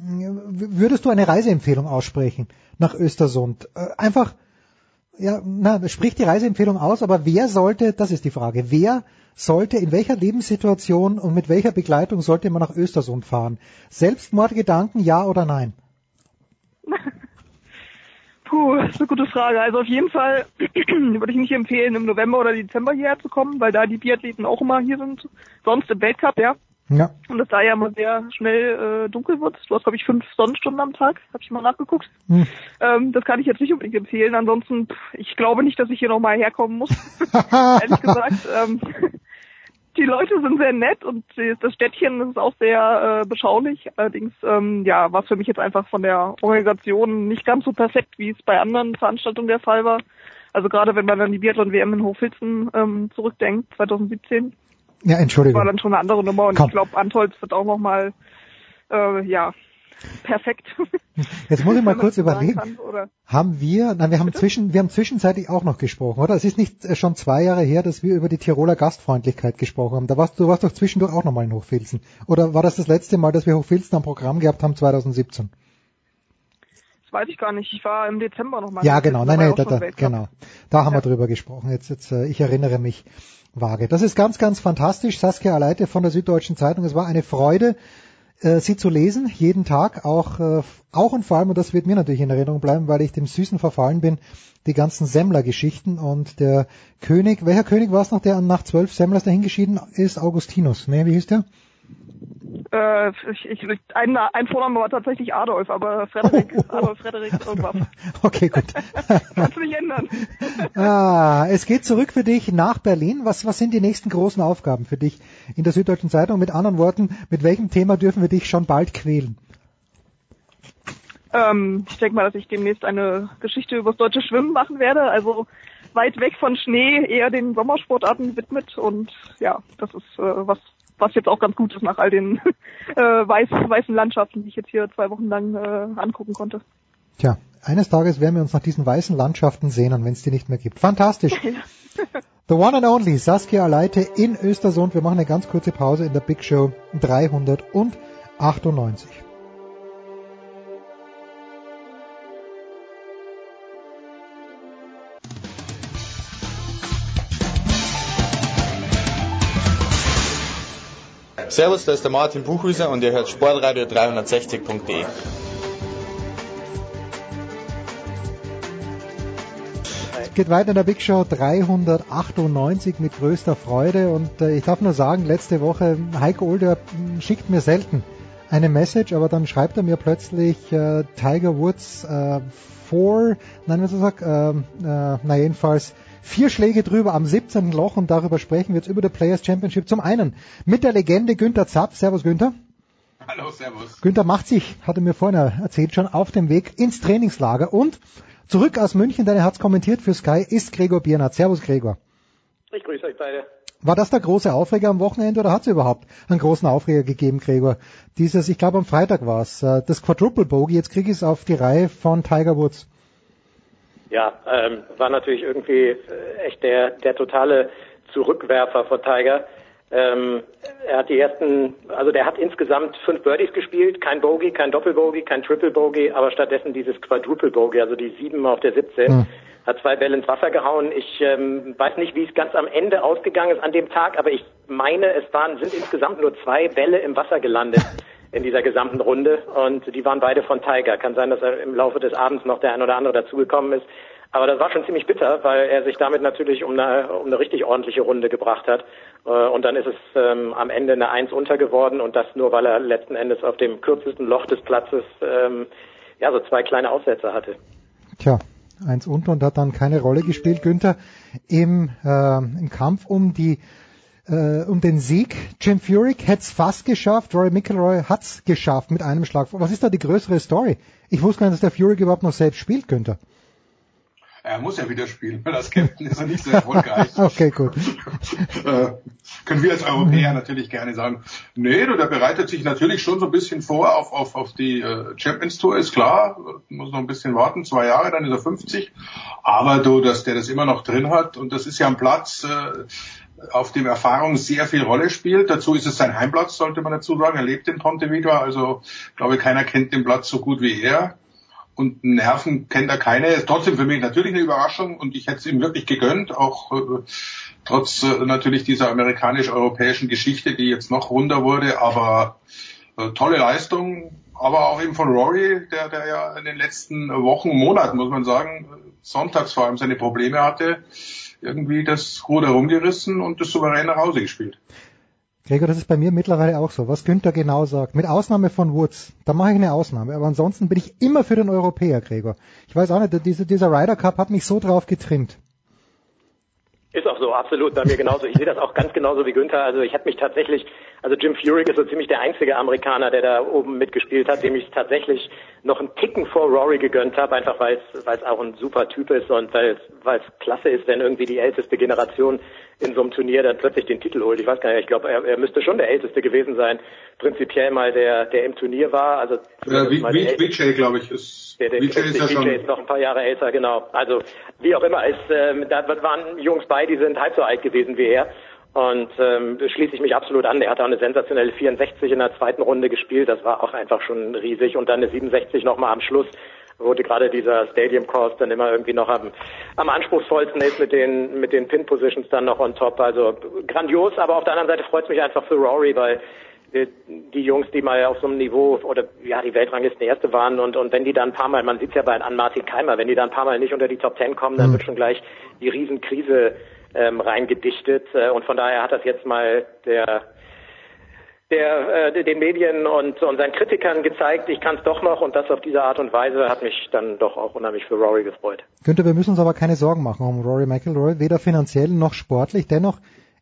Würdest du eine Reiseempfehlung aussprechen nach Östersund? Äh, einfach, ja, na, sprich die Reiseempfehlung aus, aber wer sollte, das ist die Frage, wer sollte, in welcher Lebenssituation und mit welcher Begleitung sollte man nach Östersund fahren? Selbstmordgedanken, ja oder nein? Puh, das ist eine gute Frage. Also auf jeden Fall würde ich nicht empfehlen, im November oder Dezember hierher zu kommen, weil da die Biathleten auch immer hier sind. Sonst im Weltcup, ja. Ja. Und es da ja immer sehr schnell äh, dunkel wird. Du hast, glaube ich, fünf Sonnenstunden am Tag. Habe ich mal nachgeguckt. Hm. Ähm, das kann ich jetzt nicht unbedingt empfehlen. Ansonsten, pff, ich glaube nicht, dass ich hier nochmal herkommen muss. Ehrlich gesagt. Ähm, die Leute sind sehr nett und das Städtchen ist auch sehr äh, beschaulich. Allerdings, ähm, ja, war es für mich jetzt einfach von der Organisation nicht ganz so perfekt, wie es bei anderen Veranstaltungen der Fall war. Also gerade wenn man an die Biathlon-WM in Hochfilzen ähm, zurückdenkt, 2017, Ja, Entschuldigung. war dann schon eine andere Nummer und Komm. ich glaube, Antolz wird auch nochmal, äh, ja, perfekt. Jetzt muss ich mal kurz überlegen. kann? Haben wir, nein, wir haben zwischen, wir haben zwischenzeitlich auch noch gesprochen, oder? Es ist nicht äh, schon zwei Jahre her, dass wir über die Tiroler Gastfreundlichkeit gesprochen haben. Da warst du, warst doch zwischendurch auch nochmal in Hochfilzen. Oder war das das letzte Mal, dass wir Hochfilzen am Programm gehabt haben, 2017? Das weiß ich gar nicht. Ich war im Dezember nochmal. Ja, genau, nein, nein, da, da, genau. Da haben wir drüber gesprochen. Jetzt, jetzt, äh, ich erinnere mich vage. Das ist ganz, ganz fantastisch. Saskia Aleite von der Süddeutschen Zeitung. Es war eine Freude, äh, sie zu lesen, jeden Tag, auch, äh, auch und vor allem, und das wird mir natürlich in Erinnerung bleiben, weil ich dem Süßen verfallen bin, die ganzen Semmler-Geschichten und der König, welcher König war es noch, der nach zwölf Semmlers dahingeschieden ist? Augustinus, ne, wie hieß der? Äh, ich, ich, ein, ein Vorname war tatsächlich Adolf, aber Frederik, Adolf Frederik irgendwas. Okay, gut. Kannst du nicht ändern. Ah, es geht zurück für dich nach Berlin. Was, was sind die nächsten großen Aufgaben für dich in der Süddeutschen Zeitung? Mit anderen Worten, mit welchem Thema dürfen wir dich schon bald quälen? Ähm, ich denke mal, dass ich demnächst eine Geschichte über das deutsche Schwimmen machen werde. Also weit weg von Schnee, eher den Sommersportarten gewidmet. Und ja, das ist äh, was, was jetzt auch ganz gut ist nach all den äh, weiß, weißen Landschaften, die ich jetzt hier zwei Wochen lang äh, angucken konnte. Tja, eines Tages werden wir uns nach diesen weißen Landschaften sehnen, wenn es die nicht mehr gibt. Fantastisch. The one and only Saskia Aleite in Östersund. Wir machen eine ganz kurze Pause in der Big Show 398. Servus, da ist der Martin Buchhüser und ihr hört Sportradio 360.de. Es geht weiter in der Big Show 398 mit größter Freude und äh, ich darf nur sagen, letzte Woche, Heiko Older schickt mir selten eine Message, aber dann schreibt er mir plötzlich äh, Tiger Woods äh, four, nein, was er sagt, äh, äh, na jedenfalls vier Schläge drüber am 17. Loch und darüber sprechen wir jetzt über der Players Championship. Zum einen mit der Legende Günther Zapp. Servus Günther. Hallo, servus. Günther macht sich, hat er mir vorhin erzählt, schon auf dem Weg ins Trainingslager und zurück aus München, denn er hat's kommentiert für Sky, ist Gregor Biernat. Servus Gregor. Ich grüße euch beide. War das der große Aufreger am Wochenende oder hat es überhaupt einen großen Aufreger gegeben, Gregor? Dieses, ich glaube am Freitag war es, das Quadruple Bogey, jetzt kriege ich es auf die Reihe von Tiger Woods. Ja, ähm, war natürlich irgendwie äh, echt der, der totale Zurückwerfer von Tiger. Ähm, er hat die ersten, also der hat insgesamt fünf Birdies gespielt, kein Bogey, kein Doppelbogey, kein Triple Bogey, aber stattdessen dieses Quadruple Bogey, also die sieben auf der 17, Hm. hat zwei Bälle ins Wasser gehauen. Ich ähm, weiß nicht, wie es ganz am Ende ausgegangen ist an dem Tag, aber ich meine, es waren sind insgesamt nur zwei Bälle im Wasser gelandet in dieser gesamten Runde und die waren beide von Tiger. Kann sein, dass er im Laufe des Abends noch der ein oder andere dazugekommen ist. Aber das war schon ziemlich bitter, weil er sich damit natürlich um eine, um eine richtig ordentliche Runde gebracht hat. Äh, und dann ist es ähm, am Ende eine Eins unter geworden und das nur, weil er letzten Endes auf dem kürzesten Loch des Platzes ähm, ja so zwei kleine Aussätze hatte. Tja, eins unter und hat dann keine Rolle gespielt. Günther im, äh, im Kampf um die äh, um den Sieg. Jim Furyk hätte es fast geschafft, Rory McIlroy hat's geschafft mit einem Schlag. Was ist da die größere Story? Ich wusste gar nicht, dass der Furyk überhaupt noch selbst spielt, Günther. Er muss ja wieder spielen, weil als Captain ist er nicht so erfolgreich. okay, gut. äh, können wir als Europäer natürlich gerne sagen, nee, du, der bereitet sich natürlich schon so ein bisschen vor auf, auf, auf die äh, Champions Tour, ist klar, muss noch ein bisschen warten, zwei Jahre, dann ist er 50. Aber du, dass der das immer noch drin hat und das ist ja ein Platz, äh, auf dem Erfahrung sehr viel Rolle spielt. Dazu ist es sein Heimplatz, sollte man dazu sagen. Er lebt in Ponte Vedra, also glaube keiner kennt den Platz so gut wie er und Nerven kennt er keine. Ist trotzdem für mich natürlich eine Überraschung und ich hätte es ihm wirklich gegönnt, auch äh, trotz äh, natürlich dieser amerikanisch-europäischen Geschichte, die jetzt noch runder wurde, aber äh, tolle Leistung, aber auch eben von Rory, der, der ja in den letzten Wochen, Monaten, muss man sagen, sonntags vor allem seine Probleme hatte, irgendwie das Ruder rumgerissen und das souverän nach Hause gespielt. Gregor, das ist bei mir mittlerweile auch so, was Günther genau sagt. Mit Ausnahme von Woods, da mache ich eine Ausnahme. Aber ansonsten bin ich immer für den Europäer, Gregor. Ich weiß auch nicht, diese, dieser Ryder Cup hat mich so drauf getrimmt. Ist auch so, absolut, bei mir genauso. Ich sehe das auch ganz genauso wie Günther. Also ich habe mich tatsächlich, also Jim Furyk ist so ziemlich der einzige Amerikaner, der da oben mitgespielt hat, dem ich tatsächlich noch einen Ticken vor Rory gegönnt habe, einfach weil es auch ein super Typ ist und weil es klasse ist, wenn irgendwie die älteste Generation in so einem Turnier dann plötzlich den Titel holt. Ich weiß gar nicht, ich glaube, er, er müsste schon der älteste gewesen sein, prinzipiell mal der, der im Turnier war. Also ja, wie, wie, Vijay, glaube ich, ist der, der Vijay ist, ja schon ist noch ein paar Jahre älter, genau. Also wie auch immer, ist, ähm, da waren Jungs bei, die sind halb so alt gewesen wie er. Und ähm, schließe ich mich absolut an. Er hat auch eine sensationelle 64 in der zweiten Runde gespielt. Das war auch einfach schon riesig. Und dann eine 67 nochmal am Schluss wurde gerade dieser Stadium Course dann immer irgendwie noch am, am anspruchsvollsten ist mit den mit den Pin Positions dann noch on top. Also grandios, aber auf der anderen Seite freut es mich einfach für Rory, weil die Jungs, die mal auf so einem Niveau oder ja die Weltranglisten erste waren und und wenn die dann ein paar Mal, man sieht ja bei an Martin Keimer, wenn die dann ein paar Mal nicht unter die Top Ten kommen, dann mhm. wird schon gleich die Riesenkrise ähm, reingedichtet äh, und von daher hat das jetzt mal der der äh, den Medien und, und seinen Kritikern gezeigt, ich kann es doch noch und das auf diese Art und Weise hat mich dann doch auch unheimlich für Rory gefreut. Günther, wir müssen uns aber keine Sorgen machen um Rory McIlroy, weder finanziell noch sportlich. Dennoch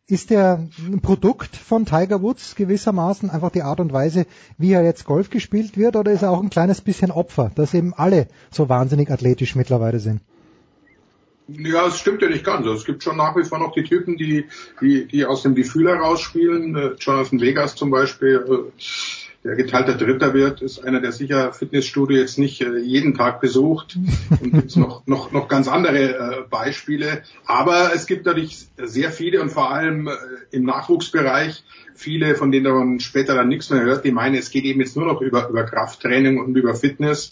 ist er ein Produkt von Tiger Woods gewissermaßen einfach die Art und Weise, wie er jetzt Golf gespielt wird, oder ist er auch ein kleines bisschen Opfer, dass eben alle so wahnsinnig athletisch mittlerweile sind? Ja, es stimmt ja nicht ganz. Also es gibt schon nach wie vor noch die Typen, die, die, die aus dem Gefühl heraus spielen. Äh, Jonathan Vegas zum Beispiel, äh, der geteilter Dritter wird, ist einer, der sicher Fitnessstudio jetzt nicht äh, jeden Tag besucht. Und gibt noch, noch, noch ganz andere Beispiele. Aber es gibt natürlich sehr viele und vor allem im Nachwuchsbereich viele, von denen man später dann nichts mehr hört, die meinen, es geht eben jetzt nur noch über, über Krafttraining und über Fitness.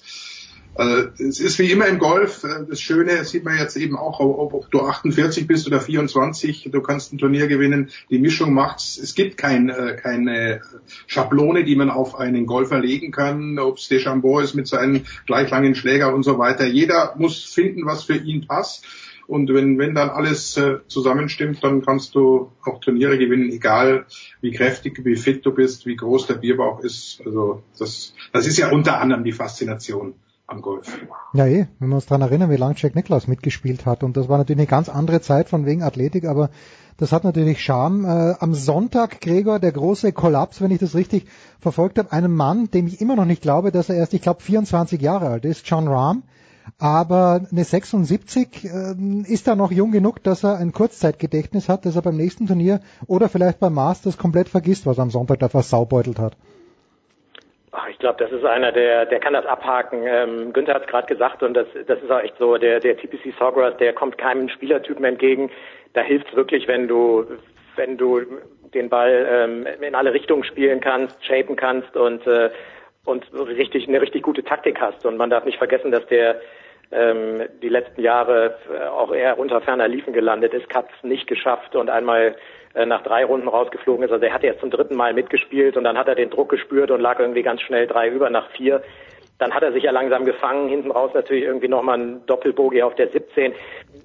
Also, es ist wie immer im Golf, äh, das Schöne sieht man jetzt eben auch, ob, du 48 bist oder 24, du kannst ein Turnier gewinnen, die Mischung macht's. Es gibt kein, äh, keine Schablone, die man auf einen Golfer legen kann, ob es Deschambeau ist mit seinen gleich langen Schläger und so weiter. Jeder muss finden, was für ihn passt. Und wenn, wenn dann alles äh, zusammenstimmt, dann kannst du auch Turniere gewinnen, egal wie kräftig, wie fit du bist, wie groß der Bierbauch ist. Also das, das ist ja unter anderem die Faszination am Golf. Ja, eh, wenn wir uns daran erinnern, wie lange Jack Nicklaus mitgespielt hat. Und das war natürlich eine ganz andere Zeit von wegen Athletik, aber das hat natürlich Charme. Äh, am Sonntag, Gregor, der große Kollaps, wenn ich das richtig verfolgt habe, einem Mann, dem ich immer noch nicht glaube, dass er erst, ich glaube, 24 Jahre alt ist, John Rahm. Aber eine 76 äh, ist da noch jung genug, dass er ein Kurzzeitgedächtnis hat, dass er beim nächsten Turnier oder vielleicht beim Masters komplett vergisst, was er am Sonntag da versaubeutelt hat. Ach, ich glaube, das ist einer, der, der kann das abhaken. Ähm, Günther hat es gerade gesagt und das, das ist auch echt so. Der, der TPC Sawgrass, der kommt keinem Spielertypen entgegen. Da hilft es wirklich, wenn du, wenn du den Ball ähm, in alle Richtungen spielen kannst, shapen kannst und äh, und richtig eine richtig gute Taktik hast. Und man darf nicht vergessen, dass der ähm, die letzten Jahre äh, auch eher unter ferner Liefen gelandet ist, hat es nicht geschafft und einmal äh, nach drei Runden rausgeflogen ist. Also er hat jetzt zum dritten Mal mitgespielt und dann hat er den Druck gespürt und lag irgendwie ganz schnell drei über nach vier. Dann hat er sich ja langsam gefangen, hinten raus natürlich irgendwie nochmal ein Doppelbogie auf der 17.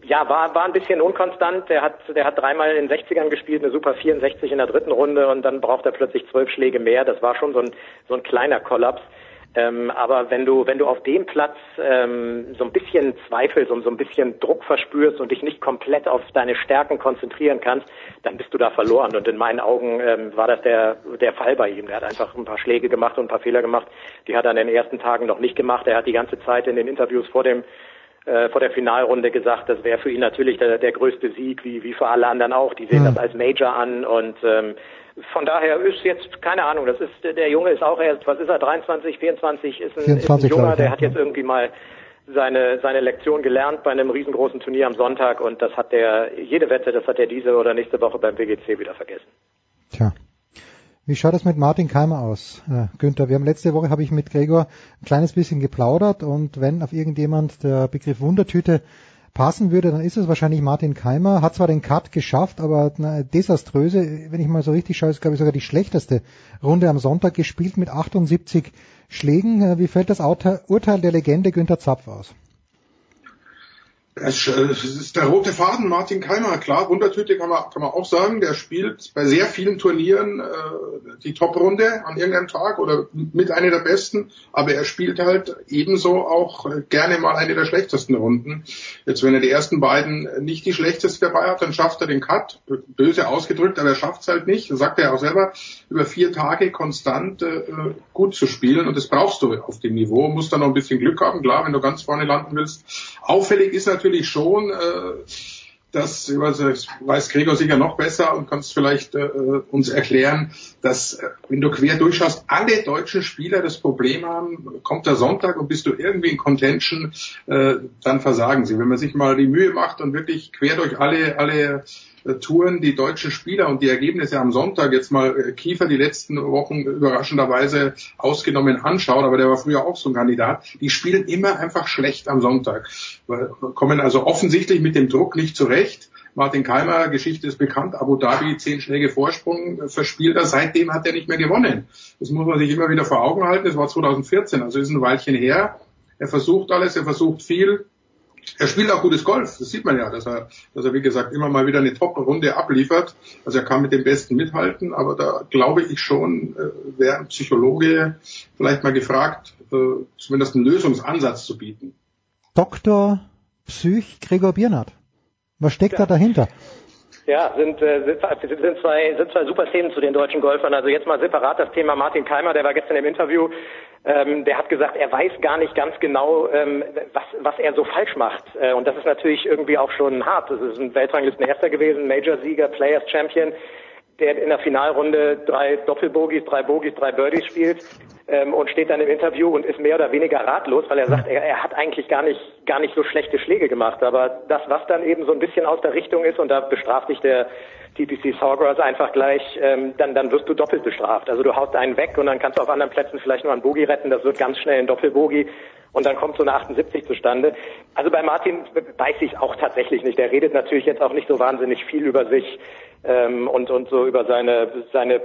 Ja, war, war ein bisschen unkonstant. Der hat, der hat dreimal in 60ern gespielt, eine super 64 in der dritten Runde und dann braucht er plötzlich zwölf Schläge mehr. Das war schon so ein, so ein kleiner Kollaps. Ähm, aber wenn du, wenn du auf dem Platz ähm, so ein bisschen zweifelst und so ein bisschen Druck verspürst und dich nicht komplett auf deine Stärken konzentrieren kannst, dann bist du da verloren. Und in meinen Augen ähm, war das der, der Fall bei ihm. Er hat einfach ein paar Schläge gemacht und ein paar Fehler gemacht. Die hat er in den ersten Tagen noch nicht gemacht. Er hat die ganze Zeit in den Interviews vor dem äh, vor der Finalrunde gesagt, das wäre für ihn natürlich der, der größte Sieg, wie, wie für alle anderen auch. Die sehen Mhm. das als Major an und ähm, von daher ist jetzt, keine Ahnung, das ist, der Junge ist auch erst, was ist er, 23, 24, ist ein, 24, ist ein Junger, der hat jetzt irgendwie mal seine, seine Lektion gelernt bei einem riesengroßen Turnier am Sonntag und das hat der, jede Wette, das hat er diese oder nächste Woche beim WGC wieder vergessen. Tja. Wie schaut es mit Martin Keimer aus, äh, Günther? Wir haben letzte Woche habe ich mit Gregor ein kleines bisschen geplaudert und wenn auf irgendjemand der Begriff Wundertüte passen würde, dann ist es wahrscheinlich Martin Keimer. Hat zwar den Cut geschafft, aber eine desaströse, wenn ich mal so richtig schaue, ist glaube ich sogar die schlechteste Runde am Sonntag gespielt mit 78 Schlägen. Äh, Wie fällt das Urteil Urteil der Legende Günther Zapf aus? Es ist der rote Faden, Martin Keimer, klar, Wundertüte kann man, kann man auch sagen, der spielt bei sehr vielen Turnieren äh, die Top-Runde an irgendeinem Tag oder mit einer der besten, aber er spielt halt ebenso auch äh, gerne mal eine der schlechtesten Runden. Jetzt, wenn er die ersten beiden nicht die schlechteste dabei hat, dann schafft er den Cut, böse ausgedrückt, aber er schafft es halt nicht, das sagt er auch selber, über vier Tage konstant äh, gut zu spielen und das brauchst du auf dem Niveau, musst dann noch ein bisschen Glück haben, klar, wenn du ganz vorne landen willst. Auffällig ist natürlich schon, äh, dass, ich weiß, Gregor sicher noch besser und kannst vielleicht äh, uns erklären, dass, äh, wenn du quer durchschaust, alle deutschen Spieler das Problem haben, kommt der Sonntag und bist du irgendwie in Contention, äh, dann versagen sie. Wenn man sich mal die Mühe macht und wirklich quer durch alle, alle äh, Touren die deutschen Spieler und die Ergebnisse am Sonntag jetzt mal äh, Kiefer die letzten Wochen überraschenderweise ausgenommen anschaut, aber der war früher auch so ein Kandidat, die spielen immer einfach schlecht am Sonntag, kommen also offensichtlich mit dem Druck nicht zurecht. Martin Keimer, Geschichte ist bekannt, Abu Dhabi, zehn Schläge Vorsprung, äh, verspielt er, seitdem hat er nicht mehr gewonnen. Das muss man sich immer wieder vor Augen halten, das war 2014, also ist ein Weilchen her. Er versucht alles, er versucht viel, er spielt auch gutes Golf, das sieht man ja, dass er, dass er wie gesagt immer mal wieder eine Top-Runde abliefert. Also er kann mit dem Besten mithalten, aber da glaube ich schon, äh, wäre ein Psychologe vielleicht mal gefragt, äh, zumindest einen Lösungsansatz zu bieten. Dr. Psych Gregor Biernat. Was steckt da dahinter? Ja, sind, äh, sind, zwei, sind zwei super Themen zu den deutschen Golfern. Also jetzt mal separat das Thema Martin Keimer, der war gestern im Interview. Ähm, der hat gesagt, er weiß gar nicht ganz genau, ähm, was, was er so falsch macht. Äh, und das ist natürlich irgendwie auch schon hart. Das ist ein Weltranglisten-Erster gewesen, Major-Sieger, Players Champion, der in der Finalrunde drei Doppelbogies, drei Bogies, drei Birdies spielt ähm, und steht dann im Interview und ist mehr oder weniger ratlos, weil er sagt, er, er hat eigentlich gar nicht, gar nicht so schlechte Schläge gemacht. Aber das, was dann eben so ein bisschen aus der Richtung ist, und da bestraft dich der TPC Sawgrass einfach gleich, ähm, dann, dann wirst du doppelt bestraft. Also du haust einen weg und dann kannst du auf anderen Plätzen vielleicht nur einen Bogie retten, das wird ganz schnell ein Doppelbogie und dann kommt so eine 78 zustande. Also bei Martin weiß ich auch tatsächlich nicht. Der redet natürlich jetzt auch nicht so wahnsinnig viel über sich ähm, und, und so über seine, seine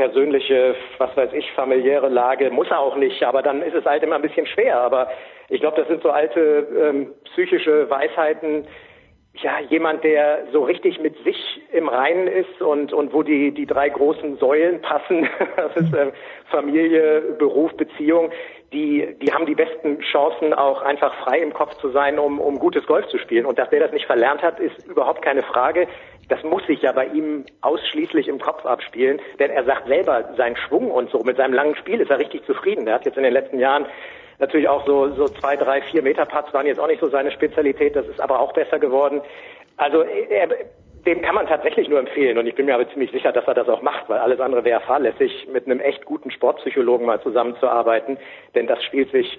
persönliche, was weiß ich, familiäre Lage. Muss er auch nicht, aber dann ist es halt immer ein bisschen schwer. Aber ich glaube, das sind so alte ähm, psychische Weisheiten, ja, jemand, der so richtig mit sich im Reinen ist und, und wo die, die drei großen Säulen passen, das ist äh, Familie, Beruf, Beziehung, die, die haben die besten Chancen, auch einfach frei im Kopf zu sein, um, um gutes Golf zu spielen. Und dass der das nicht verlernt hat, ist überhaupt keine Frage. Das muss sich ja bei ihm ausschließlich im Kopf abspielen, denn er sagt selber, sein Schwung und so, mit seinem langen Spiel ist er richtig zufrieden. Er hat jetzt in den letzten Jahren Natürlich auch so, so zwei, drei, vier Meter Putts waren jetzt auch nicht so seine Spezialität. Das ist aber auch besser geworden. Also er, dem kann man tatsächlich nur empfehlen und ich bin mir aber ziemlich sicher, dass er das auch macht, weil alles andere wäre fahrlässig, mit einem echt guten Sportpsychologen mal zusammenzuarbeiten, denn das spielt sich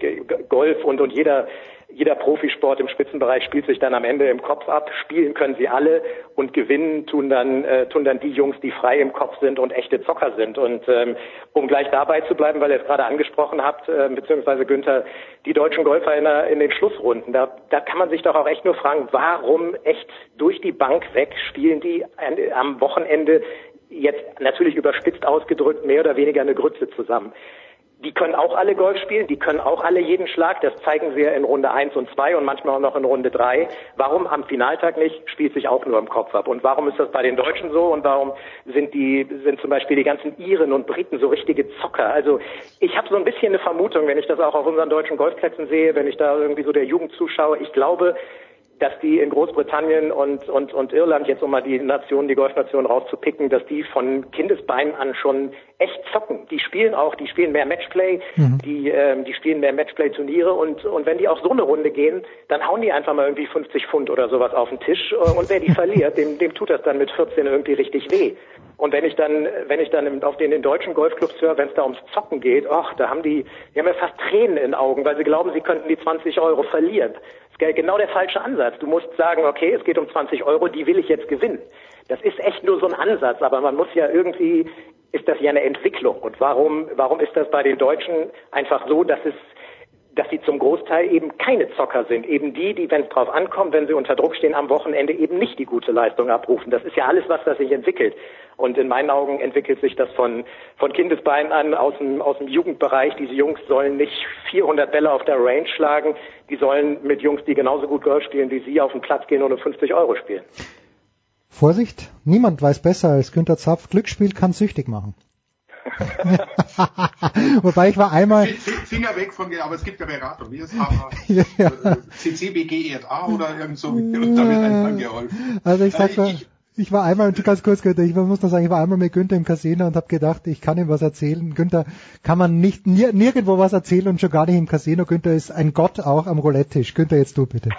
Golf und und jeder jeder Profisport im Spitzenbereich spielt sich dann am Ende im Kopf ab. Spielen können sie alle und gewinnen tun dann äh, tun dann die Jungs, die frei im Kopf sind und echte Zocker sind. Und ähm, um gleich dabei zu bleiben, weil ihr es gerade angesprochen habt, äh, beziehungsweise Günther, die deutschen Golfer in, der, in den Schlussrunden, da, da kann man sich doch auch echt nur fragen, warum echt durch die Bank weg spielen die an, am Wochenende jetzt natürlich überspitzt ausgedrückt mehr oder weniger eine Grütze zusammen. Die können auch alle Golf spielen, die können auch alle jeden Schlag, das zeigen sie in Runde 1 und 2 und manchmal auch noch in Runde 3. Warum am Finaltag nicht, spielt sich auch nur im Kopf ab. Und warum ist das bei den Deutschen so und warum sind die, sind zum Beispiel die ganzen Iren und Briten so richtige Zocker? Also ich habe so ein bisschen eine Vermutung, wenn ich das auch auf unseren deutschen Golfplätzen sehe, wenn ich da irgendwie so der Jugend zuschaue, ich glaube, dass die in Großbritannien und, und, und Irland, jetzt um mal die Nationen, die Golfnationen rauszupicken, dass die von Kindesbeinen an schon echt zocken. Die spielen auch, die spielen mehr Matchplay, mhm. die, ähm, die spielen mehr Matchplay-Turniere und, und wenn die auf so eine Runde gehen, dann hauen die einfach mal irgendwie 50 Pfund oder sowas auf den Tisch und wer die verliert, dem, dem tut das dann mit 14 irgendwie richtig weh. Und wenn ich dann, wenn ich dann auf den, den deutschen Golfclubs höre, wenn es da ums Zocken geht, ach, da haben die, die haben ja fast Tränen in den Augen, weil sie glauben, sie könnten die 20 Euro verlieren genau der falsche Ansatz. Du musst sagen, okay, es geht um 20 Euro, die will ich jetzt gewinnen. Das ist echt nur so ein Ansatz, aber man muss ja irgendwie, ist das ja eine Entwicklung. Und warum, warum ist das bei den Deutschen einfach so, dass es dass sie zum Großteil eben keine Zocker sind. Eben die, die, wenn es drauf ankommt, wenn sie unter Druck stehen, am Wochenende eben nicht die gute Leistung abrufen. Das ist ja alles, was das sich entwickelt. Und in meinen Augen entwickelt sich das von, von Kindesbeinen an aus dem, aus dem Jugendbereich. Diese Jungs sollen nicht 400 Bälle auf der Range schlagen. Die sollen mit Jungs, die genauso gut Golf spielen wie sie, auf den Platz gehen und um 50 Euro spielen. Vorsicht, niemand weiß besser als Günther Zapf, Glücksspiel kann süchtig machen. Wobei ich war einmal. Finger weg von, aber es gibt ja Beratung. Wie ist ja. Äh, CCBG ERA oder irgend so, und da wird einem dann geholfen. Also ich sag mal, ich war einmal, ganz kurz, Günther, ich muss noch sagen, ich war einmal mit Günther im Casino und habe gedacht, ich kann ihm was erzählen. Günther kann man nicht nirgendwo was erzählen und schon gar nicht im Casino. Günther ist ein Gott auch am Roulette-Tisch. Günther, jetzt du bitte.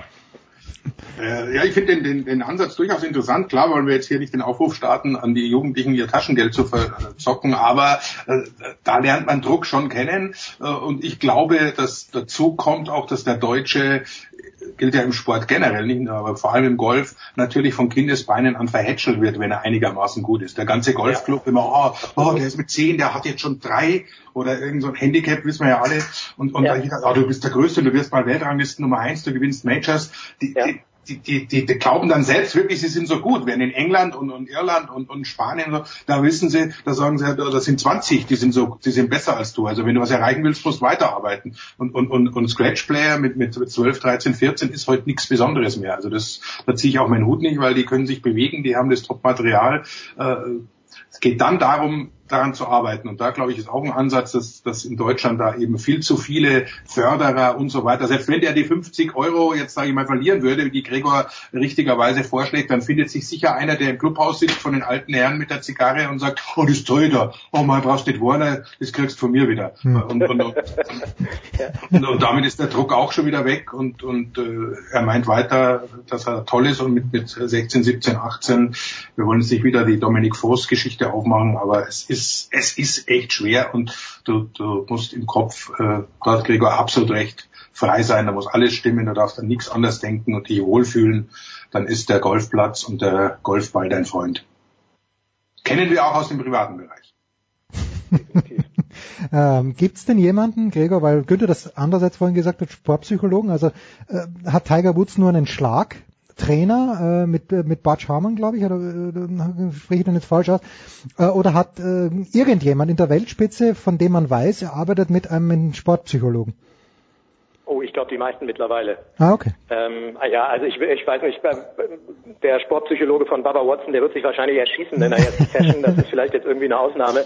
Äh, ja, ich finde den, den, den Ansatz durchaus interessant. Klar wollen wir jetzt hier nicht den Aufruf starten, an die Jugendlichen ihr Taschengeld zu verzocken, aber äh, da lernt man Druck schon kennen. Äh, und ich glaube, dass dazu kommt auch, dass der Deutsche gilt ja im Sport generell nicht nur, aber vor allem im Golf natürlich von Kindesbeinen an verhätschelt wird, wenn er einigermaßen gut ist. Der ganze Golfclub immer, oh, oh, der ist mit zehn, der hat jetzt schon drei oder irgend so ein Handicap, wissen wir ja alle. Und, und ja. da, oh, du bist der Größte, du wirst mal Weltranglisten Nummer eins, du gewinnst Majors. Die, ja. die, die, die, die, die glauben dann selbst wirklich, sie sind so gut. Während in England und, und Irland und, und Spanien, da wissen sie, da sagen sie, das sind 20, die sind so, die sind besser als du. Also wenn du was erreichen willst, musst du weiterarbeiten. Und, und, und, und Scratch Player mit, mit 12, 13, 14 ist heute nichts Besonderes mehr. Also das, da ziehe ich auch meinen Hut nicht, weil die können sich bewegen, die haben das Top-Material. Äh, es geht dann darum, daran zu arbeiten. Und da glaube ich ist auch ein Ansatz, dass, dass in Deutschland da eben viel zu viele Förderer und so weiter, selbst wenn der die 50 Euro jetzt sage ich mal verlieren würde, wie die Gregor richtigerweise vorschlägt, dann findet sich sicher einer, der im Clubhaus sitzt von den alten Herren mit der Zigarre und sagt, oh, das ist teuer, oh mal brauchst nicht Warner, das kriegst du von mir wieder. Hm. Und, und, und, und, und, damit ist der Druck auch schon wieder weg und, und äh, er meint weiter, dass er toll ist und mit, mit 16, 17, 18, wir wollen jetzt nicht wieder die Dominik Voss Geschichte aufmachen, aber es ist es ist echt schwer und du, du musst im Kopf, äh, da hat Gregor absolut recht, frei sein, da muss alles stimmen, du darfst an nichts anders denken und dich wohlfühlen, dann ist der Golfplatz und der Golfball dein Freund. Kennen wir auch aus dem privaten Bereich. ähm, Gibt es denn jemanden, Gregor, weil Günther das andererseits vorhin gesagt hat, Sportpsychologen, also äh, hat Tiger Woods nur einen Schlag Trainer äh, mit, äh, mit Bart Harmon, glaube ich, oder äh, spreche ich denn jetzt falsch aus, äh, oder hat äh, irgendjemand in der Weltspitze, von dem man weiß, er arbeitet mit einem Sportpsychologen? Oh, ich glaube die meisten mittlerweile. Ah, okay. Ähm, ja, also ich, ich weiß nicht, der Sportpsychologe von Baba Watson, der wird sich wahrscheinlich erschießen in der ersten Session. Das ist vielleicht jetzt irgendwie eine Ausnahme.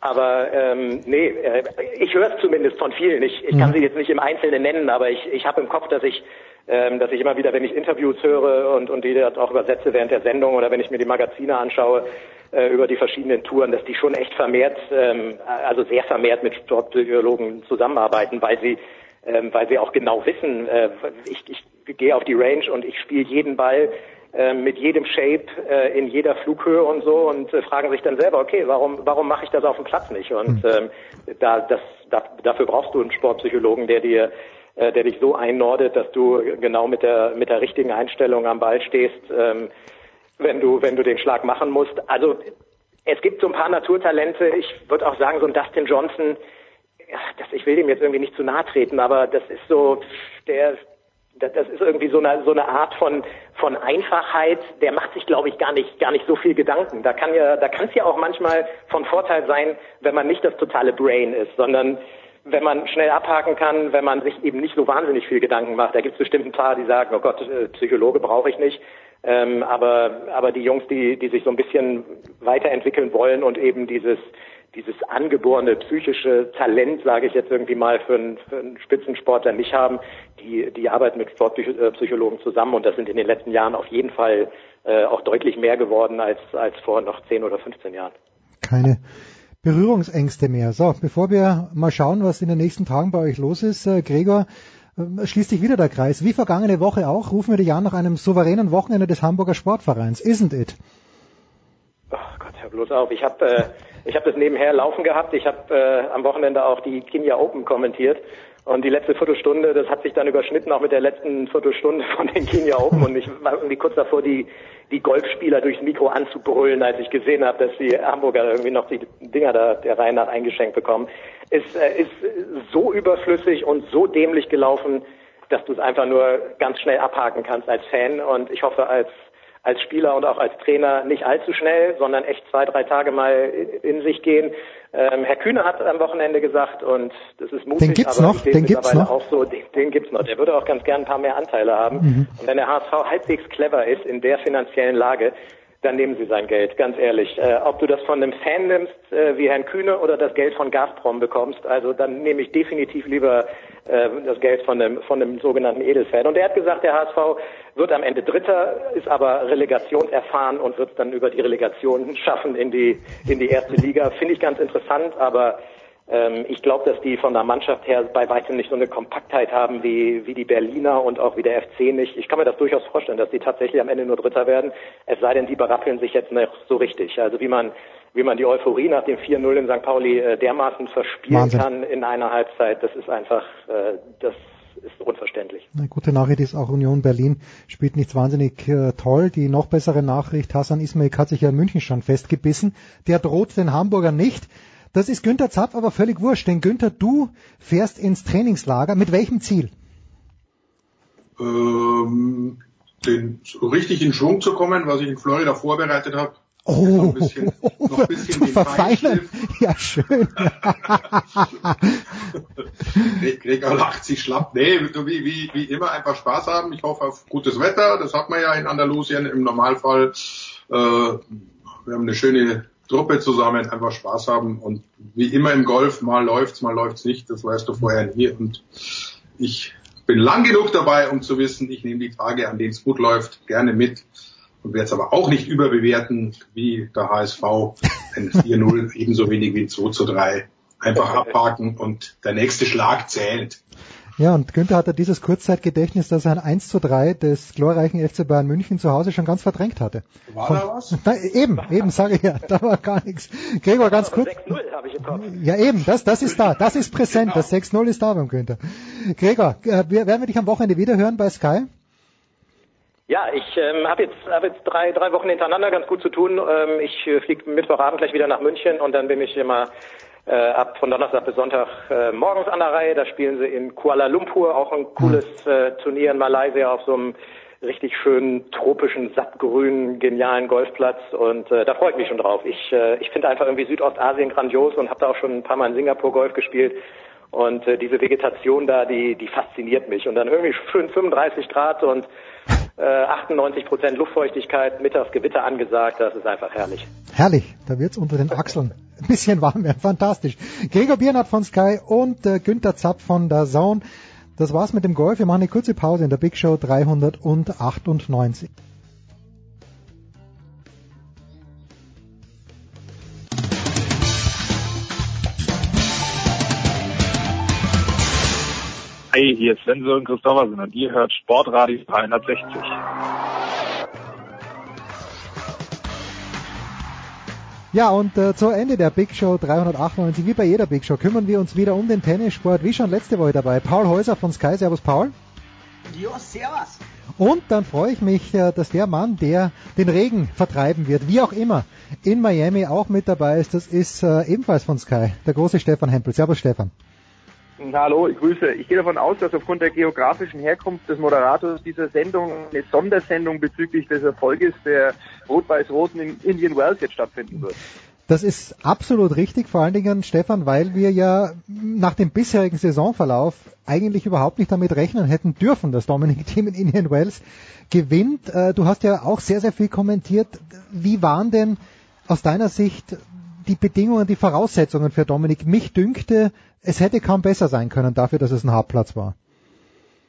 Aber ähm, nee, äh, ich höre es zumindest von vielen. Ich, ich kann mhm. sie jetzt nicht im Einzelnen nennen, aber ich, ich habe im Kopf, dass ich ähm, dass ich immer wieder, wenn ich Interviews höre und, und die auch übersetze während der Sendung oder wenn ich mir die Magazine anschaue, äh, über die verschiedenen Touren, dass die schon echt vermehrt, ähm, also sehr vermehrt mit Sportpsychologen zusammenarbeiten, weil sie ähm, weil sie auch genau wissen, äh, ich, ich gehe auf die Range und ich spiele jeden Ball äh, mit jedem Shape äh, in jeder Flughöhe und so und äh, fragen sich dann selber, okay, warum warum mache ich das auf dem Platz nicht? Und hm. ähm, da das da, dafür brauchst du einen Sportpsychologen, der dir äh, der dich so einnordet, dass du genau mit der mit der richtigen Einstellung am Ball stehst, ähm, wenn du wenn du den Schlag machen musst. Also es gibt so ein paar Naturtalente. Ich würde auch sagen, so ein Dustin Johnson. Das, ich will dem jetzt irgendwie nicht zu nahe treten, aber das ist so der das das ist irgendwie so eine so eine Art von von Einfachheit. Der macht sich, glaube ich, gar nicht gar nicht so viel Gedanken. Da kann ja da kann es ja auch manchmal von Vorteil sein, wenn man nicht das totale Brain ist, sondern wenn man schnell abhaken kann, wenn man sich eben nicht so wahnsinnig viel Gedanken macht. Da gibt es bestimmt ein paar, die sagen, oh Gott, äh, Psychologe brauche ich nicht. Ähm, aber, aber die Jungs, die, die sich so ein bisschen weiterentwickeln wollen und eben dieses, dieses angeborene psychische Talent, sage ich jetzt irgendwie mal, für einen, für einen Spitzensportler nicht haben, die, die arbeiten mit Sportpsychologen zusammen und das sind in den letzten Jahren auf jeden Fall äh, auch deutlich mehr geworden als, als vor noch 10 oder 15 Jahren. Keine Berührungsängste mehr. So, bevor wir mal schauen, was in den nächsten Tagen bei euch los ist, äh, Gregor, äh, schließt sich wieder der Kreis. Wie vergangene Woche auch, rufen wir dich an nach einem souveränen Wochenende des Hamburger Sportvereins. Isn't it? Ach Gott, hör bloß auf. Ich habe äh, ich hab das nebenher laufen gehabt. Ich habe äh, am Wochenende auch die Kenia Open kommentiert. Und die letzte Viertelstunde, das hat sich dann überschnitten auch mit der letzten Viertelstunde von den Kenia Open. Und ich war irgendwie kurz davor, die, die Golfspieler durchs Mikro anzubrüllen, als ich gesehen habe, dass die Hamburger irgendwie noch die Dinger da der Reihe nach eingeschenkt bekommen. Es äh, ist so überflüssig und so dämlich gelaufen, dass du es einfach nur ganz schnell abhaken kannst als Fan. Und ich hoffe, als als Spieler und auch als Trainer nicht allzu schnell, sondern echt zwei, drei Tage mal in sich gehen. Ähm, Herr Kühne hat am Wochenende gesagt, und das ist mutig, den gibt's aber noch, den gibt's mittlerweile noch. auch so, den, den gibt's noch. Der würde auch ganz gern ein paar mehr Anteile haben. Mhm. Und wenn der HSV halbwegs clever ist in der finanziellen Lage, dann nehmen sie sein Geld, ganz ehrlich. Äh, ob du das von einem Fan nimmst, äh, wie Herrn Kühne, oder das Geld von Gazprom bekommst, also dann nehme ich definitiv lieber das Geld von einem, von einem sogenannten Edelfan. Und er hat gesagt, der HSV wird am Ende Dritter, ist aber relegationserfahren und wird es dann über die Relegation schaffen in die, in die erste Liga. Finde ich ganz interessant, aber ähm, ich glaube, dass die von der Mannschaft her bei weitem nicht so eine Kompaktheit haben wie, wie die Berliner und auch wie der FC nicht. Ich kann mir das durchaus vorstellen, dass die tatsächlich am Ende nur Dritter werden, es sei denn, die berappeln sich jetzt noch so richtig. Also wie man wie man die Euphorie nach dem 4-0 in St. Pauli äh, dermaßen verspielen Wahnsinn. kann in einer Halbzeit, das ist einfach, äh, das ist unverständlich. Eine gute Nachricht ist auch Union Berlin spielt nicht wahnsinnig äh, toll. Die noch bessere Nachricht, Hassan Ismail hat sich ja in München schon festgebissen. Der droht den Hamburgern nicht. Das ist Günther Zapf aber völlig wurscht, denn Günther, du fährst ins Trainingslager. Mit welchem Ziel? Ähm, den, so richtig in Schwung zu kommen, was ich in Florida vorbereitet habe. Oh, Noch ein bisschen, noch ein bisschen zu verfeinern. Ja, schön. Gre- Gregor lacht sich schlapp. Nee, wie, wie, wie immer einfach Spaß haben. Ich hoffe auf gutes Wetter. Das hat man ja in Andalusien im Normalfall. Äh, wir haben eine schöne Truppe zusammen, einfach Spaß haben. Und wie immer im Golf, mal läuft's, mal läuft's nicht. Das weißt du vorher nie. Und ich bin lang genug dabei, um zu wissen, ich nehme die Tage, an denen es gut läuft, gerne mit. Und werde es aber auch nicht überbewerten, wie der HSV. Ein 4-0 ebenso wenig wie ein 2 zu 3. Einfach abhaken und der nächste Schlag zählt. Ja, und Günther hat ja dieses Kurzzeitgedächtnis, dass er ein 1 zu 3 des glorreichen FC Bayern München zu Hause schon ganz verdrängt hatte. War da was? Nein, eben, eben, sage ich ja, da war gar nichts. Gregor, ganz kurz. 6-0 habe ich im Kopf. Ja, eben, das, das ist da, das ist präsent, das 6-0 ist da beim Günther. Gregor, äh, wir- werden wir dich am Wochenende wieder hören bei Sky? Ja, ich ähm, habe jetzt, hab jetzt drei, drei Wochen hintereinander ganz gut zu tun. Ähm, ich äh, fliege Mittwochabend gleich wieder nach München und dann bin ich immer äh, ab von Donnerstag bis Sonntag äh, morgens an der Reihe. Da spielen sie in Kuala Lumpur, auch ein cooles äh, Turnier in Malaysia auf so einem richtig schönen tropischen, sattgrünen, genialen Golfplatz und äh, da freue ich mich schon drauf. Ich, äh, ich finde einfach irgendwie Südostasien grandios und habe da auch schon ein paar Mal in Singapur Golf gespielt und äh, diese Vegetation da, die, die fasziniert mich und dann irgendwie schön 35 Grad und 98 Prozent Luftfeuchtigkeit, mittags Gewitter angesagt, das ist einfach herrlich. Herrlich, da wird's unter den Achseln ein bisschen warm werden, fantastisch. Gregor Biernat von Sky und äh, Günther Zapp von der Zone. Das war's mit dem Golf. Wir machen eine kurze Pause in der Big Show 398. Hi, hier ist Sven und Christoffersen und ihr hört Sportradio 360. Ja, und äh, zu Ende der Big Show 398, wie bei jeder Big Show, kümmern wir uns wieder um den Tennissport, wie schon letzte Woche dabei. Paul Häuser von Sky, Servus Paul. Jo, servus. Und dann freue ich mich, äh, dass der Mann, der den Regen vertreiben wird, wie auch immer, in Miami auch mit dabei ist. Das ist äh, ebenfalls von Sky, der große Stefan Hempel. Servus Stefan. Hallo, ich grüße. Ich gehe davon aus, dass aufgrund der geografischen Herkunft des Moderators dieser Sendung eine Sondersendung bezüglich des Erfolges der Rot-Weiß-Roten in Indian Wells jetzt stattfinden wird. Das ist absolut richtig, vor allen Dingen, Stefan, weil wir ja nach dem bisherigen Saisonverlauf eigentlich überhaupt nicht damit rechnen hätten dürfen, dass Dominic Team in Indian Wells gewinnt. Äh, du hast ja auch sehr, sehr viel kommentiert. Wie waren denn aus deiner Sicht die Bedingungen, die Voraussetzungen für Dominik? Mich dünkte, es hätte kaum besser sein können dafür, dass es ein Hauptplatz war.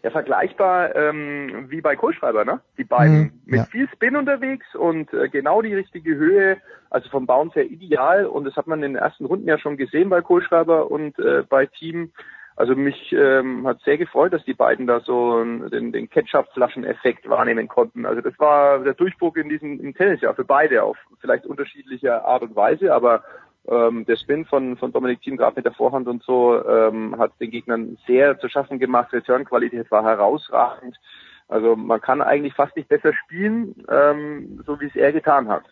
Ja, vergleichbar ähm, wie bei Kohlschreiber, ne? Die beiden Mhm, mit ja. viel Spin unterwegs und äh, genau die richtige Höhe, also vom Bounce her ideal und das hat man in den ersten Runden ja schon gesehen bei Kohlschreiber und äh, bei Team. Also mich ähm, hat sehr gefreut, dass die beiden da so den, den Ketchup-Flaschen-Effekt wahrnehmen konnten. Also das war der Durchbruch in diesem im Tennis ja für beide auf vielleicht unterschiedlicher Art und Weise, aber ähm, der Spin von, von Dominik Thiem gerade mit der Vorhand und so ähm, hat den Gegnern sehr zu schaffen gemacht. Returnqualität war herausragend. Also man kann eigentlich fast nicht besser spielen, ähm, so wie es er getan hat.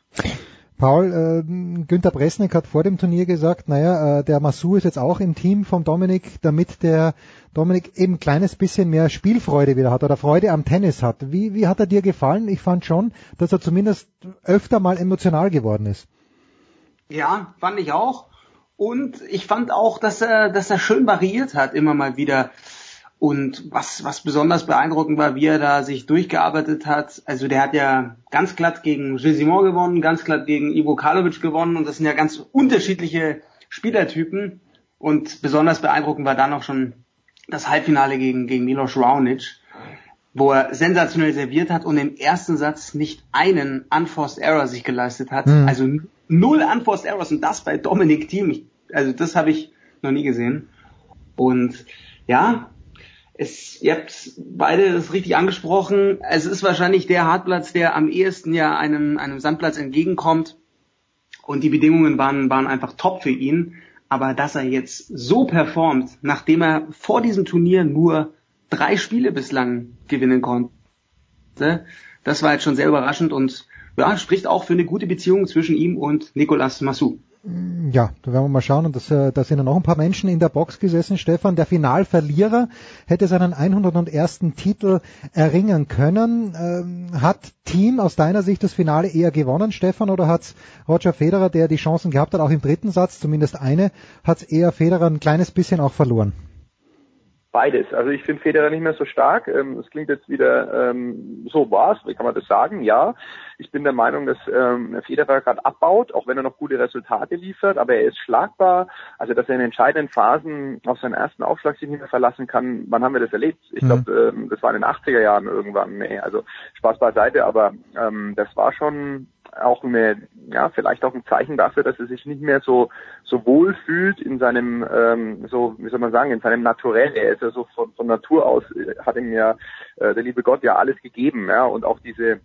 Paul, äh, Günther Bresnik hat vor dem Turnier gesagt, naja, äh, der Massou ist jetzt auch im Team vom Dominik, damit der Dominik eben ein kleines bisschen mehr Spielfreude wieder hat oder Freude am Tennis hat. Wie, wie hat er dir gefallen? Ich fand schon, dass er zumindest öfter mal emotional geworden ist. Ja, fand ich auch. Und ich fand auch, dass er, dass er schön variiert hat, immer mal wieder. Und was, was besonders beeindruckend war, wie er da sich durchgearbeitet hat. Also der hat ja ganz glatt gegen Gilles gewonnen, ganz glatt gegen Ivo Karlovic gewonnen. Und das sind ja ganz unterschiedliche Spielertypen. Und besonders beeindruckend war dann auch schon das Halbfinale gegen, gegen Milos Raonic, wo er sensationell serviert hat und im ersten Satz nicht einen Unforced Error sich geleistet hat. Mhm. Also null Unforced Errors und das bei Dominic Thiem. Also das habe ich noch nie gesehen. Und ja, es, ihr habt beide es richtig angesprochen. Es ist wahrscheinlich der Hartplatz, der am ehesten ja einem, einem Sandplatz entgegenkommt. Und die Bedingungen waren, waren einfach top für ihn. Aber dass er jetzt so performt, nachdem er vor diesem Turnier nur drei Spiele bislang gewinnen konnte, das war jetzt schon sehr überraschend und ja, spricht auch für eine gute Beziehung zwischen ihm und Nicolas Massou. Ja, da werden wir mal schauen. Und das, äh, da sind ja noch ein paar Menschen in der Box gesessen. Stefan, der Finalverlierer, hätte seinen 101. Titel erringen können. Ähm, hat Team aus deiner Sicht das Finale eher gewonnen, Stefan, oder hat Roger Federer, der die Chancen gehabt hat, auch im dritten Satz, zumindest eine, hat eher Federer ein kleines bisschen auch verloren? Beides. Also ich finde Federer nicht mehr so stark. Ähm, Es klingt jetzt wieder ähm, so war's. Wie kann man das sagen? Ja. Ich bin der Meinung, dass ähm, Federer gerade abbaut, auch wenn er noch gute Resultate liefert, aber er ist schlagbar. Also dass er in entscheidenden Phasen auf seinen ersten Aufschlag sich nicht mehr verlassen kann. Wann haben wir das erlebt? Ich Mhm. glaube, ähm, das war in den 80er Jahren irgendwann. Nee, also Spaß beiseite, aber ähm, das war schon auch eine, ja, vielleicht auch ein Zeichen dafür, dass er sich nicht mehr so so wohl fühlt in seinem, ähm, so wie soll man sagen, in seinem Naturell. Er ist ja so von, von Natur aus äh, hat ihm ja äh, der liebe Gott ja alles gegeben, ja, und auch diese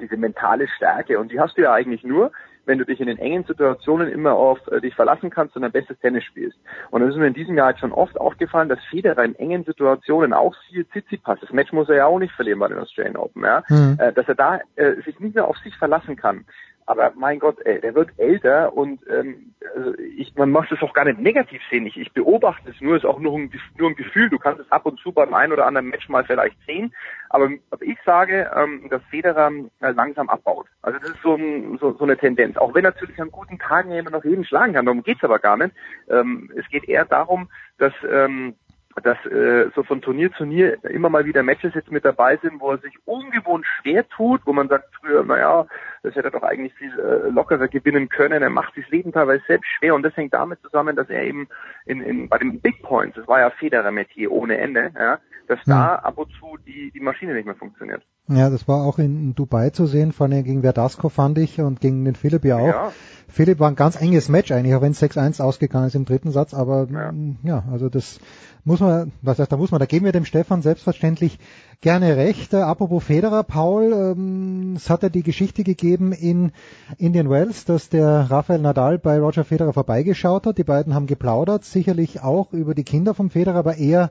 diese mentale Stärke. Und die hast du ja eigentlich nur, wenn du dich in den engen Situationen immer auf äh, dich verlassen kannst und dein bestes Tennis spielst. Und das ist mir in diesem Jahr halt schon oft aufgefallen, dass Federer in engen Situationen auch viel Tsitsipas, das Match muss er ja auch nicht verlieren bei den Australian Open, ja, Mhm. äh, dass er da äh, sich nicht mehr auf sich verlassen kann. Aber mein Gott, ey, der wird älter und ähm, also ich, man muss es auch gar nicht negativ sehen. Ich, ich beobachte es nur, ist auch nur ein, nur ein Gefühl. Du kannst es ab und zu beim einen oder anderen Match mal vielleicht sehen. Aber, aber ich sage, ähm, dass Federer äh, langsam abbaut. Also das ist so, ein, so, so eine Tendenz. Auch wenn natürlich an guten Tagen immer noch jeden schlagen kann. Darum geht's aber gar nicht. Ähm, es geht eher darum, dass ähm, dass äh, so von Turnier zu Turnier immer mal wieder Matches jetzt mit dabei sind, wo er sich ungewohnt schwer tut, wo man sagt früher, naja, das hätte er doch eigentlich viel äh, lockerer gewinnen können. Er macht sich das Leben teilweise selbst schwer und das hängt damit zusammen, dass er eben in, in bei den Big Points, das war ja Federer Metier ohne Ende, ja, dass da ab und zu die, die Maschine nicht mehr funktioniert. Ja, das war auch in Dubai zu sehen, vor allem gegen Verdasco fand ich und gegen den Philipp ja auch. Ja. Philipp war ein ganz enges Match eigentlich, auch wenn es 6-1 ausgegangen ist im dritten Satz, aber ja. ja, also das muss man, was heißt, da muss man, da geben wir dem Stefan selbstverständlich gerne recht. Äh, apropos Federer, Paul, ähm, es hat ja die Geschichte gegeben in Indian Wells, dass der Rafael Nadal bei Roger Federer vorbeigeschaut hat. Die beiden haben geplaudert, sicherlich auch über die Kinder vom Federer, aber eher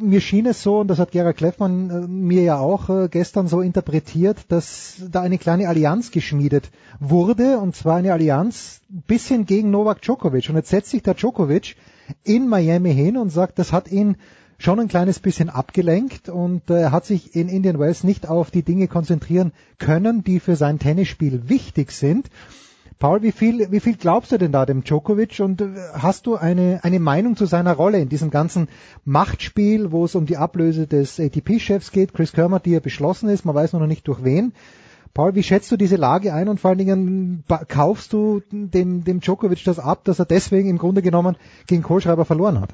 mir schien es so, und das hat Gerhard Kleffmann äh, mir ja auch äh, gestern so interpretiert, dass da eine kleine Allianz geschmiedet wurde, und zwar eine Allianz bisschen gegen Novak Djokovic. Und jetzt setzt sich der Djokovic in Miami hin und sagt, das hat ihn schon ein kleines bisschen abgelenkt und äh, er hat sich in Indian Wells nicht auf die Dinge konzentrieren können, die für sein Tennisspiel wichtig sind. Paul, wie viel, wie viel glaubst du denn da dem Djokovic und äh, hast du eine, eine Meinung zu seiner Rolle in diesem ganzen Machtspiel, wo es um die Ablöse des ATP-Chefs geht, Chris Kermer, die ja beschlossen ist, man weiß noch nicht durch wen. Paul, wie schätzt du diese Lage ein und vor allen Dingen kaufst du dem, dem Djokovic das ab, dass er deswegen im Grunde genommen gegen Kohlschreiber verloren hat?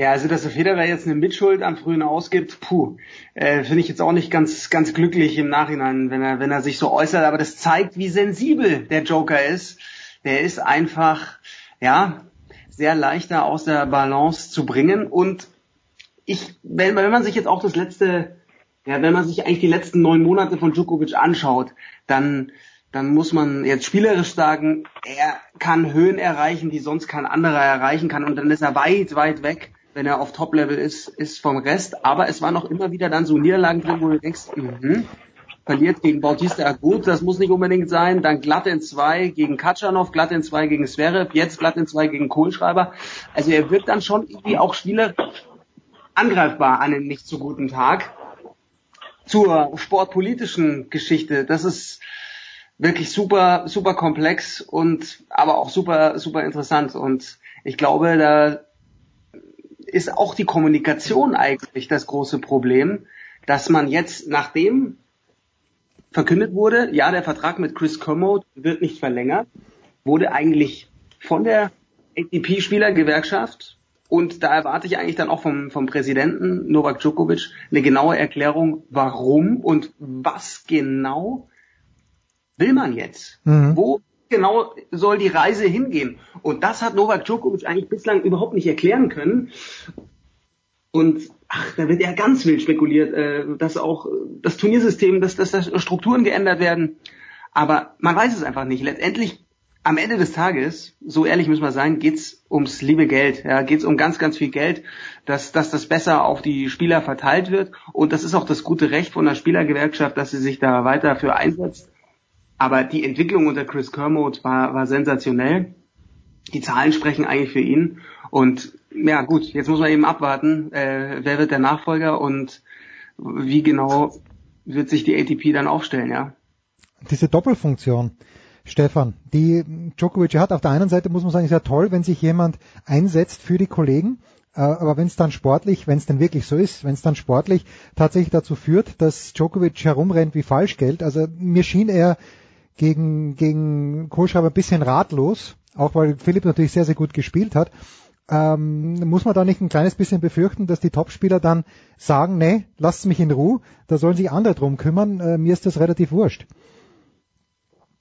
Ja, also dass der Federer jetzt eine Mitschuld am frühen ausgibt, puh, äh, finde ich jetzt auch nicht ganz ganz glücklich im Nachhinein, wenn er wenn er sich so äußert. Aber das zeigt, wie sensibel der Joker ist. Der ist einfach ja sehr leichter aus der Balance zu bringen. Und ich, wenn, wenn man sich jetzt auch das letzte, ja, wenn man sich eigentlich die letzten neun Monate von Djokovic anschaut, dann dann muss man jetzt spielerisch sagen, er kann Höhen erreichen, die sonst kein anderer erreichen kann. Und dann ist er weit, weit weg wenn er auf Top-Level ist, ist vom Rest. Aber es waren noch immer wieder dann so Niederlagen drin, wo du denkst, mh, verliert gegen Bautista Agut, das muss nicht unbedingt sein. Dann glatt in zwei gegen Katschanov, glatt in zwei gegen Zverev, jetzt glatt in zwei gegen Kohlschreiber. Also er wird dann schon irgendwie auch Spieler angreifbar an einem nicht so guten Tag. Zur sportpolitischen Geschichte, das ist wirklich super, super komplex und aber auch super, super interessant. Und ich glaube, da ist auch die Kommunikation eigentlich das große Problem, dass man jetzt, nachdem verkündet wurde, ja, der Vertrag mit Chris Kermode wird nicht verlängert, wurde eigentlich von der ATP-Spielergewerkschaft und da erwarte ich eigentlich dann auch vom, vom Präsidenten Novak Djokovic eine genaue Erklärung, warum und was genau will man jetzt? Mhm. Wo genau soll die Reise hingehen? Und das hat Novak Djokovic eigentlich bislang überhaupt nicht erklären können. Und ach, da wird ja ganz wild spekuliert, äh, dass auch das Turniersystem, dass, dass da Strukturen geändert werden. Aber man weiß es einfach nicht. Letztendlich, am Ende des Tages, so ehrlich müssen wir sein, geht's ums liebe Geld. Ja, geht's um ganz, ganz viel Geld, dass, dass das besser auf die Spieler verteilt wird. Und das ist auch das gute Recht von der Spielergewerkschaft, dass sie sich da weiter für einsetzt. Aber die Entwicklung unter Chris Kermode war, war sensationell. Die Zahlen sprechen eigentlich für ihn. Und ja gut, jetzt muss man eben abwarten, äh, wer wird der Nachfolger und wie genau wird sich die ATP dann aufstellen, ja. Diese Doppelfunktion, Stefan, die Djokovic hat, auf der einen Seite muss man sagen, ist ja toll, wenn sich jemand einsetzt für die Kollegen, äh, aber wenn es dann sportlich, wenn es denn wirklich so ist, wenn es dann sportlich tatsächlich dazu führt, dass Djokovic herumrennt wie Falschgeld, also mir schien er gegen, gegen Kohlschreiber ein bisschen ratlos, auch weil Philipp natürlich sehr, sehr gut gespielt hat. Ähm, muss man da nicht ein kleines bisschen befürchten, dass die Topspieler dann sagen, nee, lasst mich in Ruhe, da sollen sich andere drum kümmern, äh, mir ist das relativ wurscht.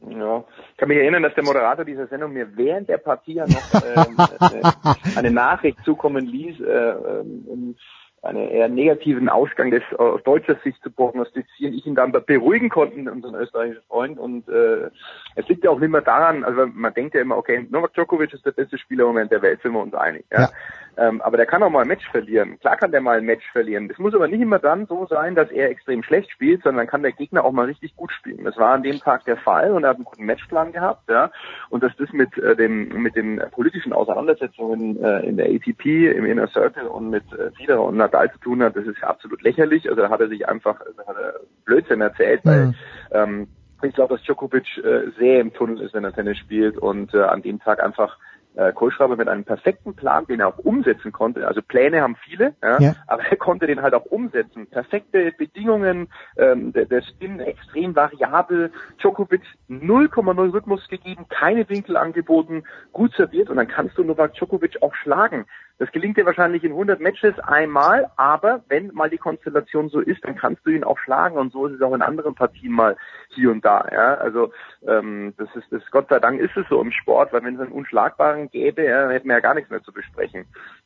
Ja, ich kann mich erinnern, dass der Moderator dieser Sendung mir während der Partie noch ähm, äh, eine Nachricht zukommen ließ, äh, ähm, einen eher negativen Ausgang des aus deutscher Sicht zu prognostizieren, ich ihn dann beruhigen konnten, unseren österreichischen Freund. Und äh, es liegt ja auch nicht mehr daran, also man denkt ja immer, okay, Novak Djokovic ist der beste Spieler im Moment der Welt, sind wir uns einig. Ja? ja. Ähm, aber der kann auch mal ein Match verlieren. Klar kann der mal ein Match verlieren. Es muss aber nicht immer dann so sein, dass er extrem schlecht spielt, sondern kann der Gegner auch mal richtig gut spielen. Das war an dem Tag der Fall und er hat einen guten Matchplan gehabt, ja. Und dass das mit äh, dem mit den politischen Auseinandersetzungen äh, in der ATP, im Inner Circle und mit äh, Federer und Nadal zu tun hat, das ist absolut lächerlich. Also da hat er sich einfach also hat er Blödsinn erzählt, mhm. weil ähm, ich glaube, dass Djokovic äh, sehr im Tunnel ist, wenn er Tennis spielt und äh, an dem Tag einfach äh, Kohlschreiber mit einem perfekten Plan, den er auch umsetzen konnte. Also Pläne haben viele, ja, ja. aber er konnte den halt auch umsetzen. Perfekte Bedingungen, ähm, der, der Spin extrem variabel, Djokovic 0,0 Rhythmus gegeben, keine Winkel angeboten, gut serviert und dann kannst du Novak Djokovic auch schlagen. Das gelingt dir wahrscheinlich in 100 Matches einmal, aber wenn mal die Konstellation so ist, dann kannst du ihn auch schlagen und so ist es auch in anderen Partien mal hier und da. Ja? Also ähm, das ist das Gott sei Dank ist es so im Sport, weil wenn es einen Unschlagbaren gäbe, ja, hätten wir ja gar nichts mehr zu besprechen.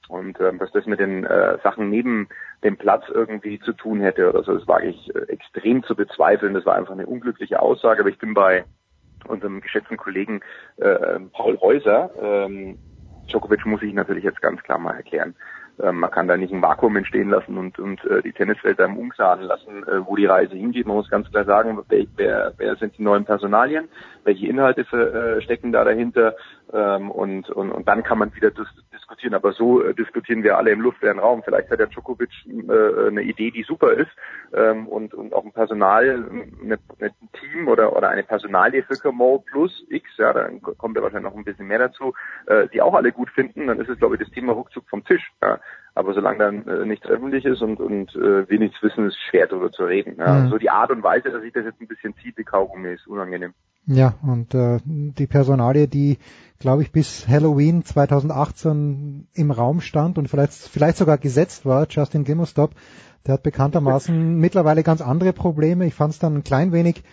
Und ähm, dass das mit den äh, Sachen neben dem Platz irgendwie zu tun hätte oder so, das wage ich äh, extrem zu bezweifeln. Das war einfach eine unglückliche Aussage, aber ich bin bei unserem geschätzten Kollegen äh, Paul Häuser. Ähm, Djokovic muss ich natürlich jetzt ganz klar mal erklären. Ähm, man kann da nicht ein Vakuum entstehen lassen und, und äh, die Tenniswelt da im Umsaden lassen, äh, wo die Reise hingeht. Man muss ganz klar sagen, wer, wer, wer sind die neuen Personalien, welche Inhalte für, äh, stecken da dahinter ähm, und, und, und dann kann man wieder dis diskutieren. Aber so äh, diskutieren wir alle im luftleeren Raum. Vielleicht hat der Djokovic äh, eine Idee, die super ist ähm, und, und auch ein Personal, eine, ein Team oder, oder eine Personalie für Mo plus X, ja, dann kommt ja wahrscheinlich noch ein bisschen mehr dazu, äh, die auch alle gut finden, dann ist es, glaube ich, das Thema ruckzuck vom Tisch. Ja. Aber solange dann äh, nichts öffentlich ist und, und äh, wir nichts wissen, ist es schwer darüber zu reden. Ja. Mhm. So die Art und Weise, dass sich das jetzt ein bisschen zieht wie Kaugummi, ist unangenehm. Ja, und äh, die Personalie, die, glaube ich, bis Halloween 2018 im Raum stand und vielleicht, vielleicht sogar gesetzt war, Justin Gimmelstop, der hat bekanntermaßen mittlerweile ganz andere Probleme. Ich fand es dann ein klein wenig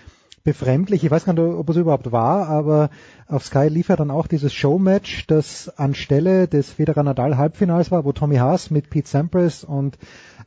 befremdlich. Ich weiß gar nicht, ob es überhaupt war, aber auf Sky lief ja dann auch dieses Showmatch, das anstelle des Federer Nadal Halbfinals war, wo Tommy Haas mit Pete Sampras und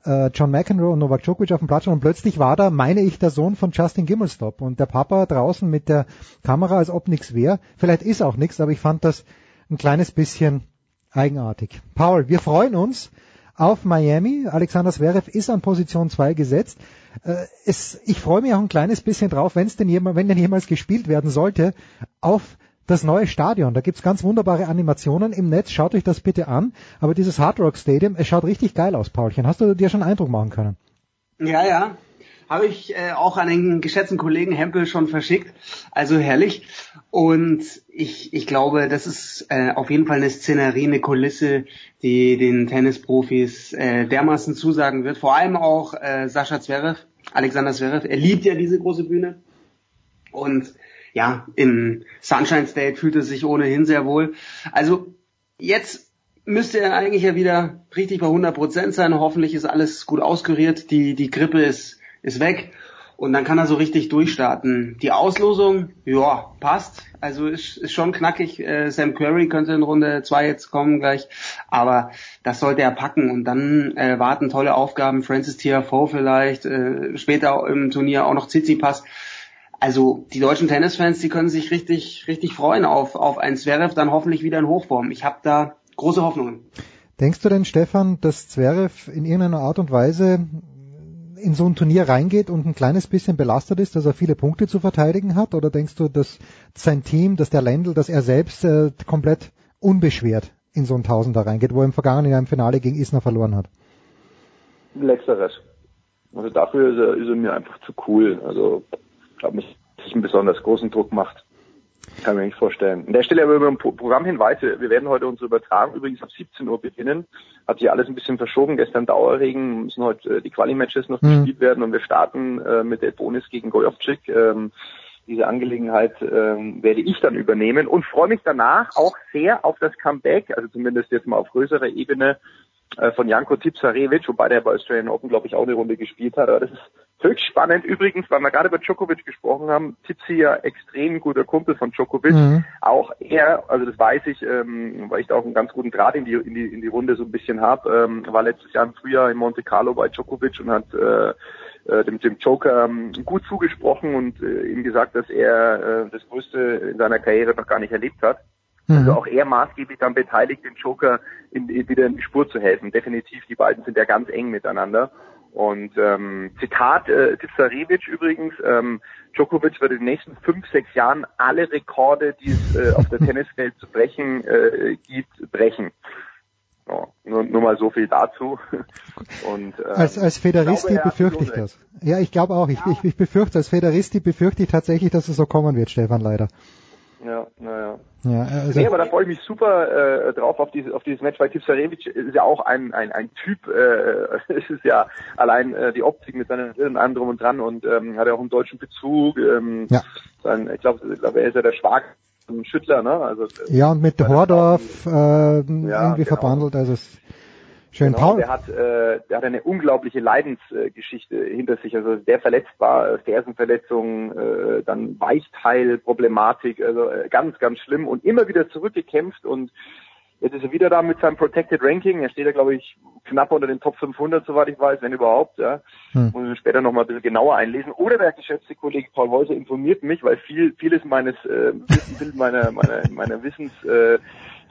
äh, John McEnroe und Novak Djokovic auf dem Platz und plötzlich war da, meine ich, der Sohn von Justin Gimmelstop und der Papa draußen mit der Kamera, als ob nichts wäre. Vielleicht ist auch nichts, aber ich fand das ein kleines bisschen eigenartig. Paul, wir freuen uns auf Miami. Alexander Zverev ist an Position 2 gesetzt. Äh, es, ich freue mich auch ein kleines bisschen drauf, wenn es denn jemals, denn jemals gespielt werden sollte, auf das neue Stadion. Da gibt's ganz wunderbare Animationen im Netz. Schaut euch das bitte an. Aber dieses Hard Rock Stadium, es schaut richtig geil aus, Paulchen. Hast du dir schon Eindruck machen können? Ja, ja. Habe ich äh, auch an den geschätzten Kollegen Hempel schon verschickt. Also herrlich. Und ich, ich glaube, das ist äh, auf jeden Fall eine Szenerie, eine Kulisse, die den Tennisprofis äh, dermaßen zusagen wird. Vor allem auch äh, Sascha Zverev, Alexander Zverev. Er liebt ja diese große Bühne. Und ja, in Sunshine State fühlt er sich ohnehin sehr wohl. Also jetzt müsste er eigentlich ja wieder richtig bei 100 Prozent sein. Hoffentlich ist alles gut auskuriert. Die, die Grippe ist, ist weg. Und dann kann er so richtig durchstarten. Die Auslosung, ja, passt. Also ist, ist schon knackig. Äh, Sam Curry könnte in Runde zwei jetzt kommen gleich. Aber das sollte er packen. Und dann äh, warten tolle Aufgaben. Francis TFO vielleicht. Äh, später im Turnier auch noch Tsitsipas. Also die deutschen Tennisfans, die können sich richtig, richtig freuen auf, auf ein Zverev, dann hoffentlich wieder in Hochform. Ich habe da große Hoffnungen. Denkst du denn, Stefan, dass Zverev in irgendeiner Art und Weise in so ein Turnier reingeht und ein kleines bisschen belastet ist, dass er viele Punkte zu verteidigen hat? Oder denkst du, dass sein Team, dass der Lendl, dass er selbst äh, komplett unbeschwert in so ein Tausender reingeht, wo er im vergangenen Jahr im Finale gegen Isner verloren hat? Letzteres. Also dafür ist er, ist er mir einfach zu cool. Also ich glaube nicht, dass es einen besonders großen Druck macht. Kann mir nicht vorstellen. An der Stelle aber über ein Programmhinweis. Wir werden heute unsere Übertragung übrigens ab 17 Uhr beginnen. Hat sich alles ein bisschen verschoben. Gestern Dauerregen, müssen heute äh, die Quali-Matches noch mhm. gespielt werden und wir starten äh, mit der Bonus gegen Gojovcik. Ähm, diese Angelegenheit ähm, werde ich dann übernehmen und freue mich danach auch sehr auf das Comeback, also zumindest jetzt mal auf größerer Ebene äh, von Janko Tipsarevic, wobei der bei Australian Open, glaube ich, auch eine Runde gespielt hat. Aber das ist höchst spannend. Übrigens, weil wir gerade über Djokovic gesprochen haben, Tipsi ja extrem guter Kumpel von Djokovic. Mhm. Auch er, also das weiß ich, ähm, weil ich da auch einen ganz guten Draht in die, in die, in die Runde so ein bisschen habe, ähm, war letztes Jahr im Frühjahr in Monte Carlo bei Djokovic und hat äh, äh dem, dem Joker ähm, gut zugesprochen und äh, ihm gesagt, dass er äh, das Größte in seiner Karriere noch gar nicht erlebt hat. Also mhm. Also auch er maßgeblich dann beteiligt, den Joker in, in, wieder in die Spur zu helfen. Definitiv, die beiden sind ja ganz eng miteinander. Und ähm, Zitat äh, Tipsarevic übrigens, ähm, Djokovic wird in den nächsten fünf, sechs Jahren alle Rekorde, die es äh, auf der Tenniswelt zu brechen äh, gibt, brechen. Ja, nur, nur mal so viel dazu. Und, ähm, als als Federisti befürchte ich das. Ja, ich glaube auch. Ich, ja. ich, ich befürchte, als Federisti befürchte ich tatsächlich, dass es so kommen wird, Stefan, leider. Ja, naja. Ja, also nee, aber da freue ich mich super äh, drauf auf dieses auf dieses Match, weil Tipsarevic ist ja auch ein ein, ein Typ, äh, es ist ja allein äh, die Optik mit seinen Rillen allem drum und dran und ähm, hat ja auch einen deutschen Bezug. Ähm, ja. Sein, ich glaube, glaub, er ist ja der Schwager Schüttler, ne? Also Ja, und mit Hordorf äh, irgendwie genau. verbandelt, also es schön. Genau, Paul, der hat, äh, der hat eine unglaubliche Leidensgeschichte hinter sich. Also der verletzt war, äh, Fersenverletzung, äh, dann Weichteilproblematik, also äh, ganz, ganz schlimm und immer wieder zurückgekämpft und jetzt ist er wieder da mit seinem Protected Ranking. Er steht da, glaube ich, knapp unter den Top 500, soweit ich weiß, wenn überhaupt. Ja. Hm. Muss ich später noch mal ein bisschen genauer einlesen. Oder der geschätzte Kollege Paul Häuser informiert mich, weil viel, vieles meines, äh, Wissen- meiner, meiner, meiner Wissens, äh,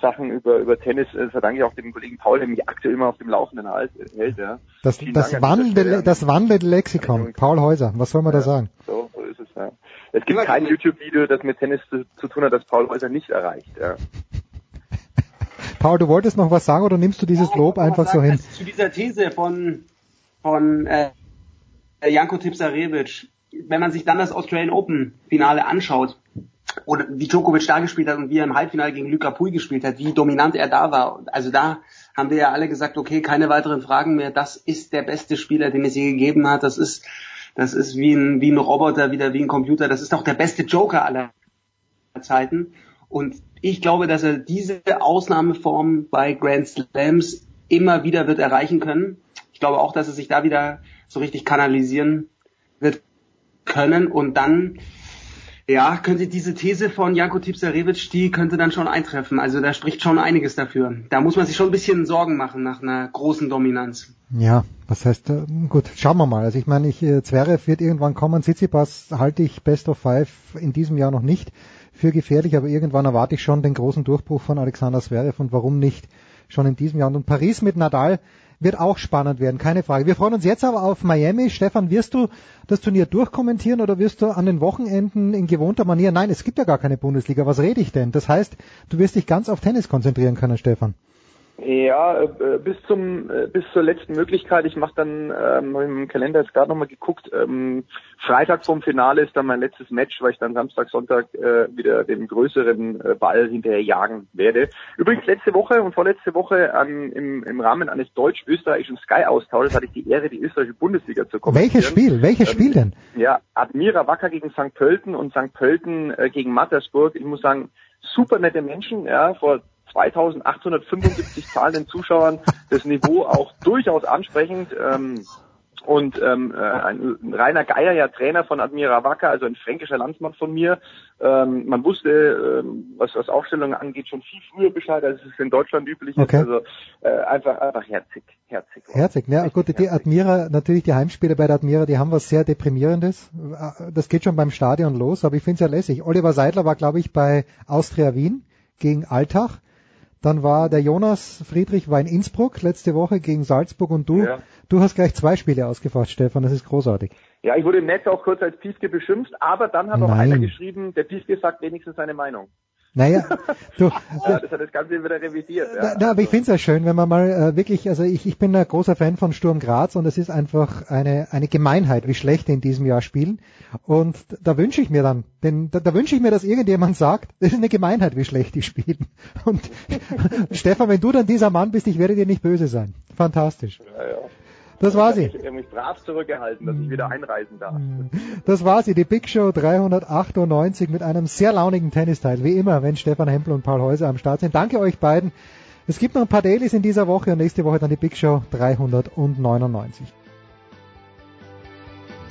Sachen über, über Tennis äh, verdanke ich auch dem Kollegen Paul, der mich aktuell immer auf dem Laufenden halt, hält. Ja. das, Vielen das, Stelle. das wandelnde Lexikon. Paul Häuser, was soll man da sagen? So, so ist es, ja. Es gibt kein YouTube-Video, das mit Tennis zu, zu tun hat, das Paul Häuser nicht erreicht. Ja. Paul, du wolltest noch was sagen oder nimmst du dieses Lob einfach so hin? Zu dieser These von, von äh, Janko Tipsarevic, wenn man sich dann das Australian Open Finale anschaut, oder wie Djokovic da gespielt hat und wie er im Halbfinale gegen Luka Pui gespielt hat, wie dominant er da war. Also da haben wir ja alle gesagt, okay, keine weiteren Fragen mehr. Das ist der beste Spieler, den es je gegeben hat. Das ist, das ist wie ein, wie ein Roboter, wieder wie ein Computer. Das ist doch der beste Joker aller Zeiten. Und ich glaube, dass er diese Ausnahmeform bei Grand Slams immer wieder wird erreichen können. Ich glaube auch, dass er sich da wieder so richtig kanalisieren wird können und dann ja, könnte diese These von Janko Tipsarevic, die könnte dann schon eintreffen. Also da spricht schon einiges dafür. Da muss man sich schon ein bisschen Sorgen machen nach einer großen Dominanz. Ja, was heißt, äh, gut, schauen wir mal. Also ich meine, ich, äh, Zverev wird irgendwann kommen. Tsitsipas halte ich Best of Five in diesem Jahr noch nicht für gefährlich, aber irgendwann erwarte ich schon den großen Durchbruch von Alexander Zverev und warum nicht schon in diesem Jahr. Und Paris mit Nadal wird auch spannend werden, keine Frage. Wir freuen uns jetzt aber auf Miami. Stefan, wirst du das Turnier durchkommentieren oder wirst du an den Wochenenden in gewohnter Manier? Nein, es gibt ja gar keine Bundesliga. Was rede ich denn? Das heißt, du wirst dich ganz auf Tennis konzentrieren können, Stefan. Ja, äh, bis zum äh, bis zur letzten Möglichkeit. Ich mache dann ähm, im Kalender jetzt gerade nochmal geguckt. Ähm, Freitag vom Finale ist dann mein letztes Match, weil ich dann Samstag, Sonntag äh, wieder den größeren äh, Ball hinterher jagen werde. Übrigens letzte Woche und vorletzte Woche ähm, im, im Rahmen eines deutsch-österreichischen Sky-Austausches hatte ich die Ehre, die österreichische Bundesliga zu kommentieren. Welches Spiel? Welches Ähm, Spiel denn? Ja, Admira Wacker gegen St. Pölten und St. Pölten äh, gegen Mattersburg. Ich muss sagen, super nette Menschen, ja, vor 2875 zahlenden Zuschauern, das Niveau auch durchaus ansprechend. Ähm, und ähm, äh, ein, ein Rainer Geier, ja Trainer von Admira Wacker, also ein fränkischer Landsmann von mir. Ähm, man wusste, ähm, was, was Aufstellungen angeht, schon viel früher Bescheid, als es in Deutschland üblich Okay. ist. Also äh, einfach, einfach herzig, herzig. Herzig, ja gut, die Admira, natürlich die Heimspiele bei der Admira, die haben was sehr Deprimierendes. Das geht schon beim Stadion los, aber ich finde es ja lässig. Oliver Seidler war, glaube ich, bei Austria Wien gegen Altach. Dann war der Jonas Friedrich war in Innsbruck letzte Woche gegen Salzburg und du, Ja. du hast gleich zwei Spiele ausgefacht, Stefan, das ist großartig. Ja, ich wurde im Netz auch kurz als Pieske beschimpft, aber dann hat auch Nein. einer geschrieben, der Pieske sagt wenigstens seine Meinung. Naja, du, Ja, das hat das Ganze wieder revidiert. Ja. Na, na, aber ich finde es ja schön, wenn man mal äh, wirklich, also ich, ich bin ein großer Fan von Sturm Graz und es ist einfach eine, eine Gemeinheit, wie schlecht die in diesem Jahr spielen. Und da wünsche ich mir dann, denn da, da wünsche ich mir, dass irgendjemand sagt, das ist eine Gemeinheit, wie schlecht die spielen. Und Stefan, wenn du dann dieser Mann bist, ich werde dir nicht böse sein. Fantastisch. Ja, ja. Das war sie. habe mich, ich hab mich brav zurückgehalten, dass ich wieder einreisen darf. Das war sie, die Big Show 398 mit einem sehr launigen Tennisteil, wie immer, wenn Stefan Hempel und Paul Häuser am Start sind. Danke euch beiden. Es gibt noch ein paar Dailies in dieser Woche und nächste Woche dann die Big Show 399.